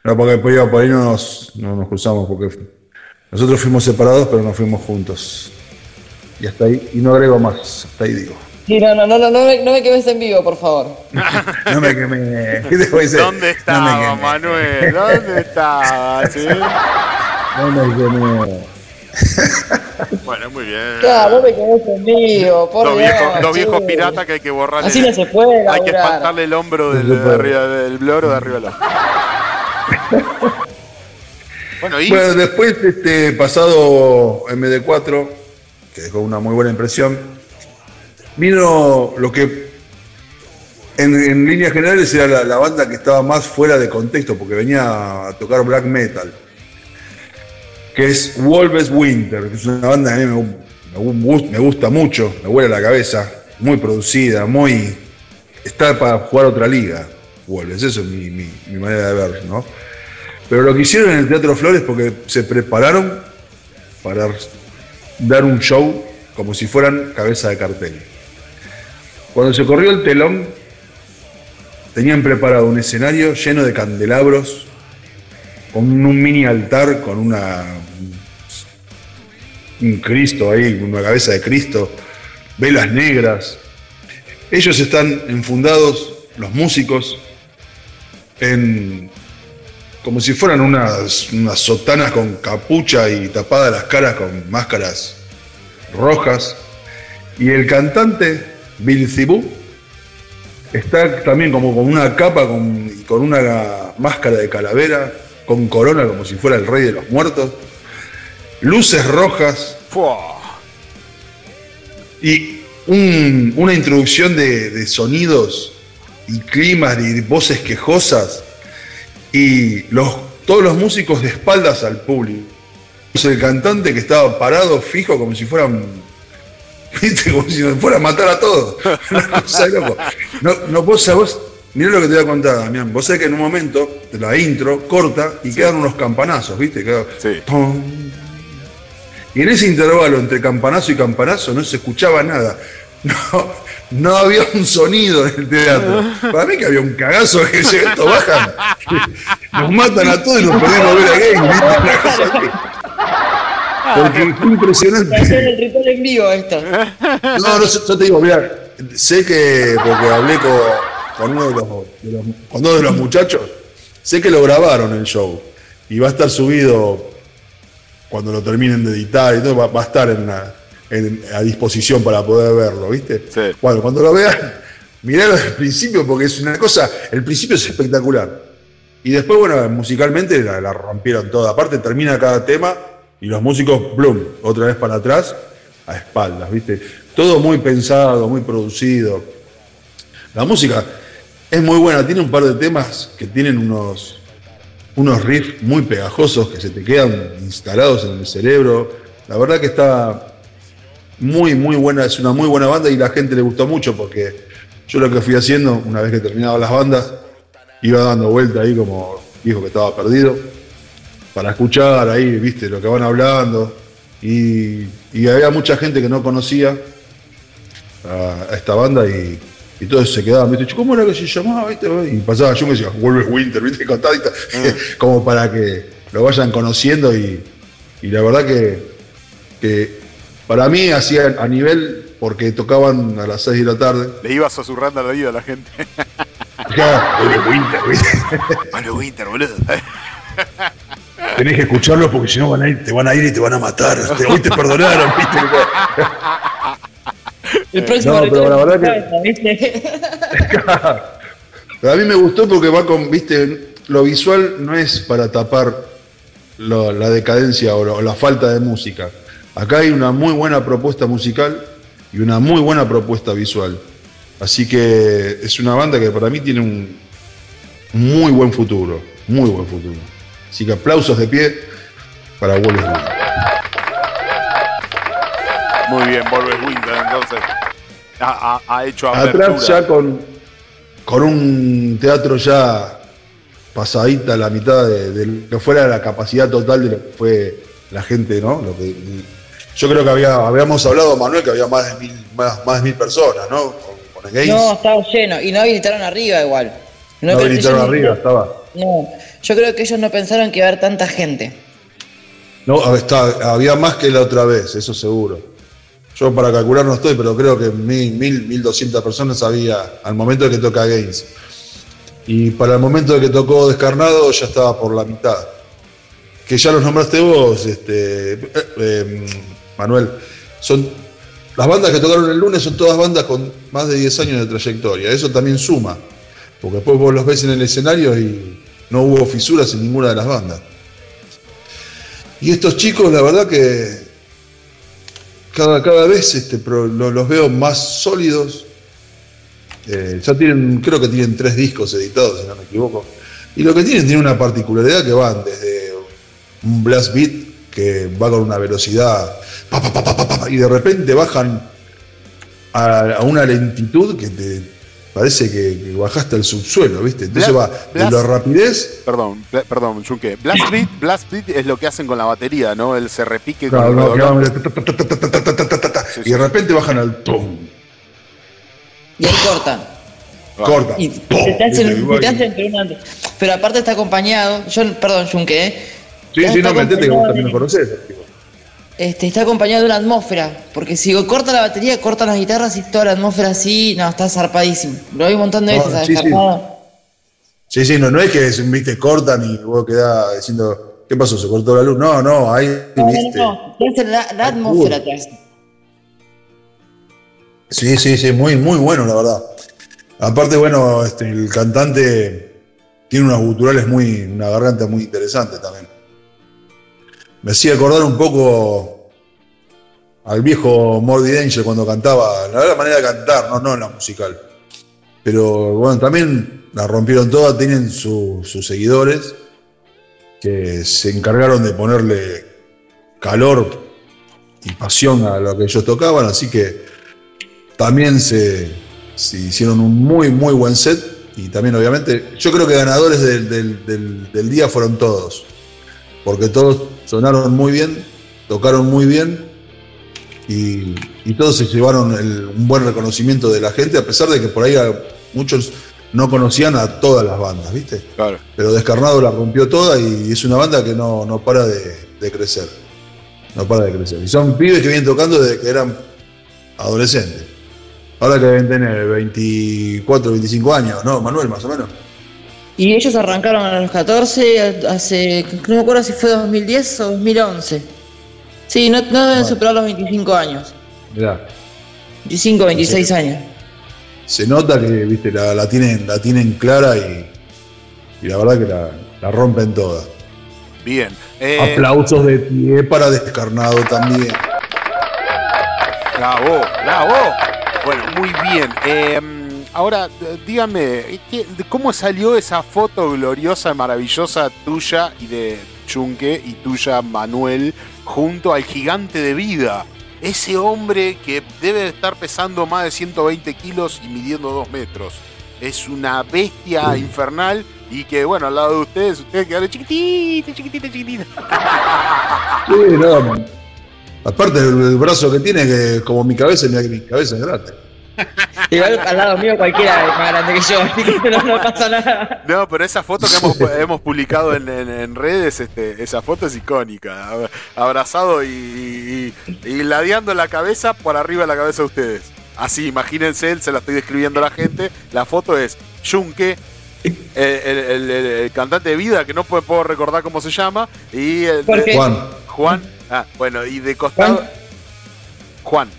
No, porque por ahí no nos, no nos cruzamos, porque nosotros fuimos separados, pero no fuimos juntos. Y hasta ahí, y no agrego más, hasta ahí digo. Sí, no, no, no, no, no me, no me quemes en vivo, por favor. no me quemes. ¿Dónde estaba, Manuel? ¿Dónde estaba? ¿Sí? No me quemé. bueno, muy bien. Claro, no me quedé conmigo, por los, viejos, los viejos piratas que hay que borrar. Así no se puede. Hay que espantarle el hombro del, de arriba, del bloro de arriba bueno, ¿y? bueno, después, este, pasado MD4, que dejó una muy buena impresión, vino lo que en, líneas generales era la, banda que estaba más fuera de contexto, porque venía a tocar black metal que es Wolves Winter, que es una banda que a mí me, gusta mucho, me huele la cabeza, muy producida, muy. está para jugar otra liga, Wolves, eso es mi, manera de ver, ¿no? Pero lo que hicieron en el Teatro Flores porque se prepararon para dar un show como si fueran cabeza de cartel. Cuando se corrió el telón, tenían preparado un escenario lleno de candelabros, con un mini altar, con una un Cristo ahí, una cabeza de Cristo, velas negras. Ellos están enfundados, los músicos, en como si fueran unas, unas sotanas con capucha y tapadas las caras con máscaras rojas. Y el cantante, Bill Zibú, está también como con una capa con, con una máscara de calavera, con corona como si fuera el rey de los muertos luces rojas y una introducción de, sonidos y climas y voces quejosas y los, todos los músicos de espaldas al público. El cantante que estaba parado fijo como si fueran como si fuera a matar a todos. no, no, vos, vos, mirá lo que te voy a contar, Damián. Vos sabés que en un momento, la intro, corta y quedan unos campanazos, ¿viste? sí. Y en ese intervalo entre campanazo y campanazo no se escuchaba nada. no, no había un sonido en el teatro. Para mí que había un cagazo que esto bajan, nos matan a todos y nos podemos ver a Game. Porque fue impresionante. el ritual en vivo esto. No, no, yo te digo, mira, sé que, porque hablé con, con uno de los, con uno de los muchachos, sé que lo grabaron el show y va a estar subido cuando lo terminen de editar y todo, va, a estar en a disposición para poder verlo, ¿viste? Sí. Bueno, cuando lo vean, miralo desde el principio porque es una cosa, el principio es espectacular. Y después, bueno, musicalmente la, la rompieron toda. Aparte termina cada tema y los músicos, blum, otra vez para atrás, a espaldas, ¿viste? Todo muy pensado, muy producido. La música es muy buena, tiene un par de temas que tienen unos, unos riffs muy pegajosos que se te quedan instalados en el cerebro. La verdad que está muy, muy buena, es una muy buena banda y la gente le gustó mucho porque yo lo que fui haciendo, una vez que terminaba las bandas, iba dando vuelta ahí como dijo que estaba perdido, para escuchar ahí, viste, lo que van hablando. Y, había mucha gente que no conocía a, esta banda y, y todos se quedaban, ¿viste? ¿Cómo era que se llamaba? Y pasaba yo me decía, vuelve Winter, ¿viste? Contadita, ah. como para que lo vayan conociendo y, la verdad que, para mí hacía a nivel, porque tocaban a las 6 de la tarde. Le ibas susurrando la vida a la gente. vuelve Winter, ¿viste? Vuelve Winter, boludo. Tenés que escucharlo porque si no van a ir, te van a ir y te van a matar. Hoy te perdonaron, ¿viste? El próximo no, pero la verdad que... a mí me gustó porque va con, viste, lo visual no es para tapar la decadencia o la falta de música. Acá hay una muy buena propuesta musical y una muy buena propuesta visual. Así que es una banda que para mí tiene un muy buen futuro, muy buen futuro. Así que aplausos de pie para Wolves Winter. Muy bien, Wolves Winter entonces. Ha, hecho apertura. Atrás ya con, con un teatro ya pasadita la mitad de, lo que fuera la capacidad total de lo que fue la gente, ¿no? Lo que, yo creo que había, habíamos hablado, Manuel, que había más de mil, más, más de mil personas, ¿no? Con, el No, estaba lleno. Y no habilitaron arriba igual. No, habilitaron arriba, estaba. No, yo creo que ellos no pensaron que iba a haber tanta gente. No, está, había más que la otra vez, eso seguro. Yo para calcular no estoy, pero creo que mil, mil, mil doscientas personas había al momento de que toca Gaines. Y para el momento de que tocó Descarnado ya estaba por la mitad. Que ya los nombraste vos, este, eh, eh, Manuel. Son, las bandas que tocaron el lunes son todas bandas con más de 10 años de trayectoria. Eso también suma. Porque después vos los ves en el escenario y no hubo fisuras en ninguna de las bandas. Y estos chicos, la verdad que cada, cada vez este, los veo más sólidos. Eh, ya tienen, creo que tienen tres discos editados, si no me equivoco. Y lo que tienen tiene una particularidad que van desde un blast beat que va con una velocidad y de repente bajan a, a una lentitud que te, parece que, bajaste al subsuelo, ¿viste? Entonces va de la rapidez. Perdón, perdón, Junque. Blast beat, blast beat es lo que hacen con la batería, ¿no? El se repique con Y de repente bajan al pum. Y ahí cortan. Cortan. Y te hacen, te hacen Pero aparte está acompañado. Yo, perdón, Junque, ¿eh? Sí, sí, no, que vos también lo conocés. Este, está acompañado de una atmósfera, porque si corta la batería, cortan las guitarras y toda la atmósfera así, no, está zarpadísimo. Lo hay un montón de veces, sí, sí. sí, no, no es que viste, cortan y vos quedás diciendo, ¿qué pasó? ¿Se cortó la luz? No, no, ahí no, viste. No, no, la, la atmósfera te hace. Sí, sí, sí, muy, muy bueno, la verdad. Aparte, bueno, este, el cantante tiene unos guturales muy, una garganta muy interesante también me hacía acordar un poco al viejo Mordy Danger cuando cantaba, la manera de cantar, no, no la musical. Pero bueno, también la rompieron todas, tienen sus seguidores que se encargaron de ponerle calor y pasión a lo que ellos tocaban, así que también se, hicieron un muy, muy buen set y también obviamente, yo creo que ganadores del día fueron todos, porque todos sonaron muy bien, tocaron muy bien y, todos se llevaron un buen reconocimiento de la gente, a pesar de que por ahí muchos no conocían a todas las bandas, ¿viste? Claro. Pero Descarnado la rompió toda y es una banda que no, no para de, crecer. No para de crecer. Y son pibes que vienen tocando desde que eran adolescentes. Ahora que deben tener 24, 25 años, ¿no? Manuel, más o menos. Y ellos arrancaron a los 14, hace, no me acuerdo si fue 2010 o 2011. Sí, no, deben superar los 25 años. Ya. 25, 26 años. Se nota que, viste, la, tienen, la tienen clara y, y la verdad que la, rompen toda. Bien. Eh, Aplausos de pie para Descarnado también. Bravo, bravo. Bueno, muy bien. Em, ahora, dígame, ¿cómo salió esa foto gloriosa, maravillosa tuya y de Chunque y tuya, Manuel, junto al gigante de vida? Ese hombre que debe estar pesando más de 120 kilos y midiendo 2 metros. Es una bestia infernal y que, bueno, al lado de ustedes, ustedes quedaron chiquitito, chiquitito, chiquitito. Sí, no. Aparte del brazo que tiene, que como mi cabeza, mi cabeza es grande. Igual al lado mío cualquiera es más grande que yo, no, no pasa nada. No, pero esa foto que hemos, publicado en, redes, este, esa foto es icónica. Abrazado y, ladeando la cabeza por arriba de la cabeza de ustedes. Así, imagínense, se la estoy describiendo a la gente. La foto es Junke, el, cantante de vida, que no puedo, recordar cómo se llama, y el, Juan. Juan. Ah, bueno, y de costado. Juan.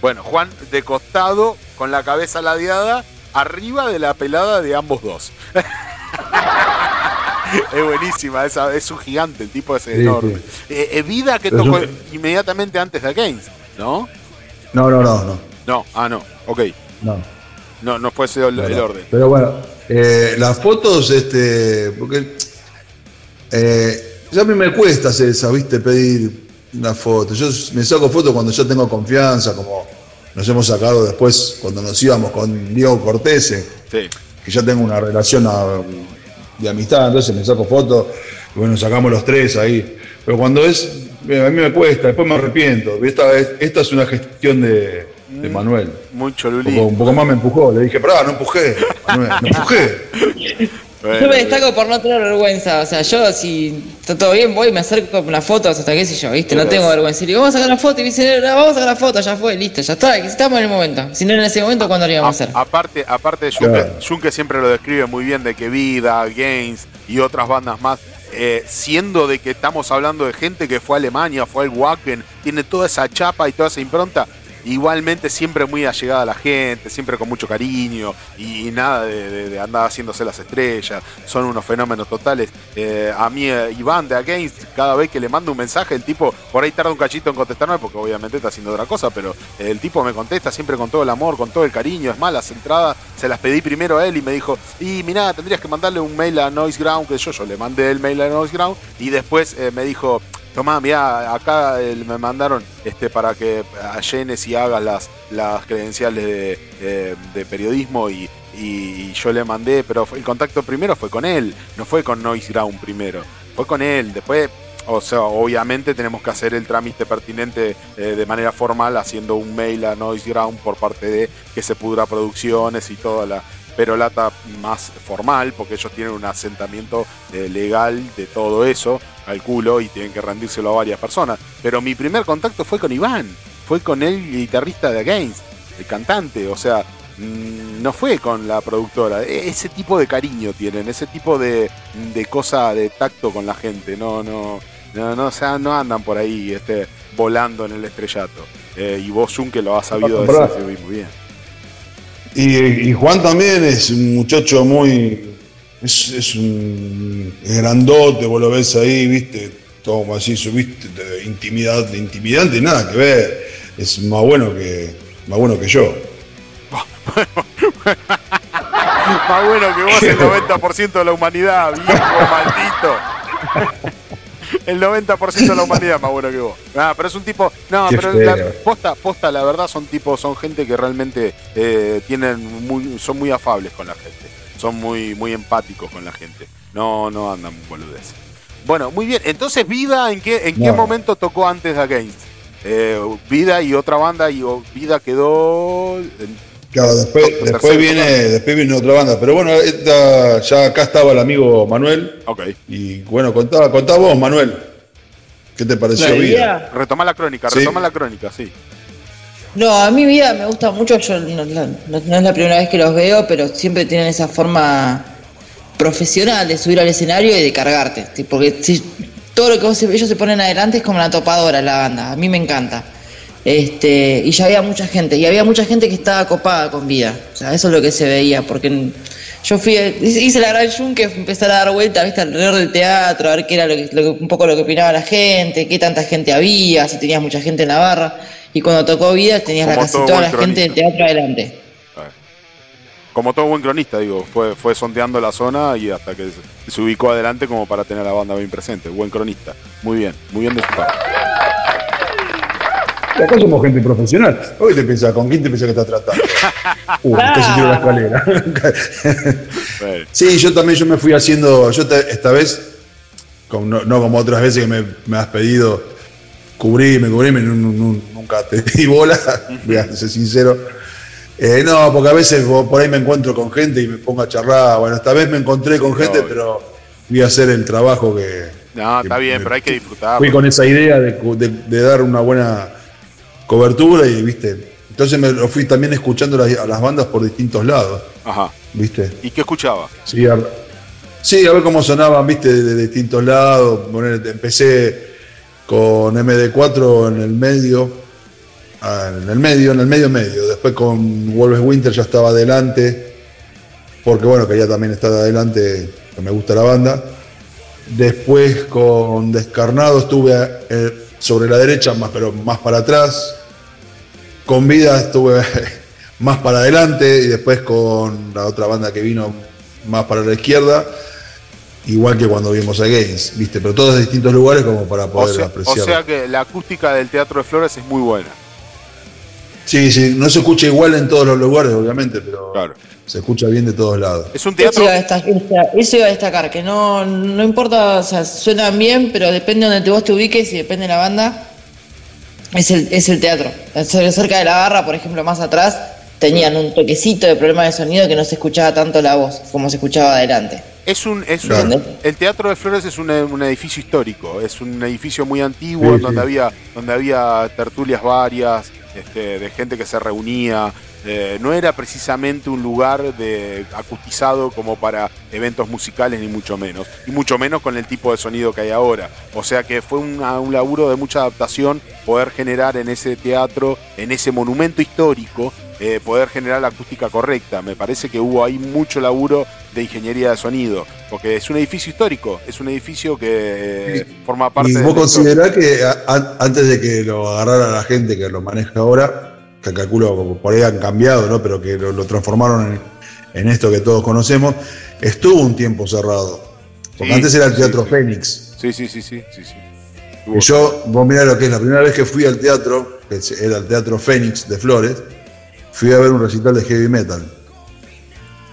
Bueno, Juan de costado, con la cabeza ladeada, arriba de la pelada de ambos dos. es buenísima, esa, es un gigante, el tipo es enorme. Eh, eh, vida que tocó inmediatamente antes de Gaines, ¿no? No, no, no, no. No, ah, no, ok. No. No, no fue ese el, orden. Pero bueno, eh, las fotos, este, porque ya a mí me cuesta hacer esa, viste, pedir una foto. Yo me saco fotos cuando ya tengo confianza, como nos hemos sacado después cuando nos íbamos con Diego Cortese, que ya tengo una relación de amistad, entonces me saco fotos y bueno, sacamos los tres ahí. Pero cuando es, a mí me cuesta, después me arrepiento. Esta, esta es una gestión de, de mm, Manuel. Mucho Luli. Un poco, más me empujó, le dije, pará, no empujé, Manuel, no empujé. yo me destaco por no tener vergüenza. O sea, yo si está todo bien, voy y me acerco con las fotos hasta qué sé yo, ¿viste? No tengo vergüenza. Y digo, vamos a sacar la foto. Y me dice, vamos a sacar la foto, ya fue, listo, ya está. Estamos en el momento. Si no en ese momento, ¿cuándo lo íbamos a, hacer? Aparte, aparte Junke, siempre lo describe muy bien de que Vida, Games y otras bandas más. Eh, siendo de que estamos hablando de gente que fue a Alemania, fue al Wacken, tiene toda esa chapa y toda esa impronta, igualmente siempre muy allegada a la gente, siempre con mucho cariño y, nada de, andar haciéndose las estrellas, son unos fenómenos totales. Eh, a mí, eh, Iván de Against, cada vez que le mando un mensaje, el tipo por ahí tarda un cachito en contestarme porque obviamente está haciendo otra cosa, pero el tipo me contesta siempre con todo el amor, con todo el cariño. Es más, las entradas se las pedí primero a él y me dijo, y mira, tendrías que mandarle un mail a Noise Ground, que yo, yo le mandé el mail a Noise Ground y después eh, me dijo, Tomá, mira, acá me mandaron este, para que llenes y hagas las, las credenciales de, periodismo y, yo le mandé, pero el contacto primero fue con él, no fue con Noise Ground primero, fue con él. Después, o sea, obviamente tenemos que hacer el trámite pertinente eh, de manera formal haciendo un mail a Noise Ground por parte de que se pudra producciones y toda la, pero lata más formal, porque ellos tienen un asentamiento eh, legal de todo eso al culo y tienen que rendírselo a varias personas. Pero mi primer contacto fue con Iván, fue con el guitarrista de Against, el cantante, o sea, mm, no fue con la productora. E, ese tipo de cariño tienen, ese tipo de, de cosa de tacto con la gente, no, no, no, no, o sea, no andan por ahí este, volando en el estrellato. Eh, y vos, Jun, que lo has sabido decir muy bien. Y, Juan también es un muchacho muy. Es, un grandote, vos lo ves ahí, viste, todo así, subiste, de intimidad, de intimidante, nada que ver. Es más bueno que, más bueno que yo. más bueno que vos, el 90% de la humanidad, viejo maldito el 90% de la humanidad es más bueno que vos. Ah, pero es un tipo. No, pero la, posta, posta, la verdad, son tipos, son gente que realmente eh, tienen muy, son muy afables con la gente. Son muy, muy empáticos con la gente. No, no andan boludeces. Bueno, muy bien. Entonces, Vida, ¿en qué, en qué momento tocó antes de Against? eh, Vida y otra banda, y Vida quedó. Claro, después, después viene, después viene otra banda. Pero bueno, ya acá estaba el amigo Manuel. Ok. Y bueno, contaba, contá vos, Manuel. ¿Qué te pareció Vida? Retoma la crónica, retoma la crónica, sí. No, a mi vida me gusta mucho, yo no, es la primera vez que los veo, pero siempre tienen esa forma profesional de subir al escenario y de cargarte. Porque todo lo que ellos se ponen adelante es como la topadora la banda, a mí me encanta. Este, y ya había mucha gente, y había mucha gente que estaba copada con vida. O sea, eso es lo que se veía, porque yo fui, hice la gran jun que empezar a dar vuelta, viste, alrededor del teatro, a ver qué era lo que, un poco lo que opinaba la gente, qué tanta gente había, si tenías mucha gente en la barra. Y cuando tocó vida tenías la casi toda la gente del teatro adelante. Como todo buen cronista, digo, fue, fue sondeando la zona y hasta que se, ubicó adelante como para tener a la banda bien presente. Buen cronista. Muy bien, muy bien de su parte. acá somos gente profesional. Hoy te pensás, ¿con quién te pensás que estás tratando? Uh, se tiró la escalera. sí, yo también yo me fui haciendo, yo esta vez, no, como otras veces que me, has pedido, cubrirme, cubrirme, nunca te di bola, voy a ser sincero. Eh, no, porque a veces por ahí me encuentro con gente y me pongo a charlar. Bueno, esta vez me encontré con gente, pero voy a hacer el trabajo que. No, está bien, pero hay que disfrutar. Fui con esa idea de, dar una buena cobertura y, viste. Entonces me lo fui también escuchando a las bandas por distintos lados. Ajá. ¿Viste? ¿Y qué escuchaba? Sí, a, sí, a ver cómo sonaban, viste, de, distintos lados. empecé con MD4 en el medio Ah, en el medio, en el medio medio. Después con Wolves Winter ya estaba adelante, porque bueno, quería también estar adelante, que me gusta la banda. Después con Descarnado estuve eh, sobre la derecha, más, pero más para atrás. Con Vida estuve más para adelante y después con la otra banda que vino más para la izquierda. Igual que cuando vimos a Gaines, ¿viste? Pero todos de distintos lugares como para poder apreciar. O sea que la acústica del Teatro de Flores es muy buena. Sí, sí, no se escucha igual en todos los lugares, obviamente, pero se escucha bien de todos lados. Es un teatro. Eso iba a destacar, que no, no importa, o sea, suenan bien, pero depende de donde vos te ubiques y depende de la banda, es el, es el teatro. Cerca de la barra, por ejemplo, más atrás, tenían un toquecito de problema de sonido que no se escuchaba tanto la voz como se escuchaba adelante. Es un, es el Teatro de Flores es un, edificio histórico, es un edificio muy antiguo donde había donde había tertulias varias, este, de gente que se reunía. Eh, no era precisamente un lugar de, acustizado como para eventos musicales, ni mucho menos. Y mucho menos con el tipo de sonido que hay ahora. O sea que fue un laburo de mucha adaptación poder generar en ese teatro, en ese monumento histórico, eh, poder generar la acústica correcta. Me parece que hubo ahí mucho laburo de ingeniería de sonido, porque es un edificio histórico, es un edificio que forma parte... ¿Y vos considerás que antes de que lo agarrara la gente que lo maneja ahora, que calculo por ahí han cambiado, ¿no? pero que lo, transformaron en, esto que todos conocemos, estuvo un tiempo cerrado? Porque antes era el Teatro Fénix. Sí, sí, sí, sí, sí. Y yo, vos mirá lo que es, la primera vez que fui al teatro, que era el Teatro Fénix de Flores, fui a ver un recital de heavy metal.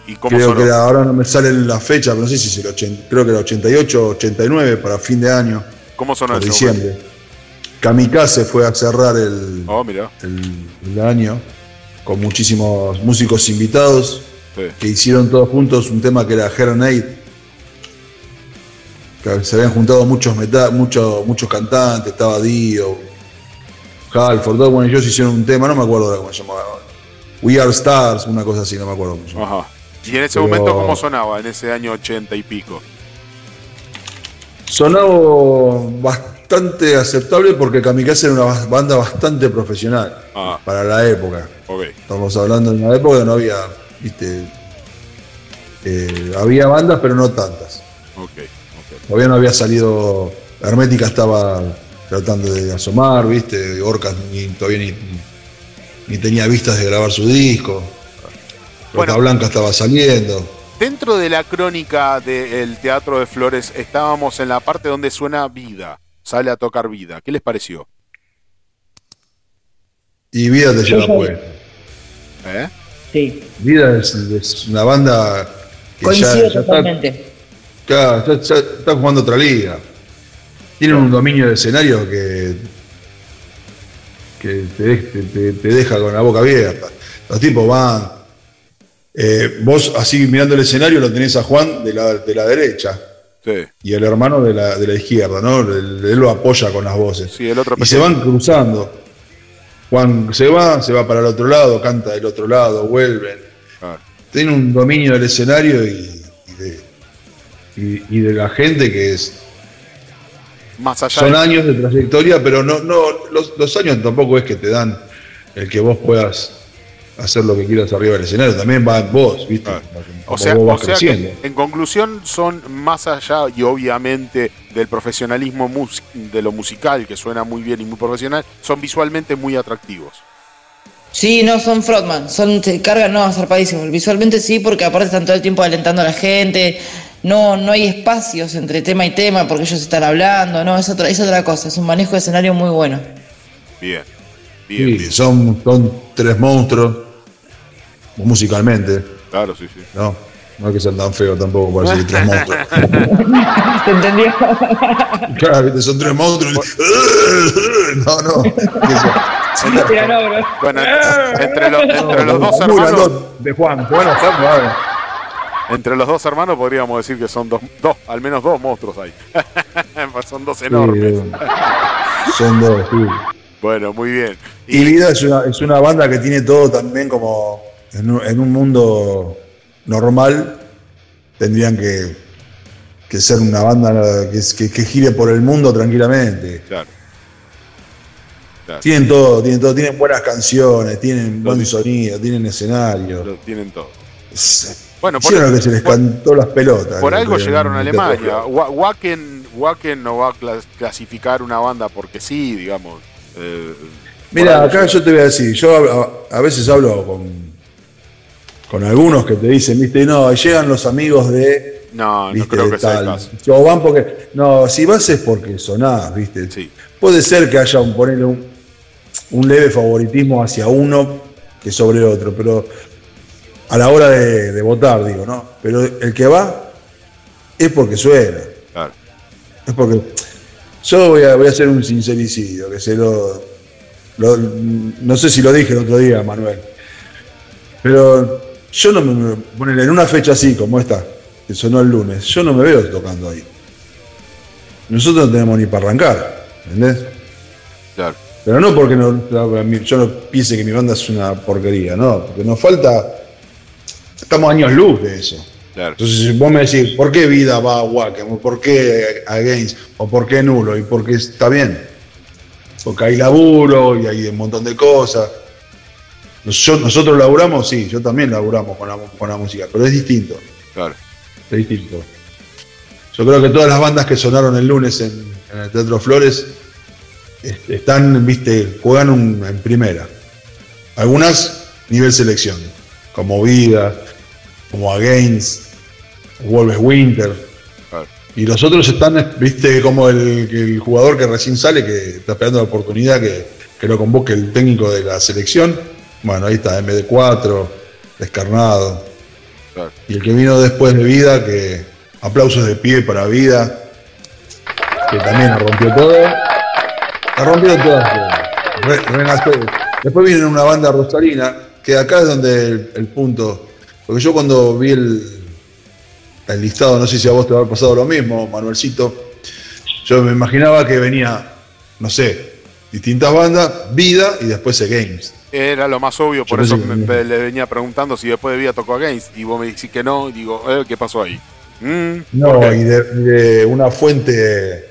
¿Y cómo creo que ahora no me sale la fecha, pero no sé si es el 80, creo que era 88 89 para fin de año. ¿Cómo sonó eso? diciembre. Kamikaze fue a cerrar el, oh, el, año con muchísimos músicos invitados que hicieron todos juntos un tema que era Hernate. Que se habían juntado muchos metal, muchos, muchos cantantes, estaba Dio, Halford, todos bueno, ellos hicieron un tema, no me acuerdo cómo se llamaba We Are Stars, una cosa así, no me acuerdo mucho. Ajá. ¿Y en ese momento cómo sonaba, en ese año ochenta y pico? Sonaba bastante aceptable porque Kamikaze era una banda bastante profesional ah. para la época. Estamos hablando de una época que no había, viste, eh, había bandas pero no tantas. Todavía no había salido, Hermética estaba tratando de asomar, viste, Orcas ni, todavía ni, ni tenía vistas de grabar su disco. Bueno, Blanca estaba saliendo. Dentro de la crónica del Teatro de Flores estábamos en la parte donde suena vida, sale a tocar vida. ¿Qué les pareció? Y Vida te lleva pues. ¿Eh? Sí. Vida es, una banda que Coincido ya, totalmente. Está, está, jugando otra liga. Tienen un dominio de escenario que que te, deja con la boca abierta. Los tipos van. Eh, vos, así mirando el escenario, lo tenés a Juan de la, derecha. Y el hermano de la, izquierda, ¿no? Él, lo apoya con las voces. el otro y se van cruzando. Juan se va, se va para el otro lado, canta del otro lado, vuelven. Tiene un dominio del escenario y, y de la gente que es más allá Son años de trayectoria, pero no, no los, años tampoco es que te dan el que vos puedas hacer lo que quieras arriba del escenario, también va vos, ¿viste? O sea, en conclusión son más allá y obviamente del profesionalismo de lo musical, que suena muy bien y muy profesional, son visualmente muy atractivos. Sí, no, son frontman, son, se cargan, no, zarpadísimos. Visualmente sí, porque aparte están todo el tiempo alentando a la gente, no, no hay espacios entre tema y tema porque ellos están hablando, no, es otra, es otra cosa, es un manejo de escenario muy bueno. Bien, bien. Son, son tres monstruos, musicalmente. Claro, sí, sí. No, no es que sean tan feos tampoco para decir tres monstruos. ¿Te entendió? Claro, son tres monstruos. No, no. Bueno, entre, los, entre los dos hermanos. De Juan, Juan, entre los dos hermanos podríamos decir que son dos, dos al menos dos monstruos ahí. son dos enormes. son dos, sí. Bueno, muy bien. Y, Vida es una, es una, banda que tiene todo también como en un, mundo normal. Tendrían que, que ser una banda que, que, gire por el mundo tranquilamente. Claro. Tienen todo, tienen todo, tienen buenas canciones, tienen buen sonido, tienen escenario. Lo tienen todo. Bueno, por, que se les cantó las pelotas. Por algo llegaron a Alemania. Wacken, Wacken no va a clasificar una banda porque sí, digamos. Eh, Mira, acá yo te voy a decir, yo a, veces hablo con, con algunos que te dicen, viste, no, llegan los amigos de. No, no creo que sea el caso. O van porque. No, si vas es porque sonás, viste. Sí. Puede ser que haya un, ponerle un, un leve favoritismo hacia uno que sobre otro, pero a la hora de, votar, digo, ¿no? Pero el que va es porque suena. Claro. Es porque. Yo voy a, voy a hacer un sincericidio, que se lo, No sé si lo dije el otro día, Manuel. Pero yo no me. Poner en una fecha así como esta, que sonó el lunes, yo no me veo tocando ahí. Nosotros no tenemos ni para arrancar, ¿entendés? Claro. Pero no porque no, yo no piense que mi banda es una porquería, no, porque nos falta estamos años luz de eso. Entonces, si vos me decís, ¿por qué vida va a Wacken? ¿Por qué Against? ¿O por qué nulo? ¿Y por qué está bien? Porque hay laburo y hay un montón de cosas. nosotros laburamos, sí, yo también laburamos con la, con la música, pero es distinto. Claro. Es distinto. Yo creo que todas las bandas que sonaron el lunes en, el Teatro Flores están, viste, juegan en primera. Algunas nivel selección, como Vida, como Against, Wolves Winter. Y los otros están, viste, como el, jugador que recién sale, que está esperando la oportunidad que, lo convoque el técnico de la selección. Bueno, ahí está, MD4, Descarnado. Y el que vino después de Vida, que aplausos de pie para Vida, que también rompió todo. Ha rompido todo. Después viene una banda rosarina, que acá es donde el punto porque yo cuando vi el, el listado, no sé si a vos te habrá pasado lo mismo, Manuelcito, yo me imaginaba que venía, no sé, distintas bandas, Vida y después Games. Era lo más obvio, por eso me, le venía preguntando si después de Vida tocó a Games. Y vos me decís que no, y digo, eh, ¿qué pasó ahí? Mm, no, y de, una fuente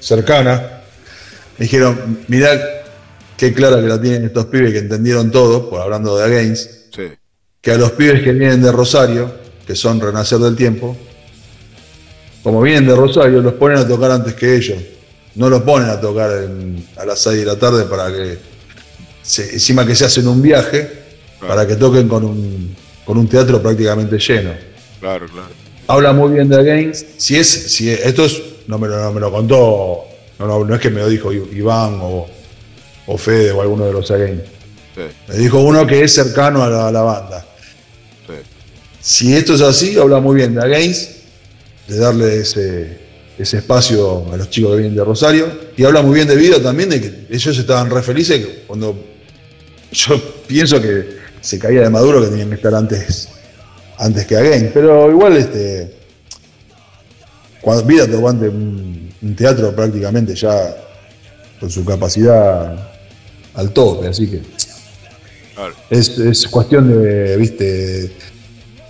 cercana, me dijeron, mirá qué clara que la tienen estos pibes que entendieron todo, por hablando de Games. Sí que a los pibes que vienen de Rosario, que son Renacer del Tiempo, como vienen de Rosario, los ponen a tocar antes que ellos. No los ponen a tocar a las 6 de la tarde para que, encima que se hacen un viaje, para que toquen con un, con un teatro prácticamente lleno. Claro, claro. Habla muy bien de Games. Si es, si esto es, no me lo, me lo contó, no, es que me lo dijo Iván o, o Fede o alguno de los Games. Me dijo uno que es cercano a la banda. Si esto es así, habla muy bien de Against, de darle ese, ese espacio a los chicos que vienen de Rosario. Y habla muy bien de vida también, de que ellos estaban re felices cuando yo pienso que se caía de Maduro que tenían que estar antes, antes que Again. Pero igual, este, cuando Vida tocó ante un, teatro prácticamente ya con su capacidad al tope, así que es, es cuestión de, viste,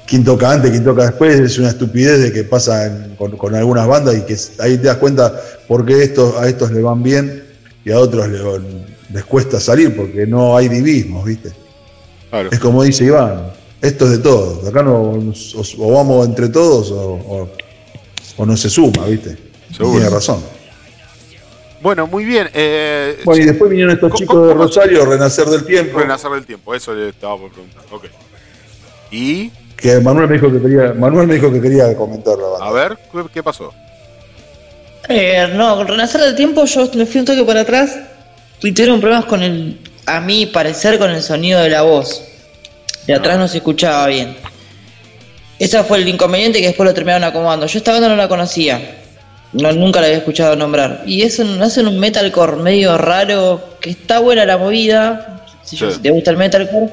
quién toca antes, quién toca después, es una estupidez de que pasa con, algunas bandas y que ahí te das cuenta por qué estos, a estos le van bien y a otros les cuesta salir porque no hay divismos, ¿viste? Es como dice Iván, esto es de todos, acá no, o, vamos entre todos o, no se suma, ¿viste? Tiene razón. Bueno, muy bien. Eh, bueno, y después vinieron estos chicos de Rosario, Renacer del Tiempo. Renacer del Tiempo, eso le estaba por preguntar. Ok. ¿Y? Que Manuel me dijo que quería, Manuel me dijo que quería comentar la A ver, ¿qué pasó? Eh, no, con Renacer del Tiempo yo me fui un toque para atrás y tuvieron problemas con el, a mi parecer, con el sonido de la voz. De atrás no se escuchaba bien. Ese fue el inconveniente que después lo terminaron acomodando. Yo esta banda no la conocía. No, nunca la había escuchado nombrar. Y eso hacen un metalcore medio raro, que está buena la movida, si te gusta el metalcore.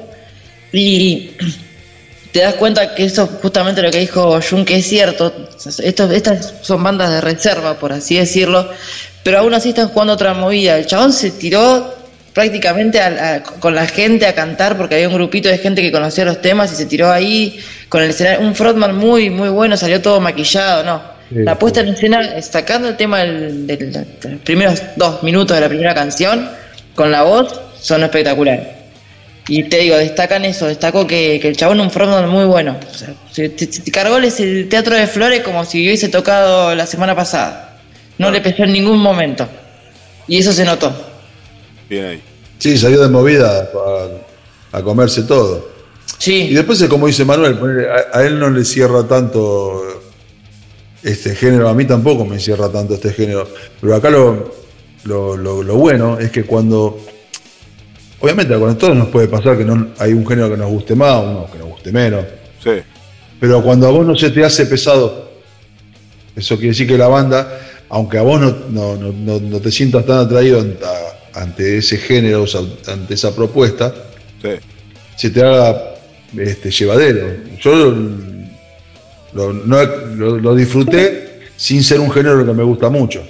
Y te das cuenta que eso justamente lo que dijo Jun, que es cierto. estas son bandas de reserva, por así decirlo, pero aún así están jugando otra movida. El chabón se tiró prácticamente con la gente a cantar porque había un grupito de gente que conocía los temas y se tiró ahí con el escenario. Un frontman muy, muy bueno, salió todo maquillado, ¿no? la puesta en escena, sacando el tema de los primeros dos minutos de la primera canción, con la voz, son espectaculares. Y te digo, destacan eso, destacó que, el chabón es un frontman muy bueno. O sea, se, cargó el teatro de flores como si hubiese tocado la semana pasada. No le pesó en ningún momento. Y eso se notó. Bien ahí. Sí, salió de movida a, comerse todo. Sí. Y después, como dice Manuel, a, él no le cierra tanto este género, a mí tampoco me cierra tanto este género. Pero acá lo, lo bueno es que cuando Obviamente con todos nos puede pasar que no hay un género que nos guste más, uno que nos guste menos. Sí. Pero cuando a vos no se te hace pesado, eso quiere decir que la banda, aunque a vos no, te sientas tan atraído ante, ese género, ante esa propuesta, se te haga este, llevadero. Yo lo, disfruté sin ser un género que me gusta mucho.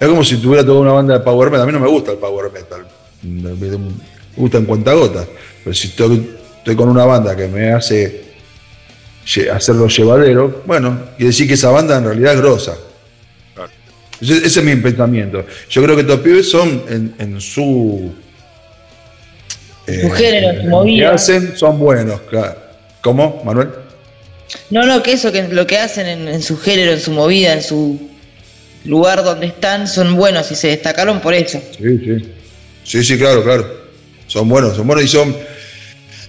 Es como si tuviera toda una banda de power metal. A mí no me gusta el power metal me gusta en cuentagotas. Pero si estoy, con una banda que me hace hacerlo llevadero, bueno, y decir que esa banda en realidad es grosa. Ese, es mi pensamiento. Yo creo que estos pibes son en, su. su género, su movida. que hacen son buenos, claro. ¿Cómo, Manuel? No, no, que eso, que lo que hacen en, en, su género, en su movida, en su lugar donde están, son buenos y se destacaron por eso. Sí, sí. Sí, sí, claro, claro. Son buenos, son buenos y son.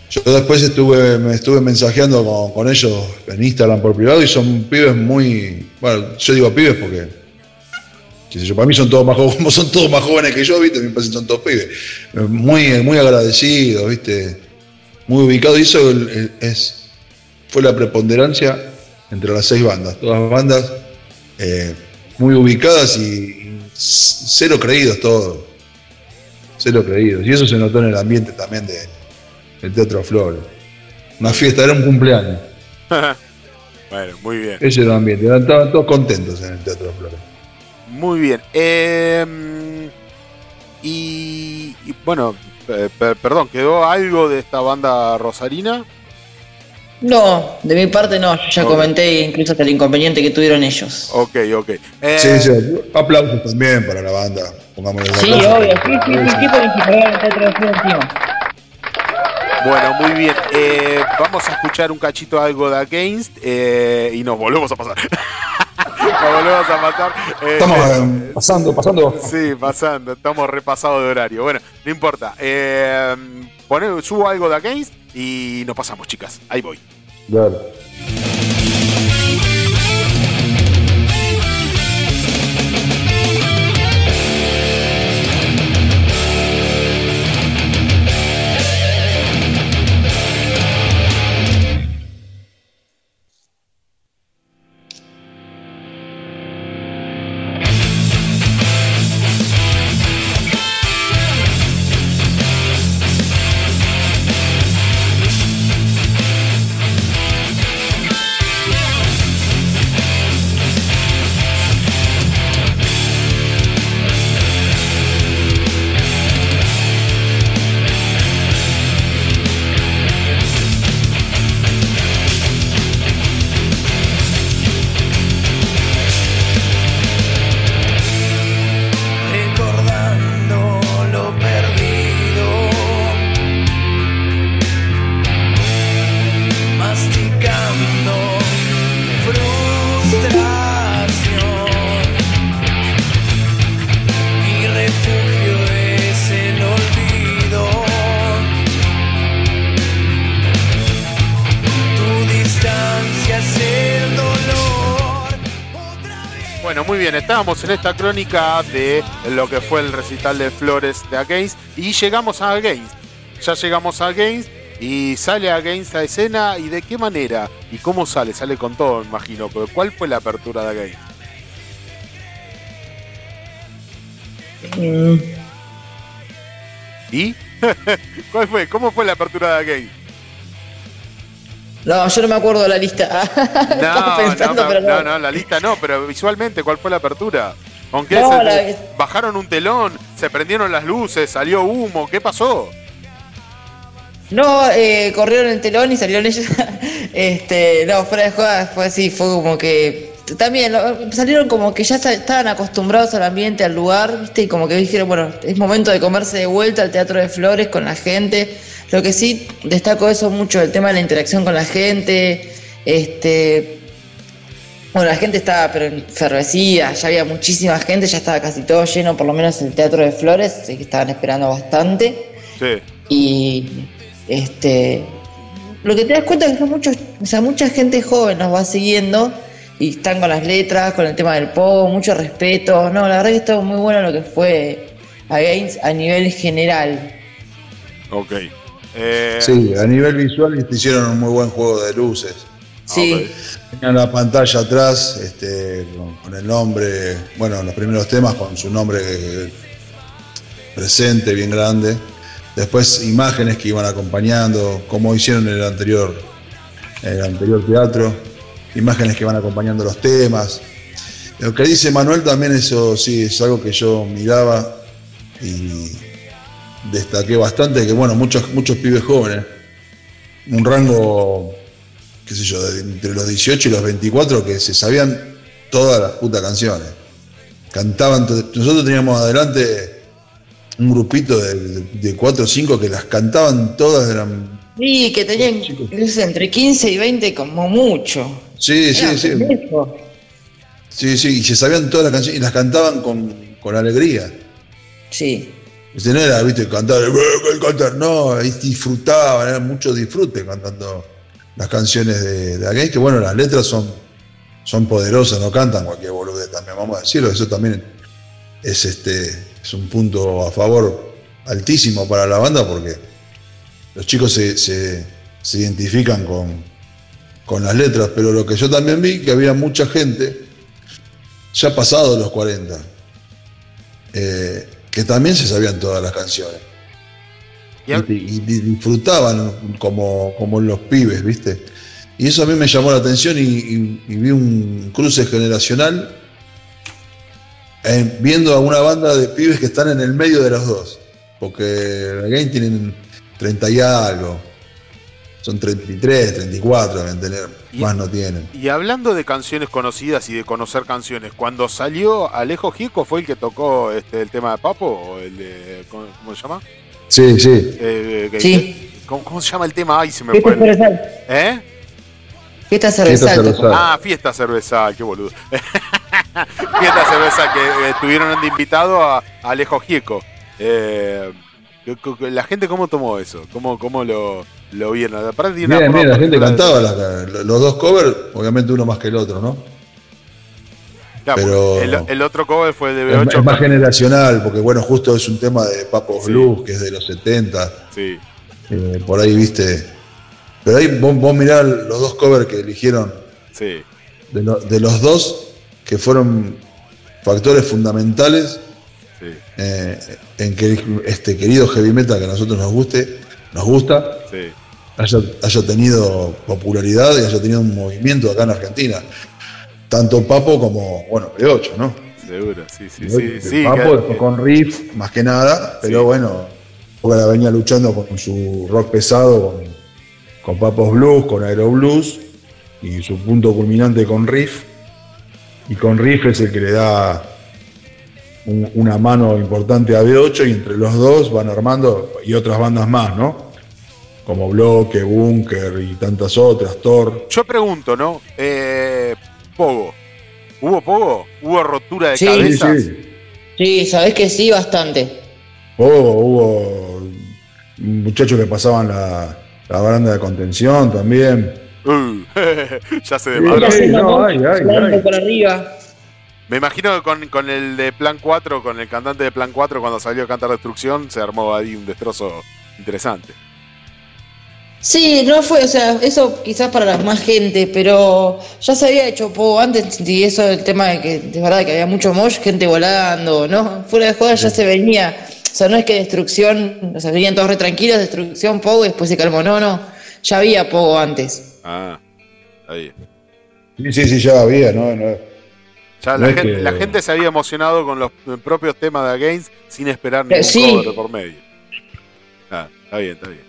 Yo después estuve, me estuve mensajeando con, ellos en Instagram por privado y son pibes muy. Bueno, yo digo pibes porque. para mí son todos más jóvenes, son todos más jóvenes que yo, ¿viste? Me parece que son todos pibes. Muy, muy agradecidos, ¿viste? Muy ubicados. Y eso es, fue la preponderancia entre las seis bandas. Todas bandas eh, muy ubicadas y cero creídos todos lo creído. Y eso se notó en el ambiente también de, del Teatro Flores. Una fiesta, era un cumpleaños. bueno, muy bien. Ese era el ambiente, estaban todos contentos en el Teatro Flores. Muy bien. Em, y, bueno, perdón, ¿quedó algo de esta banda rosarina? No, de mi parte no, yo ya comenté incluso hasta el inconveniente que tuvieron ellos. Ok, ok. sí, eh, sí, aplausos también para la banda. Sí, obvio, sí, sí, sí, sí, encima. Bueno, muy bien. Eh, vamos a escuchar un cachito algo de Against eh, y nos volvemos a pasar. nos volvemos a pasar. Eh, estamos eh, pasando, pasando. Sí, pasando. Estamos repasados de horario. Bueno, no importa. Eh, subo algo de Against y nos pasamos, chicas. Ahí voy. Dale. En esta crónica de lo que fue el recital de Flores de Against y llegamos a Against. Ya llegamos a Against y sale Against a escena y de qué manera y cómo sale, sale con todo, imagino, pero ¿cuál fue la apertura de Against? Mm. ¿Y? ¿Cuál fue? ¿Cómo fue la apertura de Against? No, yo no me acuerdo de la lista. no, no, no, la lista no, pero visualmente, ¿cuál fue la apertura? Aunque bajaron un telón, se prendieron las luces, salió humo, ¿qué pasó? No, eh, corrieron el telón y salieron ellos. este, no, fuera de juega fue así, fue como que. También salieron como que ya estaban acostumbrados al ambiente, al lugar, ¿viste? Y como que dijeron, bueno, es momento de comerse de vuelta al Teatro de Flores con la gente. Lo que sí destaco eso mucho, el tema de la interacción con la gente. Este. Bueno, la gente estaba pero enfervecida, ya había muchísima gente, ya estaba casi todo lleno, por lo menos el Teatro de Flores, que estaban esperando bastante. Sí. Y este, lo que te das cuenta es que muchos, o sea, mucha gente joven nos va siguiendo y están con las letras, con el tema del pogo, mucho respeto. No, la verdad que estuvo muy bueno lo que fue Against a nivel general. Ok. Eh, sí, a nivel visual hicieron un muy buen juego de luces. Sí. Tenían la pantalla atrás este, con, el nombre, bueno, los primeros temas con su nombre presente, bien grande. Después imágenes que iban acompañando, como hicieron en el anterior, el anterior teatro, imágenes que van acompañando los temas. Lo que dice Manuel también eso sí es algo que yo miraba y destaqué bastante, que bueno, muchos, muchos pibes jóvenes, un rango, qué sé yo, entre los 18 y los 24 que se sabían todas las putas canciones. Cantaban, nosotros teníamos adelante un grupito de, cuatro o cinco que las cantaban todas, eran... Sí, que tenían entre 15 y 20 como mucho. Sí, sí, sí. Sí, sí, y se sabían todas las canciones y las cantaban con, alegría. Sí. No era, viste, cantar, el cantar, no, ahí disfrutaban, era mucho disfrute cantando las canciones de, de que bueno, las letras son, son poderosas, no cantan cualquier boludez también, vamos a decirlo, eso también es este es un punto a favor altísimo para la banda porque los chicos se, identifican con, con, las letras, pero lo que yo también vi, que había mucha gente, ya pasado los 40, eh, que también se sabían todas las canciones. Y, disfrutaban como, como los pibes, ¿viste? Y eso a mí me llamó la atención y vi un cruce generacional viendo a una banda de pibes que están en el medio de los dos. Porque Game tienen 30 y algo. Son 33, 34, deben tener. más no tienen. Y hablando de canciones conocidas y de conocer canciones, cuando salió Alejo Gico fue el que tocó este, el tema de Papo, o el de. ¿Cómo, se llama? Sí, sí. Eh, sí. ¿cómo, se llama el tema? Ay, se me fue. ¿Eh? Fiesta cervezal. Ah, fiesta cervezal, qué boludo. fiesta cerveza que eh, tuvieron de invitado a, Alejo Gieco. Eh, la gente cómo tomó eso, cómo, cómo lo, lo vieron. Aparte, la gente cantaba los dos covers, obviamente uno más que el otro, ¿no? Pero el, otro cover fue de B8. Es, más generacional, porque bueno, justo es un tema de Papo Blues, que es de los 70. Sí. Eh, por ahí viste. Pero ahí vos, vos mirá los dos covers que eligieron. Sí. De, de los dos, que fueron factores fundamentales eh, en que este querido heavy metal que a nosotros nos guste, nos gusta, haya, tenido popularidad y haya tenido un movimiento acá en Argentina. Tanto Papo como, bueno, B8, ¿no? Seguro, sí, sí, sí. Papo con riff, más que nada, pero bueno, la venía luchando con su rock pesado, con, con Papos Blues, con Aero Blues, y su punto culminante con riff y con Riff es el que le da una mano importante a B8 y entre los dos van armando y otras bandas más, ¿no? Como Bloque, Bunker y tantas otras, Thor. Yo pregunto, ¿no? Eh, Pogo. ¿Hubo Pogo? ¿Hubo rotura de cabezas? Sí, sí. sabés que sí, bastante. Pogo, hubo muchachos que pasaban la, la baranda de contención también. Uh, ya se demoró. Sí, no, ay, ay, por arriba. Me imagino que con, con, el de Plan 4, con el cantante de Plan 4, cuando salió a cantar Destrucción, se armó ahí un destrozo interesante. Sí, no fue, o sea, eso quizás para más gente, pero ya se había hecho poco antes y eso el tema de que de verdad que había mucho mosh, gente volando, ¿no? Fuera de juego ya se venía, o sea, no es que destrucción, o sea, venían todos re tranquilos, destrucción poco y después se calmó, no, no, ya había poco antes. Ah, ahí. Sí, sí, sí, ya había, ¿no? Ya la, gente, la, gente, se había emocionado con los propios temas de Games sin esperar ningún sí. por medio. Ah, está bien, está bien.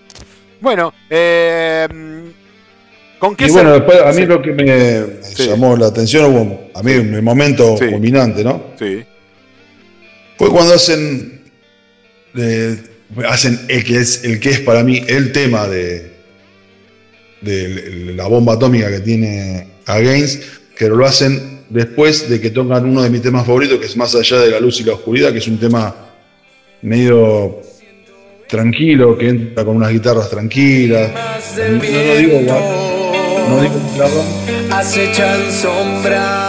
Bueno, eh, ¿con qué Y bueno, después a mí lo que me llamó la atención, a mí un momento culminante, ¿no? Sí. Fue cuando hacen, hacen el que, es, el que es para mí el tema de, de la bomba atómica que tiene Against, que lo hacen después de que tocan uno de mis temas favoritos, que es Más allá de la luz y la oscuridad, que es un tema medio tranquilo, que entra con unas guitarras tranquilas. No, no digo no digo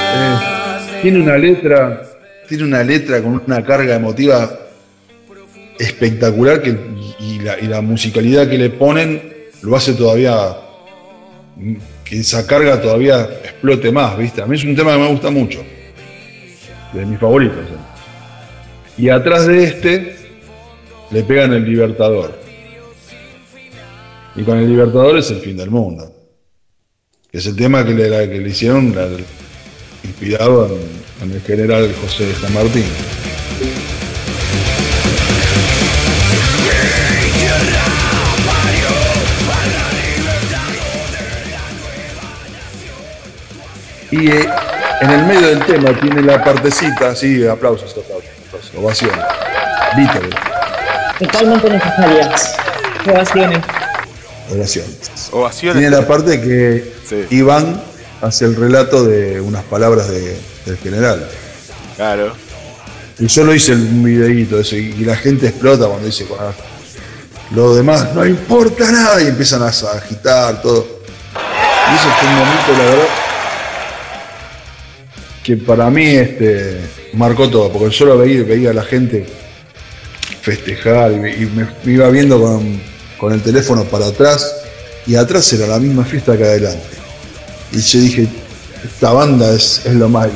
eh, tiene una letra, tiene una letra con una carga emotiva espectacular que, y, la, musicalidad que le ponen lo hace todavía que esa carga todavía explote más, ¿viste? A mí es un tema que me gusta mucho, de mis favoritos. Y atrás de este le pegan el Libertador. Y con el Libertador es el fin del mundo. Es el tema que le, hicieron inspirado en, el general José San Martín. Y eh, en el medio del tema tiene la partecita, sí, aplausos, aplausos, aplausos ovación. Totalmente necesarias. Ovaciones. Oraciones. Ovaciones. Tiene la parte que Iván hace el relato de unas palabras del general. Claro. Y yo lo hice un videíto eso, y, la gente explota cuando dice lo demás no importa nada y empiezan a agitar todo. Y eso fue un momento, la verdad, que para mí este, marcó todo, porque yo lo veía, veía a la gente festejar y, me, iba viendo con, el teléfono para atrás y atrás era la misma fiesta que adelante. Y yo dije, esta banda es, lo más...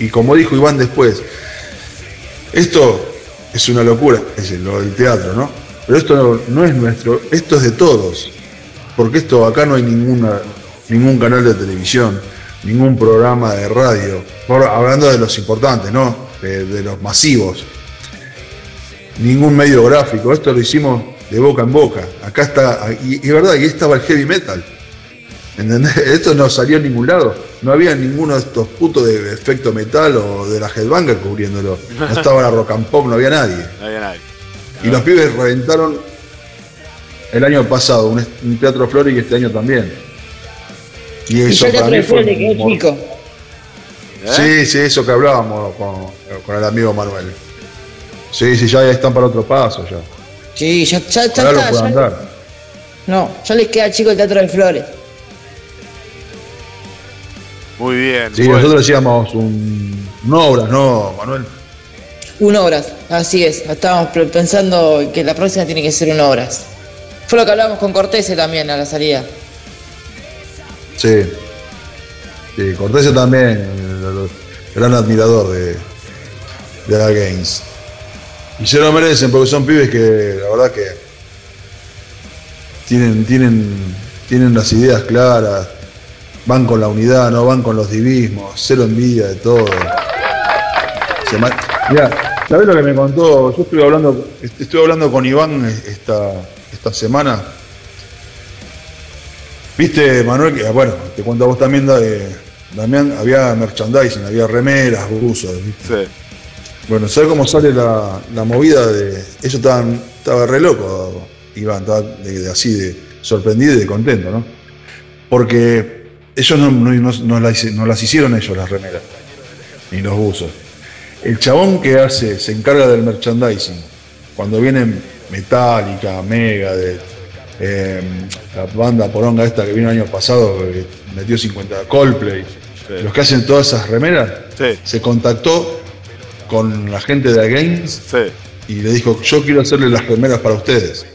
Y como dijo Iván después, esto es una locura, es lo del teatro, ¿no? Pero esto no, es nuestro, esto es de todos. Porque esto acá no hay ninguna, ningún canal de televisión, ningún programa de radio. hablando de los importantes, ¿no? de los masivos ningún medio gráfico, esto lo hicimos de boca en boca. Acá está, y es verdad, y estaba el heavy metal. ¿Entendés? Esto no salió en ningún lado. No había ninguno de estos putos de efecto metal o de la headbanger cubriéndolo. No estaba la rock and pop, no había nadie. No había nadie. Y los pibes reventaron el año pasado, un, teatro Flores y este año también. Y eso para mí fue. chico. Sí, sí, eso que hablábamos con, con el amigo Manuel. Sí, sí, ya están para otro paso ya. Sí, ya, ya, está. No, ya les queda chico el Teatro de Flores. Muy bien. Sí, nosotros decíamos un, un obras, ¿no, Manuel? Un obras, así es. Estábamos pensando que la próxima tiene que ser un obras. Fue lo que hablábamos con Cortese también a la salida. Sí. Sí, también, gran admirador de, de la Games. Y se lo merecen porque son pibes que la verdad que tienen, tienen, tienen las ideas claras, van con la unidad, no van con los divismos, cero envidia de todo. Mira, ¿sabés lo que me contó? Yo estuve hablando, estuve hablando con Iván esta, esta semana. Viste, Manuel, que bueno, te cuento a vos también, Damián, había merchandising, había remeras, buzos, ¿viste? Sí. Bueno, ¿sabes cómo sale la, movida de. Ellos estaban, estaba re loco, Iván, estaba de, así de sorprendido y de contento, ¿no? Porque ellos no, no, las, hicieron ellos las remeras, ni los buzos. El chabón que hace, se encarga del merchandising, cuando vienen Metallica, Mega, de, em, la banda poronga esta que vino el año pasado, que metió 50 Coldplay, los que hacen todas esas remeras, se contactó con la gente de Games y le dijo, yo quiero hacerle las remeras para ustedes.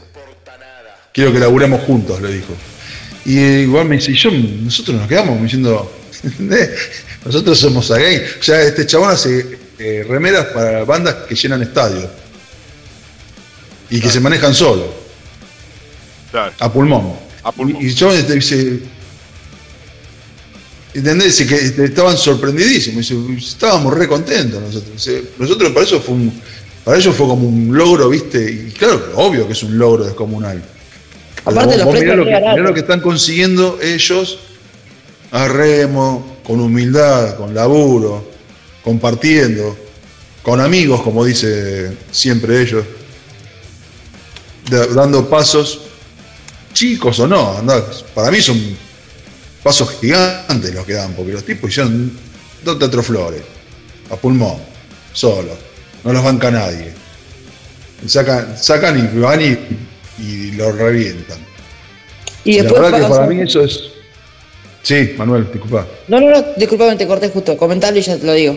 Quiero que laburemos juntos, le dijo. Y igual me dice, yo, nosotros nos quedamos diciendo, nosotros somos a gay. O sea, este chabón hace eh, remeras para bandas que llenan estadios. Y que se manejan solo. A pulmón. Y, yo este, dice, ¿Entendés? Que este, estaban sorprendidísimos. Estábamos re contentos nosotros. Nosotros para eso fue un, para ellos fue como un logro, ¿viste? Y claro, obvio que es un logro descomunal. Aparte vos, mirá, lo que, lo que están consiguiendo ellos a remo, con humildad, con laburo, compartiendo, con amigos, como dice siempre ellos, dando pasos, chicos o no, para mí son pasos gigantes los que dan, porque los tipos hicieron dos flores a pulmón, solo, no los banca nadie. Sacan, sacan y van y y lo revientan. Y después la verdad que para mí eso es. Sí, Manuel, disculpa. No, no, no, disculpame, te corté justo. Comentarlo y ya te lo digo.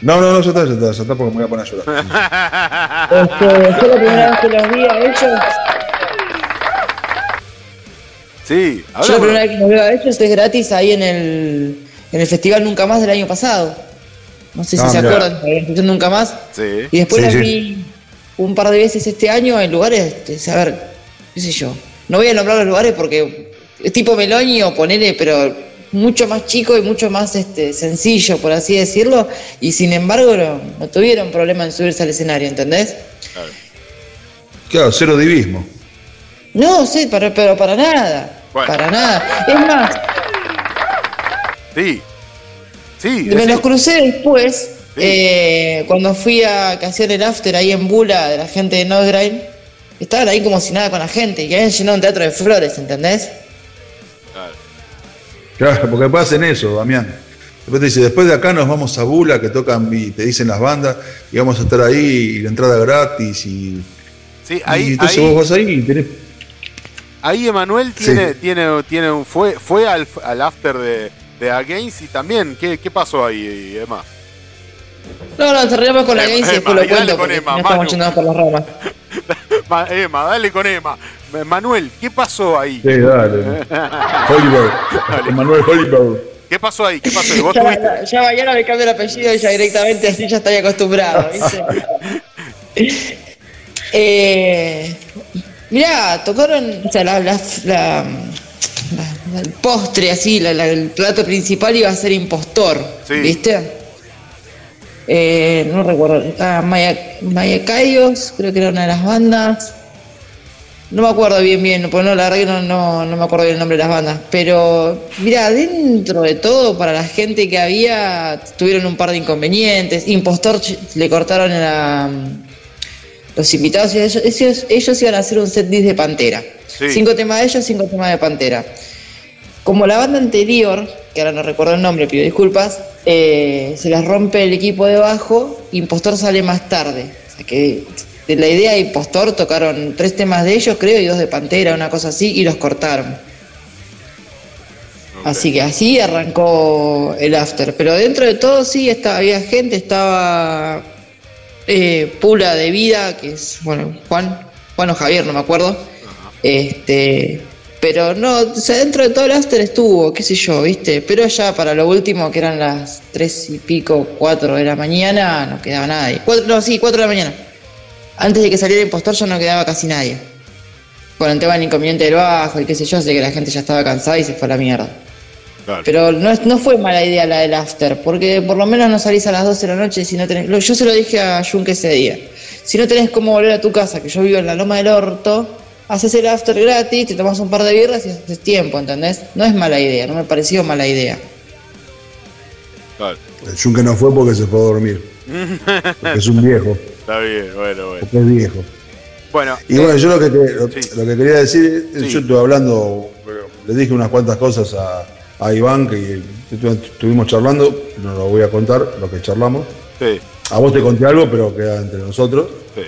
No, no, no, ya está, ya está, ya está porque me voy a poner a llorar. este, yo la primera vez que los vi a ellos. Sí, Yo la primera vez que los veo a ellos es gratis ahí en el, en el Festival Nunca Más del año pasado. No sé si ah, se acuerdan, la Nunca Más. Sí. Y después los vi un par de veces este año en lugares, este, a ver, qué sé yo. No voy a nombrar los lugares porque es tipo Meloni o ponele, pero mucho más chico y mucho más este, sencillo, por así decirlo, y sin embargo no, tuvieron problema en subirse al escenario, ¿entendés? Claro, cero divismo. No, sí, pero, pero para nada. Para nada. Es más. Sí. Sí. Me los crucé después eh, cuando fui a hacer el after ahí en Bula de la gente de Nordgrain, estaban ahí como si nada con la gente, y habían llenado un teatro de flores, ¿entendés? Claro. Claro, porque pasen eso, Damián. Después te dice, después de acá nos vamos a Bula, que tocan y te dicen las bandas, y vamos a estar ahí, y la entrada gratis, y. Sí, ahí. entonces vos vas ahí y tenés. Ahí Emanuel tiene, tiene, tiene, fue, fue al, after de, de Against y también, ¿qué, qué pasó ahí, Emma? No, no, cerramos con la Games y después lo cuento con Emma, no estamos yendo por las ramas. Emma, dale con Emma. Manuel, ¿qué pasó ahí? Sí, dale. Oliver. Manuel Oliver. ¿Qué pasó ahí? ¿Qué pasó? ¿Vos ya, ya mañana me cambio el apellido y ya directamente así ya estoy acostumbrado, ¿viste? eh, mirá, tocaron, o sea, la, la, la, el postre así, el plato principal iba a ser impostor, sí. ¿viste? Eh, no recuerdo, ah, Maya, creo que era una de las bandas. No me acuerdo bien, bien, pues no, la verdad que no, no, me acuerdo bien el nombre de las bandas. Pero, mira, dentro de todo, para la gente que había, tuvieron un par de inconvenientes. Impostor le cortaron a los invitados. Ellos, ellos, iban a hacer un set de Pantera. Cinco temas de ellos, cinco temas de Pantera. Como la banda anterior, que ahora no recuerdo el nombre, pido disculpas, eh, se les rompe el equipo de bajo, Impostor sale más tarde. O sea que de la idea de Impostor tocaron tres temas de ellos, creo, y dos de Pantera, una cosa así, y los cortaron. Así que así arrancó el after. Pero dentro de todo sí estaba, había gente, estaba eh, Pula de Vida, que es, bueno, Juan, Juan o Javier, no me acuerdo. Este, pero no, o sea, dentro de todo el after estuvo, qué sé yo, ¿viste? Pero ya para lo último, que eran las tres y pico, cuatro de la mañana, no quedaba nadie. no, sí, cuatro de la mañana. Antes de que saliera el impostor ya no quedaba casi nadie. Con el tema del inconveniente del bajo y qué sé yo, sé que la gente ya estaba cansada y se fue a la mierda. Pero no, no fue mala idea la del after, porque por lo menos no salís a las 12 de la noche si no tenés. Yo se lo dije a Jun ese día. Si no tenés cómo volver a tu casa, que yo vivo en la Loma del Orto, haces el after gratis, te tomas un par de birras y haces tiempo, ¿entendés? No es mala idea, no me pareció mala idea. Claro. El Junque no fue porque se fue a dormir. porque es un viejo. Está bien, bueno, bueno. Porque es viejo. Bueno. Y bueno, yo lo que, lo, que quería decir, yo estuve hablando, le dije unas cuantas cosas a, a Iván que estuvimos charlando, no lo voy a contar, lo que charlamos. Sí. A vos te conté algo, pero queda entre nosotros. Sí.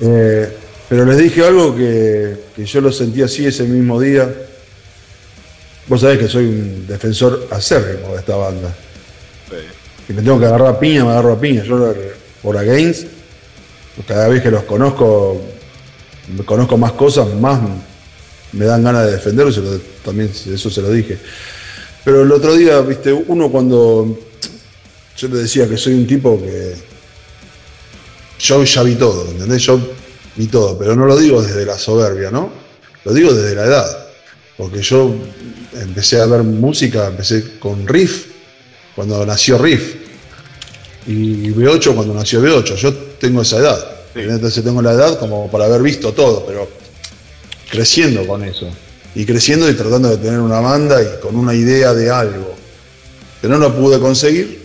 Eh, pero les dije algo que, yo lo sentí así ese mismo día. vos sabés que soy un defensor acérrimo de esta banda. Si me tengo que agarrar a piña, me agarro a piña. Yo por Against, cada vez que los conozco, me conozco más cosas, más me dan ganas de defenderlos, también eso se lo dije. Pero el otro día, viste, uno cuando yo le decía que soy un tipo que yo ya vi todo, ¿entendés? Yo vi todo, pero no lo digo desde la soberbia, ¿no? Lo digo desde la edad, porque yo empecé a ver música, empecé con Riff, cuando nació Riff, y B8 cuando nació B8, yo tengo esa edad, entonces tengo la edad como para haber visto todo, pero creciendo con eso, y creciendo y tratando de tener una banda y con una idea de algo, que no lo pude conseguir,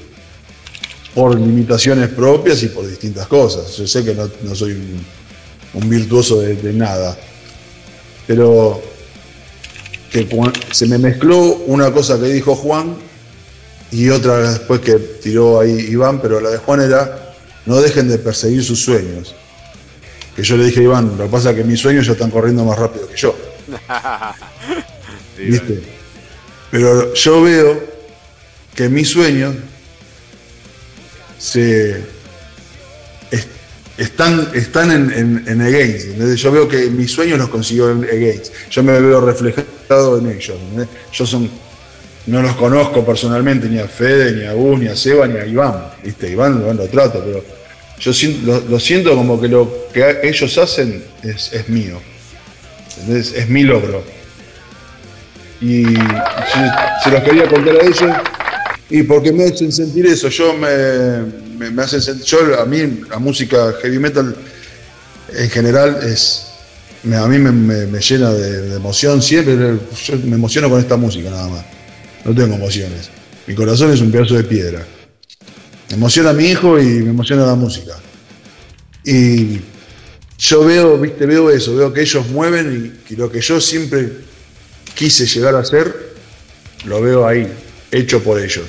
por limitaciones propias y por distintas cosas. Yo sé que no, soy un, virtuoso de, nada, pero que se me mezcló una cosa que dijo Juan y otra después que tiró ahí Iván, pero la de Juan era no dejen de perseguir sus sueños. Que yo le dije a Iván, lo que pasa es que mis sueños ya están corriendo más rápido que yo. ¿Viste? Pero yo veo que mis sueños se están, están en, en, Against. Yo veo que mis sueños los consiguió en Against. Yo me veo reflejado en ellos. Yo son, no los conozco personalmente, ni a Fede, ni a Gus, ni a Seba, ni a Iván. ¿viste? Iván, lo trato, pero yo lo, siento como que lo que ellos hacen es, es mío. Es mi logro. Y se los quería contar a ellos y porque me hacen sentir eso, yo me, me, hacen sentir, yo a mí la música heavy metal en general es, a mí me, llena de, emoción siempre, yo me emociono con esta música nada más, no tengo emociones, mi corazón es un pedazo de piedra, me emociona a mi hijo y me emociona la música. Y yo veo, viste, veo eso, veo que ellos mueven y, y lo que yo siempre quise llegar a ser, lo veo ahí, hecho por ellos.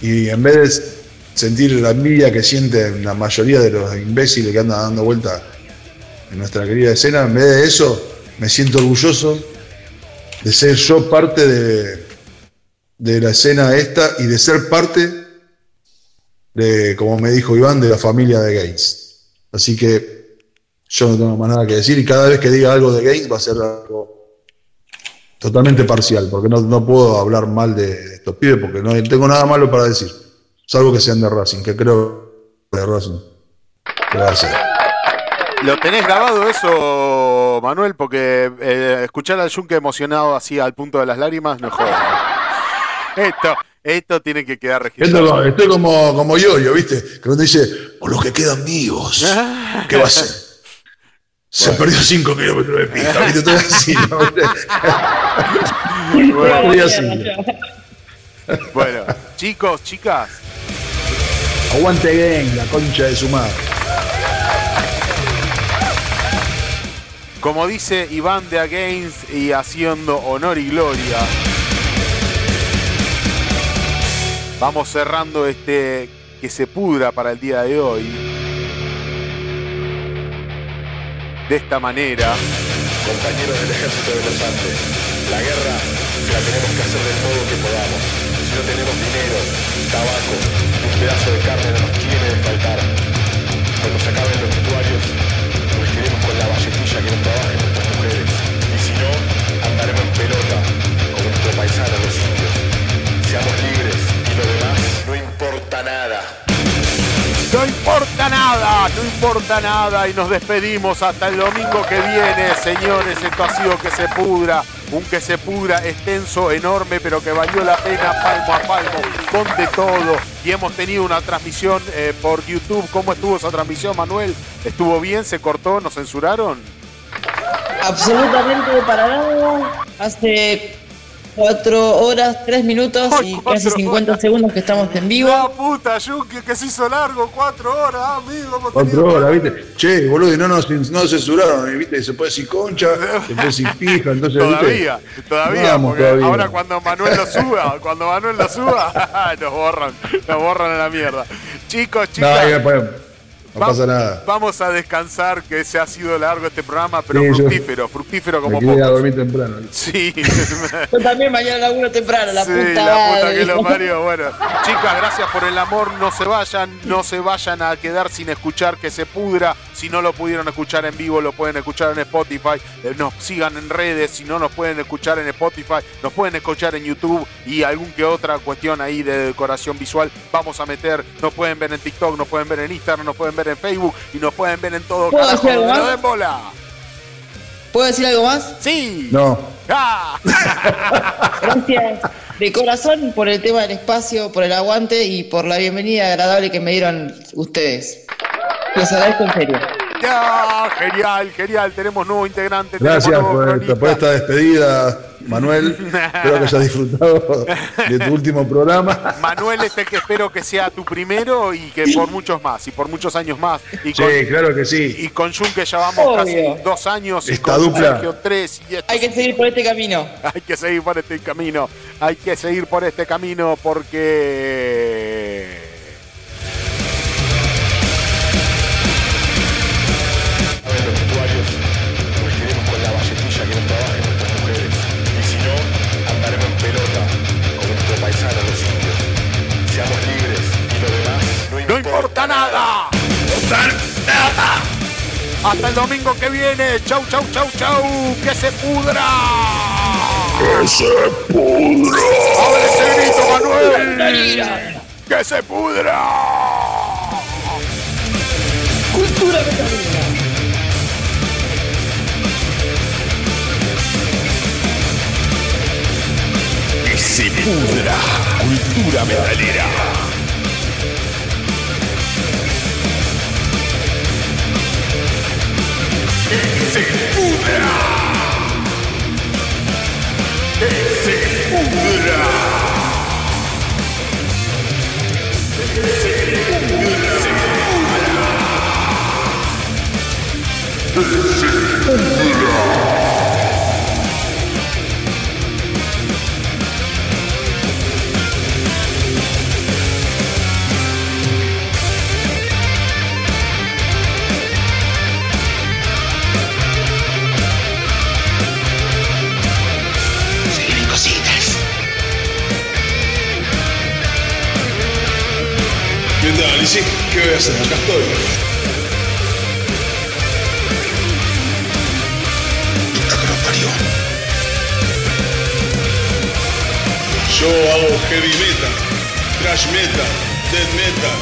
Y en vez de sentir la envidia que sienten la mayoría de los imbéciles que andan dando vuelta en nuestra querida escena, en vez de eso, me siento orgulloso de ser yo parte de, de la escena esta y de ser parte de, como me dijo Iván, de la familia de Gates. Así que yo no tengo más nada que decir y cada vez que diga algo de Gates va a ser algo totalmente parcial, porque no, puedo hablar mal de estos pibes, porque no tengo nada malo para decir, salvo que sean de Racing, que creo de Racing. Gracias. ¿Lo tenés grabado eso, Manuel? Porque eh, escuchar al Junque emocionado así al punto de las lágrimas no joda. Esto, esto tiene que quedar registrado. estoy como, como yo, yo, ¿viste? Que uno dice, o los que quedan vivos, ¿qué va a ser? Se perdió 5 kilómetros de pista. ¿viste? Todo así, bueno, chicos, chicas. Aguante bien, la concha de su madre. Como dice Iván de Against y haciendo honor y gloria. Vamos cerrando este que se pudra para el día de hoy. de esta manera. Compañeros del ejército de los Andes, la guerra la tenemos que hacer del modo que podamos. Si no tenemos dinero, tabaco, un pedazo de carne no nos de faltar. Cuando se acaben los vestuarios, nos queremos con la valletilla que nos trabajen nuestras mujeres. Y si no, andaremos en pelota, como nuestro paisano los indios. Seamos libres importa nada. No importa nada, no importa nada y nos despedimos hasta el domingo que viene, señores. Esto ha sido que se pudra, un que se pudra extenso, enorme, pero que valió la pena palmo a palmo, con de todo. Y hemos tenido una transmisión eh, por YouTube. ¿Cómo estuvo esa transmisión, Manuel? ¿Estuvo bien? ¿Se cortó? ¿Nos censuraron? Absolutamente para nada. Hace Cuatro horas, tres minutos y casi 50 segundos que estamos en vivo. La puta, Yuki, que se hizo largo, cuatro horas, amigo. Cuatro horas, viste. Che, boludo, y no nos no censuraron, viste, se puede decir concha, se puede decir pija, entonces. Todavía, todavía, porque ahora cuando Manuel lo suba, cuando Manuel lo suba, nos borran, nos borran a la mierda. Chicos, chicos. no pasa nada. Vamos a descansar, que se ha sido largo este programa, pero fructífero, fructífero como me a dormir temprano. Sí. yo también mañana laburo temprano, la sí, puta la puta que lo parió. Bueno, chicas, gracias por el amor. No se vayan, no se vayan a quedar sin escuchar que se pudra. Si no lo pudieron escuchar en vivo, lo pueden escuchar en Spotify. Eh, nos sigan en redes. Si no nos pueden escuchar en Spotify, nos pueden escuchar en YouTube y algún que otra cuestión ahí de decoración visual. Vamos a meter, nos pueden ver en TikTok, nos pueden ver en Instagram, nos pueden ver en Facebook y nos pueden ver en todo ¿Puedo decir algo más? bola. ¿Puedo decir algo más? Sí. No. Ah. Gracias de corazón por el tema del espacio, por el aguante y por la bienvenida agradable que me dieron ustedes. Agradezco en serio. Ya, genial, genial. Tenemos nuevo integrante. Gracias por, esta despedida, Manuel. espero que hayas disfrutado de tu último programa. Manuel es el que espero que sea tu primero y que por muchos más, y por muchos años más. Y sí, claro que sí. Y con Jun que llevamos casi dos años. Esta y con dupla. Sergio tres. Hay que seguir por este camino. Hay que seguir por este camino. Hay que seguir por este camino porque importa nada. nada. Hasta el domingo que viene. Chau, chau, chau, chau. Que se pudra. Que se pudra. Abre ese grito, Manuel. Que se pudra. Cultura metalera. Que se pudra. Cultura metalera. Se pudra. Que sí? ¿Qué voy a hacer? Acá estoy. Yo hago heavy metal, thrash metal, death metal,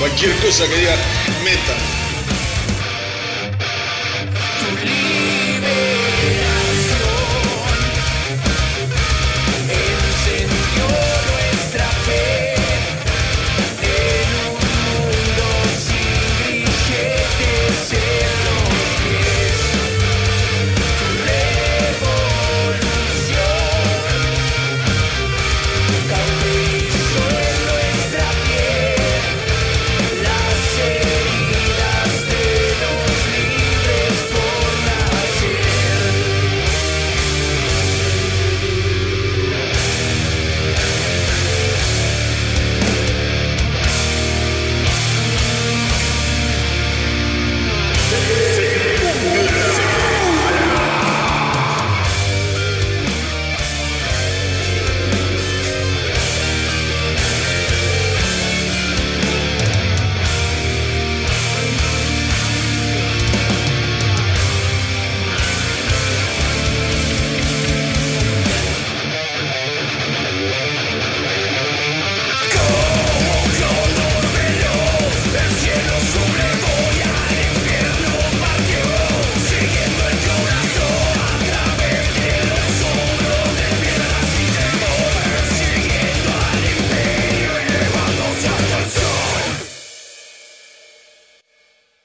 cualquier cosa que diga metal.